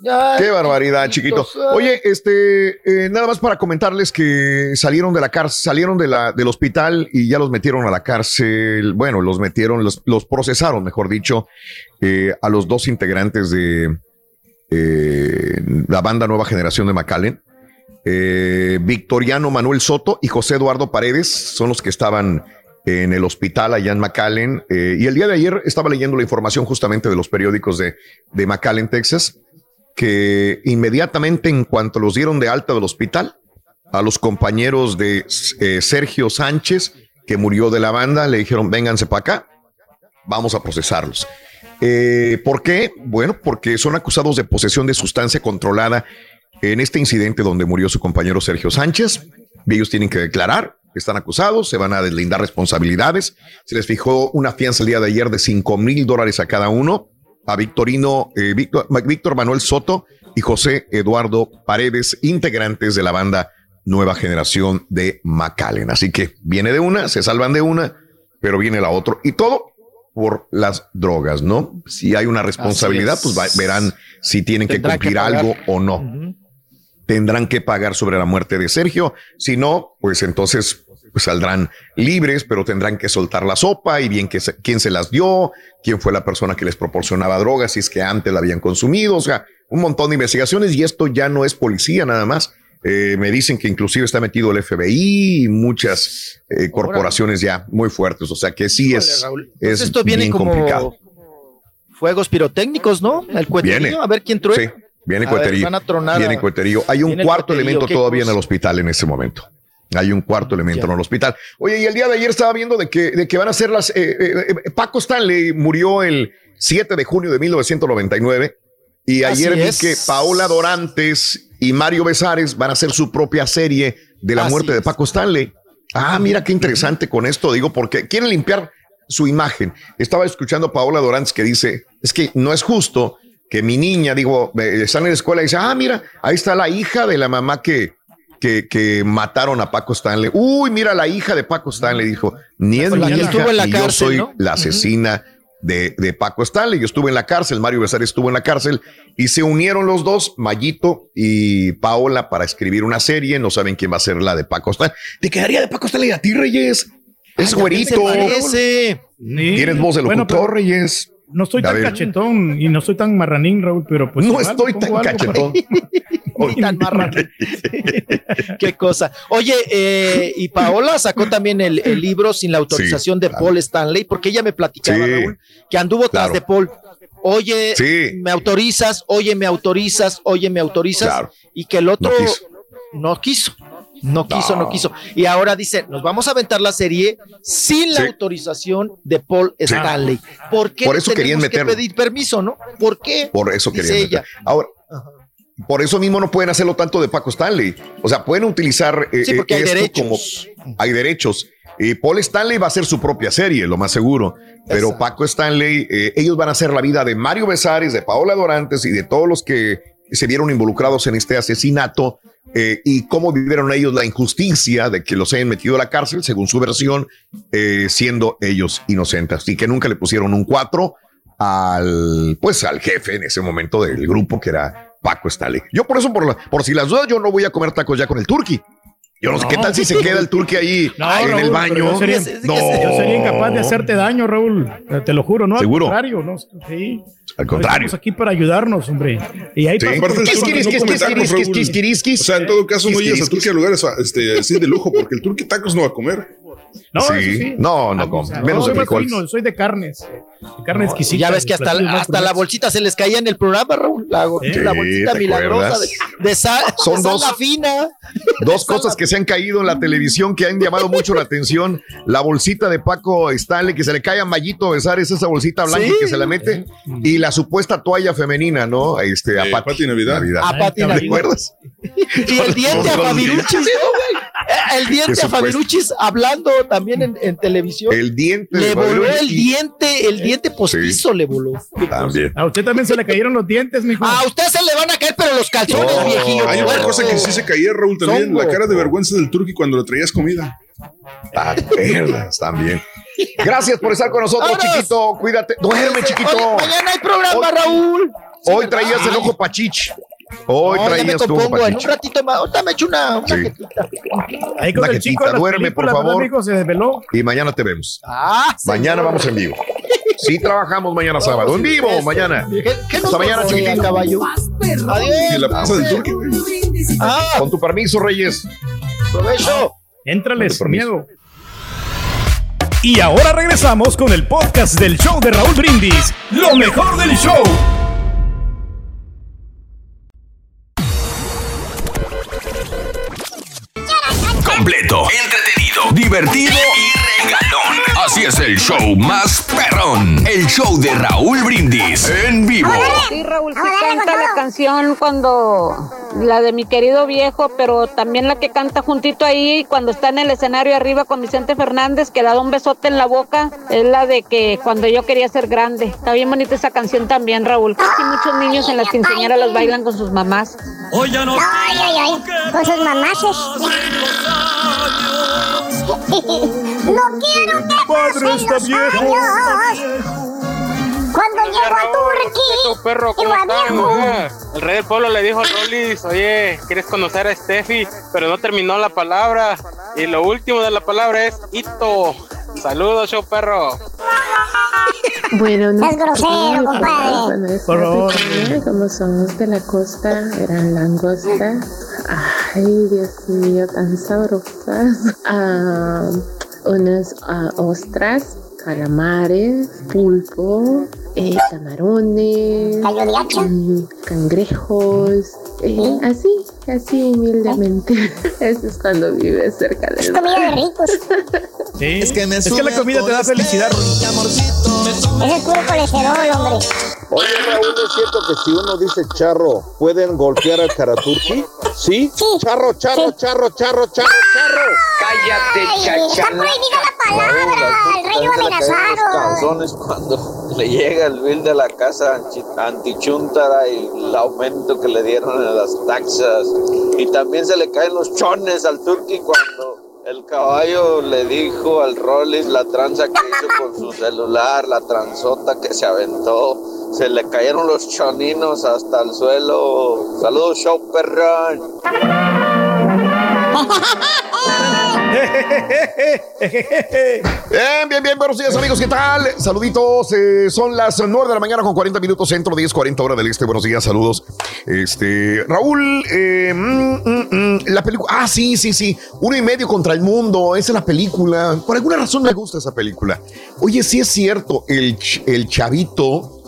Qué barbaridad, chiquito. chiquitos, ay. Oye, este, eh, nada más para comentarles que salieron de la cárcel, salieron de la, del hospital y ya los metieron a la cárcel. Bueno, los metieron, los, los procesaron, mejor dicho, eh, a los dos integrantes de eh, la banda Nueva Generación de McAllen. Eh, Victoriano Manuel Soto y José Eduardo Paredes son los que estaban en el hospital allá en McAllen. Eh, y el día de ayer estaba leyendo la información justamente de los periódicos de, de McAllen, Texas, que inmediatamente en cuanto los dieron de alta del hospital, a los compañeros de eh, Sergio Sánchez, que murió de la banda, le dijeron, vénganse para acá, vamos a procesarlos. Eh, ¿Por qué? Bueno, porque son acusados de posesión de sustancia controlada en este incidente donde murió su compañero Sergio Sánchez. Ellos tienen que declarar, están acusados, se van a deslindar responsabilidades. Se les fijó una fianza el día de ayer de 5 mil dólares a cada uno, a Victorino, eh, Víctor, Víctor Manuel Soto y José Eduardo Paredes, integrantes de la banda Nueva Generación de McAllen. Así que viene de una, se salvan de una, pero viene la otra. Y todo por las drogas, ¿no? Si hay una responsabilidad, pues va- verán si tienen que cumplir algo o no. Tendrán que pagar sobre la muerte de Sergio. Si no, pues entonces pues saldrán libres, pero tendrán que soltar la sopa y bien que se- quién se las dio, quién fue la persona que les proporcionaba drogas, si es que antes la habían consumido, o sea, un montón de investigaciones y esto ya no es policía nada más. Eh, me dicen que inclusive está metido el FBI y muchas eh, corporaciones ya muy fuertes, o sea que sí es, esto viene bien como complicado. fuegos pirotécnicos, ¿no? El cueterío, Viene. a ver quién truena. Sí, viene ver, cueterío. Viene cueterío. Hay un cuarto cueterío, elemento todavía en el hospital en ese momento. Hay un cuarto elemento en el hospital. Oye, y el día de ayer estaba viendo de que, de que van a ser las... eh, eh, eh, Paco Stanley murió el 7 de junio de 1999 y ayer vi que Paola Dorantes y Mario Besares van a hacer su propia serie de la Así muerte de Paco Stanley. Ah, mira qué interesante con esto, digo, porque quieren limpiar su imagen. Estaba escuchando a Paola Dorantes que dice, es que no es justo que mi niña, digo, están en la escuela y dice, ah, mira, ahí está la hija de la mamá que, que, que mataron a Paco Stanley. Uy, mira, la hija de Paco Stanley dijo, ni es mi hija, en la ni yo cárcel, soy ¿no? la asesina de, de Paco Stanley. Yo estuve en la cárcel, Mario Besares estuvo en la cárcel y se unieron los dos, Mayito y Paola, para escribir una serie. No saben quién va a ser la de Paco Stanley. ¿Te quedaría de Paco Stanley a ti, Reyes? Es güerito. Se parece. Tienes voz de Bueno, locutor, pero- Reyes. No estoy A tan cachetón y no soy tan marranín, Raúl, pero pues. No igual, estoy tan. Ni tan marrón. Qué cosa. Oye, eh, y Paola sacó también el, el libro sin la autorización de Paul Stanley, porque ella me platicaba, Sí. Raúl, que anduvo tras Claro. de Paul. Oye, Sí. me autorizas, oye, me autorizas, oye, me autorizas, Claro. y que el otro No quiso. no quiso. No quiso, no. No. quiso. Y ahora dice, nos vamos a aventar la serie sin la Sí. autorización de Paul Stanley. ¿Por qué Por eso querían que pedir permiso, no? ¿Por qué? Por eso Dice querían ella. meter. Ahora, por eso mismo no pueden hacerlo tanto de Paco Stanley. O sea, pueden utilizar eh, Sí, porque hay esto derechos. como hay derechos. Y Paul Stanley va a hacer su propia serie, lo más seguro. Pero Paco Stanley, eh, ellos van a hacer la vida de Mario Besares, de Paola Dorantes y de todos los que se vieron involucrados en este asesinato eh, y cómo vivieron ellos la injusticia de que los hayan metido a la cárcel, según su versión, eh, siendo ellos inocentes y que nunca le pusieron un 4 al pues al jefe en ese momento del grupo que era Paco Stanley. Yo por eso, por, la- por si las dudas, yo no voy a comer tacos ya con el turqui. Yo no, sé qué tal si se queda el turqui ahí [laughs] No, en Raúl, el baño. Yo sería, no, yo sería incapaz de hacerte daño, Raúl. Te lo juro, ¿no? ¿Seguro? Al contrario, ¿no? Sí. Al contrario. Estamos aquí para ayudarnos, hombre. Y ahí Sí. O sea, en todo caso, no llegas a Turquía a lugares este, así de lujo, porque el turqui tacos no va a comer. No, Sí. eso sí. No, no, con- o sea, menos soy de fino, soy de carnes. De carne exquisita. Ya ves que hasta, hasta la bolsita se les caía en el programa, Raúl. La, bolsita ¿te milagrosa de, de sal, [laughs] Son de sal dos. la fina. Dos cosas que se han caído en la televisión que han llamado mucho la atención. La bolsita de Paco Stanley, que se le cae a Mayito Besares, esa bolsita blanca Sí. que se la mete. Y la supuesta toalla femenina, ¿no? Este, a Eh, Pati, Navidad. A Pati ¿Te Navidad. acuerdas? Y el diente a Fabiruchis. ¿no, güey? Eh, El diente a. Fabiruchis hablando también en, en televisión. El diente. le voló Fabiruchis. el diente, el diente postizo le voló. También. A usted también se le cayeron los dientes, mijo. A usted se le van a caer, pero los calzones, No, viejillo. Hay otra puerco. cosa que sí se caía, Raúl, también. La cara de vergüenza del turqui cuando le traías comida. Perlas, también. Gracias por estar con nosotros, Vámonos. chiquito. Cuídate. Duerme, chiquito. Oye, mañana hay programa, Raúl. Hoy traías el ojo pachich. Hoy No, traías. En un ratito más. Ahorita me echo una. una Sí. Ahí con Una el chico duerme, por películas, ¿verdad, favor. mijo? Se desveló. Y mañana te vemos. Ah, Mañana señor. vamos en vivo. Sí, trabajamos mañana sábado. En vivo, Eso. mañana. ¿Qué, qué Hasta mañana, chiquitín. caballo? Adiós. Ah, Con tu permiso, Reyes. provecho. Éntrales, Con permiso. miedo. Y ahora regresamos con el podcast del show de Raúl Brindis. Lo mejor del show. Divertido Así es el show más perrón. El show de Raúl Brindis en vivo. Sí, Raúl, sí canta la canción cuando la de mi querido viejo, pero también la que canta juntito ahí cuando está en el escenario arriba con Vicente Fernández, que le da un besote en la boca, es la de que cuando yo quería ser grande. Está bien bonita esa canción también, Raúl. Casi muchos niños en las quinceañeras las bailan con sus mamás. Ay, ay, ay, con sus mamases. [laughs] no quiero que pasen los años. Cuando llego a Turquía, perro, ¿cómo viejo. Ah, El rey del pueblo le dijo a Rolis, oye, ¿quieres conocer a Steffi? Pero no terminó la palabra. Y lo último de la palabra es hito. Saludos, show perro. Bueno, no Es grosero, compadre. Por favor. como somos de la costa, eran langostas. Ay, Dios mío, tan sabrosas. Ah, unas ah, ostras, calamares, pulpo, eh, camarones, mm, cangrejos, eh, así, así humildemente. Eso [laughs] es cuando vives cerca Es del comida de ricos. [laughs] Sí. Es que me es que la comida te da el felicidad. Ese es puro colesterol, hombre. Oye, Raúl, ¿es cierto que si uno dice charro, pueden golpear al karaturki? ¿Sí? Sí. Charro, charro, Sí. charro, charro, charro, charro. Cállate, Está chachalaca. prohibida la palabra. El rey lo amenazaron. cuando le llega el bill de la casa antichuntara y el aumento que le dieron en las taxas. Y también se le caen los chones al turqui cuando el caballo le dijo al Rollis la tranza que hizo con su celular, la transota que se aventó. Se le cayeron los choninos hasta el suelo. Saludos, show perrón. Bien, bien, bien, buenos días amigos, ¿qué tal? Saluditos, eh, son las 9 de la mañana con 40 minutos centro, 10, 40 hora del este, buenos días, saludos. Este, Raúl, eh, mm, mm, mm, la película, ah, sí, sí, sí, uno y medio contra el mundo, esa es la película, por alguna razón me gusta esa película. Oye, sí es cierto, el, el chavito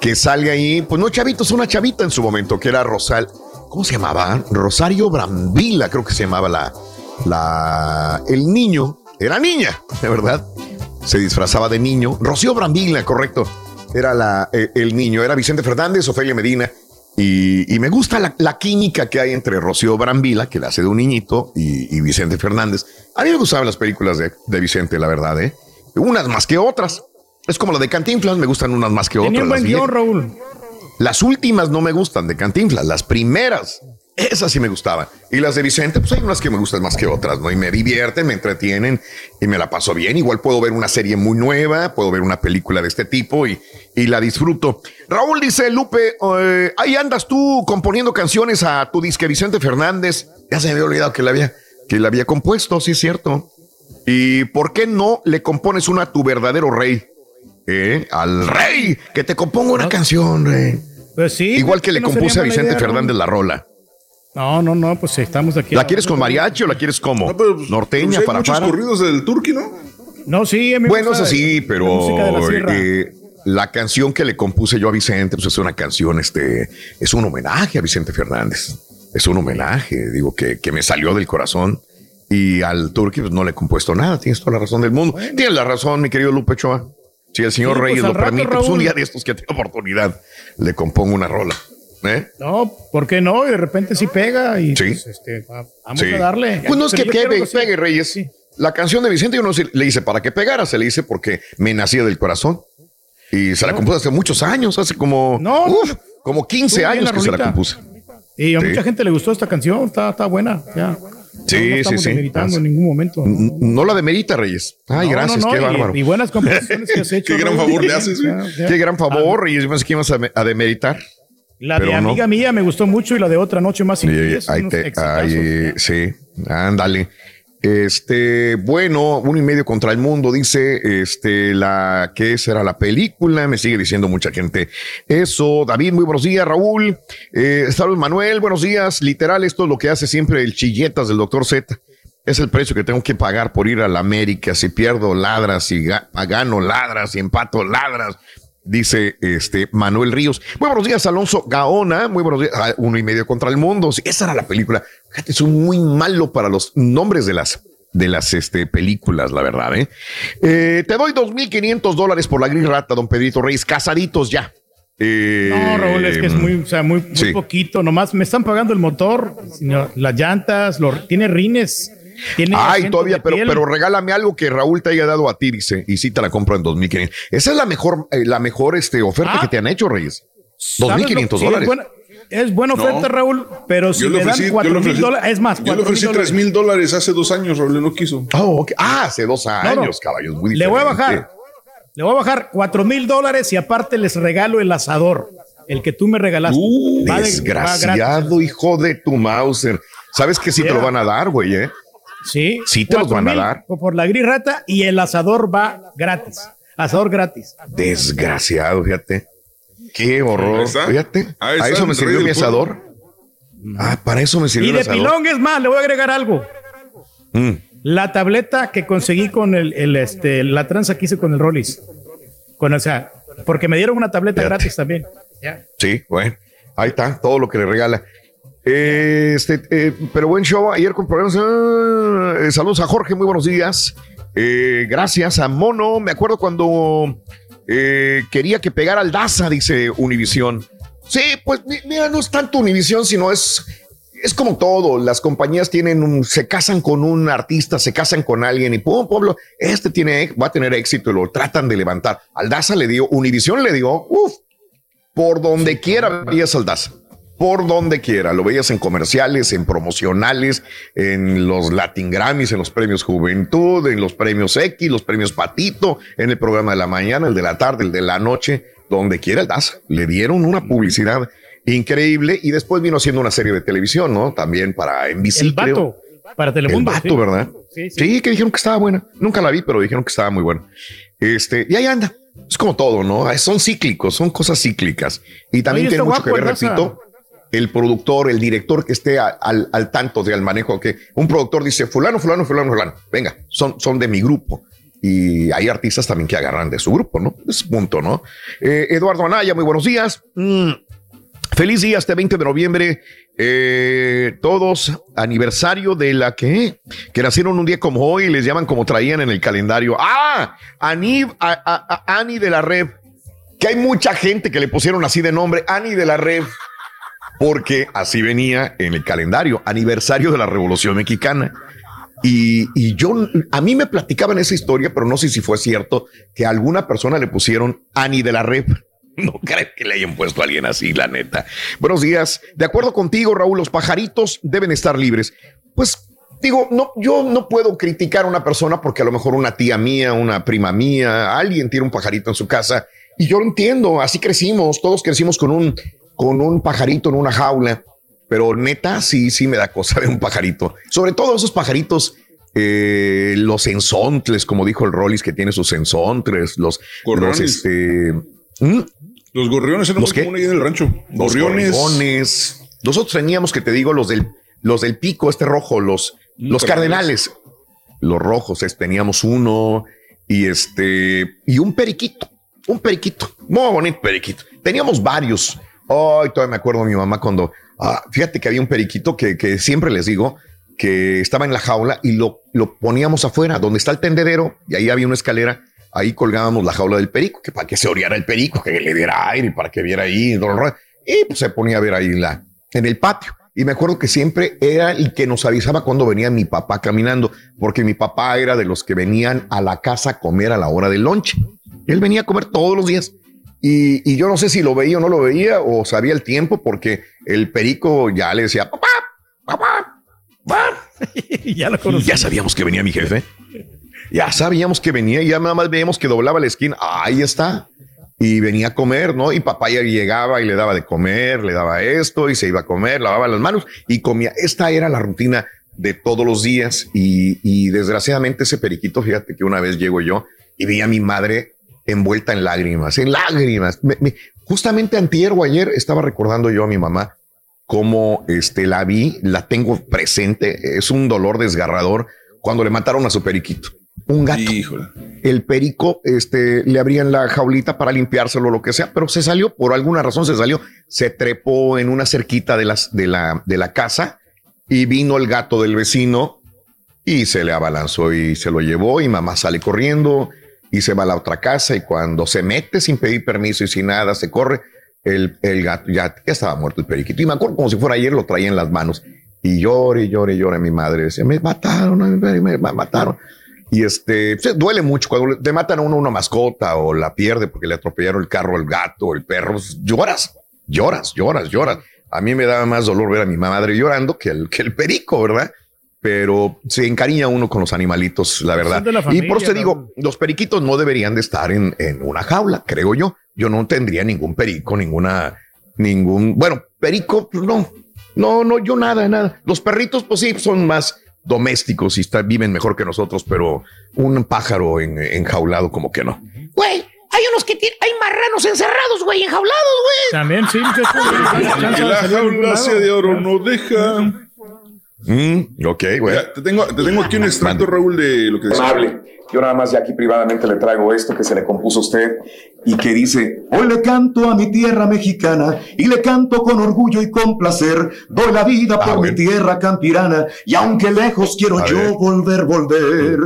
que sale ahí, pues no chavito, es una chavita en su momento, que era Rosal, ¿cómo se llamaba? Rosario Brambila, creo que se llamaba la, la, el niño, era niña, de verdad, se disfrazaba de niño, Rocío Brambila, correcto, era la, eh, el niño, era Vicente Fernández, Ofelia Medina, y, y me gusta la, la química que hay entre Rocío Brambila, que la hace de un niñito, y, y Vicente Fernández. A mí me gustaban las películas de, de Vicente, la verdad, ¿eh? Unas más que otras. Es como la de Cantinflas, me gustan unas más que Tenía otras. un buen las guion. Raúl. Las últimas no me gustan de Cantinflas, las primeras, esas sí me gustaban. Y las de Vicente, pues hay unas que me gustan más que otras, ¿no? Y me divierten, me entretienen y me la paso bien. Igual puedo ver una serie muy nueva, puedo ver una película de este tipo y, y la disfruto. Raúl dice, Lupe, eh, ahí andas tú componiendo canciones a tu disque Vicente Fernández. Ya se me había olvidado que la había, que la había compuesto, sí es cierto. ¿Y por qué no le compones una a tu verdadero rey? ¿Eh? Al rey, que te componga una canción, rey. Pues sí. Igual que le no compuse a Vicente idea. Fernández la rola. No, no, no, pues estamos aquí. ¿La quieres con mariachi o la quieres como? Norteña, Pues hay para muchos para. corridos del turqui, ¿no? No, sí, a mí Bueno, gusta eso sí, la pero la eh, la canción que le compuse yo a Vicente, pues es una canción, este, es un homenaje a Vicente Fernández. Es un homenaje, digo, que, que me salió del corazón. Y al Turqui pues, no le he compuesto nada, tienes toda la razón del mundo. Tienes la razón, mi querido Lupe Choa. Si el señor Sí, pues, Reyes lo rato, permite, pues un Raúl. día de estos que tenga oportunidad, le compongo una rola. ¿eh? No, ¿por qué no? Y de repente sí pega y Sí. pues, este, va- vamos Sí. a darle. Pues no es que pegue, sí. pegue, Reyes. La canción de Vicente yo no le hice para que pegara, se le hice porque me nacía del corazón. Y se la compuse hace muchos años, hace como, uf, como 15 Estuvo bien años que se la compuse. Y a Sí. mucha gente le gustó esta canción, está, está buena. Ya. Sí, no, no sí, estamos sí. demeritando Ah, en ningún momento. N- No la demerita, Reyes. Ay, No, gracias, no, no, qué y- bárbaro. Y, buenas composiciones que has [laughs] hecho. Qué gran favor le haces. [laughs] Qué gran favor, Reyes. Yo pensé que ibas a, a demeritar. La de pero no. amiga mía me gustó mucho y la de otra noche más pies, ahí te- ahí, sí, ándale. Este, bueno, uno y medio contra el mundo, dice, este, la que será la película, me sigue diciendo mucha gente eso. David, muy buenos días, Raúl. Eh, Saludos, Manuel, buenos días. Literal, esto es lo que hace siempre el chilletas del doctor Z. Es el precio que tengo que pagar por ir a la América. Si pierdo, ladras, si ga- gano, ladras, si empato, ladras. Dice este Manuel Ríos. Muy buenos días, Alonso Gaona. Muy buenos días. Ah, uno y medio contra el mundo. Sí, esa era la película. Fíjate, soy muy malo para los nombres de las, de las este, películas, la verdad. ¿eh? Eh, te doy 2.500 dólares por la gris rata, don Pedrito Reyes. Casaditos ya. Eh, No, Raúl, es que es muy, o sea, muy, muy sí. poquito. Nomás me están pagando el motor, señor, las llantas, tiene rines. Tiene Ay, todavía, pero, pero regálame algo que Raúl te haya dado a ti, dice, y sí te la compro en 2.500. Esa es la mejor, eh, la mejor este, oferta Ah. que te han hecho, Reyes. ¿Sabes 2.500 lo- sí, dólares. Es buena, es buena No. oferta, Raúl, pero si le ofrecí, dan yo 4 le mil dólares, es más, Yo le 4 ofrecí mil 3 dólares. mil dólares hace dos años, Raúl, no quiso. Oh, ok. Ah, hace dos años, No, no. caballos, muy Le voy a bajar, le voy a bajar 4 mil dólares y aparte les regalo el asador, el que tú me regalaste. Uh, desgraciado, hijo de tu Mauser. Sabes que sí te lo van a dar, güey, ¿eh? Sí. Sí te los van a dar. Por la gris rata y el asador va gratis. Asador gratis. Desgraciado, fíjate. Qué horror. Fíjate. Ahí a eso me sirvió mi asador. Ah, para eso me sirvió Y de pilón es más, le voy a agregar algo. Mm. La tableta que conseguí con el, el, este, la tranza que hice con el Rollis. Con, o sea, porque me dieron una tableta Fíjate. gratis también. Sí, bueno, ahí está, todo lo que le regala. Eh, Este, eh, pero buen show ayer con problemas. ah, eh, saludos a Jorge, muy buenos días. Eh, gracias a Mono. Me acuerdo cuando quería que pegara al Daza, dice Univisión. Sí, pues mi- mira, no es tanto Univisión, sino es es como todo, las compañías tienen un, se casan con un artista, se casan con alguien y pum, pueblo, este tiene, va a tener éxito y lo tratan de levantar. Aldaza le dio, Univision le dio, uff, por donde quiera veías Aldaza. Por donde quiera, lo veías en comerciales, en promocionales, en los Latin Grammys, en los premios Juventud, en los premios X, los premios Patito, en el programa de la mañana, el de la tarde, el de la noche, donde quiera Aldaza. Le dieron una publicidad increíble y después vino haciendo una serie de televisión, ¿no? También para NBC. El vato, para Telemundo. El vato, sí. ¿verdad? Sí, Sí, sí. que dijeron que estaba buena. Nunca la vi, pero dijeron que estaba muy buena. Este, y ahí anda. Es como todo, ¿no? Son cíclicos, son cosas cíclicas. Y también Oye, tiene mucho que ver, el repito, el productor, el director que esté al, tanto del manejo, que un productor dice, fulano, fulano, fulano, fulano, venga, son, son de mi grupo. Y hay artistas también que agarran de su grupo, ¿no? Es punto, ¿no? Eh, Eduardo Anaya, muy buenos días. Mm, Feliz día este 20 de noviembre. Eh, todos aniversario de la que que nacieron un día como hoy y les llaman como traían en el calendario. Ah, Ani, Ani de la Red. Que hay mucha gente que le pusieron así de nombre, Ani de la Red, porque así venía en el calendario, aniversario de la Revolución Mexicana. Y, y yo, a mí me platicaban esa historia, pero no sé si fue cierto que alguna persona le pusieron Ani de la Red. [laughs] No creo que le hayan puesto a alguien así, la neta. Buenos días. De acuerdo contigo, Raúl, los pajaritos deben estar libres. Pues digo, no, yo no puedo criticar a una persona porque a lo mejor una tía mía, una prima mía, alguien tiene un pajarito en su casa y yo lo entiendo. Así crecimos, todos crecimos con un, con un pajarito en una jaula. Pero neta, sí, sí me da cosa ver un pajarito. Sobre todo esos pajaritos, eh, los ensontles, como dijo el Rollis, que tiene sus ensontles, los, Gorriones. los este, ¿Mm? Los gorriones eran ¿Los muy ahí en el rancho. Los Gorriones. gorriones. Nosotros teníamos que te digo los del, los del pico, este rojo, los, los cardenales. Los rojos, es- teníamos uno y este, y un periquito, un periquito, muy bonito periquito. Teníamos varios. Ay, todavía me acuerdo mi mamá cuando, ah, fíjate que había un periquito que, que siempre les digo que estaba en la jaula y lo, lo poníamos afuera, donde está el tendedero, y ahí había una escalera. Ahí colgábamos la jaula del perico, que para que se oreara el perico, que le diera aire, para que viera ahí. Y pues se ponía a ver ahí en el patio. Y me acuerdo que siempre era el que nos avisaba cuando venía mi papá caminando, porque mi papá era de los que venían a la casa a comer a la hora del lonche. Él venía a comer todos los días. Y, y yo no sé si lo veía o no lo veía, o sabía el tiempo, porque el perico ya le decía, papá, papá, papá. [laughs] ya lo Y ya sabíamos que venía mi jefe. Ya sabíamos que venía y ya nada más veíamos que doblaba la esquina. Ahí está. Y venía a comer, ¿no? Y papá ya llegaba y le daba de comer, le daba esto y se iba a comer, lavaba las manos y comía. Esta era la rutina de todos los días y, y desgraciadamente ese periquito, fíjate que una vez llego yo y vi a mi madre envuelta en lágrimas, en lágrimas. Me- me- justamente antier o ayer estaba recordando yo a mi mamá cómo este, la vi, la tengo presente. Es un dolor desgarrador cuando le mataron a su periquito. Un gato. El perico, este, le abrían la jaulita para limpiárselo, lo que sea, pero se salió, por alguna razón se salió, se trepó en una cerquita de, las, de, la, de la casa y vino el gato del vecino y se le abalanzó y se lo llevó y mamá sale corriendo y se va a la otra casa y cuando se mete sin pedir permiso y sin nada, se corre, el, el gato ya, ya estaba muerto el periquito. Y me acuerdo como si fuera ayer, lo traía en las manos y llore, y llore, y llore mi madre. Decía, me mataron, me, mataron. Y este, se duele mucho cuando te matan a uno una mascota o la pierde porque le atropellaron el carro, el gato, el perro. pues, Lloras, lloras, lloras, lloras. A mí me daba más dolor ver a mi madre llorando que el, que el perico, ¿verdad? Pero se encariña uno con los animalitos, la verdad. Y por eso te digo, los periquitos no deberían de estar en, en una jaula, creo yo. Yo no tendría ningún perico, ninguna, ningún, bueno, perico, pues no, no, no, yo nada, nada. Los perritos, pues sí, son más domésticos y está- viven mejor que nosotros, pero un pájaro en, enjaulado como que no. Güey, hay unos que tienen, hay marranos encerrados, güey, enjaulados, güey. También, sí. la jaula de oro no deja. Mm, ok, güey. Mira, te, tengo, te tengo aquí un extracto, Raúl, de lo que decía. amable. Yo nada más ya aquí privadamente le traigo esto que se le compuso a usted y que dice, hoy le canto a mi tierra mexicana y le canto con orgullo y con placer, doy la vida por mi tierra campirana y aunque lejos quiero yo volver, volver,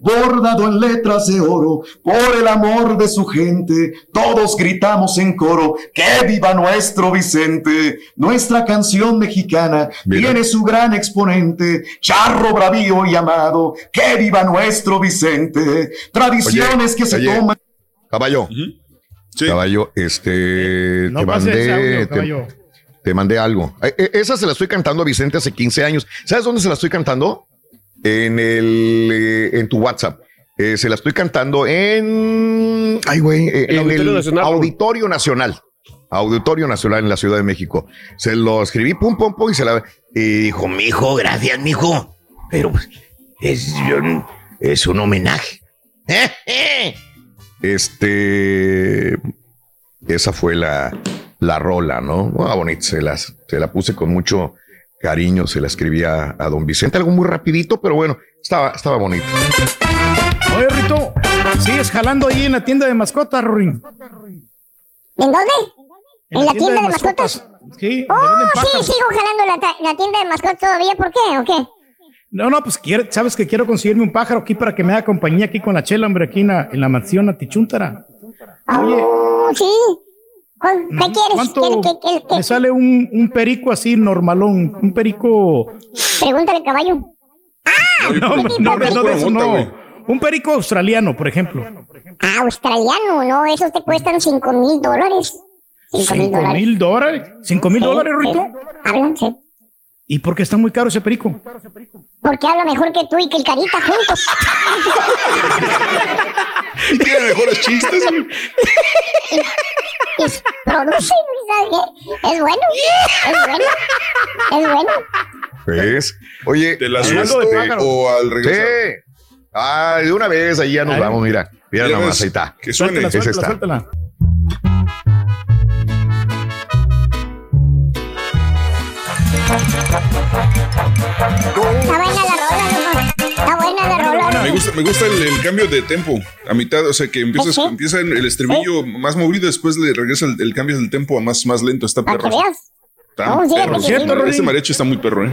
bordado en letras de oro, por el amor de su gente, todos gritamos en coro, que viva nuestro Vicente, nuestra canción mexicana tiene su gran exponente, charro bravío y amado, que viva nuestro Vicente, tradiciones que se oye, toman. Caballo. Caballo, este. No te pases mandé. audio, caballo. te, mandé algo. Eh, eh, Esa se la estoy cantando a Vicente hace 15 años. ¿Sabes dónde se la estoy cantando? En el. eh, en tu WhatsApp. Eh, se la estoy cantando en. Ay, güey. eh, El en Auditorio el Nacional. Auditorio Nacional. Auditorio Nacional en la Ciudad de México. Se lo escribí, pum, pum, pum, y se la. Y dijo, mijo, gracias, mijo. Pero pues, es, es un homenaje. [laughs] Este. Esa fue la, la rola, ¿no? Ah, bonita, se, las, se la puse con mucho cariño, se la escribía a don Vicente, algo muy rapidito, pero bueno, estaba, estaba bonito. Oye, Rito, sigues jalando ahí en la tienda de mascotas, Ruin. ¿En dónde? ¿En la tienda de mascotas? Sí, Oh, sí, sigo jalando la, tienda de mascotas todavía. ¿Por qué o qué? No, no, pues quiere- sabes que quiero conseguirme un pájaro aquí para que me haga compañía aquí con la chela, hombre, aquí en la, en la mansión Atichuntara. Oye, Oh, sí. ¿Cuál- ¿Qué quieres? ¿cuánto ¿Qué- qué- qué- qué? me sale un, un perico así normalón? Un perico. Pregúntale, caballo. No, no, no, no, de eso no. Un perico australiano, por ejemplo. Ah, australiano, no, esos te cuestan cinco mil dólares. Cinco mil ¿Cinco dólares. ¿Cinco mil dólares, Rito? sí. Hablan, sí. ¿Y por qué está muy caro ese perico? Porque habla mejor que tú y que el carita juntos. Y tiene mejores chistes. Y produce, ¿sabes qué? Es bueno, es bueno, es bueno. ¿Ves? Oye, ¿Te la hablando suelto o al regresar? Sí. Ah, de una vez, ahí ya nos Ay. vamos, mira. Mira nomás, ahí está. que suene. Esa Suéltala, está. suéltala. Está buena la rola, loco. Está buena la rola. Me gusta, me gusta el, el cambio de tempo a mitad, o sea que empiezas, ¿Sí? empieza el estribillo más movido, después le regresa el, el cambio del tempo a más, más lento. Está perro. Está No, sí, perro. porque Ese sí. mar- Ese mariachi está muy perro,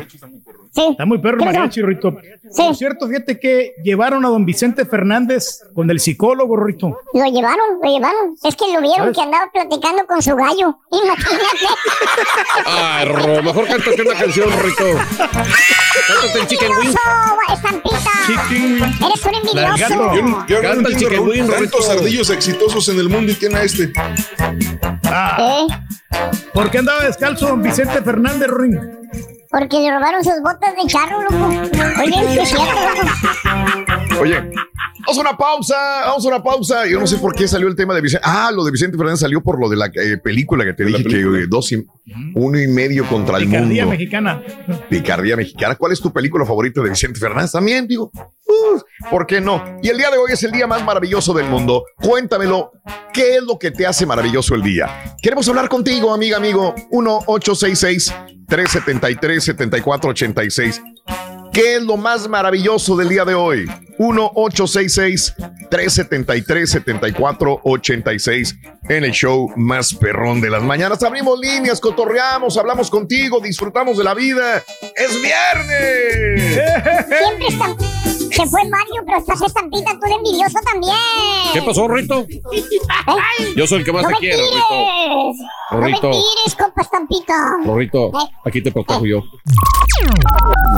¿eh? Está muy perro el mariachi, Rito. Por cierto, fíjate que llevaron a don Vicente Fernández con el psicólogo, Rito. Lo llevaron, lo llevaron. Es que lo vieron ¿Sabes? que andaba platicando con su gallo. Imagínate. [laughs] Ay, Ro, mejor cántate una canción, Rito. Cántate el Chicken Wing. Estampita. Eres un envidioso. Yo, no- yo no Canta el entiendo, Chicken Raúl, Wing, tantos ardillos exitosos en el mundo y tiene a este. Ah, ¿Por qué andaba descalzo don Vicente Fernández, Ruin? Porque le robaron sus botas de charro, loco. Oye, es cierto, loco. [laughs] Oye, vamos a una pausa, vamos a una pausa. Yo no sé por qué salió el tema de Vicente. Ah, lo de Vicente Fernández salió por lo de la eh, película que te dije que eh, dos y, uno y medio contra el Picardía mundo. mexicana. Picardía mexicana. ¿Cuál es tu película favorita de Vicente Fernández? También digo, uh, ¿por qué no? Y el día de hoy es el día más maravilloso del mundo. Cuéntamelo, ¿qué es lo que te hace maravilloso el día? Queremos hablar contigo, amiga, amigo. 1-866-373-7486. ¿Qué es lo más maravilloso del día de hoy? 1-866-373-7486 en el show más perrón de las mañanas. Abrimos líneas, cotorreamos, hablamos contigo, disfrutamos de la vida. ¡Es viernes! [laughs] Siempre está. Se fue Mario, pero estás estampita, tú de envidioso también. ¿Qué pasó, Rito? ¿Eh? Yo soy el que más no te tires. Rito. No me tires, compa estampita. Rito, ¿Eh? aquí te protejo yo.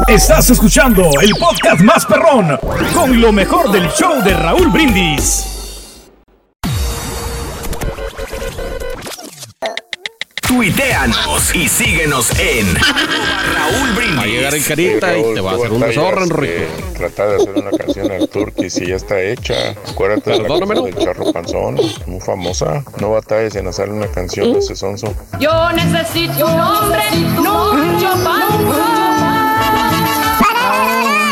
Estás escuchando el podcast más perrón con lo mejor del show de Raúl Brindis. Tuiteanos y síguenos en Raúl Brindis. Va a llegar en carita y te va a hacer un desorden, este, Rito. Tratar de hacer una canción al Turkey si ya está hecha. Acuérdate de la del charro panzón, muy famosa. No batalles en hacer una canción de ese sonso. Yo necesito un hombre, mucho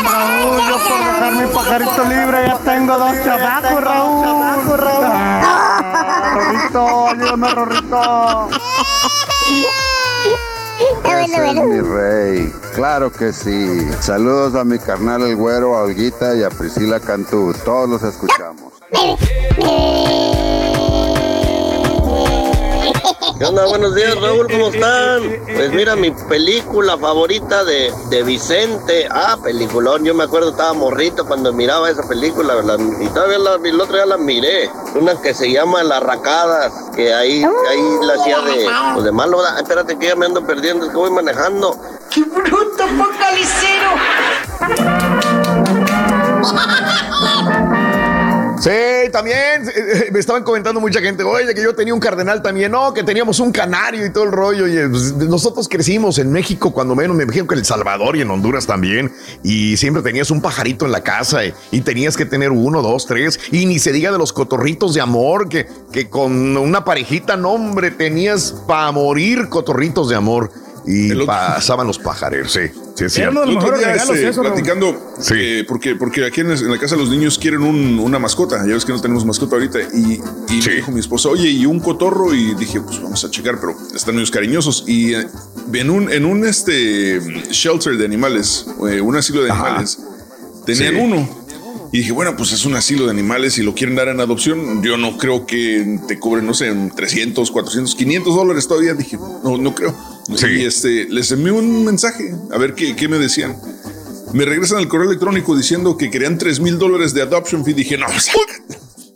Raúl, yo por dejar mi pajarito libre ya tengo dos chavacos, Raúl. Ah, Rorrito, ayúdame, Rorrito. Ese es mi rey, claro que sí. Saludos a mi carnal el güero, a Olguita y a Priscila Cantú. Todos los escuchamos. ¿Qué onda? Buenos días, Raúl, ¿cómo están? Pues mira, mi película favorita de, de Vicente. Ah, peliculón. Yo me acuerdo, estaba morrito cuando miraba esa película, ¿verdad? Y todavía la, el otro día la miré. Una que se llama Las Racadas, que ahí, ahí la hacía de, pues de malo. Ah, Espérate que ya me ando perdiendo, es que voy manejando. ¡Qué bruto, focalicero! [laughs] Sí, también eh, me estaban comentando mucha gente, oye, que yo tenía un cardenal también, no, que teníamos un canario y todo el rollo. Y pues, nosotros crecimos en México, cuando menos, me imagino que en El Salvador y en Honduras también, y siempre tenías un pajarito en la casa y, tenías que tener uno, dos, tres, y ni se diga de los cotorritos de amor, que, que con una parejita, no, hombre, tenías para morir cotorritos de amor. Y pasaban los pajareros, sí, sí, es cierto. El otro día, este, platicando, eh, porque, porque aquí en, en la casa los niños quieren un- una mascota. Ya ves que no tenemos mascota ahorita. Y, y me dijo mi esposa, oye, ¿y un cotorro? Y dije, pues vamos a checar, pero están niños cariñosos. Y eh, en un, en un este, shelter de animales, eh, un asilo de animales, tenían Sí. uno. Y dije, bueno, pues es un asilo de animales y lo quieren dar en adopción. Yo no creo que te cobren, no sé, 300, 400, 500 dólares todavía. Dije, no, no creo. Y este, les envié un mensaje a ver qué, qué me decían. Me regresan al correo electrónico diciendo que querían 3 mil dólares de adoption fee. Dije, no,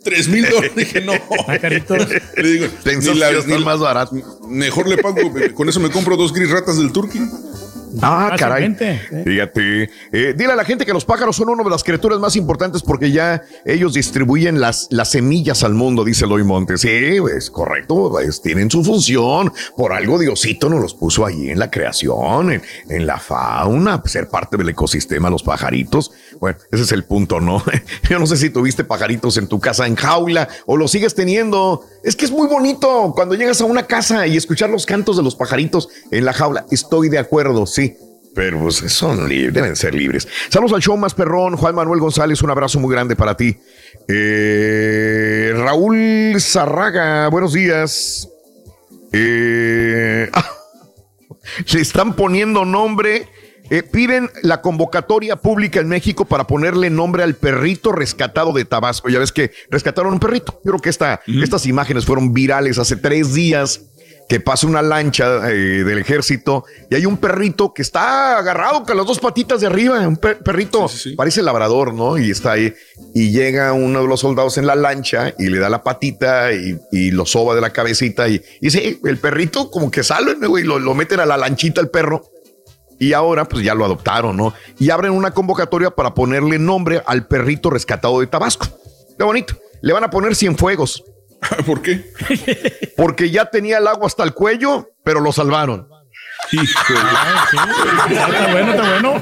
3 mil dólares. Dije, no. [laughs] Le digo, ni la- ni- más barato. Mejor le pago, con eso me compro dos gris ratas del Turkey. Ah, caray. Fíjate. Eh, dile a la gente que los pájaros son una de las criaturas más importantes porque ya ellos distribuyen las, las semillas al mundo, dice Eloy Montes. Sí, es correcto. pues, tienen su función. Por algo Diosito nos los puso allí en la creación, en, en la fauna, ser parte del ecosistema, los pajaritos. Bueno, ese es el punto, ¿no? [laughs] Yo no sé si tuviste pajaritos en tu casa en jaula o lo sigues teniendo. Es que es muy bonito cuando llegas a una casa y escuchar los cantos de los pajaritos en la jaula. Estoy de acuerdo, sí. Pero pues son libres, deben ser libres. Saludos al show más perrón, Juan Manuel González, un abrazo muy grande para ti. Eh, Raúl Zarraga, buenos días. Eh, [laughs] ah, le están poniendo nombre. eh, piden la convocatoria pública en México para ponerle nombre al perrito rescatado de Tabasco. Ya ves que rescataron un perrito. Yo creo que esta, estas imágenes fueron virales hace tres días que pasa una lancha eh, del ejército y hay un perrito que está agarrado con las dos patitas de arriba, un per- perrito, parece labrador, ¿no? Y está ahí. Y llega uno de los soldados en la lancha y le da la patita y, y lo soba de la cabecita y, y sí, el perrito como que sale, ¿no, güey? Lo, lo meten a la lanchita el perro. Y ahora pues ya lo adoptaron, ¿no? Y abren una convocatoria para ponerle nombre al perrito rescatado de Tabasco. Qué bonito. Le van a poner Cienfuegos. [laughs] ¿Por qué? Porque ya tenía el agua hasta el cuello, pero lo salvaron. Está bueno, está bueno.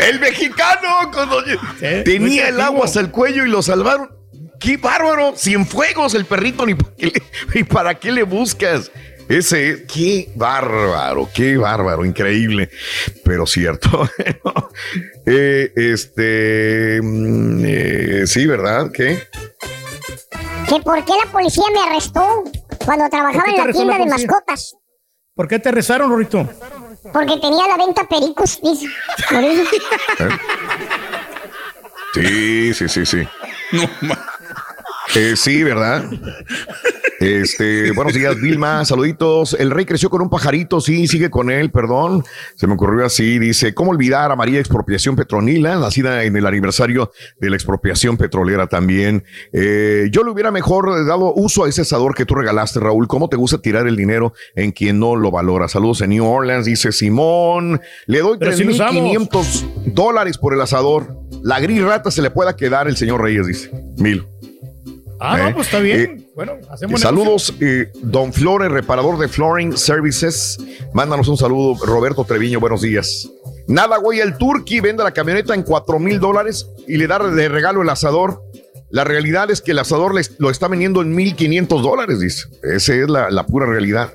El mexicano cuando tenía el agua hasta el cuello y lo salvaron. ¡Qué bárbaro! Cienfuegos el perrito, ni, para qué le- [laughs] ni para qué le buscas. Ese, qué bárbaro, qué bárbaro, increíble, pero cierto. [laughs] Eh, este, mm, eh, sí, ¿verdad? ¿Qué? ¿Que por qué la policía me arrestó cuando trabajaba ¿Por qué en la tienda la de mascotas? ¿Por qué te rezaron, Rorito? Porque tenía la venta pericos, dice. Por eso. Sí, sí, sí, sí. Eh, sí, ¿verdad? Este, buenos días, Vilma, saluditos. El rey creció con un pajarito, sí, sigue con él, perdón. Se me ocurrió así, dice, ¿cómo olvidar a María Expropiación Petronila, nacida en el aniversario de la expropiación petrolera también? Eh, yo le hubiera mejor dado uso a ese asador que tú regalaste, Raúl. ¿Cómo te gusta tirar el dinero en quien no lo valora? Saludos en New Orleans, dice Simón. Le doy Pero sí lo usamos. 3.500 dólares por el asador. La gris rata se le pueda quedar el señor Reyes, dice. Mil. Ah, Eh, no, pues está bien. eh, bueno, hacemos Saludos, eh, Don Flores, reparador de Flooring Services. Mándanos un saludo, Roberto Treviño, buenos días. Nada, güey, el Turkey vende la camioneta en 4 mil dólares y le da de regalo el asador. La realidad es que el asador les- lo está vendiendo en 1.500 dólares, dice. Esa es la, la pura realidad.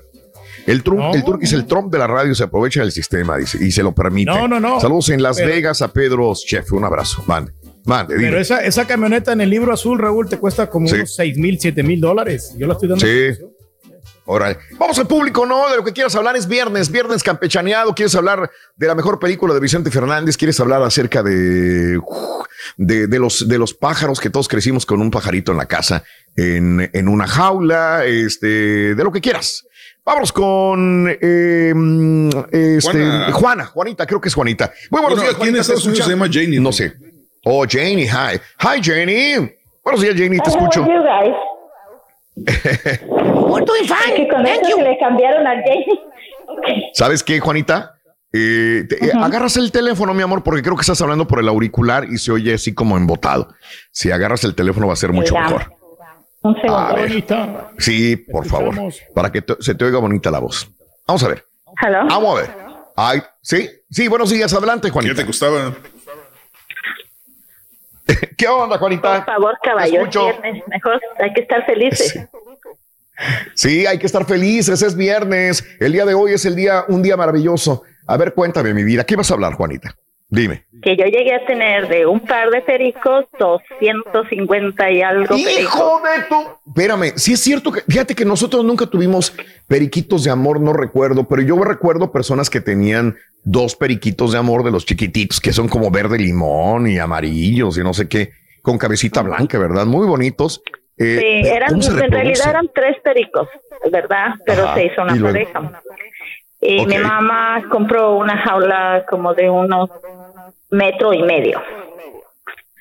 El, Trump, el es el Trump de la radio, se aprovecha del sistema, dice, y se lo permite. No, no, no. Saludos en Las Pero- Vegas a Pedro Chef, un abrazo. Mande, mande, dime. Pero esa, esa camioneta en el libro azul, Raúl, te cuesta como Sí. unos 6 mil, 7 mil dólares. Yo la estoy dando. Sí. Órale. Vamos al público, ¿no? De lo que quieras hablar es viernes, viernes campechaneado. ¿Quieres hablar de la mejor película de Vicente Fernández? ¿Quieres hablar acerca de, de, de los, de los pájaros que todos crecimos con un pajarito en la casa, en, en una jaula, este, de lo que quieras? Vamos con eh, este, Juana. Juana. Juanita, creo que es Juanita. Muy buenos Bueno, días, ¿te Unidos se llama Janie. No sé. Oh, Janie, hi. Hi, Janie. Buenos días, Janie, te escucho. you guys? Que con eso se le cambiaron a Janie. [laughs] ¿Sabes qué, Juanita? Eh, te- eh, agarras el teléfono, mi amor, porque creo que estás hablando por el auricular y se oye así como embotado. Si agarras el teléfono va a ser mucho Ya. mejor. Un segundo. A ver. Sí, por favor. Para que se te oiga bonita la voz. Vamos a ver. Hello. Vamos a ver. Ay, sí, sí, buenos días. Adelante, Juanita. ¿Qué te gustaba? [laughs] ¿Qué onda, Juanita? Por favor, caballo, viernes. Mejor hay que estar felices. Sí, hay que estar felices. Es viernes. El día de hoy es el día, un día maravilloso. A ver, cuéntame, mi vida. ¿Qué vas a hablar, Juanita? Dime. Que yo llegué a tener de un par de pericos 250 y algo. ¡Hijo pericos. de tu! Espérame, sí es cierto que, fíjate que nosotros nunca tuvimos periquitos de amor, no recuerdo, pero yo recuerdo personas que tenían dos periquitos de amor de los chiquititos, que son como verde limón y amarillos y no sé qué, con cabecita blanca, ¿verdad? Muy bonitos. Eh, Sí, eran, ¿cómo se en realidad eran tres pericos, ¿verdad? Pero Ajá, se hizo una luego- pareja. Y Ok. mi mamá compró una jaula como de unos metro y medio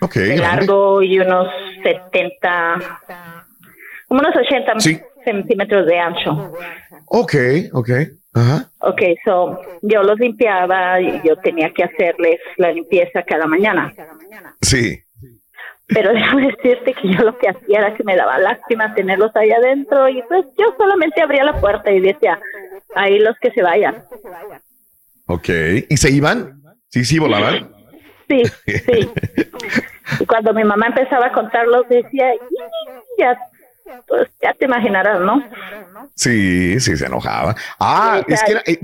Ok, de grande. largo y unos 70, como unos 80 Sí. centímetros de ancho. Ok, ok. Ajá. Ok, so yo los limpiaba y yo tenía que hacerles la limpieza cada mañana. Sí. Pero [laughs] déjame decirte que yo lo que hacía era que me daba lástima tenerlos ahí adentro y pues yo solamente abría la puerta y decía, ahí los que se vayan. Ok. ¿Y se iban? Sí, sí, volaban. Sí, sí. [laughs] Y cuando mi mamá empezaba a contarlos decía, "Y, ya, pues ya te imaginarás, ¿no? Sí, sí, se enojaba. Ah, Sí, es que era, eh,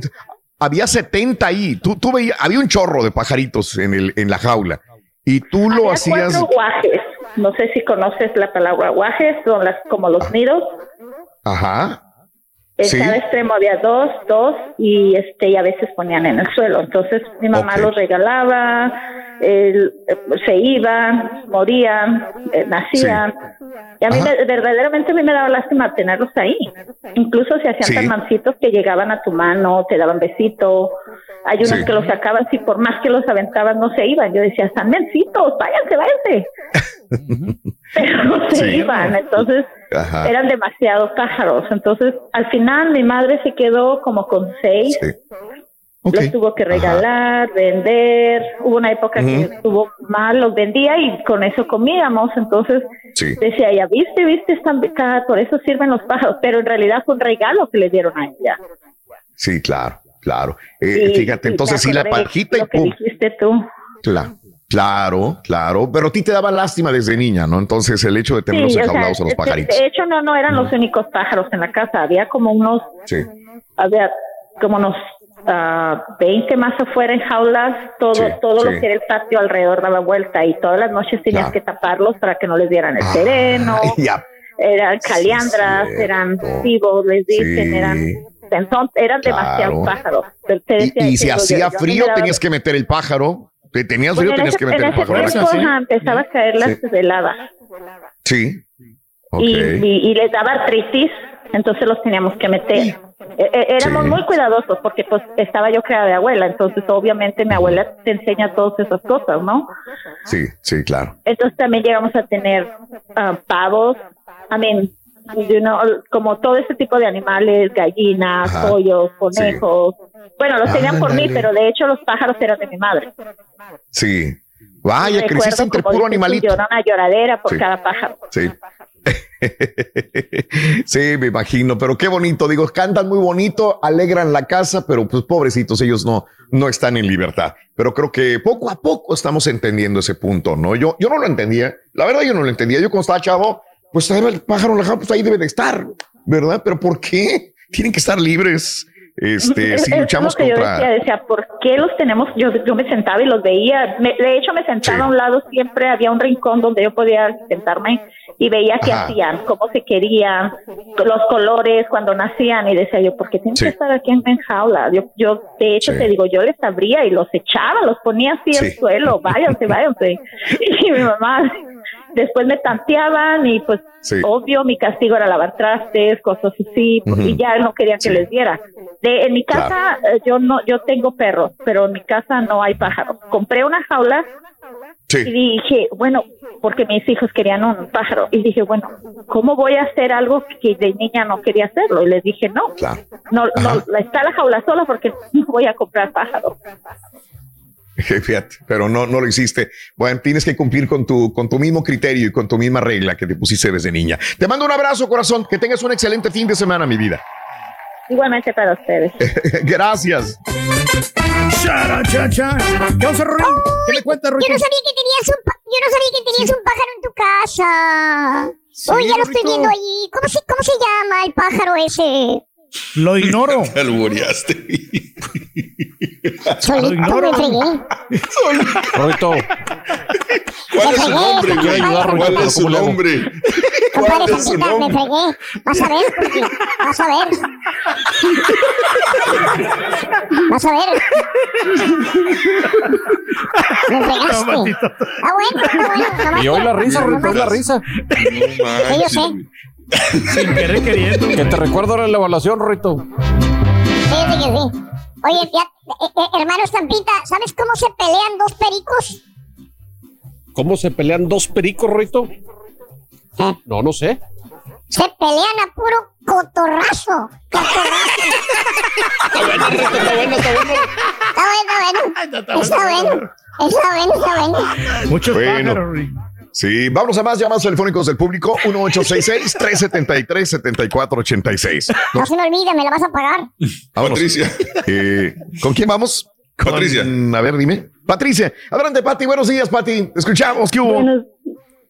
había 70 ahí. Tú, tú veías, había un chorro de pajaritos en, el, en la jaula y tú lo Había hacías. cuatro guajes. No sé si conoces la palabra guajes, son las como los nidos. Ajá. En Sí. extremo había dos, dos, y este y a veces ponían en el suelo. Entonces mi mamá los regalaba, el- eh, se iban, morían, eh, nacían. Y a mí me- verdaderamente a mí me daba lástima tenerlos ahí. Incluso se hacían Sí. tan mansitos que llegaban a tu mano, te daban besito. Hay unos Sí. que los sacaban y por más que los aventaban no se iban. Yo decía, están mencitos, váyanse, váyanse. Pero no se iban. Entonces Ajá. eran demasiados pájaros. Entonces, al final mi madre se quedó como con seis. Los tuvo que regalar, vender. Hubo una época que estuvo mal, los vendía y con eso comíamos. Entonces Sí. decía, ya viste, viste, están becadas, por eso sirven los pájaros. Pero en realidad fue un regalo que le dieron a ella. Sí, claro, claro. Eh, Y- fíjate, y entonces sí, la y Lo que dijiste tú. Cla- Claro, claro. Pero a ti te daba lástima desde niña, ¿no? Entonces el hecho de tenerlos Sí, o sea, enjaulados a los pajaritos. De hecho, no, no eran los únicos pájaros en la casa. Había como unos Sí. había como unos ah, 20 más afuera en jaulas, todo, Sí, todo sí. lo que era el patio alrededor daba vuelta y todas las noches tenías Claro. que taparlos para que no les dieran el sereno. [laughs] Ya. Eran caliandras, eran cibos, les dicen, eran entonces, eran Claro. demasiados pájaros. Te- te decía Y que si hacía yo frío, tenías que meter el pájaro. Te- Tenías Bueno, frío, en tenías ese- que meter en el pájaro. tiempo, empezaba a caer las Sí. heladas Sí. Y, y- y les daba artritis, entonces los teníamos que meter. Eh, eh, éramos Sí. muy cuidadosos porque pues estaba yo creada de abuela, entonces obviamente mi abuela te enseña todas esas cosas, ¿no? Sí, sí, claro. Entonces también llegamos a tener ah, pavos, I mean, you know, como todo ese tipo de animales, gallinas, Ajá. pollos, conejos. Bueno, los tenían por mí, Ándale. pero de hecho los pájaros eran de mi madre. Sí. Vaya, creciste entre puro animalito. llora una lloradera por Sí. cada pájaro. Sí. [laughs] sí, me imagino, pero qué bonito. Digo, cantan muy bonito, alegran la casa, pero pues pobrecitos, ellos no, no están en libertad. Pero creo que poco a poco estamos entendiendo ese punto, ¿no? Yo, yo no lo entendía. La verdad, yo no lo entendía. Yo cuando estaba chavo, pues el pájaro pues ahí debe de estar, ¿verdad? Pero ¿por qué? Tienen que estar libres. Este, si Es- es luchamos lo que yo contra. decía, decía, ¿por qué los tenemos? Yo, yo me sentaba y los veía. Me- de hecho, me sentaba a un lado siempre, había un rincón donde yo podía sentarme y veía qué Ajá. hacían, cómo se querían, los colores cuando nacían. Y decía yo, ¿por qué tienen Sí. que estar aquí en, en jaula? Yo, yo, de hecho, Sí. te digo, yo les abría y los echaba, los ponía así Sí. al suelo, váyanse, váyanse. [laughs] Y mi mamá, después me tanteaban y pues Sí. obvio mi castigo era lavar trastes, cosas así, Ujú. y ya no querían que Sí. les diera. De, en mi casa eh, yo no, yo tengo perros, pero en mi casa no hay pájaros. Compré una jaula y dije, bueno, porque mis hijos querían un pájaro, y dije, bueno, ¿cómo voy a hacer algo que de niña no quería hacerlo? Y les dije, no, Claro. no, Ajá. no, está la jaula sola porque [laughs] no voy a comprar pájaros. [laughs] Fíjate, pero no, no lo hiciste. Bueno, tienes que cumplir con tu, con tu mismo criterio y con tu misma regla que te pusiste desde niña. Te mando un abrazo, corazón. Que tengas un excelente fin de semana, mi vida. Igualmente para ustedes. [laughs] Gracias. Chara, cha, cha. ¿Qué vamos a Ruin? ¿Qué le cuentas, Yo Ruin? no sabía que tenías un, yo no sabía que tenías un pájaro en tu casa. Sí, Uy, ya lo estoy viendo ahí. ¿Cómo se, ¿Cómo se llama el pájaro ese? Lo ignoro. [laughs] Te albureaste. Solito ignoro. me. Rorrito, ¿Cuál es su nombre, güey? ¿Cuál es su nombre? ¿Cuál es su nombre? fregué. Vas a ver, vas a ver. Vas a ver. Me fregaste. Está bueno, está bueno. y hoy la risa, es la risa. No yo sé. [laughs] Sin querer queriendo. Que te recuerdo ahora la evaluación, Rorrito. Fíjate que sí. Oye, ya, eh, eh, hermano Estampita, ¿sabes cómo se pelean dos pericos? ¿Cómo se pelean dos pericos? ¿Eh? No, no sé. Se pelean a puro cotorrazo. [laughs] Cotorrazo. Está bueno, está bueno, está bueno. Está bueno, está bueno. Está bueno. Está bueno, está bueno. Muchos Bueno. pájaros, Ruin. Sí, vamos a más llamadas telefónicos del público. 1866-373-7486. No se me olvide, me la vas a pagar. Vámonos. Patricia. Eh, ¿Con quién vamos? Con- Patricia. A ver, dime. Patricia. Adelante, Pati. Buenos días, Pati. Te escuchamos. ¿Qué hubo? Buenos,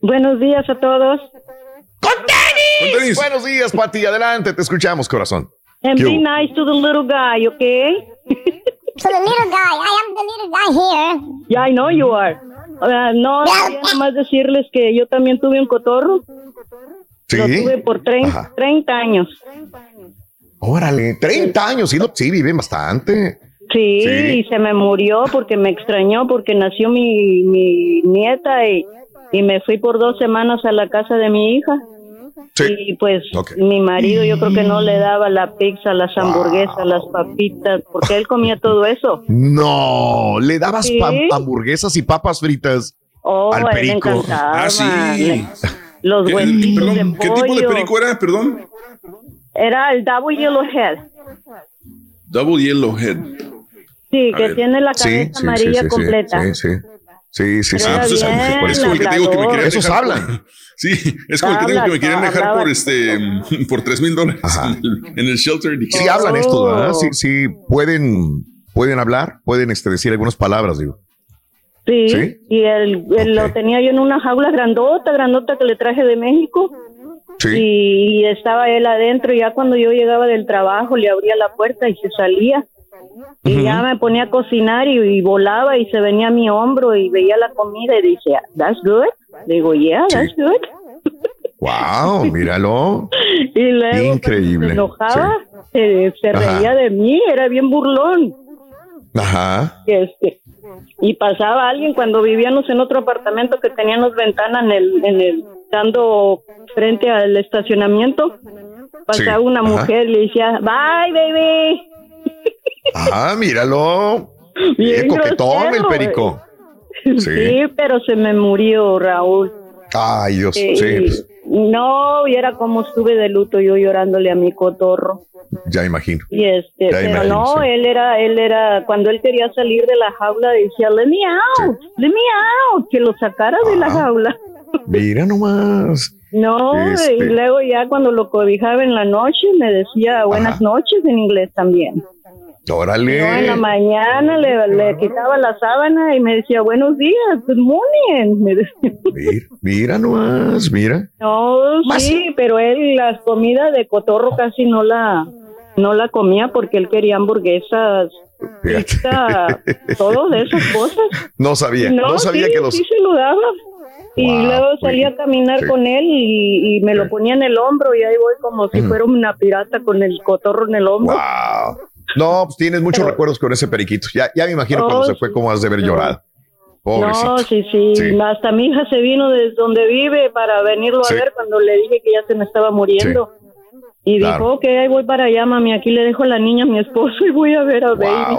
buenos días a todos. Con tenis. Buenos días, Pati. Adelante, te escuchamos, corazón. And ¿Qué be hubo? nice to the little guy, okay? So the little guy, I am the little guy here. Yeah, I know you are. Uh, no, quería nomás decirles que yo también tuve un cotorro. Sí. Lo tuve por trein- Ajá. 30 años. Órale, 30 años. Sí, lo- sí, viven bastante. Sí, Sí. y se me murió porque me extrañó, porque nació mi, mi nieta y, y me fui por dos semanas a la casa de mi hija. Sí. Y pues mi marido yo creo que no le daba la pizza, las hamburguesas, las papitas, porque él comía todo eso. No, le dabas Sí. hamburguesas y papas fritas. Oh, Al él le perico. encantaba. Ah, sí. Le- Los ¿Qué, huesitos perdón, de ¿qué tipo de perico era? Perdón. Era el Double Yellowhead. Double Yellowhead. Sí, A que ver. tiene la Sí, cabeza sí, sí, amarilla sí, sí, completa. Sí, sí. Sí, sí, sí. Ah, pues es, bien por eso es que te digo que me querían Esos dejar por- hablan. [laughs] Sí, es como el que digo que me querían dejar hablaba. por este [laughs] por tres mil dólares en el, el shelter. Dije, Sí hablan estos, ¿verdad? Oh. Sí, sí, pueden, pueden hablar, pueden este, decir algunas palabras, digo. Sí, ¿Sí? y él, él Ok. lo tenía yo en una jaula grandota, grandota que le traje de México. Sí. Y estaba él adentro. y Ya cuando yo llegaba del trabajo, le abría la puerta y se salía. Y ya me ponía a cocinar y, y volaba y se venía a mi hombro y veía la comida y decía, ¿That's good? Digo, Yeah, Sí. that's good. Wow, míralo. [laughs] Y luego Increíble. se enojaba, se, reía de mí, era bien burlón. Ajá. Este, y pasaba alguien cuando vivíamos en otro apartamento que teníamos ventana en el, en el, dando frente al estacionamiento. Pasaba Sí, una mujer y le decía, bye, baby. Ah, míralo. Bien Bien coquetón el perico. Sí. Sí. pero se me murió, Raúl. Ay, Dios. Eh, Sí, pues, no, y era como estuve de luto yo llorándole a mi cotorro. ya imagino. Y este, Ya pero imagino, no, sí. él era, él era, cuando él quería salir de la jaula decía, let me out, let me out, que lo sacara de la Ajá. jaula. Mira nomás. No, Este. y luego ya cuando lo cobijaba en la noche me decía buenas Ajá. noches en inglés también. Órale. Yo en la mañana le, le quitaba la sábana y me decía buenos días, good morning. [laughs] Mira, mira nomás, mira. No, Más- sí, pero él las comidas de cotorro casi no la no la comía porque él quería hamburguesas, pizza, [laughs] todo de esas cosas. No sabía, no, sabía sí, que los... Sí, se lo daba. Y Wow, luego salía a caminar sí. con él y, y me lo ponía en el hombro y ahí voy como si fuera una pirata con el cotorro en el hombro. Wow. No, pues tienes muchos recuerdos con ese periquito. Ya, ya me imagino cuando Oh, se fue, cómo has de haber llorado. Pobrecito. No, sí, sí, Sí. Hasta mi hija se vino desde donde vive para venirlo Sí. a ver cuando le dije que ya se me estaba muriendo. Y Claro. dijo, ok, ahí voy para allá, mami. Aquí le dejo a la niña a mi esposo y voy a ver a Baby.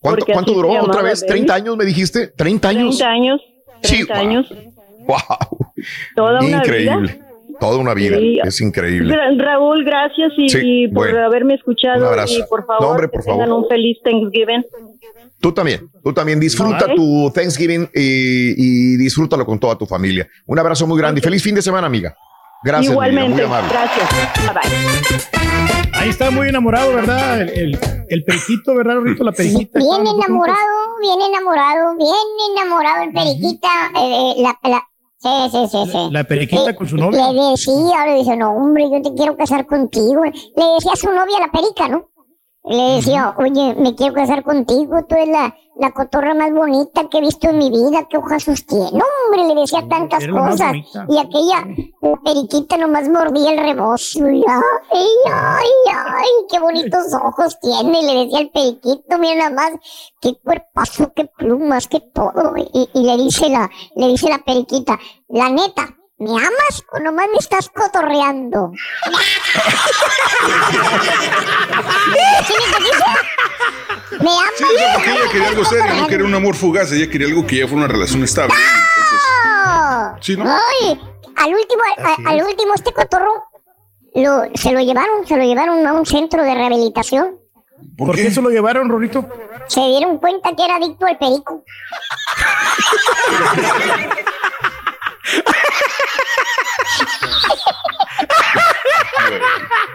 ¿Cuánto, cuánto duró otra vez? Baby. ¿30 años me dijiste? ¿30 años? 30 años. Sí, 30 años. Wow. Toda una Increíble. vida. Toda una vida. Sí. Es increíble. Ra- Raúl, gracias y, Sí, y por bueno. haberme Un escuchado. abrazo. Y por favor, No, hombre, que por tengan favor. un feliz Thanksgiving. Tú también, tú también disfruta tu Thanksgiving y, y disfrútalo con toda tu familia. Un abrazo muy grande y feliz fin de semana, amiga. Gracias, Igualmente, muy amable. gracias. Bye bye. Ahí está muy enamorado, ¿verdad? El, el, el periquito, ¿verdad, Rito? La periquita. Bien enamorado, bien enamorado, bien enamorado el periquita. eh, eh, la, la- sí, sí, sí, sí. La periquita Eh, con su novia. Le decía, le dice, no, hombre, yo te quiero casar contigo. Le decía a su novia, la perica, ¿no? Le decía, oye, me quiero casar contigo, tú eres la, la cotorra más bonita que he visto en mi vida, qué ojazos tiene. No, hombre, le decía tantas cosas. Y aquella la periquita nomás mordía el rebozo. Y ay, ay, ay, qué bonitos [laughs] ojos tiene. Le decía al periquito, mira nada más, qué cuerpazo, qué plumas, qué todo. Y, y le dice la, le dice la periquita, la neta, ¿me amas o nomás me estás cotorreando? ¿Sí me? ¿Me amas? Sí, sea, porque ella quería algo serio, no quería un amor fugaz, ella quería algo que ya fuera una relación estable. ¡Ah! Sí, ¿no? Ay, al último, a- al último este cotorro lo, se lo llevaron, se lo llevaron a un centro de rehabilitación. ¿Por, qué? se lo llevaron, Rorito? Se dieron cuenta que era adicto al perico. [laughs]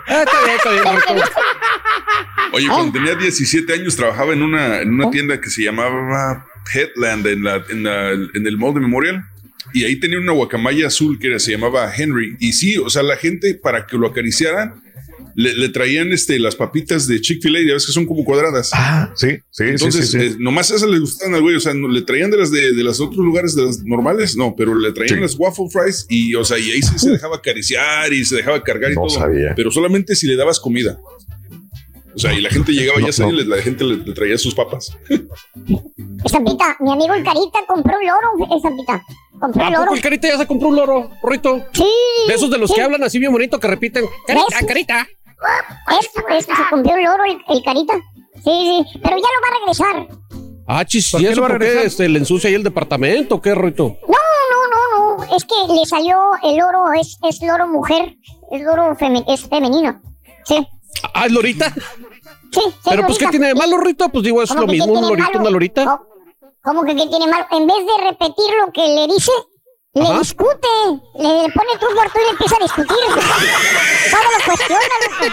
Ah, está bien, está bien, Rito. Oye, cuando tenía 17 años trabajaba en una, en una tienda que se llamaba Headland en, la, en, la- en el Mall de Memorial. Y ahí tenía una guacamaya azul que era- se llamaba Henry. Y sí, o sea, la gente para que lo acariciaran le, le traían este, las papitas de Chick-fil-A, ya ves que son como cuadradas. Ah, sí, sí, Entonces, sí, sí, sí. eh, nomás esas le gustaban al güey. O sea, no- le traían de las de, de los otros lugares, de las normales, no, pero le traían las waffle fries y, o sea, y ahí sí se dejaba acariciar y se dejaba cargar y No todo. sabía. Pero solamente si le dabas comida. O sea, y la gente llegaba No, ya no. le- la gente le, le traía sus papas. [laughs] Estampita, mi amigo el Carita compró un loro, Estampita. Compró ¿A un poco loro. el carita ya se compró un loro, Rito? Sí. De esos de los sí. que hablan así bien bonito que repiten. Carita, carita. Esto, esto, se compró un loro el, el Carita. Sí, sí, pero ya lo va a regresar. Ah, chis, ¿Por ¿y eso por qué este, le ensucia ahí el departamento? o ¿Qué, Rito? No, no, no, no. Es que le salió el loro, es, es loro mujer. Es loro feme- es femenino. Sí. Ah, ¿es lorita? Sí, sí, Pero pues, ¿qué tiene de malo, Rito? Pues digo, es ¿Cómo lo mismo, un lorito, malo? una lorita. ¿Cómo- ¿Cómo que qué tiene malo? En vez de repetir lo que le dice, le Ajá. discute. Le, le pone tú por tú y le empieza a discutir. Todo lo cuestiona, loco.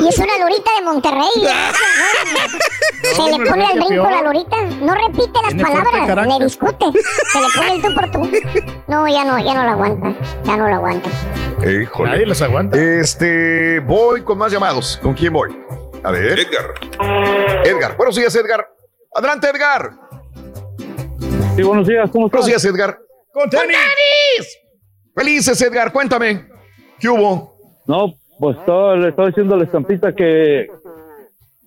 Y es una lorita de Monterrey. [laughs] Se le pone no, al brinco peor. la lorita. No repite las palabras, le discute. Se le pone el tú por tú. No, ya no, ya no lo aguanta. Ya no lo aguanta. Híjole. Nadie los aguanta. Este, voy con más llamados. ¿Con quién voy? A ver. Edgar. Edgar. Buenos días, Edgar. Adelante, Edgar. Sí, buenos días, ¿cómo estás? Buenos días, Edgar. ¡Con tenis! Felices, Edgar. Cuéntame. ¿Qué hubo? No, pues le estaba diciendo a la estampita que,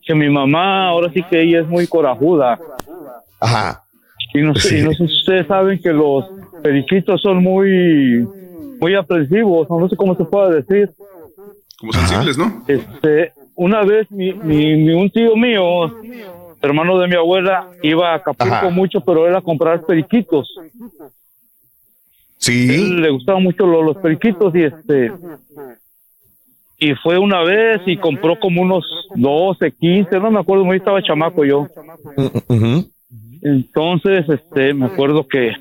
que mi mamá, ahora sí que ella es muy corajuda. Ajá. Y no, sé, Sí. y no sé si ustedes saben que los periquitos son muy, muy aprensivos, no sé cómo se puede decir. Como sensibles, ¿no? Este, una vez mi, mi, mi- un tío mío, hermano de mi abuela, iba a Acapulco Ajá. mucho, pero él a comprar periquitos. Sí. Él le gustaban mucho lo- los periquitos y este y fue una vez y compró como unos 12, 15, no me acuerdo, muy estaba chamaco yo. Entonces, este, me acuerdo que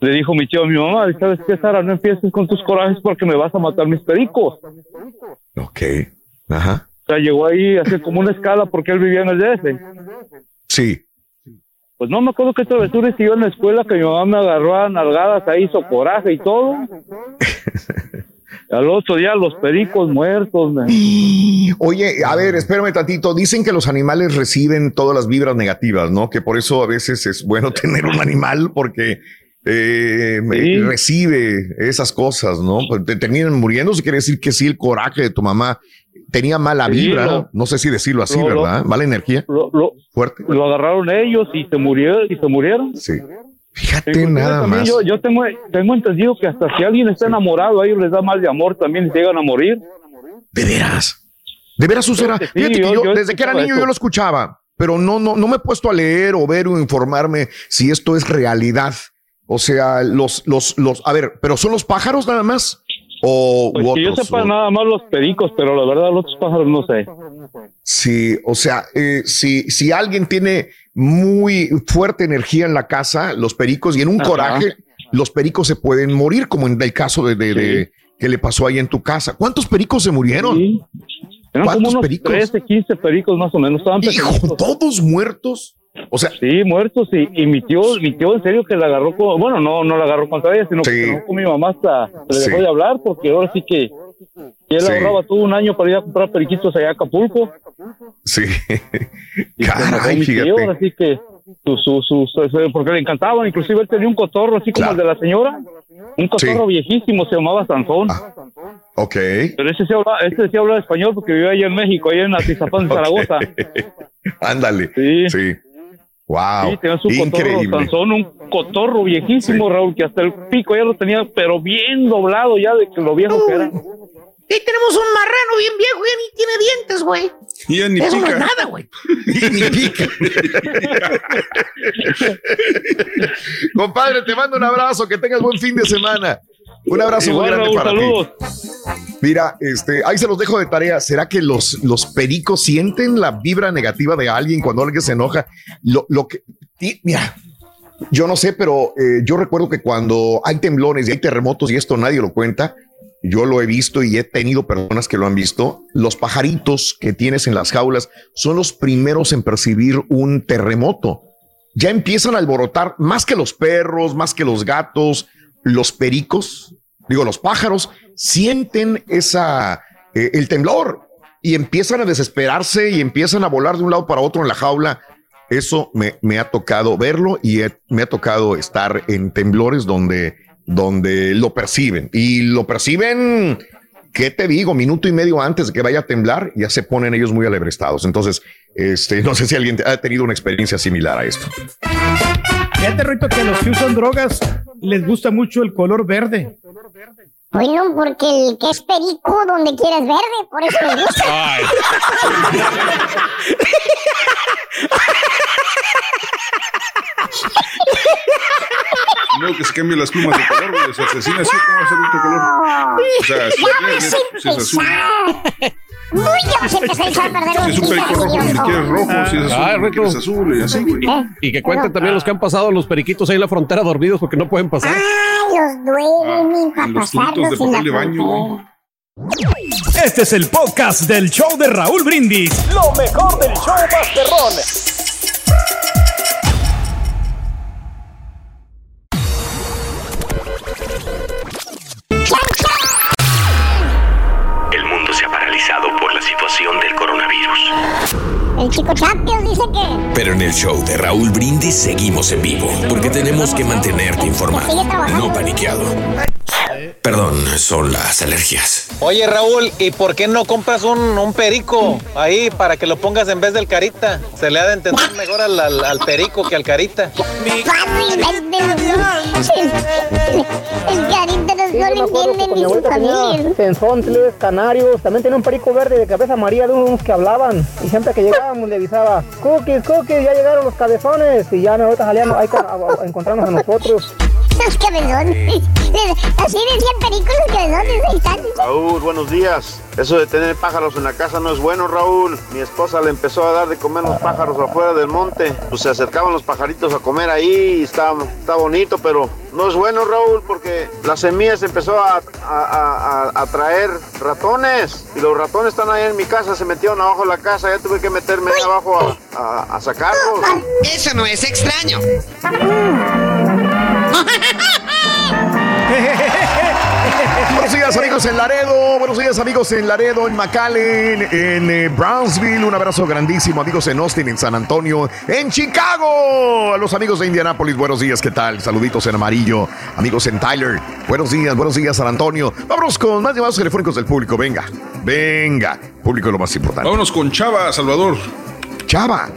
le dijo mi tío a mi mamá, ¿sabes qué, Sara? No empieces con tus corajes porque me vas a matar mis pericos. Ok. Ajá. O sea, llegó ahí a hacer como una escala porque él vivía en el DF. Sí. Pues no me acuerdo qué travesura hice yo en la escuela que mi mamá me agarró a nalgadas ahí, hizo coraje y todo. Al otro día los pericos muertos. man. Oye, a ver, espérame tantito. Dicen que los animales reciben todas las vibras negativas, ¿no? Que por eso a veces es bueno [laughs] tener un animal porque eh, Sí. recibe esas cosas, ¿no? Pues Te terminan muriendo, se quiere decir que sí, el coraje de tu mamá tenía mala Sí, vibra, lo- no sé si decirlo así, lo- ¿verdad? Mala energía. Lo, Fuerte. lo agarraron ellos y se murieron. Y se murieron. Sí. Fíjate nada más. Yo, yo tengo, tengo entendido que hasta si alguien está enamorado, a ellos les da mal de amor, también llegan a morir. De veras. De veras, sí, Fíjate que yo- desde que era niño yo lo escuchaba, pero no, no, no me he puesto a leer o ver o informarme si esto es realidad. O sea, los, los, los, a ver, pero son los pájaros nada más o Pues que yo sepa o- nada más los pericos, pero la verdad los otros pájaros no sé. Sí, o sea, eh, si, si alguien tiene muy fuerte energía en la casa, los pericos y en un Ajá. coraje, los pericos se pueden morir, como en el caso de, de- de- que le pasó ahí en tu casa. ¿Cuántos pericos se murieron? Eran como ¿Cuántos unos pericos? 13, 15 pericos más o menos. Estaban pequeñitos. ¿Todos muertos? O sea, sí, muertos. Y, y mi tío, mi tío en serio que la agarró con, bueno, no, no la agarró contra ella, sino que se enojó con mi mamá hasta le dejó Sí. de hablar porque ahora sí que él Sí. ahorraba todo un año para ir a comprar periquitos allá a Acapulco. Sí. Y Caray, mi tío, fíjate. así que su, su, su, su- porque le encantaban, inclusive él tenía un cotorro así como el de la señora, un cotorro viejísimo, se llamaba Sansón. Ok. Pero ese sí habla, ese sí habla español porque vivía allá en México, allá en Atizapán, [laughs] Zaragoza. Ándale. Sí. Wow. Sí, tenía su cotorro Increíble. Sansón, un cotorro viejísimo, Raúl, que hasta el pico ya lo tenía, pero bien doblado ya de que lo viejo que era. Y tenemos un marrano bien viejo, ya ni tiene dientes, güey. Ya ni Eso no pica. es nada, güey. [laughs] ni pica. [laughs] Compadre, te mando un abrazo, que tengas buen fin de semana. Un abrazo muy grande para saludos. ti. Mira, este, ahí se los dejo de tarea. ¿Será que los, los pericos sienten la vibra negativa de alguien cuando alguien se enoja? Lo, lo que, mira, yo no sé, pero eh, yo recuerdo que cuando hay temblores y hay terremotos y esto nadie lo cuenta, yo lo he visto y he tenido personas que lo han visto. Los pajaritos que tienes en las jaulas son los primeros en percibir un terremoto. Ya empiezan a alborotar más que los perros, más que los gatos, los pericos, digo, los pájaros sienten esa, eh, el temblor y empiezan a desesperarse y empiezan a volar de un lado para otro en la jaula. Eso me, me ha tocado verlo y me ha tocado estar en temblores donde, donde lo perciben y lo perciben, ¿qué te digo? Minuto y medio antes de que vaya a temblar, ya se ponen ellos muy alebrestados. Entonces, este, [laughs] no sé si alguien ha tenido una experiencia similar a esto. Fíjate, Rito, que a los que usan drogas les gusta mucho el color verde. Bueno, porque el que es perico donde quiera es verde, por eso le gusta. [laughs] No, que se cambien las plumas de color, güey. O sea, asesina así, ¿cómo va a ser otro color? O sea, si Ya es vas verde, a si es azul. Uy, ya vas a empezar a perder Si es un perico rojo, ni siquiera es rojo. Si es azul, siquiera Rito. es azul. Y así, güey. Y que cuenten también los que han pasado los periquitos ahí en la frontera dormidos porque no pueden pasar. Ay, los duermen para los tubitos pasarlos de en la papel de baño, frontera. Este es el podcast del show de Raúl Brindis. Lo mejor del show Masterrón. El chico Champions dice que Pero en el show de Raúl Brindis seguimos en vivo, porque tenemos que mantenerte informado, no paniqueado. Perdón, son las alergias. Oye Raúl, ¿y por qué no compras un, un perico ahí para que lo pongas en vez del carita? Se le ha de entender mejor al, al- al perico que al carita. fácilmente el carita no, no le entienden ni su familia. Canarios, también tenía un perico verde de cabeza amarilla de unos que hablaban. Y siempre que avisaba, cookies, cookies, ya llegaron los cabezones. Y ya ahorita salíamos ahí a encontrarnos a nosotros. Los cabezones. [laughs] Así decían perico los cabezones. Ahí están. Raúl, buenos días. Eso de tener pájaros en la casa no es bueno, Raúl. Mi esposa le empezó a dar de comer los pájaros afuera del monte. Pues se acercaban los pajaritos a comer ahí y está, está bonito, pero no es bueno, Raúl, porque las semillas empezó a, a- a- a- traer ratones. Y los ratones están ahí en mi casa, se metieron abajo de la casa. Ya tuve que meterme ahí abajo a, a- a sacarlos. Eso no es extraño. [laughs] Si días, amigos en Laredo. Buenos días, amigos en Laredo, en McAllen, en eh, Brownsville. Un abrazo grandísimo, amigos en Austin, en San Antonio, en Chicago. A los amigos de Indianápolis, buenos días, ¿qué tal? Saluditos en amarillo. Amigos en Tyler, buenos días, buenos días, San Antonio. Vámonos con más llamados telefónicos del público. Venga, venga. Público es lo más importante. Vámonos con Chava, Salvador. Chava.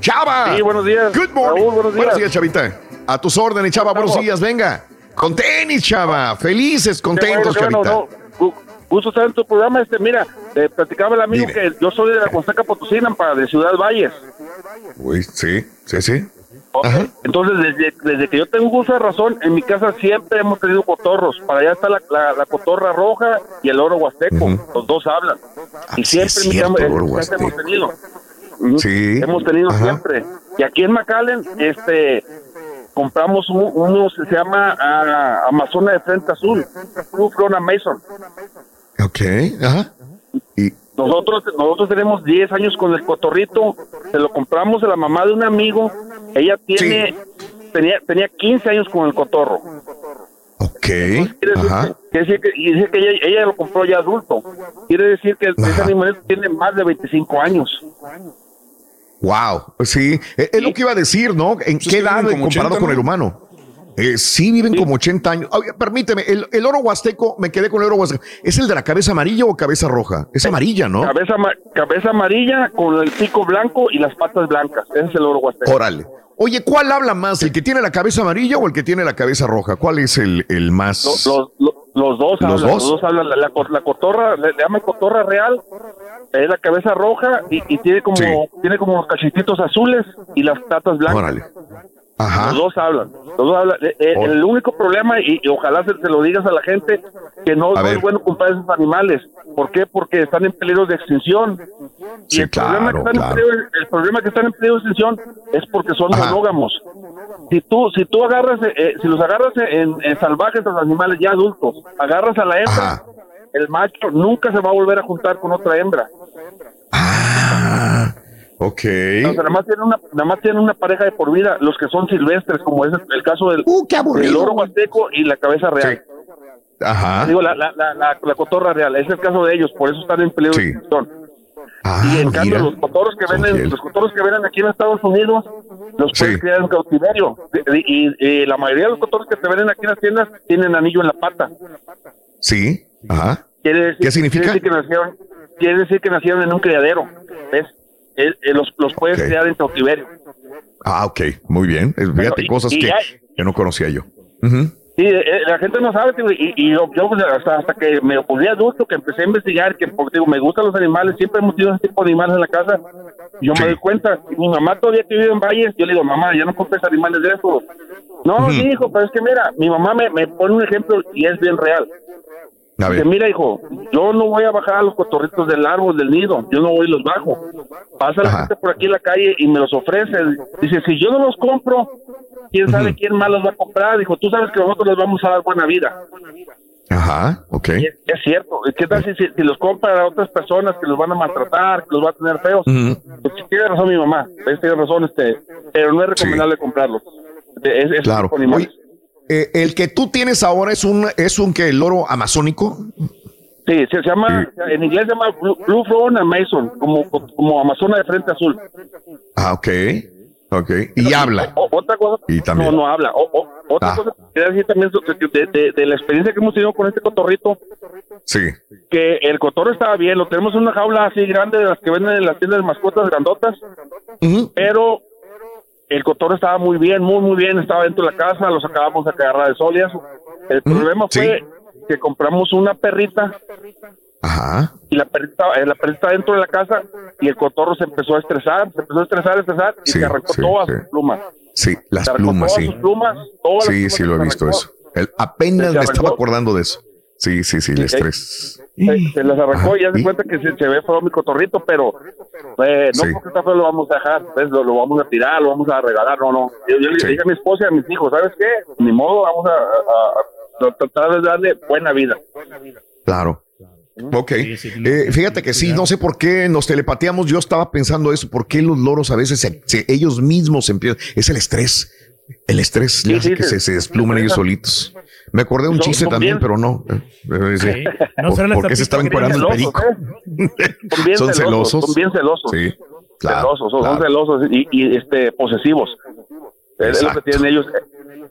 Chava. Sí, buenos días. Good morning. Raúl, buenos días. Buenos días, Chavita. A tus órdenes, Chava. Buenos días, venga. Con tenis, Chava. Felices, contentos, bueno, Chavita. no. Gu- Gusto estar en tu programa. Este, mira, te platicaba el amigo que yo soy de la Costaca Potosina, para de Ciudad Valles. Uy, sí, sí, sí. Entonces, desde, desde que yo tengo uso de razón, en mi casa siempre hemos tenido cotorros. Para allá está la, la- la cotorra roja y el oro huasteco. Los dos hablan. y siempre en mi casa huasteco. hemos tenido. Sí. Hemos tenido Ajá. siempre. Y aquí en McAllen, este, compramos un- uno se llama ah, Amazona de Frente Azul, Blue Frona Mason. Ok, ajá. Nosotros, nosotros tenemos 10 años con el cotorrito, se lo compramos a la mamá de un amigo, ella tiene, tenía, tenía 15 años con el cotorro. Ok, Quiere decir, ajá. decir que, y dice que ella, ella lo compró ya adulto. Quiere decir que ese Ajá. animal tiene más de 25 años. Wow, sí, es, es lo que iba a decir, ¿no? ¿En qué edad comparado 80, con el humano? Eh, sí, viven como 80 años. Oye, permíteme, el, el oro huasteco, me quedé con el oro huasteco. ¿Es el de la cabeza amarilla o cabeza roja? Es amarilla, ¿no? Cabeza, cabeza amarilla con el pico blanco y las patas blancas. Ese es el oro huasteco. Órale. Oye, ¿cuál habla más? ¿El que tiene la cabeza amarilla o el que tiene la cabeza roja? ¿Cuál es el, el más? Los, los, los- los dos ¿Los hablan, dos? los dos hablan. La, la, cotorra, le, le llaman cotorra real, es la cabeza roja y, y tiene como tiene como cachetitos azules y las patas blancas. Órale. Ajá. Los dos hablan. Los dos hablan. Eh, eh, el único problema, y, y ojalá se, se lo digas a la gente, que no, no es bueno comprar esos animales. ¿Por qué? Porque están en peligro de extinción. Y el, problema que claro, están en peligro, el problema que están en peligro de extinción es porque son Ajá. monógamos. Si tú, si tú agarras, eh, eh, si los agarras en, en salvajes los animales ya adultos, agarras a la hembra, el macho nunca se va a volver a juntar con otra hembra. Ok. O sea, nada más tienen una, nada más tienen una pareja de por vida, los que son silvestres, como es el caso del, del oro huasteco y la cabeza real. Ajá. Digo, la, la, la, la, la cotorra real, es el caso de ellos, por eso están en peligro de extinción. y en cambio, Ah, los cotorros que venden, los cotorros que venden aquí en Estados Unidos, los puedes criar en cautiverio. Y, y- y la mayoría de los cotorros que te venden aquí en las tiendas tienen anillo en la pata. Sí, ajá. Quiere decir, ¿Qué significa? Quiere decir que nacieron, quiere decir que nacieron en un criadero. ¿Ves? Eh, eh, los, los puedes Ok. criar en cautiverio. Ah, ok, muy bien. Eh, Fíjate, y- cosas y que, que no conocía yo. Sí, eh, la gente no sabe, tío, y, y yo, yo, hasta, hasta que me volví adulto, que empecé a investigar, que porque digo, me gustan los animales, siempre hemos tenido ese tipo de animales en la casa, yo me doy cuenta, y mi mamá todavía que vive en Valles, yo le digo, mamá, ya no compres animales de esos. No, sí, hijo, pero es que mira, mi mamá me, me pone un ejemplo y es bien real. Dice, mira, hijo, yo no voy a bajar a los cotorritos del árbol, del nido, yo no voy y los bajo. Pasa la gente por aquí en la calle y me los ofrece. Dice, si yo no los compro, quién sabe quién más los va a comprar. Dijo, tú sabes que nosotros les vamos a dar buena vida. Ajá, ok. Es, es cierto. ¿Qué tal si, si, los compran a otras personas que los van a maltratar, que los van a tener feos? Ujú. Pues sí, tiene razón mi mamá, pues, tiene razón, este, pero no es recomendable comprarlos. Es, es Claro. Oye, eh, el que tú tienes ahora es un es un que loro amazónico. Sí, se, llama, en inglés se llama Blue, Blue Amazon, como, como Amazona de frente azul. Ah, ok. Ok. Y habla. O- otra cosa, Y también. no, no habla. O- o- otra Ah. cosa que quería decir también de, de- de la experiencia que hemos tenido con este cotorrito, Sí. que el cotorro estaba bien, lo tenemos en una jaula así grande de las que venden en las tiendas de mascotas grandotas, pero el cotorro estaba muy bien, muy, muy bien, estaba dentro de la casa, lo sacábamos a agarrar de sol y eso. El problema fue que compramos una perrita Ajá. y la perrita, eh, la perrita estaba dentro de la casa y el cotorro se empezó a estresar, se empezó a estresar, a estresar y Sí, se arrancó sí, todas sus plumas. Sí, las plumas, todas sí. sus plumas, todas las Sí, plumas sí lo he visto eso. El- apenas me estaba acordando de eso. Sí, sí, sí, el estrés. Se, se las arrancó Ajá, y ya se ¿y? cuenta que se, se ve feo mi cotorrito, pero eh, no Sí. porque está feo lo vamos a dejar, pues, lo, lo vamos a tirar, lo vamos a regalar, no, no. Yo, yo le dije a mi esposa y a mis hijos, ¿sabes qué? Ni modo, vamos a, a- a tratar de darle buena vida. Claro. Ok. Eh, fíjate que sí, no sé por qué nos telepateamos. Yo estaba pensando eso. ¿Por qué los loros a veces se- se- ellos mismos empiezan? Es el estrés. El estrés le hace sí, que se- se, se desplumen ellos solitos. Me acordé de un chiste también, bien- pero no. Eh, sí. Sí. No ¿Por, por qué se estaba tapitas encuerando el celosos, perico? ¿eh? Son bien [laughs] Son celosos. Son bien celosos. Sí, claro. celosos, son, celosos y, y, este posesivos. Es- Es lo que tienen ellos.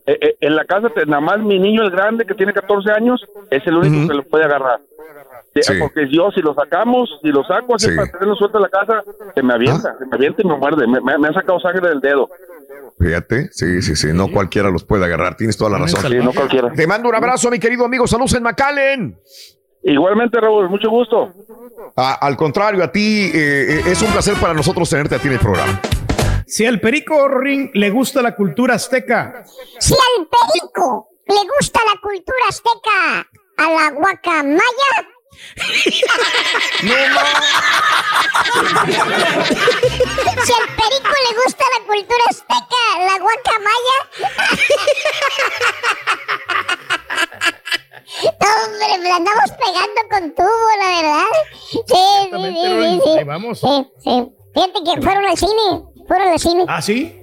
Eh, eh, en la casa, nada más mi niño, el grande, que tiene 14 años, es el único que lo puede agarrar. Sí. Porque yo, si lo sacamos, si lo saco así Sí. para tenerlo suelto en la casa, se me avienta, se me avienta y me muerde. Me, me, me ha sacado sangre del dedo. Fíjate, sí, sí, sí, no cualquiera los puede agarrar, tienes toda la razón. Sí, no cualquiera. Te mando un abrazo, mi querido amigo, saludos en McAllen. Igualmente, Raúl, mucho gusto. Ah, al contrario, a ti eh, eh, es un placer para nosotros tenerte a ti en el programa. Si al perico Ring le gusta la cultura azteca, Si al perico le gusta la cultura azteca, a la guacamaya. [laughs] Si al perico le gusta la cultura azteca, la guacamaya. No, hombre, me la andamos pegando con tubo, la verdad. Sí, sí, sí, sí, vamos. Sí, sí. Fíjate que fueron al cine. Fueron al cine. ¿Ah, sí?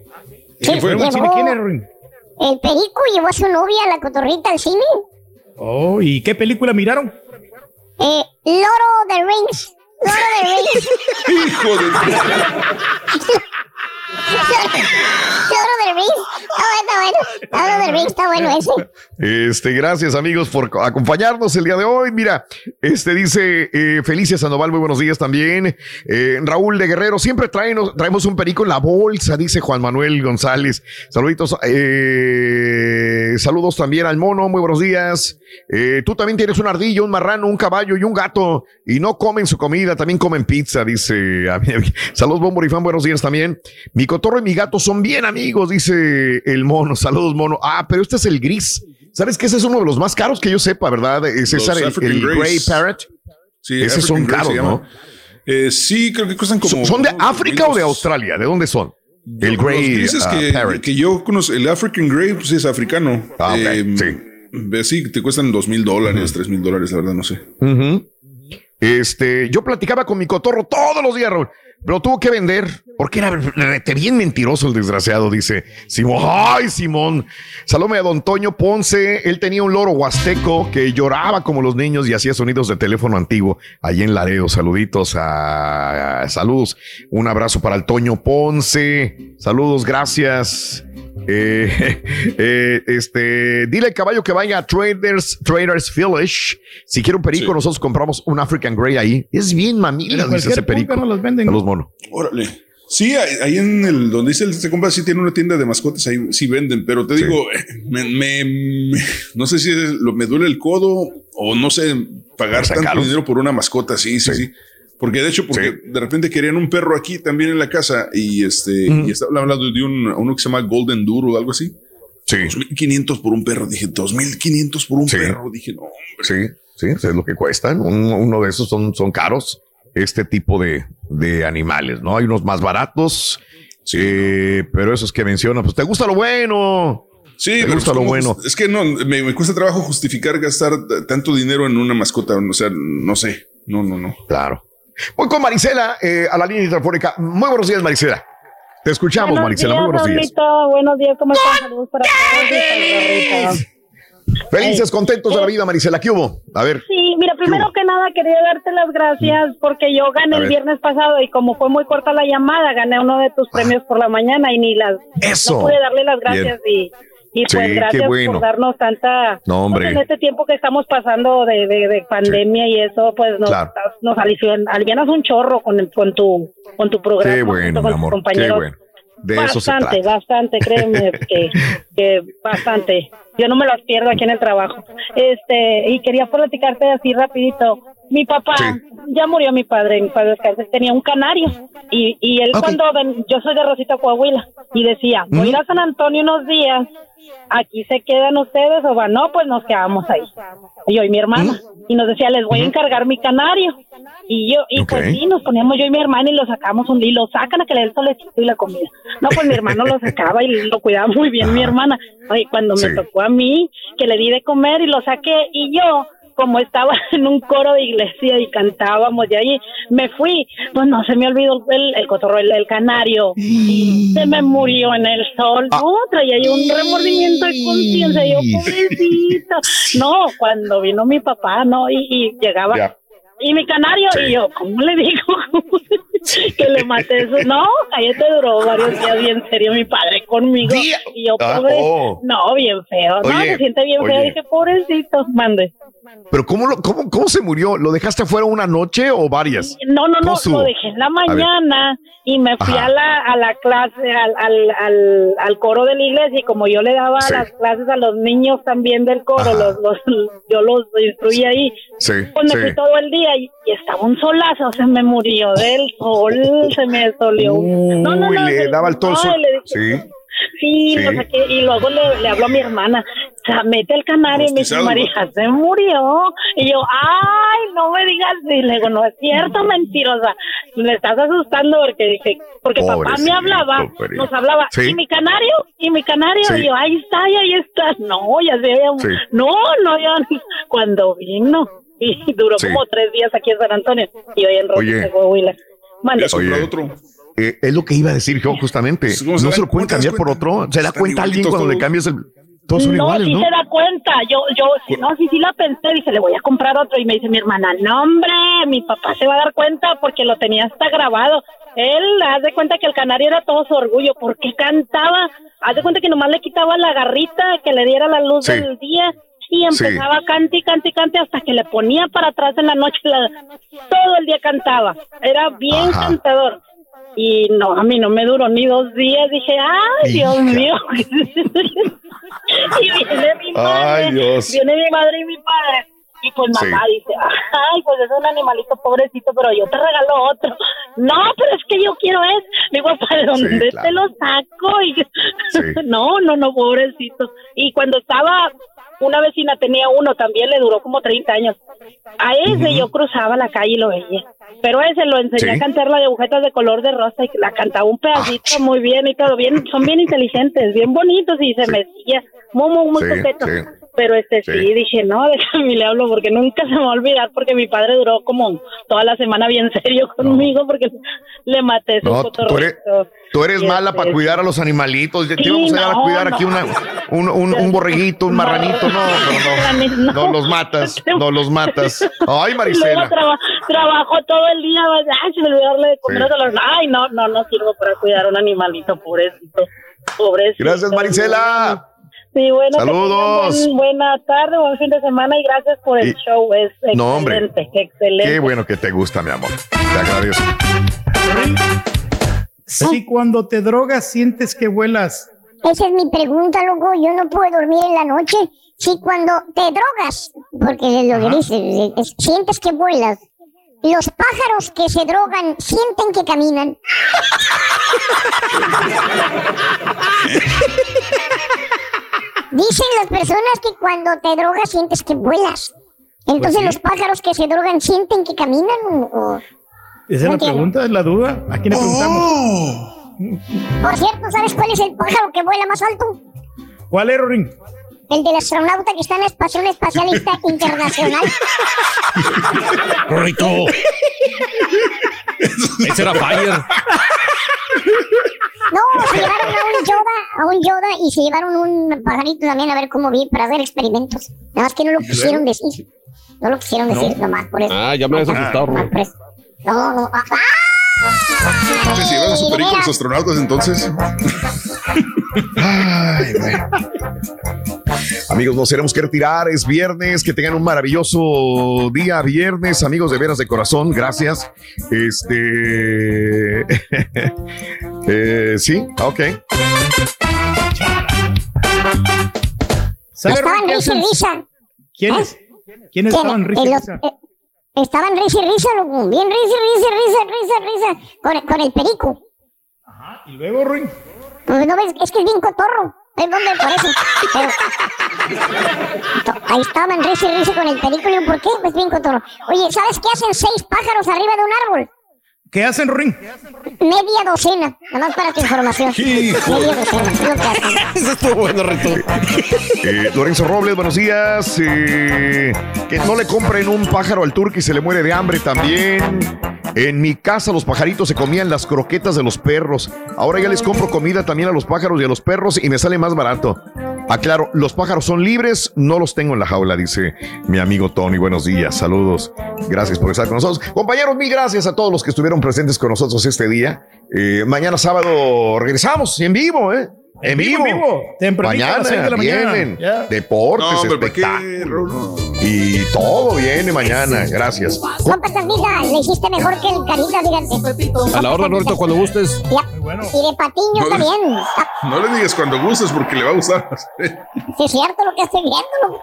Sí, ¿Fueron al cine? ¿Quién es, Ring? El perico llevó a su novia, la cotorrita, al cine. Oh, ¿y qué película miraron? Eh, Loro de Rings. Loro de Rings. [laughs] Hijo de... [laughs] Loro de Rings. Está bueno, está bueno. Loro de Rings, está bueno ese. Este, gracias amigos por co- acompañarnos el día de hoy. Mira, este dice eh, Felicia Sandoval, muy buenos días también. Eh, Raúl de Guerrero, siempre traemos, un perico en la bolsa, dice Juan Manuel González. Saluditos, eh, saludos también al mono, muy buenos días. Tú también tienes un ardillo, un marrano, un caballo y un gato y no comen su comida, también comen pizza, dice. [laughs] Saludos, Bomborifán, buenos días también. Cotorro y mi gato son bien amigos, dice el mono. [laughs] Saludos, mono. Ah, pero este es el gris. ¿Sabes que ese es uno de los más caros que yo sepa, verdad? Eh, César, el, el. Grey Parrot. Sí, Esos African son Grey caros, ¿no? Eh, sí, creo que cuestan como. ¿Son, de África o de 200. Australia? ¿De dónde son? El Grey grises ah, que, Parrot. que yo conozco, el African Grey, pues es africano. Ah, ok, Eh, sí. sí, te cuestan dos mil dólares, tres mil dólares, la verdad, no sé. Este, yo platicaba con mi cotorro todos los días, Raúl, pero tuvo que vender porque era rete bien mentiroso el desgraciado, dice Simón. Ay, Simón. Salome a don Toño Ponce. Él tenía un loro huasteco que lloraba como los niños y hacía sonidos de teléfono antiguo allí en Laredo. Saluditos a- saludos. Un abrazo para el Toño Ponce. Saludos, gracias. Eh, [laughs] eh, este, dile al caballo que vaya a Traders, Traders Village. Si quiere un perico, Sí. nosotros compramos un African Grey ahí. Es bien mamila, dice ese perico. no los venden. A los monos. Órale. Sí, ahí en el donde dice el se compra, sí tiene una tienda de mascotas, ahí sí venden, pero te digo, eh, me, me- me- no sé si es lo- me duele el codo o no sé, pagar tanto dinero por una mascota, sí, sí, sí. Porque de hecho, porque de repente querían un perro aquí también en la casa y este, y estaba hablando de un, uno que se llama Golden Duro o algo así. Sí. 2500 por un perro. Dije, 2500 por un Sí. perro. Dije, no, Sí, sí, eso es lo que cuestan. Un- uno de esos son, son caros, este tipo de, de animales, ¿no? Hay unos más baratos, eh, pero esos que menciona, pues te gusta lo bueno. Sí, te gusta es lo como- bueno. Es que no, me, me cuesta trabajo justificar gastar tanto dinero en una mascota. O sea, no sé. No, no, no. Claro. Voy con Marisela eh, a la línea telefónica. Muy buenos días, Marisela. Te escuchamos, Buenos Marisela. días, Muy buenos días. Buenos días, ¿cómo están? Saludos para todos. Felices, contentos de la vida, Marisela. ¿Qué hubo? A ver. Sí, mira, primero que nada quería darte las gracias porque yo gané A el ver. viernes pasado y como fue muy corta la llamada, gané uno de tus premios por la mañana y ni las Eso. no pude darle las gracias y, y Sí, pues gracias bueno. por darnos tanta No, hombre. pues, en este tiempo que estamos pasando de, de, de pandemia y eso pues nos, Claro. nos alivian- alivianas un chorro con, el- con tu con tu programa Qué junto bueno, con mi tus amor. Qué compañeros. bueno. De eso se bastante, trata. bastante, créeme [laughs] que, que bastante. Yo no me las pierdo aquí en el trabajo. Este, y quería platicarte así rapidito. Mi papá, ya murió mi padre, mi padre descanse, tenía un canario. Y, y él cuando, ven- yo soy de Rosita Coahuila, y decía, voy a ir a San Antonio unos días, aquí se quedan ustedes o van, no, pues nos quedamos ahí. Yo y mi hermana. Y nos decía, les voy a encargar mi canario. Y yo, y pues sí, nos poníamos yo y mi hermana y lo sacamos un día y lo sacan a que le dé el solecito y la comida. No, pues mi hermano lo sacaba y lo cuidaba muy bien mi hermana. Oye, cuando Sí. me tocó a mí, que le di de comer y lo saqué y yo como estaba [laughs] en un coro de iglesia y cantábamos de ahí, me fui, pues no se me olvidó el, el cotorro, el, el canario, y se me murió en el sol, Ah. no, traía yo un remordimiento de conciencia, yo pobrecita, [laughs] no, cuando vino mi papá, no, y, y llegaba... Ya. Y mi canario, y yo, [laughs] ¿cómo le digo que le maté eso? No, cállate, duró varios días bien serio mi padre conmigo. Y yo, Ah, pobre, oh. no, bien feo, no, se siente bien feo. Dije, pobrecito, mande. Pero ¿cómo, lo- cómo, ¿cómo se murió? ¿Lo dejaste afuera una noche o varias? No, no, no, lo dejé en la mañana y me fui Ajá. a la, a la clase, al, al, al, al coro de la iglesia y como yo le daba Sí. las clases a los niños también del coro, los, los, yo los instruía ahí. Sí, Pues me fui todo el día y, y estaba un solazo, se me murió del sol, se me solió. no, no, Uy, no, le daba el todo no, sol. Sí. Sí, Sí. o sea que, y luego le, le hablo a mi hermana, o sea, mete el canario y me dice, María, se murió. Y yo, ay, no me digas, y le digo, no es cierto, mentirosa, me estás asustando porque dije, porque papá me hablaba, nos hablaba, Sí. y mi canario, y mi canario, Sí. y yo, ahí está, y ahí está, no, ya se había, no, no, ya, cuando vino, y duró Sí. como tres días aquí en San Antonio, y hoy en de Coahuila. Mande. Otro. Eh, es lo que iba a decir yo justamente. Pues, ¿cómo No se lo pueden cuenta? cambiar ¿Te por otro. Se da cuenta alguien cuando le cambias el. Todos son no, iguales, sí ¿no? se da cuenta. Yo, yo, sí, no, sí, sí la pensé. Dije, le voy a comprar otro. Y me dice mi hermana, no, hombre, mi papá se va a dar cuenta porque lo tenía hasta grabado. Él, haz de cuenta que el canario era todo su orgullo porque cantaba. Haz de cuenta que nomás le quitaba la garrita que le diera la luz Sí. del día. Y Sí. empezaba a cante y cante y cante hasta que le ponía para atrás en la noche. la- todo el día cantaba. Era bien Ajá. cantador. Y no, a mí no me duró ni dos días. Dije, ay, Dios Hija. mío. [laughs] y viene mi madre. Ay, Dios. Viene mi madre y mi padre. Y pues Sí. mamá dice, ay, pues es un animalito pobrecito, pero yo te regalo otro. No, pero es que yo quiero es. Digo, ¿para dónde claro. te lo saco? Y Sí. [laughs] no, no, no, pobrecito. Y cuando estaba, una vecina tenía uno, también le duró como 30 años. A ese yo cruzaba la calle y lo veía. Pero a ese lo enseñé Sí. a cantar la de agujetas de color de rosa y la cantaba un pedacito muy bien y todo bien. Son bien inteligentes, bien bonitos y se me decía muy, muy, muy Sí, sí. Pero este sí. Sí. dije, no, [laughs] déjame le hablo porque nunca se me va a olvidar porque mi padre duró como toda la semana bien serio conmigo porque le maté su No, tú eres, tú eres mala este, para cuidar a los animalitos. Te íbamos a, llevar a no, cuidar no. aquí una, un, un, un borreguito, un marranito. No, no, no. [laughs] No los matas, [laughs] no los matas. Ay, Marisela. traba- trabajo todo el día, ay, se me olvidó darle de comer a los... Ay, no, no, no sirvo para cuidar a un animalito, pobrecito, pobrecito. Gracias, Marisela. Sí, bueno, Saludos. buen- buena tarde, buen fin de semana y gracias por el Y- show, es No, hombre. excelente, excelente. Qué bueno que te gusta, mi amor. Te agradezco. Si cuando te drogas sientes que vuelas, Esa es mi pregunta, loco. Yo no puedo dormir en la noche. Si cuando te drogas, porque es lo que dices, es- sientes que vuelas, los pájaros que se drogan sienten que caminan. [laughs] Dicen las personas que cuando te drogas sientes que vuelas. Entonces Pues sí. los pájaros que se drogan sienten que caminan. o- esa es la pregunta, es la duda. ¿A quién le preguntamos? Por cierto, ¿sabes cuál es el pájaro que vuela más alto? ¿Cuál es, Rorín? El del astronauta que está en la Estación Espacialista [laughs] Internacional. Rorrito. Ese era Fire. No, se llevaron a un Yoda, a un Yoda y se llevaron un pajarito también a ver cómo vi para hacer experimentos. Nada más que no lo quisieron decir. No lo quisieron decir, nomás por eso. Ah, ya me habías asustado. No, no. ah. ¿Se llevan a su perico los astronautas entonces? [laughs] Ay, bueno. Amigos, nos tenemos que retirar. Es viernes. Que tengan un maravilloso día viernes. Amigos de veras de corazón, gracias. Este. [laughs] eh, sí, ok. ¿Sabe, Estaban risa y risa. ¿Quiénes? ¿Quiénes ¿Quién? estaban risa Eh, y risa? eh, estaban risa y risa, loco. Bien risa, risa, risa, risa, risa. Con, con el perico. ¿Y luego, Rorín? Pues no ves, es que es bien cotorro. Es donde por eso. Pero, ahí estaban risa y risa con el yo, ¿por qué? Pues bien cotorro. Oye, ¿sabes qué hacen seis pájaros arriba de un árbol? ¿Qué hacen, Rorín? Media docena, nada más para tu información. Hijo. Media docena, es lo que hacen. Eso estuvo bueno, Rito. Eh, Lorenzo Robles, buenos días. Eh, que no le compren un pájaro al turco y se le muere de hambre también. En mi casa los pajaritos se comían las croquetas de los perros. Ahora ya les compro comida también a los pájaros y a los perros y me sale más barato. Aclaro, los pájaros son libres, no los tengo en la jaula, dice mi amigo Tony. Buenos días, saludos. Gracias por estar con nosotros. Compañeros, mil gracias a todos los que estuvieron presentes con nosotros este día. Eh, mañana sábado regresamos en vivo, ¿eh? En vivo. En vivo. Tempranito a de la Mañana mañana. vienen deportes, No, pero ¿para qué, espectáculos. Y todo viene mañana, gracias. Compa Sandita, le hiciste mejor que el carita, fíjate. A la orden, Rito, cuando gustes. Ya. Y de patiño No, también. No le digas cuando gustes porque le va a gustar. Sí, es cierto lo que estoy viendo.